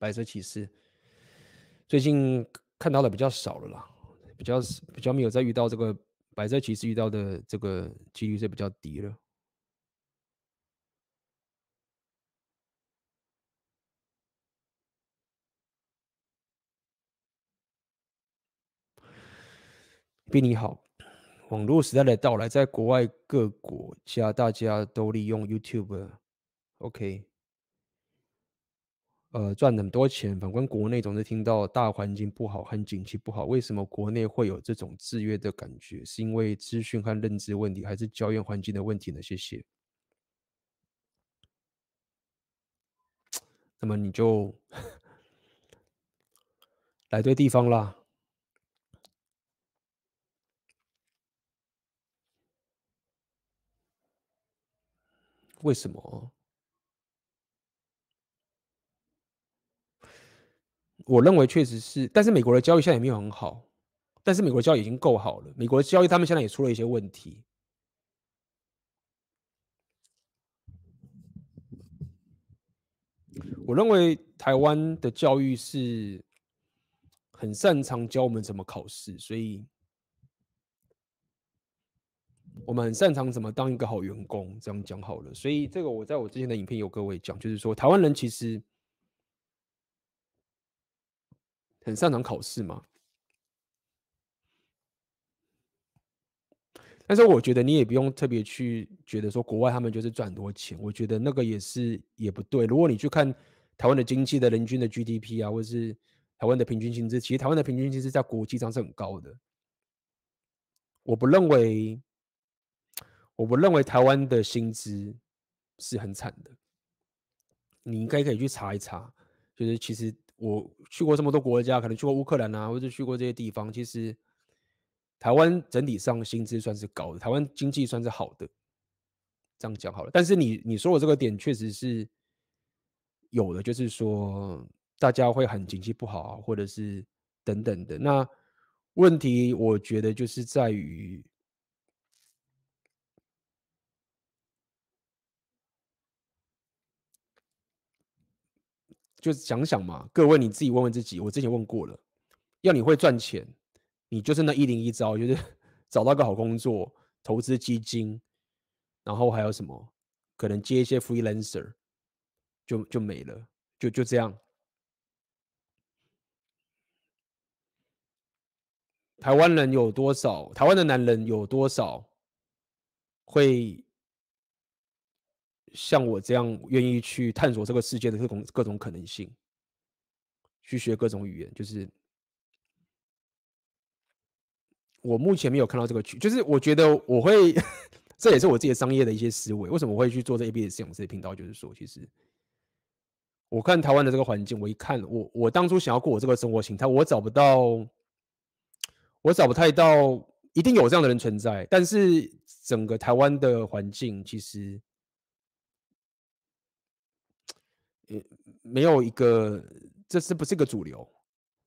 白色骑士最近看到的比较少了啦，比较比较没有再遇到这个白色骑士遇到的这个几率是比较低了。比你好，网络时代的到来，在国外各国家大家都利用 YouTube，OK。呃，赚很多钱。反观国内，总是听到大环境不好和景气不好。为什么国内会有这种制约的感觉？是因为资讯和认知问题，还是教育环境的问题呢？谢谢。那么你就来对地方啦。为什么？我认为确实是，但是美国的教育现在也没有很好，但是美国的教育已经够好了。美国的教育他们现在也出了一些问题。我认为台湾的教育是很擅长教我们怎么考试，所以我们很擅长怎么当一个好员工。这样讲好了，所以这个我在我之前的影片有各位讲，就是说台湾人其实。很擅长考试吗？但是我觉得你也不用特别去觉得说国外他们就是赚多钱，我觉得那个也是也不对。如果你去看台湾的经济的人均的 GDP 啊，或者是台湾的平均薪资，其实台湾的平均薪资在国际上是很高的。我不认为，我不认为台湾的薪资是很惨的。你应该可以去查一查，就是其实。我去过这么多国家，可能去过乌克兰啊，或者去过这些地方。其实台湾整体上薪资算是高的，台湾经济算是好的，这样讲好了。但是你你说的这个点确实是有的，就是说大家会很经济不好啊，或者是等等的。那问题我觉得就是在于。就想想嘛，各位你自己问问自己。我之前问过了，要你会赚钱，你就是那一零一招，就是 找到个好工作，投资基金，然后还有什么，可能接一些 freelancer，就就没了，就就这样。台湾人有多少？台湾的男人有多少会？像我这样愿意去探索这个世界的各种各种可能性，去学各种语言，就是我目前没有看到这个区，就是我觉得我会，这也是我自己的商业的一些思维。为什么我会去做这 ABS 这种这些频道？就是说，其实我看台湾的这个环境，我一看，我我当初想要过我这个生活形态，我找不到，我找不太到，一定有这样的人存在，但是整个台湾的环境其实。没有一个，这是不是一个主流？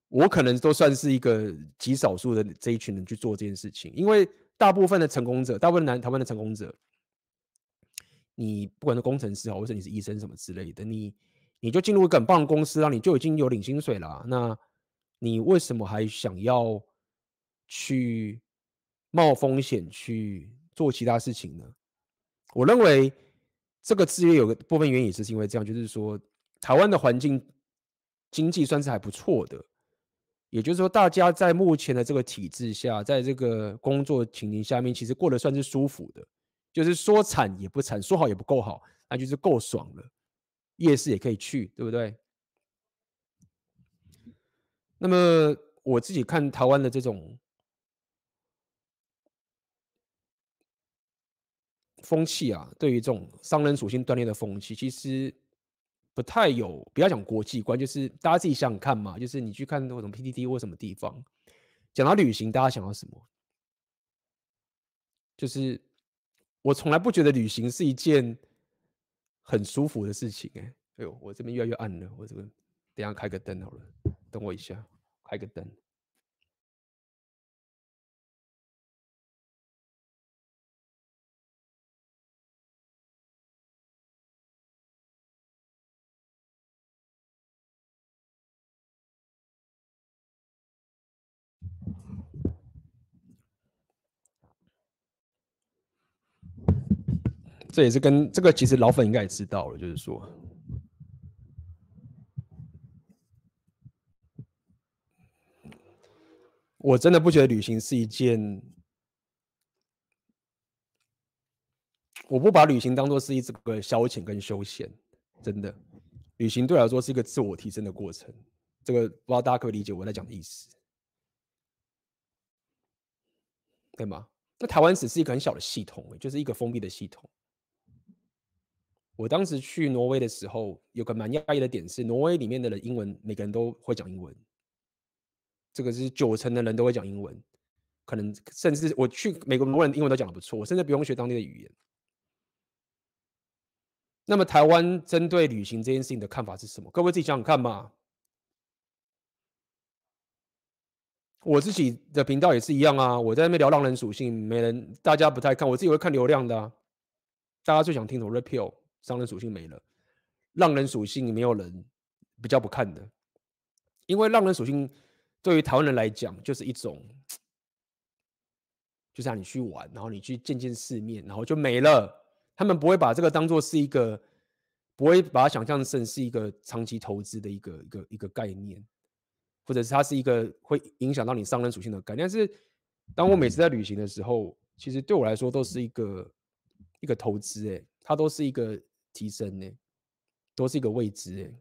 我可能都算是一个极少数的这一群人去做这件事情，因为大部分的成功者，大部分南台湾的成功者，你不管是工程师啊，或者你是医生什么之类的，你你就进入一个很棒的公司，啊你就已经有领薪水了，那你为什么还想要去冒风险去做其他事情呢？我认为这个制约有个部分原因也是因为这样，就是说台湾的环境经济算是还不错的。也就是说，大家在目前的这个体制下，在这个工作情形下面，其实过得算是舒服的。就是说惨也不惨，说好也不够好，那就是够爽了。夜市也可以去，对不对？那么我自己看台湾的这种风气啊，对于这种商人属性锻炼的风气，其实。不太有，不要讲国际观，就是大家自己想想看嘛。就是你去看那种 PDD 或什么地方，讲到旅行，大家想到什么？就是我从来不觉得旅行是一件很舒服的事情。哎，哎呦，我这边越来越暗了，我这个等下开个灯好了，等我一下，开个灯。这也是跟这个其实老粉应该也知道了，就是说，我真的不觉得旅行是一件，我不把旅行当做是一这个消遣跟休闲，真的，旅行对我来说是一个自我提升的过程。这个不知道大家可不可以理解我在讲的意思，对吗？那台湾只是一个很小的系统，就是一个封闭的系统。我当时去挪威的时候，有个蛮讶异的点是，挪威里面的人英文每个人都会讲英文，这个是九成的人都会讲英文，可能甚至我去美国，挪威人英文都讲得不错，我甚至不用学当地的语言。那么台湾针对旅行这件事情的看法是什么？各位自己想想看嘛。我自己的频道也是一样啊，我在那边聊浪人属性，没人，大家不太看，我自己会看流量的啊，大家最想听什么 Repeal。商人属性没了，浪人属性没有人比较不看的，因为浪人属性对于台湾人来讲就是一种，就是让你去玩，然后你去见见世面，然后就没了。他们不会把这个当做是一个，不会把它想象成是一个长期投资的一个一个一个概念，或者是它是一个会影响到你商人属性的概念。但是当我每次在旅行的时候，其实对我来说都是一个一个投资，哎，它都是一个。提升呢，都是一个未知哎，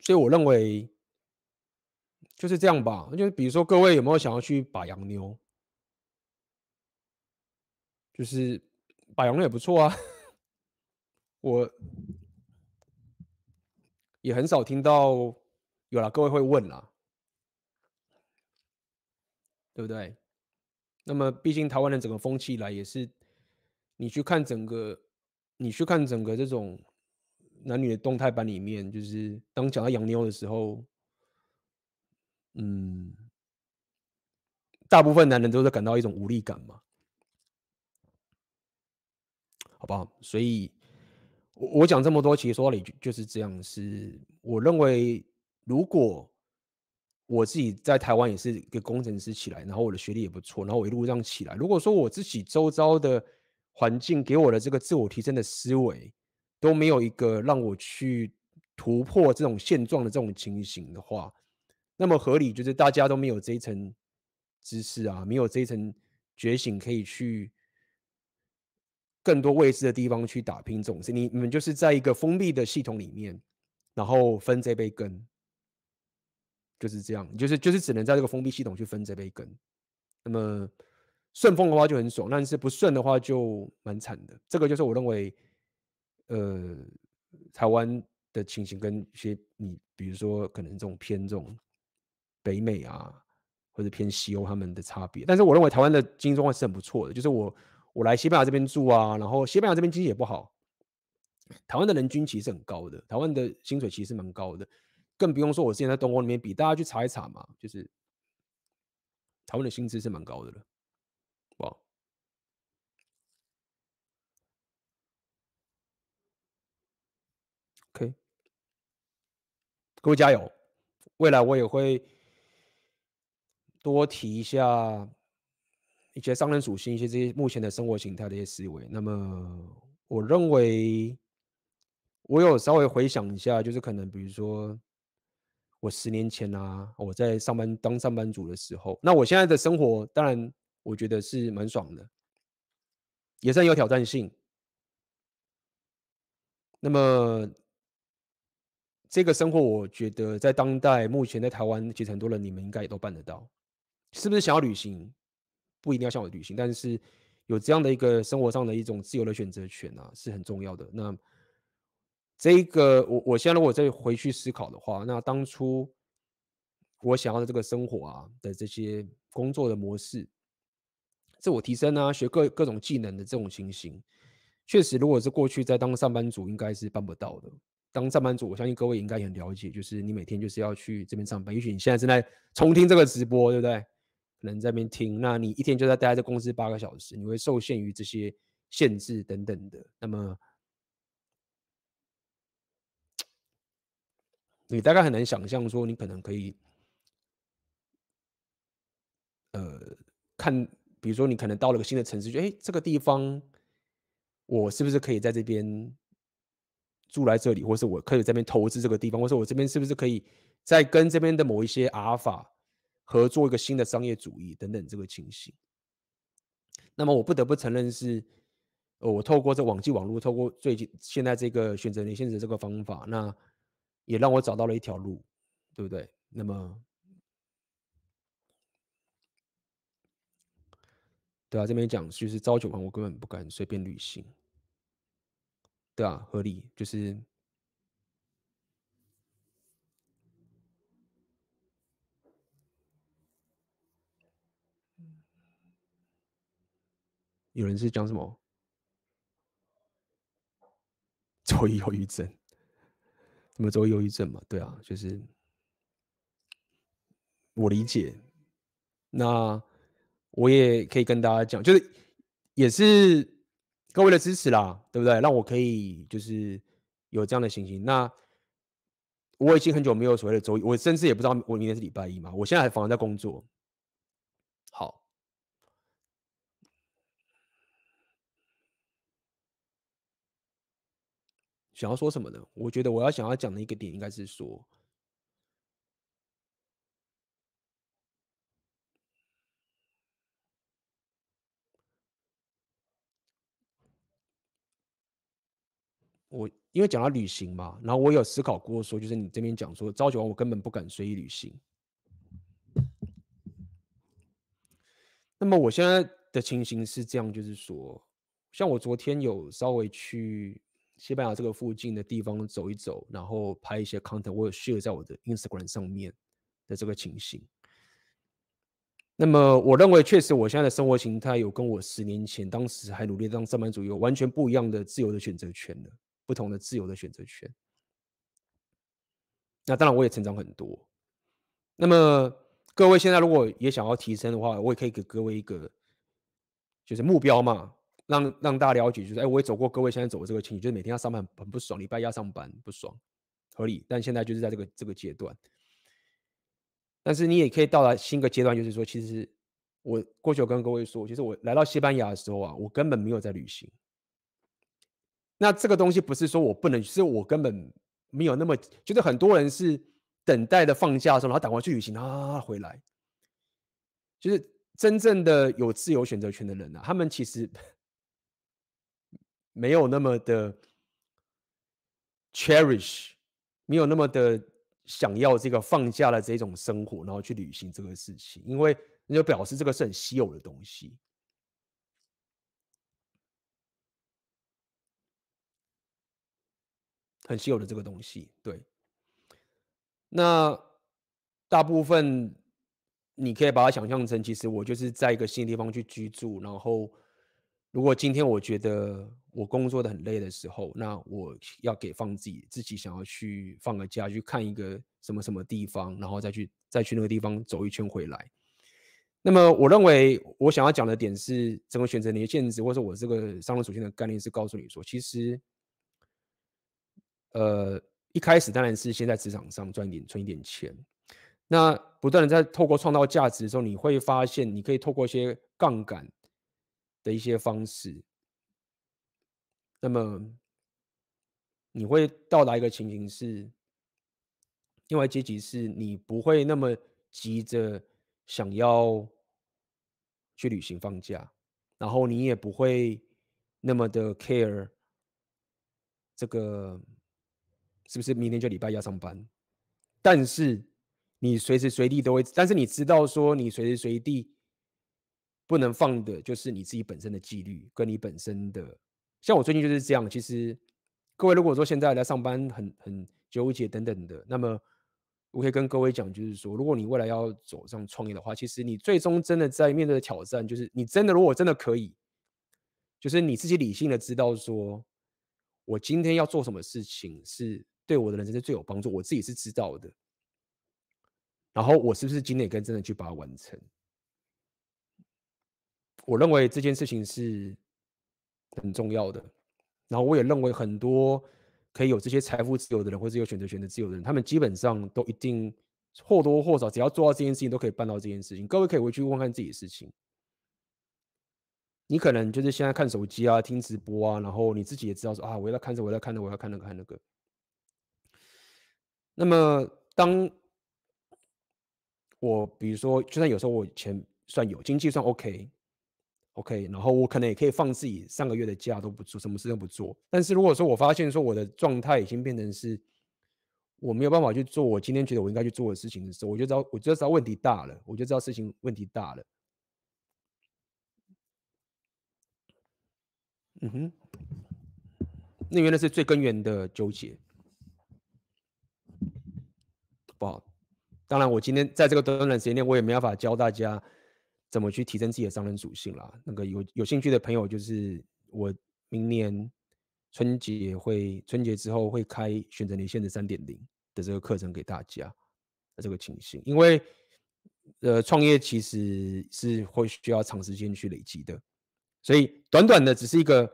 所以我认为就是这样吧。就是比如说，各位有没有想要去把洋妞？就是把洋妞也不错啊。我也很少听到有了，各位会问啦，对不对？那么，毕竟台湾的整个风气来也是，你去看整个。你去看整个这种男女的动态版里面，就是当讲到洋妞的时候，嗯，大部分男人都在感到一种无力感嘛，好不好？所以，我我讲这么多，其实说到底就是这样。是我认为，如果我自己在台湾也是一个工程师起来，然后我的学历也不错，然后我一路这样起来，如果说我自己周遭的。环境给我的这个自我提升的思维都没有一个让我去突破这种现状的这种情形的话，那么合理就是大家都没有这一层知识啊，没有这一层觉醒，可以去更多未知的地方去打拼这种事。你你们就是在一个封闭的系统里面，然后分这杯羹，就是这样，就是就是只能在这个封闭系统去分这杯羹。那么。顺风的话就很爽，但是不顺的话就蛮惨的。这个就是我认为，呃，台湾的情形跟一些你，比如说可能这种偏这种北美啊，或者偏西欧他们的差别。但是我认为台湾的经济状况是很不错的。就是我我来西班牙这边住啊，然后西班牙这边经济也不好，台湾的人均其实很高的，台湾的薪水其实蛮高的。更不用说我之前在东欧里面比，大家去查一查嘛，就是台湾的薪资是蛮高的了，哇，OK，各位加油，未来我也会多提一下一些商人属性，一些这些目前的生活形态的一些思维。那么我认为。我有稍微回想一下，就是可能比如说我十年前啊，我在上班当上班族的时候，那我现在的生活当然我觉得是蛮爽的，也算有挑战性。那么这个生活，我觉得在当代目前在台湾，其实很多人你们应该也都办得到，是不是想要旅行？不一定要像我旅行，但是有这样的一个生活上的一种自由的选择权啊，是很重要的。那这一个我我现在如果再回去思考的话，那当初我想要的这个生活啊的这些工作的模式，自我提升啊，学各各种技能的这种情形，确实如果是过去在当上班族，应该是办不到的。当上班族，我相信各位应该很了解，就是你每天就是要去这边上班。也许你现在正在重听这个直播，对不对？可能在那边听，那你一天就在待在公司八个小时，你会受限于这些限制等等的。那么。你大概很难想象说，你可能可以，呃，看，比如说你可能到了个新的城市，就哎，这个地方，我是不是可以在这边住在这里，或是我可以在这边投资这个地方，或者我这边是不是可以再跟这边的某一些阿尔法合作一个新的商业主义等等这个情形。那么我不得不承认是，呃，我透过这网际网络，透过最近现在这个选择年限的这个方法，那。也让我找到了一条路，对不对？那么，对啊，这边讲就是朝九晚五，我根本不敢随便旅行，对啊，合理就是有人是讲什么？周一忧郁症。什么周一忧郁症嘛？对啊，就是我理解。那我也可以跟大家讲，就是也是各位的支持啦，对不对？让我可以就是有这样的信心。那我已经很久没有所谓的周一，我甚至也不知道我明天是礼拜一嘛。我现在还反而在工作。好。想要说什么呢？我觉得我要想要讲的一个点应该是说，我因为讲到旅行嘛，然后我有思考过说，就是你这边讲说朝九晚五，根本不敢随意旅行。那么我现在的情形是这样，就是说，像我昨天有稍微去。西班牙这个附近的地方走一走，然后拍一些 content，我有 share 在我的 Instagram 上面的这个情形。那么我认为确实我现在的生活形态有跟我十年前当时还努力当上班族有完全不一样的自由的选择权的，不同的自由的选择权。那当然我也成长很多。那么各位现在如果也想要提升的话，我也可以给各位一个就是目标嘛。让让大家了解，就是哎，我也走过各位现在走的这个情形，就是每天要上班很不爽，礼拜一要上班不爽，合理。但现在就是在这个这个阶段，但是你也可以到达新的阶段，就是说，其实我过去有跟各位说，其实我来到西班牙的时候啊，我根本没有在旅行。那这个东西不是说我不能，是我根本没有那么，就是很多人是等待的放假的时候，然后赶快去旅行啊回来，就是真正的有自由选择权的人啊，他们其实。没有那么的 cherish，没有那么的想要这个放假的这种生活，然后去旅行这个事情，因为那就表示这个是很稀有的东西，很稀有的这个东西。对，那大部分你可以把它想象成，其实我就是在一个新地方去居住，然后如果今天我觉得。我工作的很累的时候，那我要给放自己自己想要去放个假，去看一个什么什么地方，然后再去再去那个地方走一圈回来。那么我认为我想要讲的点是，整个选择你的限制，或者我这个商人属性的概念是告诉你说，其实，呃，一开始当然是先在职场上赚一点存一点钱，那不断的在透过创造价值的时候，你会发现你可以透过一些杠杆的一些方式。那么，你会到达一个情形是，另外阶级是你不会那么急着想要去旅行放假，然后你也不会那么的 care 这个是不是明天就礼拜一要上班，但是你随时随地都会，但是你知道说你随时随地不能放的就是你自己本身的纪律跟你本身的。像我最近就是这样。其实，各位如果说现在来上班很很纠结等等的，那么我可以跟各位讲，就是说，如果你未来要走上创业的话，其实你最终真的在面对的挑战，就是你真的如果真的可以，就是你自己理性的知道说，我今天要做什么事情是对我的人生是最有帮助，我自己是知道的。然后我是不是今天也跟真的去把它完成？我认为这件事情是。很重要的，然后我也认为很多可以有这些财富自由的人，或者有选择权的自由的人，他们基本上都一定或多或少，只要做到这件事情，都可以办到这件事情。各位可以回去问看自己的事情。你可能就是现在看手机啊，听直播啊，然后你自己也知道说啊，我要看这，我要看那，我要看那个，看那个。那么当我比如说，就算有时候我钱算有，经济算 OK。OK，然后我可能也可以放自己上个月的假都不做，什么事都不做。但是如果说我发现说我的状态已经变成是我没有办法去做我今天觉得我应该去做的事情的时候，我就知道，我就知道问题大了，我就知道事情问题大了。嗯哼，那原来是最根源的纠结，不好。当然，我今天在这个短短时间内，我也没办法教大家。怎么去提升自己的商人属性啦？那个有有兴趣的朋友，就是我明年春节会春节之后会开选择年限的三点零的这个课程给大家的这个情形，因为呃创业其实是会需要长时间去累积的，所以短短的只是一个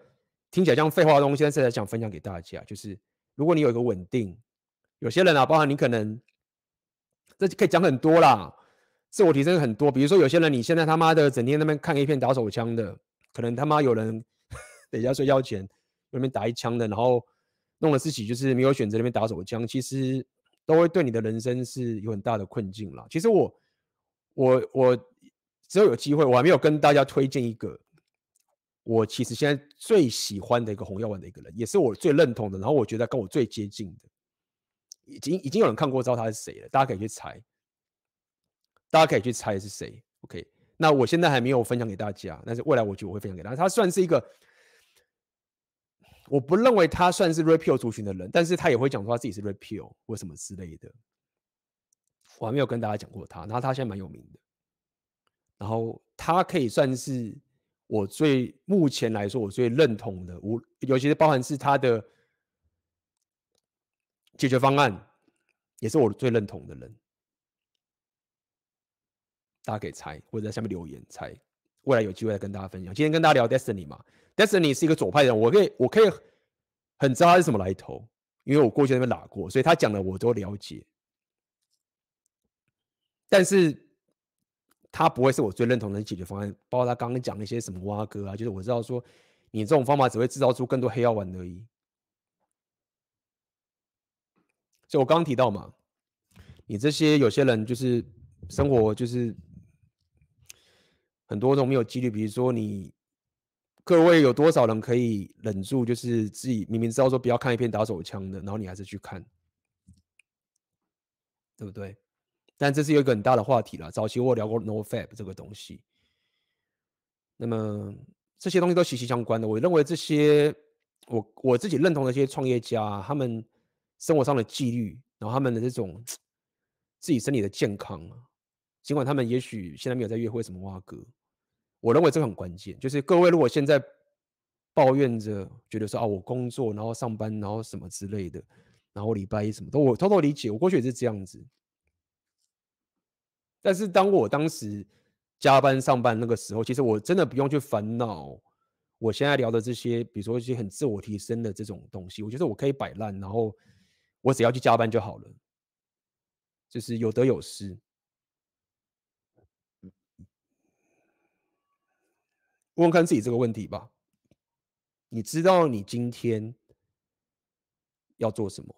听起来像废话的东西，但是想分享给大家，就是如果你有一个稳定，有些人啊，包含你可能这可以讲很多啦。自我提升很多，比如说有些人你现在他妈的整天那边看一片打手枪的，可能他妈有人 等一下睡觉前那边打一枪的，然后弄了自己就是没有选择那边打手枪，其实都会对你的人生是有很大的困境啦。其实我我我只有有机会，我还没有跟大家推荐一个我其实现在最喜欢的一个红药丸的一个人，也是我最认同的，然后我觉得跟我最接近的，已经已经有人看过知道他是谁了，大家可以去猜。大家可以去猜是谁，OK？那我现在还没有分享给大家，但是未来我觉得会分享给大家。他算是一个，我不认为他算是 Repeal 族群的人，但是他也会讲说他自己是 Repeal 或什么之类的。我还没有跟大家讲过他，然后他现在蛮有名的，然后他可以算是我最目前来说我最认同的，我尤其是包含是他的解决方案，也是我最认同的人。大家可以猜，或者在下面留言猜。未来有机会再跟大家分享。今天跟大家聊 Destiny 嘛，Destiny 是一个左派人，我可以我可以很知道他是什么来头，因为我过去那边打过，所以他讲的我都了解。但是他不会是我最认同的解决方案，包括他刚刚讲那些什么挖哥啊，就是我知道说你这种方法只会制造出更多黑药丸而已。就我刚刚提到嘛，你这些有些人就是生活就是。很多种没有纪律，比如说你各位有多少人可以忍住，就是自己明明知道说不要看一片打手枪的，然后你还是去看，对不对？但这是有一个很大的话题了。早期我聊过 no fab 这个东西，那么这些东西都息息相关的。我认为这些我我自己认同的一些创业家，他们生活上的纪律，然后他们的这种自己身体的健康啊，尽管他们也许现在没有在约会什么挖哥。我认为这个很关键，就是各位如果现在抱怨着，觉得说啊，我工作，然后上班，然后什么之类的，然后礼拜一什么都我偷偷理解，我过去也是这样子。但是当我当时加班上班那个时候，其实我真的不用去烦恼我现在聊的这些，比如说一些很自我提升的这种东西，我觉得我可以摆烂，然后我只要去加班就好了，就是有得有失。问问看自己这个问题吧。你知道你今天要做什么，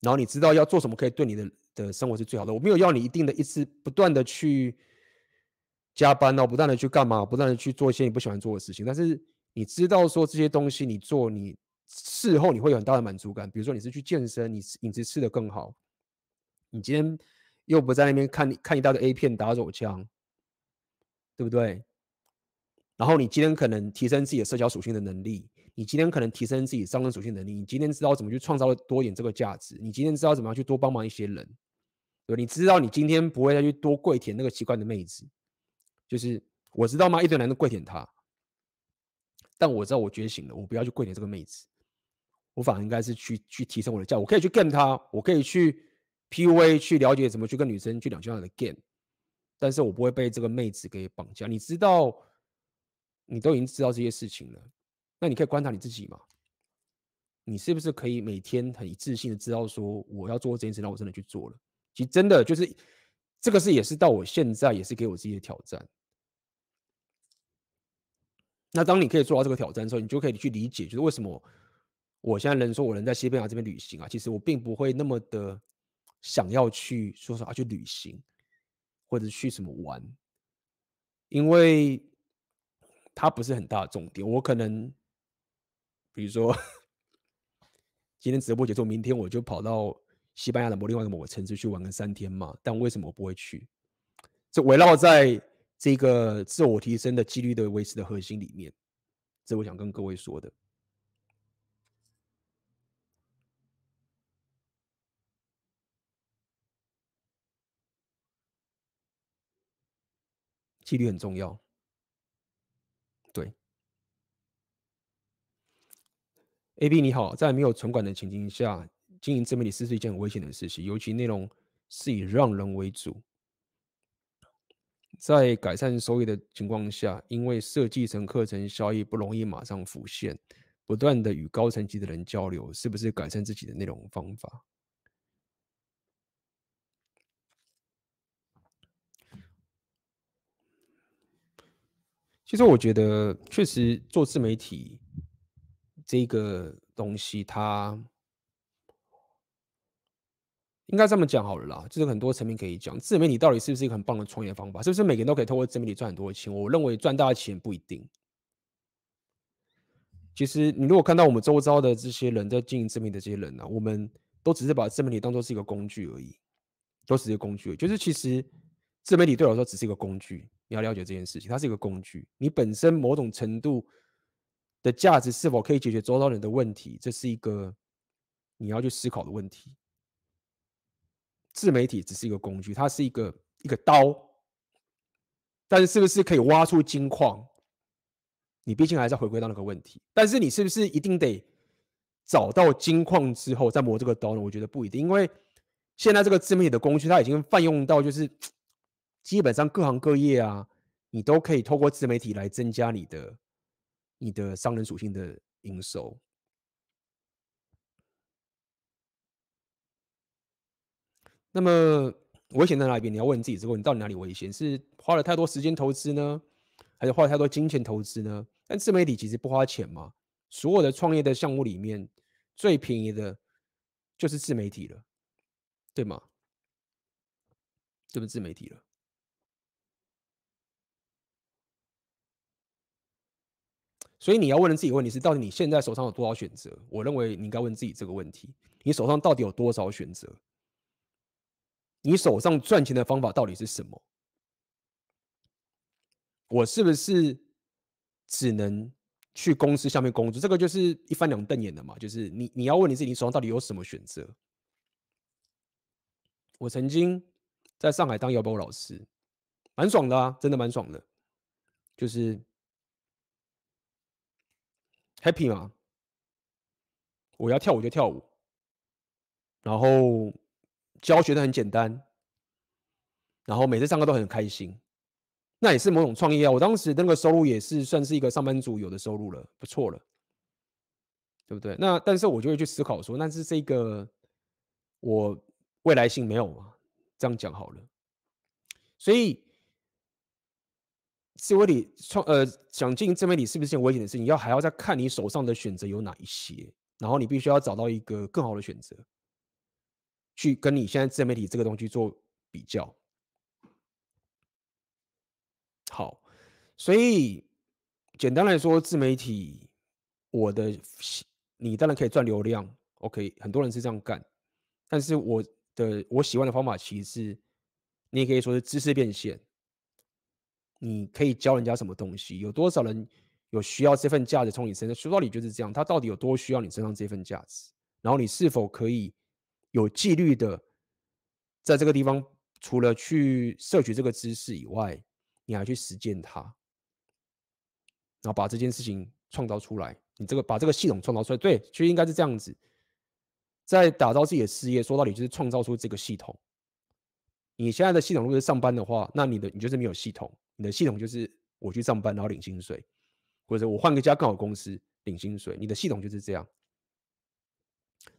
然后你知道要做什么可以对你的的生活是最好的。我没有要你一定的一直不断的去加班哦，不断的去干嘛，不断的去做一些你不喜欢做的事情。但是你知道说这些东西你做，你事后你会有很大的满足感。比如说你是去健身，你饮食吃得更好，你今天又不在那边看看一大堆 A 片打手枪，对不对？然后你今天可能提升自己的社交属性的能力，你今天可能提升自己上升属性能力，你今天知道怎么去创造多一点这个价值，你今天知道怎么样去多帮忙一些人，对，你知道你今天不会再去多跪舔那个奇怪的妹子，就是我知道吗？一堆男的跪舔她，但我知道我觉醒了，我不要去跪舔这个妹子，我反而应该是去去提升我的价，我可以去 game 她，我可以去 PUA 去了解怎么去跟女生去两性上的 game，但是我不会被这个妹子给绑架，你知道。你都已经知道这些事情了，那你可以观察你自己嘛？你是不是可以每天很自信的知道说，我要做这件事，那我真的去做了？其实真的就是这个是也是到我现在也是给我自己的挑战。那当你可以做到这个挑战的时候，你就可以去理解，就是为什么我现在能说我能在西班牙这边旅行啊？其实我并不会那么的想要去说说啊去旅行，或者去什么玩，因为。它不是很大的重点，我可能，比如说，今天直播结束，明天我就跑到西班牙的某另外一个某个城市去玩个三天嘛。但为什么我不会去？就围绕在这个自我提升的几率的维持的核心里面，这我想跟各位说的。纪律很重要。对 A B 你好，在没有存款的情境下经营自媒体是是一件很危险的事情？尤其内容是以让人为主，在改善收益的情况下，因为设计成课程效益不容易马上浮现，不断的与高层级的人交流，是不是改善自己的内容方法？其实我觉得，确实做自媒体。这个东西，它应该这么讲好了啦，就是很多层面可以讲。自媒体到底是不是一个很棒的创业方法？是不是每个人都可以透过自媒体赚很多钱？我认为赚大钱不一定。其实你如果看到我们周遭的这些人在经营自媒体的这些人呢、我们都只是把自媒体当做是一个工具而已，都只是一个工具。就是其实自媒体对我来说只是一个工具，你要了解这件事情，它是一个工具。你本身某种程度。的价值是否可以解决周遭人的问题？这是一个你要去思考的问题。自媒体只是一个工具，它是一个一个刀，但是是不是可以挖出金矿？你毕竟还是要回归到那个问题。但是你是不是一定得找到金矿之后再磨这个刀呢？我觉得不一定，因为现在这个自媒体的工具，它已经泛用到就是基本上各行各业啊，你都可以透过自媒体来增加你的。你的商人属性的营收，那么危险在哪里边？你要问自己这个问题：到底哪里危险？是花了太多时间投资呢，还是花了太多金钱投资呢？但自媒体其实不花钱嘛，所有的创业的项目里面最便宜的就是自媒体了，对吗？就是自媒体了。所以你要问的自己问题是：到底你现在手上有多少选择？我认为你应该问自己这个问题：你手上到底有多少选择？你手上赚钱的方法到底是什么？我是不是只能去公司下面工作？这个就是一翻两瞪眼的嘛。就是你你要问你自己，你手上到底有什么选择？我曾经在上海当摇摆老师，蛮爽的啊，真的蛮爽的，就是。Happy 嘛，我要跳舞就跳舞，然后教学的很简单，然后每次上课都很开心，那也是某种创业啊。我当时那个收入也是算是一个上班族有的收入了，不错了，对不对？那但是我就会去思考说，那是这个我未来性没有嘛？这样讲好了，所以。自媒体创呃，想进自媒体是不是件危险的事情？要还要再看你手上的选择有哪一些，然后你必须要找到一个更好的选择，去跟你现在自媒体这个东西做比较。好，所以简单来说，自媒体我的你当然可以赚流量，OK，很多人是这样干，但是我的我喜欢的方法其实是，你也可以说是知识变现。你可以教人家什么东西？有多少人有需要这份价值从你身上？说到底就是这样，他到底有多需要你身上这份价值？然后你是否可以有纪律的在这个地方，除了去摄取这个知识以外，你还去实践它，然后把这件事情创造出来。你这个把这个系统创造出来，对，其实应该是这样子，在打造自己的事业。说到底就是创造出这个系统。你现在的系统如果是上班的话，那你的你就是没有系统。你的系统就是我去上班，然后领薪水，或者我换个家更好公司领薪水。你的系统就是这样。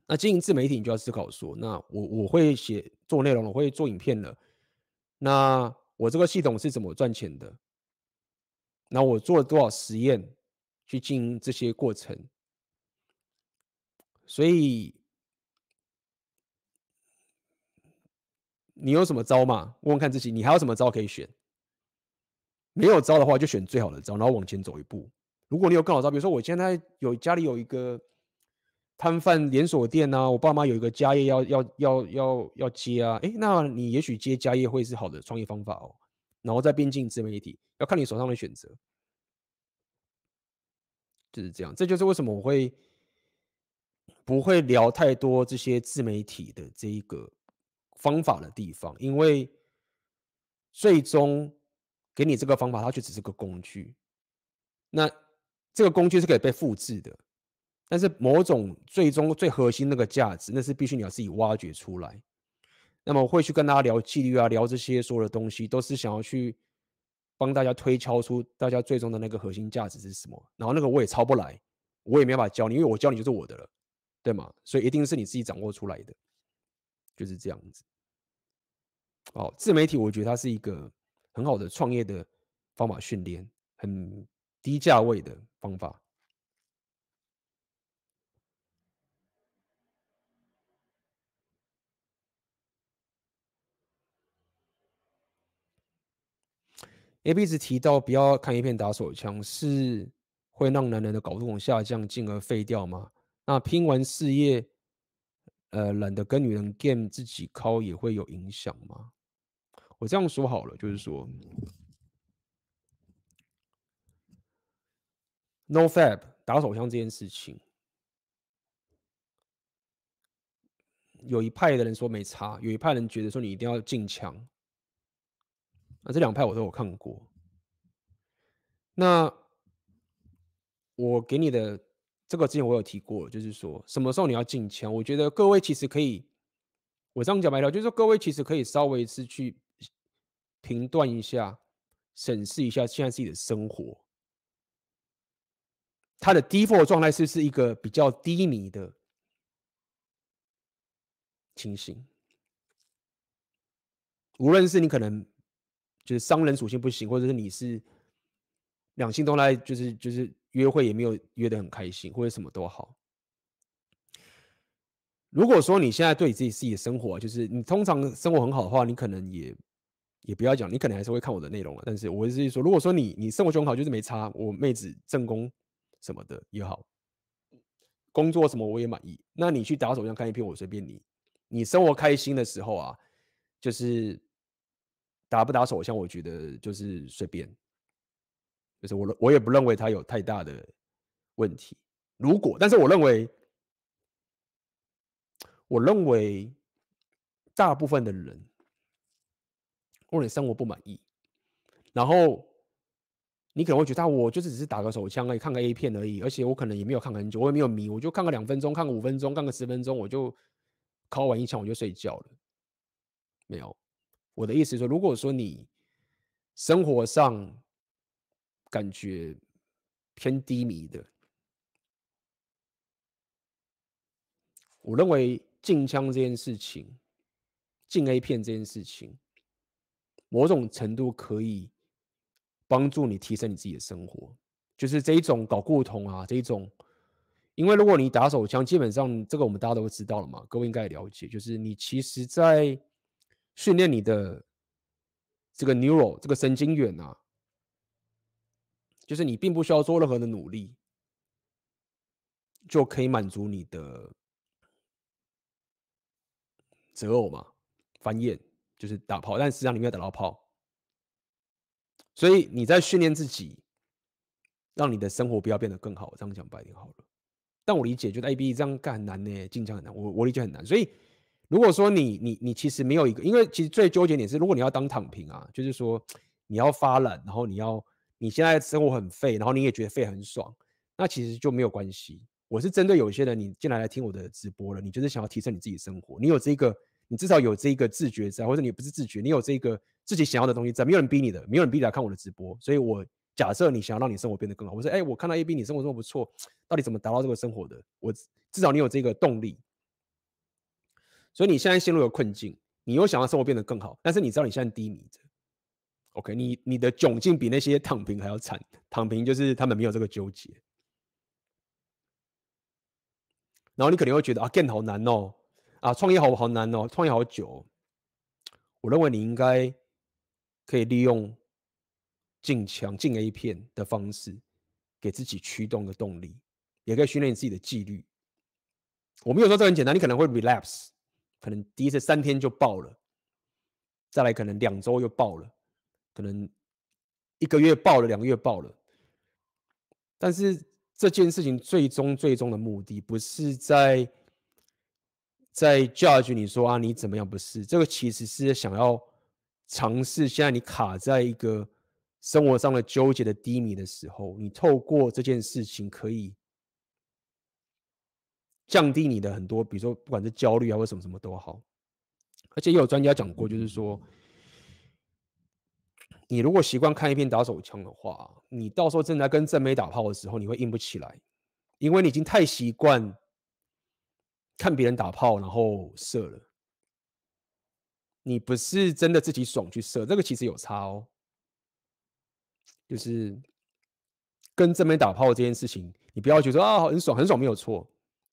那经营自媒体，你就要思考说：那我我会写做内容，我会做影片了。那我这个系统是怎么赚钱的？那我做了多少实验去经营这些过程？所以你有什么招吗？问问看自己，你还有什么招可以选？没有招的话，就选最好的招，然后往前走一步。如果你有更好招，比如说我现在有家里有一个摊贩连锁店啊，我爸妈有一个家业要要要要要接啊，诶，那你也许接家业会是好的创业方法哦。然后再边进自媒体，要看你手上的选择，就是这样。这就是为什么我会不会聊太多这些自媒体的这一个方法的地方，因为最终。给你这个方法，它就只是个工具。那这个工具是可以被复制的，但是某种最终最核心那个价值，那是必须你要自己挖掘出来。那么我会去跟大家聊纪律啊，聊这些所有的东西，都是想要去帮大家推敲出大家最终的那个核心价值是什么。然后那个我也抄不来，我也没办法教你，因为我教你就是我的了，对吗？所以一定是你自己掌握出来的，就是这样子。哦，自媒体我觉得它是一个。很好的创业的方法训练，很低价位的方法。A B 是提到不要看一片打手枪，是会让男人的睾酮下降，进而废掉吗？那拼完事业，呃，懒得跟女人 game，自己靠也会有影响吗？我这样说好了，就是说，no fab 打手枪这件事情，有一派的人说没差，有一派人觉得说你一定要进枪。那这两派我都有看过。那我给你的这个之前我有提过，就是说什么时候你要进枪？我觉得各位其实可以，我这样讲白了，就是说各位其实可以稍微是去。评断一下，审视一下现在自己的生活，他的 default 状态是是一个比较低迷的情形？无论是你可能就是商人属性不行，或者是你是两性都来，就是就是约会也没有约得很开心，或者什么都好。如果说你现在对自己自己的生活，就是你通常生活很好的话，你可能也。也不要讲，你可能还是会看我的内容了。但是我是说，如果说你你生活状况，就是没差，我妹子正宫什么的也好，工作什么我也满意。那你去打手枪看一片，我随便你。你生活开心的时候啊，就是打不打手枪，我觉得就是随便。就是我我也不认为他有太大的问题。如果，但是我认为，我认为大部分的人。或者生活不满意，然后你可能会觉得，我就是只是打个手枪而已，看个 A 片而已，而且我可能也没有看很久，我也没有迷，我就看个两分钟，看个五分钟，看个十分钟，我就敲完一枪我就睡觉了。没有，我的意思是说，如果说你生活上感觉偏低迷的，我认为禁枪这件事情，禁 A 片这件事情，某种程度可以。帮助你提升你自己的生活，就是这一种搞固酮啊，这一种，因为如果你打手枪，基本上这个我们大家都知道了嘛，各位应该也了解，就是你其实在训练你的这个 neural 这个神经元啊，就是你并不需要做任何的努力，就可以满足你的择偶嘛，繁衍就是打炮，但实际上你没有打到炮。所以你在训练自己，让你的生活不要变得更好。我这样讲白点好了。但我理解，觉得 A B 这样干很难呢，进这很难。我我理解很难。所以如果说你你你其实没有一个，因为其实最纠结点是，如果你要当躺平啊，就是说你要发懒，然后你要你现在生活很废，然后你也觉得废很爽，那其实就没有关系。我是针对有些人，你进来来听我的直播了，你就是想要提升你自己生活，你有这个。你至少有这个自觉在，或者你不是自觉，你有这个自己想要的东西在，没有人逼你的，没有人逼你来看我的直播，所以我假设你想要让你生活变得更好，我说，哎，我看到 A B 你生活这么不错，到底怎么达到这个生活的？我至少你有这个动力，所以你现在陷入了困境，你又想要生活变得更好，但是你知道你现在低迷着，OK，你你的窘境比那些躺平还要惨，躺平就是他们没有这个纠结，然后你可能会觉得啊，Game 好难哦。啊，创业好好难哦，创业好久。我认为你应该可以利用进强进 A 片的方式，给自己驱动的动力，也可以训练你自己的纪律。我没有说这很简单，你可能会 relapse，可能第一次三天就爆了，再来可能两周又爆了，可能一个月爆了，两个月爆了。但是这件事情最终最终的目的不是在。在 judge 你说啊，你怎么样？不是这个，其实是想要尝试。现在你卡在一个生活上的纠结的低迷的时候，你透过这件事情可以降低你的很多，比如说不管是焦虑啊，或什么什么都好。而且也有专家讲过，就是说，你如果习惯看一片打手枪的话，你到时候正在跟正妹打炮的时候，你会硬不起来，因为你已经太习惯。看别人打炮，然后射了，你不是真的自己爽去射，这个其实有差哦。就是跟正面打炮这件事情，你不要觉得啊很爽很爽没有错，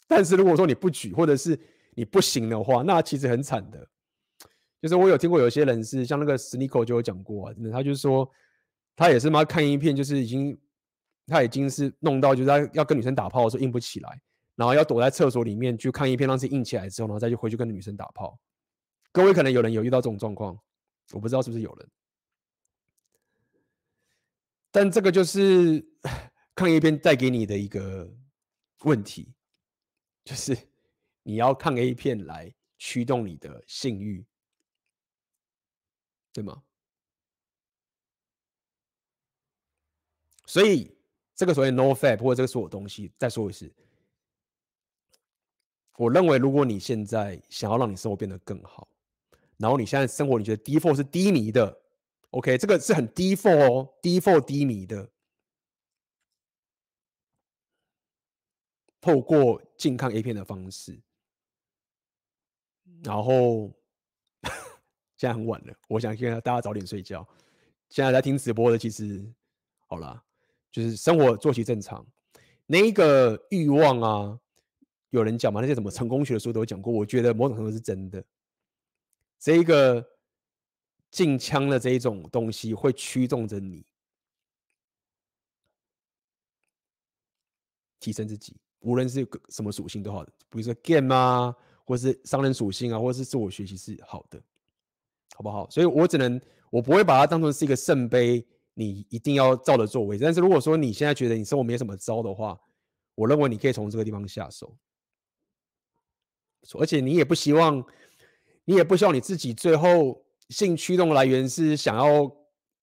但是如果说你不举或者是你不行的话，那其实很惨的。就是我有听过有些人是像那个 Sneako 就有讲过啊，真的，他就是说他也是嘛看一片，就是已经他已经是弄到就是他要跟女生打炮的时候硬不起来。然后要躲在厕所里面去看一片，让自己硬起来之后，然后再去回去跟女生打炮。各位可能有人有遇到这种状况，我不知道是不是有人。但这个就是 看一片带给你的一个问题，就是你要看 A 片来驱动你的性欲，对吗？所以这个所谓 NoFap 或者这个所有东西，再说一次。我认为，如果你现在想要让你生活变得更好，然后你现在生活你觉得 default 是低迷的，OK，这个是很 default 哦，default 低迷的，透过禁看 A 片的方式，然后现在很晚了，我想现在大家早点睡觉。现在在听直播的，其实好了，就是生活作息正常，那一个欲望啊。有人讲嘛，那些什么成功学的书都有讲过。我觉得某种程度是真的。这一个禁枪的这一种东西会驱动着你提升自己，无论是什么属性都好，比如说 game 啊，或是商人属性啊，或是自我学习是好的，好不好？所以我只能，我不会把它当成是一个圣杯，你一定要照着做为。但是如果说你现在觉得你生活没什么招的话，我认为你可以从这个地方下手。而且你也不希望，你也不希望你自己最后性驱动来源是想要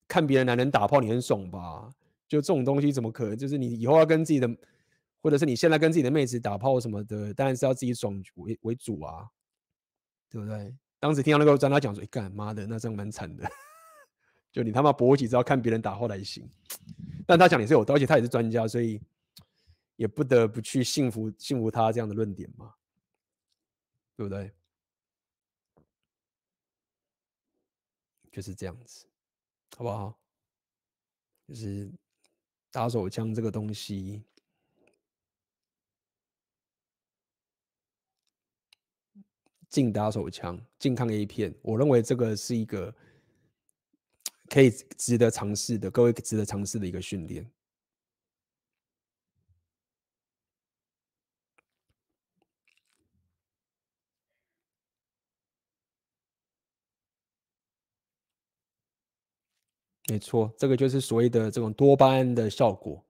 看别的男人打炮，你很爽吧？就这种东西怎么可能？就是你以后要跟自己的，或者是你现在跟自己的妹子打炮什么的，当然是要自己爽为为主啊，对不对？当时听到那个专家讲说：“干、欸、妈的，那这样蛮惨的。”就你他妈勃起，只要看别人打炮来行。但他讲也是有道理，而且他也是专家，所以也不得不去信服信服他这样的论点嘛，对不对？就是这样子，好不好？就是打手枪这个东西，禁打手枪，禁看 A 片，我认为这个是一个 可以值得尝试的，各位值得尝试的一个训练。没错，这个就是所谓的这种多巴胺的效果。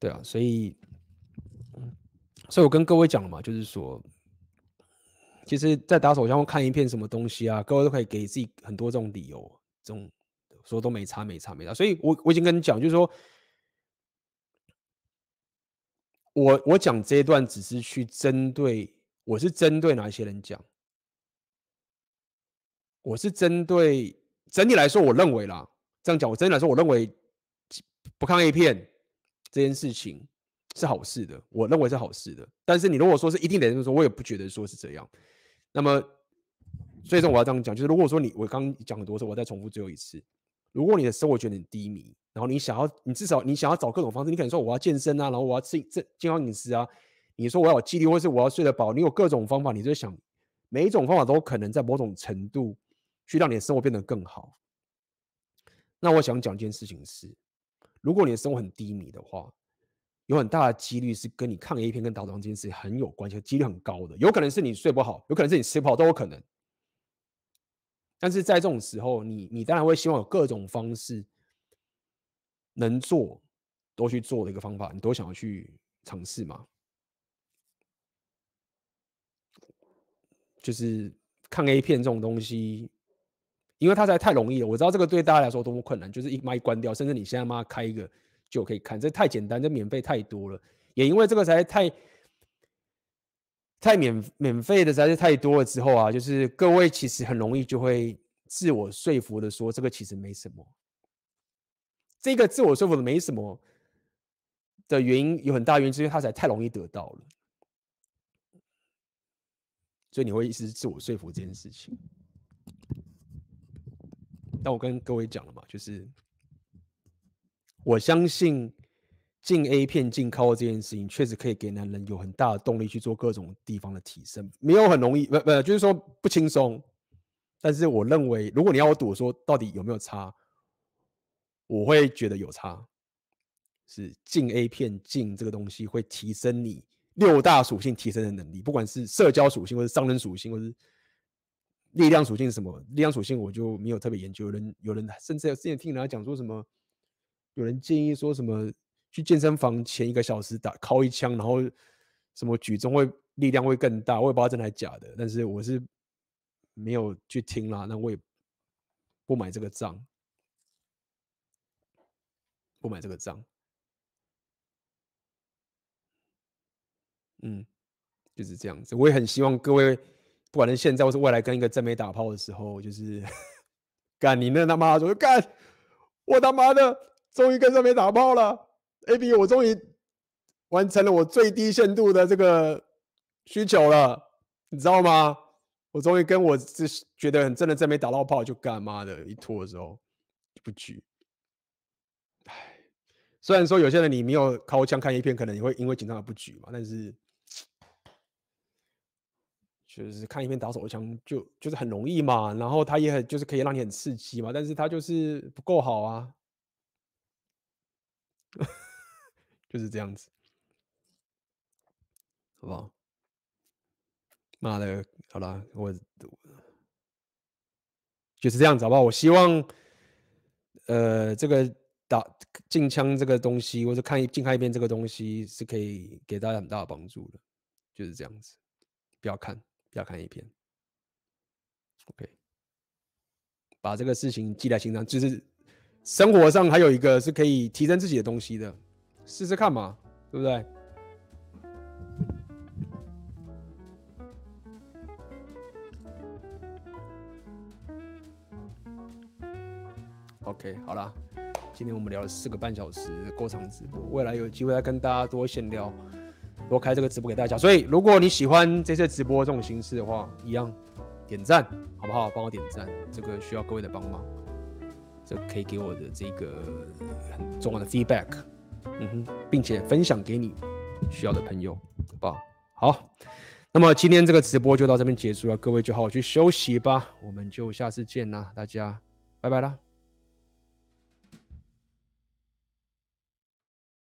对啊，所以，所以我跟各位讲了嘛，就是说，其实，在打手枪或看一片什么东西啊，各位都可以给自己很多这种理由，这种说都没差、没差、没差。所以我我已经跟你讲，就是说，我我讲这一段只是去针对，我是针对哪一些人讲。我是针对整体来说，我认为啦，这样讲，我整体来说，我认为不看 A 片这件事情是好事的，我认为是好事的。但是你如果说是一定的人说，我也不觉得说是这样。那么，所以说我要这样讲，就是如果说你我刚讲很多次，我再重复最后一次，如果你的生活觉得很低迷，然后你想要，你至少你想要找各种方式，你可能说我要健身啊，然后我要吃这健康饮食啊，你说我要有纪律，或是我要睡得饱，你有各种方法，你就想每一种方法都可能在某种程度。去让你的生活变得更好。那我想讲一件事情是，如果你的生活很低迷的话，有很大的几率是跟你抗 A 片跟打手枪这件事很有关系，几率很高的。有可能是你睡不好，有可能是你吃不好，都有可能。但是在这种时候，你你当然会希望有各种方式能做都去做的一个方法，你都想要去尝试嘛？就是抗 A 片这种东西。因为它实在太容易了，我知道这个对大家来说多么困难，就是一麦关掉，甚至你现在妈开一个就可以看，这太简单，这免费太多了。也因为这个实在太太免免费的实在是太多了之后啊，就是各位其实很容易就会自我说服的说这个其实没什么。这个自我说服的没什么的原因有很大原因，是因为它实在太容易得到了，所以你会一直自我说服这件事情。但我跟各位讲了嘛，就是我相信禁 A 片、禁靠这件事情，确实可以给男人有很大的动力去做各种地方的提升。没有很容易，不不，就是说不轻松。但是我认为，如果你要我赌说到底有没有差，我会觉得有差。是禁 A 片、禁这个东西会提升你六大属性提升的能力，不管是社交属性，或者商人属性，或是。力量属性是什么？力量属性我就没有特别研究。有人有人甚至之前听人家讲说什么，有人建议说什么去健身房前一个小时打敲一枪，然后什么举重会力量会更大。我也不知道真的还是假的，但是我是没有去听啦。那我也不买这个账，不买这个账。嗯，就是这样子。我也很希望各位。不管是现在或是未来，跟一个正妹打炮的时候，就是 干你那他妈说干，我他妈的终于跟正妹打炮了，AB 我终于完成了我最低限度的这个需求了，你知道吗？我终于跟我是觉得很正的正妹打到炮，就干妈的一拖的时候不举。唉，虽然说有些人你没有靠枪看一片，可能你会因为紧张而不举嘛，但是。就是看一遍打手枪就就是很容易嘛，然后它也很就是可以让你很刺激嘛，但是它就是不够好啊，就是这样子，好不好？妈的，好了，我就是这样子，好不好？我希望，呃，这个打禁枪这个东西，或者看禁看一遍这个东西，是可以给大家很大的帮助的，就是这样子，不要看。要看一篇，OK，把这个事情记在心上，就是生活上还有一个是可以提升自己的东西的，试试看嘛，对不对？OK，好啦，今天我们聊了四个半小时，过场直播，未来有机会再跟大家多闲聊，多开这个直播给大家。所以，如果你喜欢这次直播这种形式的话，一样点赞，好不好？帮我点赞，这个需要各位的帮忙，这可以给我的这个很重要的 feedback，嗯哼，并且分享给你需要的朋友，好不好？好，那么今天这个直播就到这边结束了，各位就好好去休息吧，我们就下次见啦，大家拜拜啦。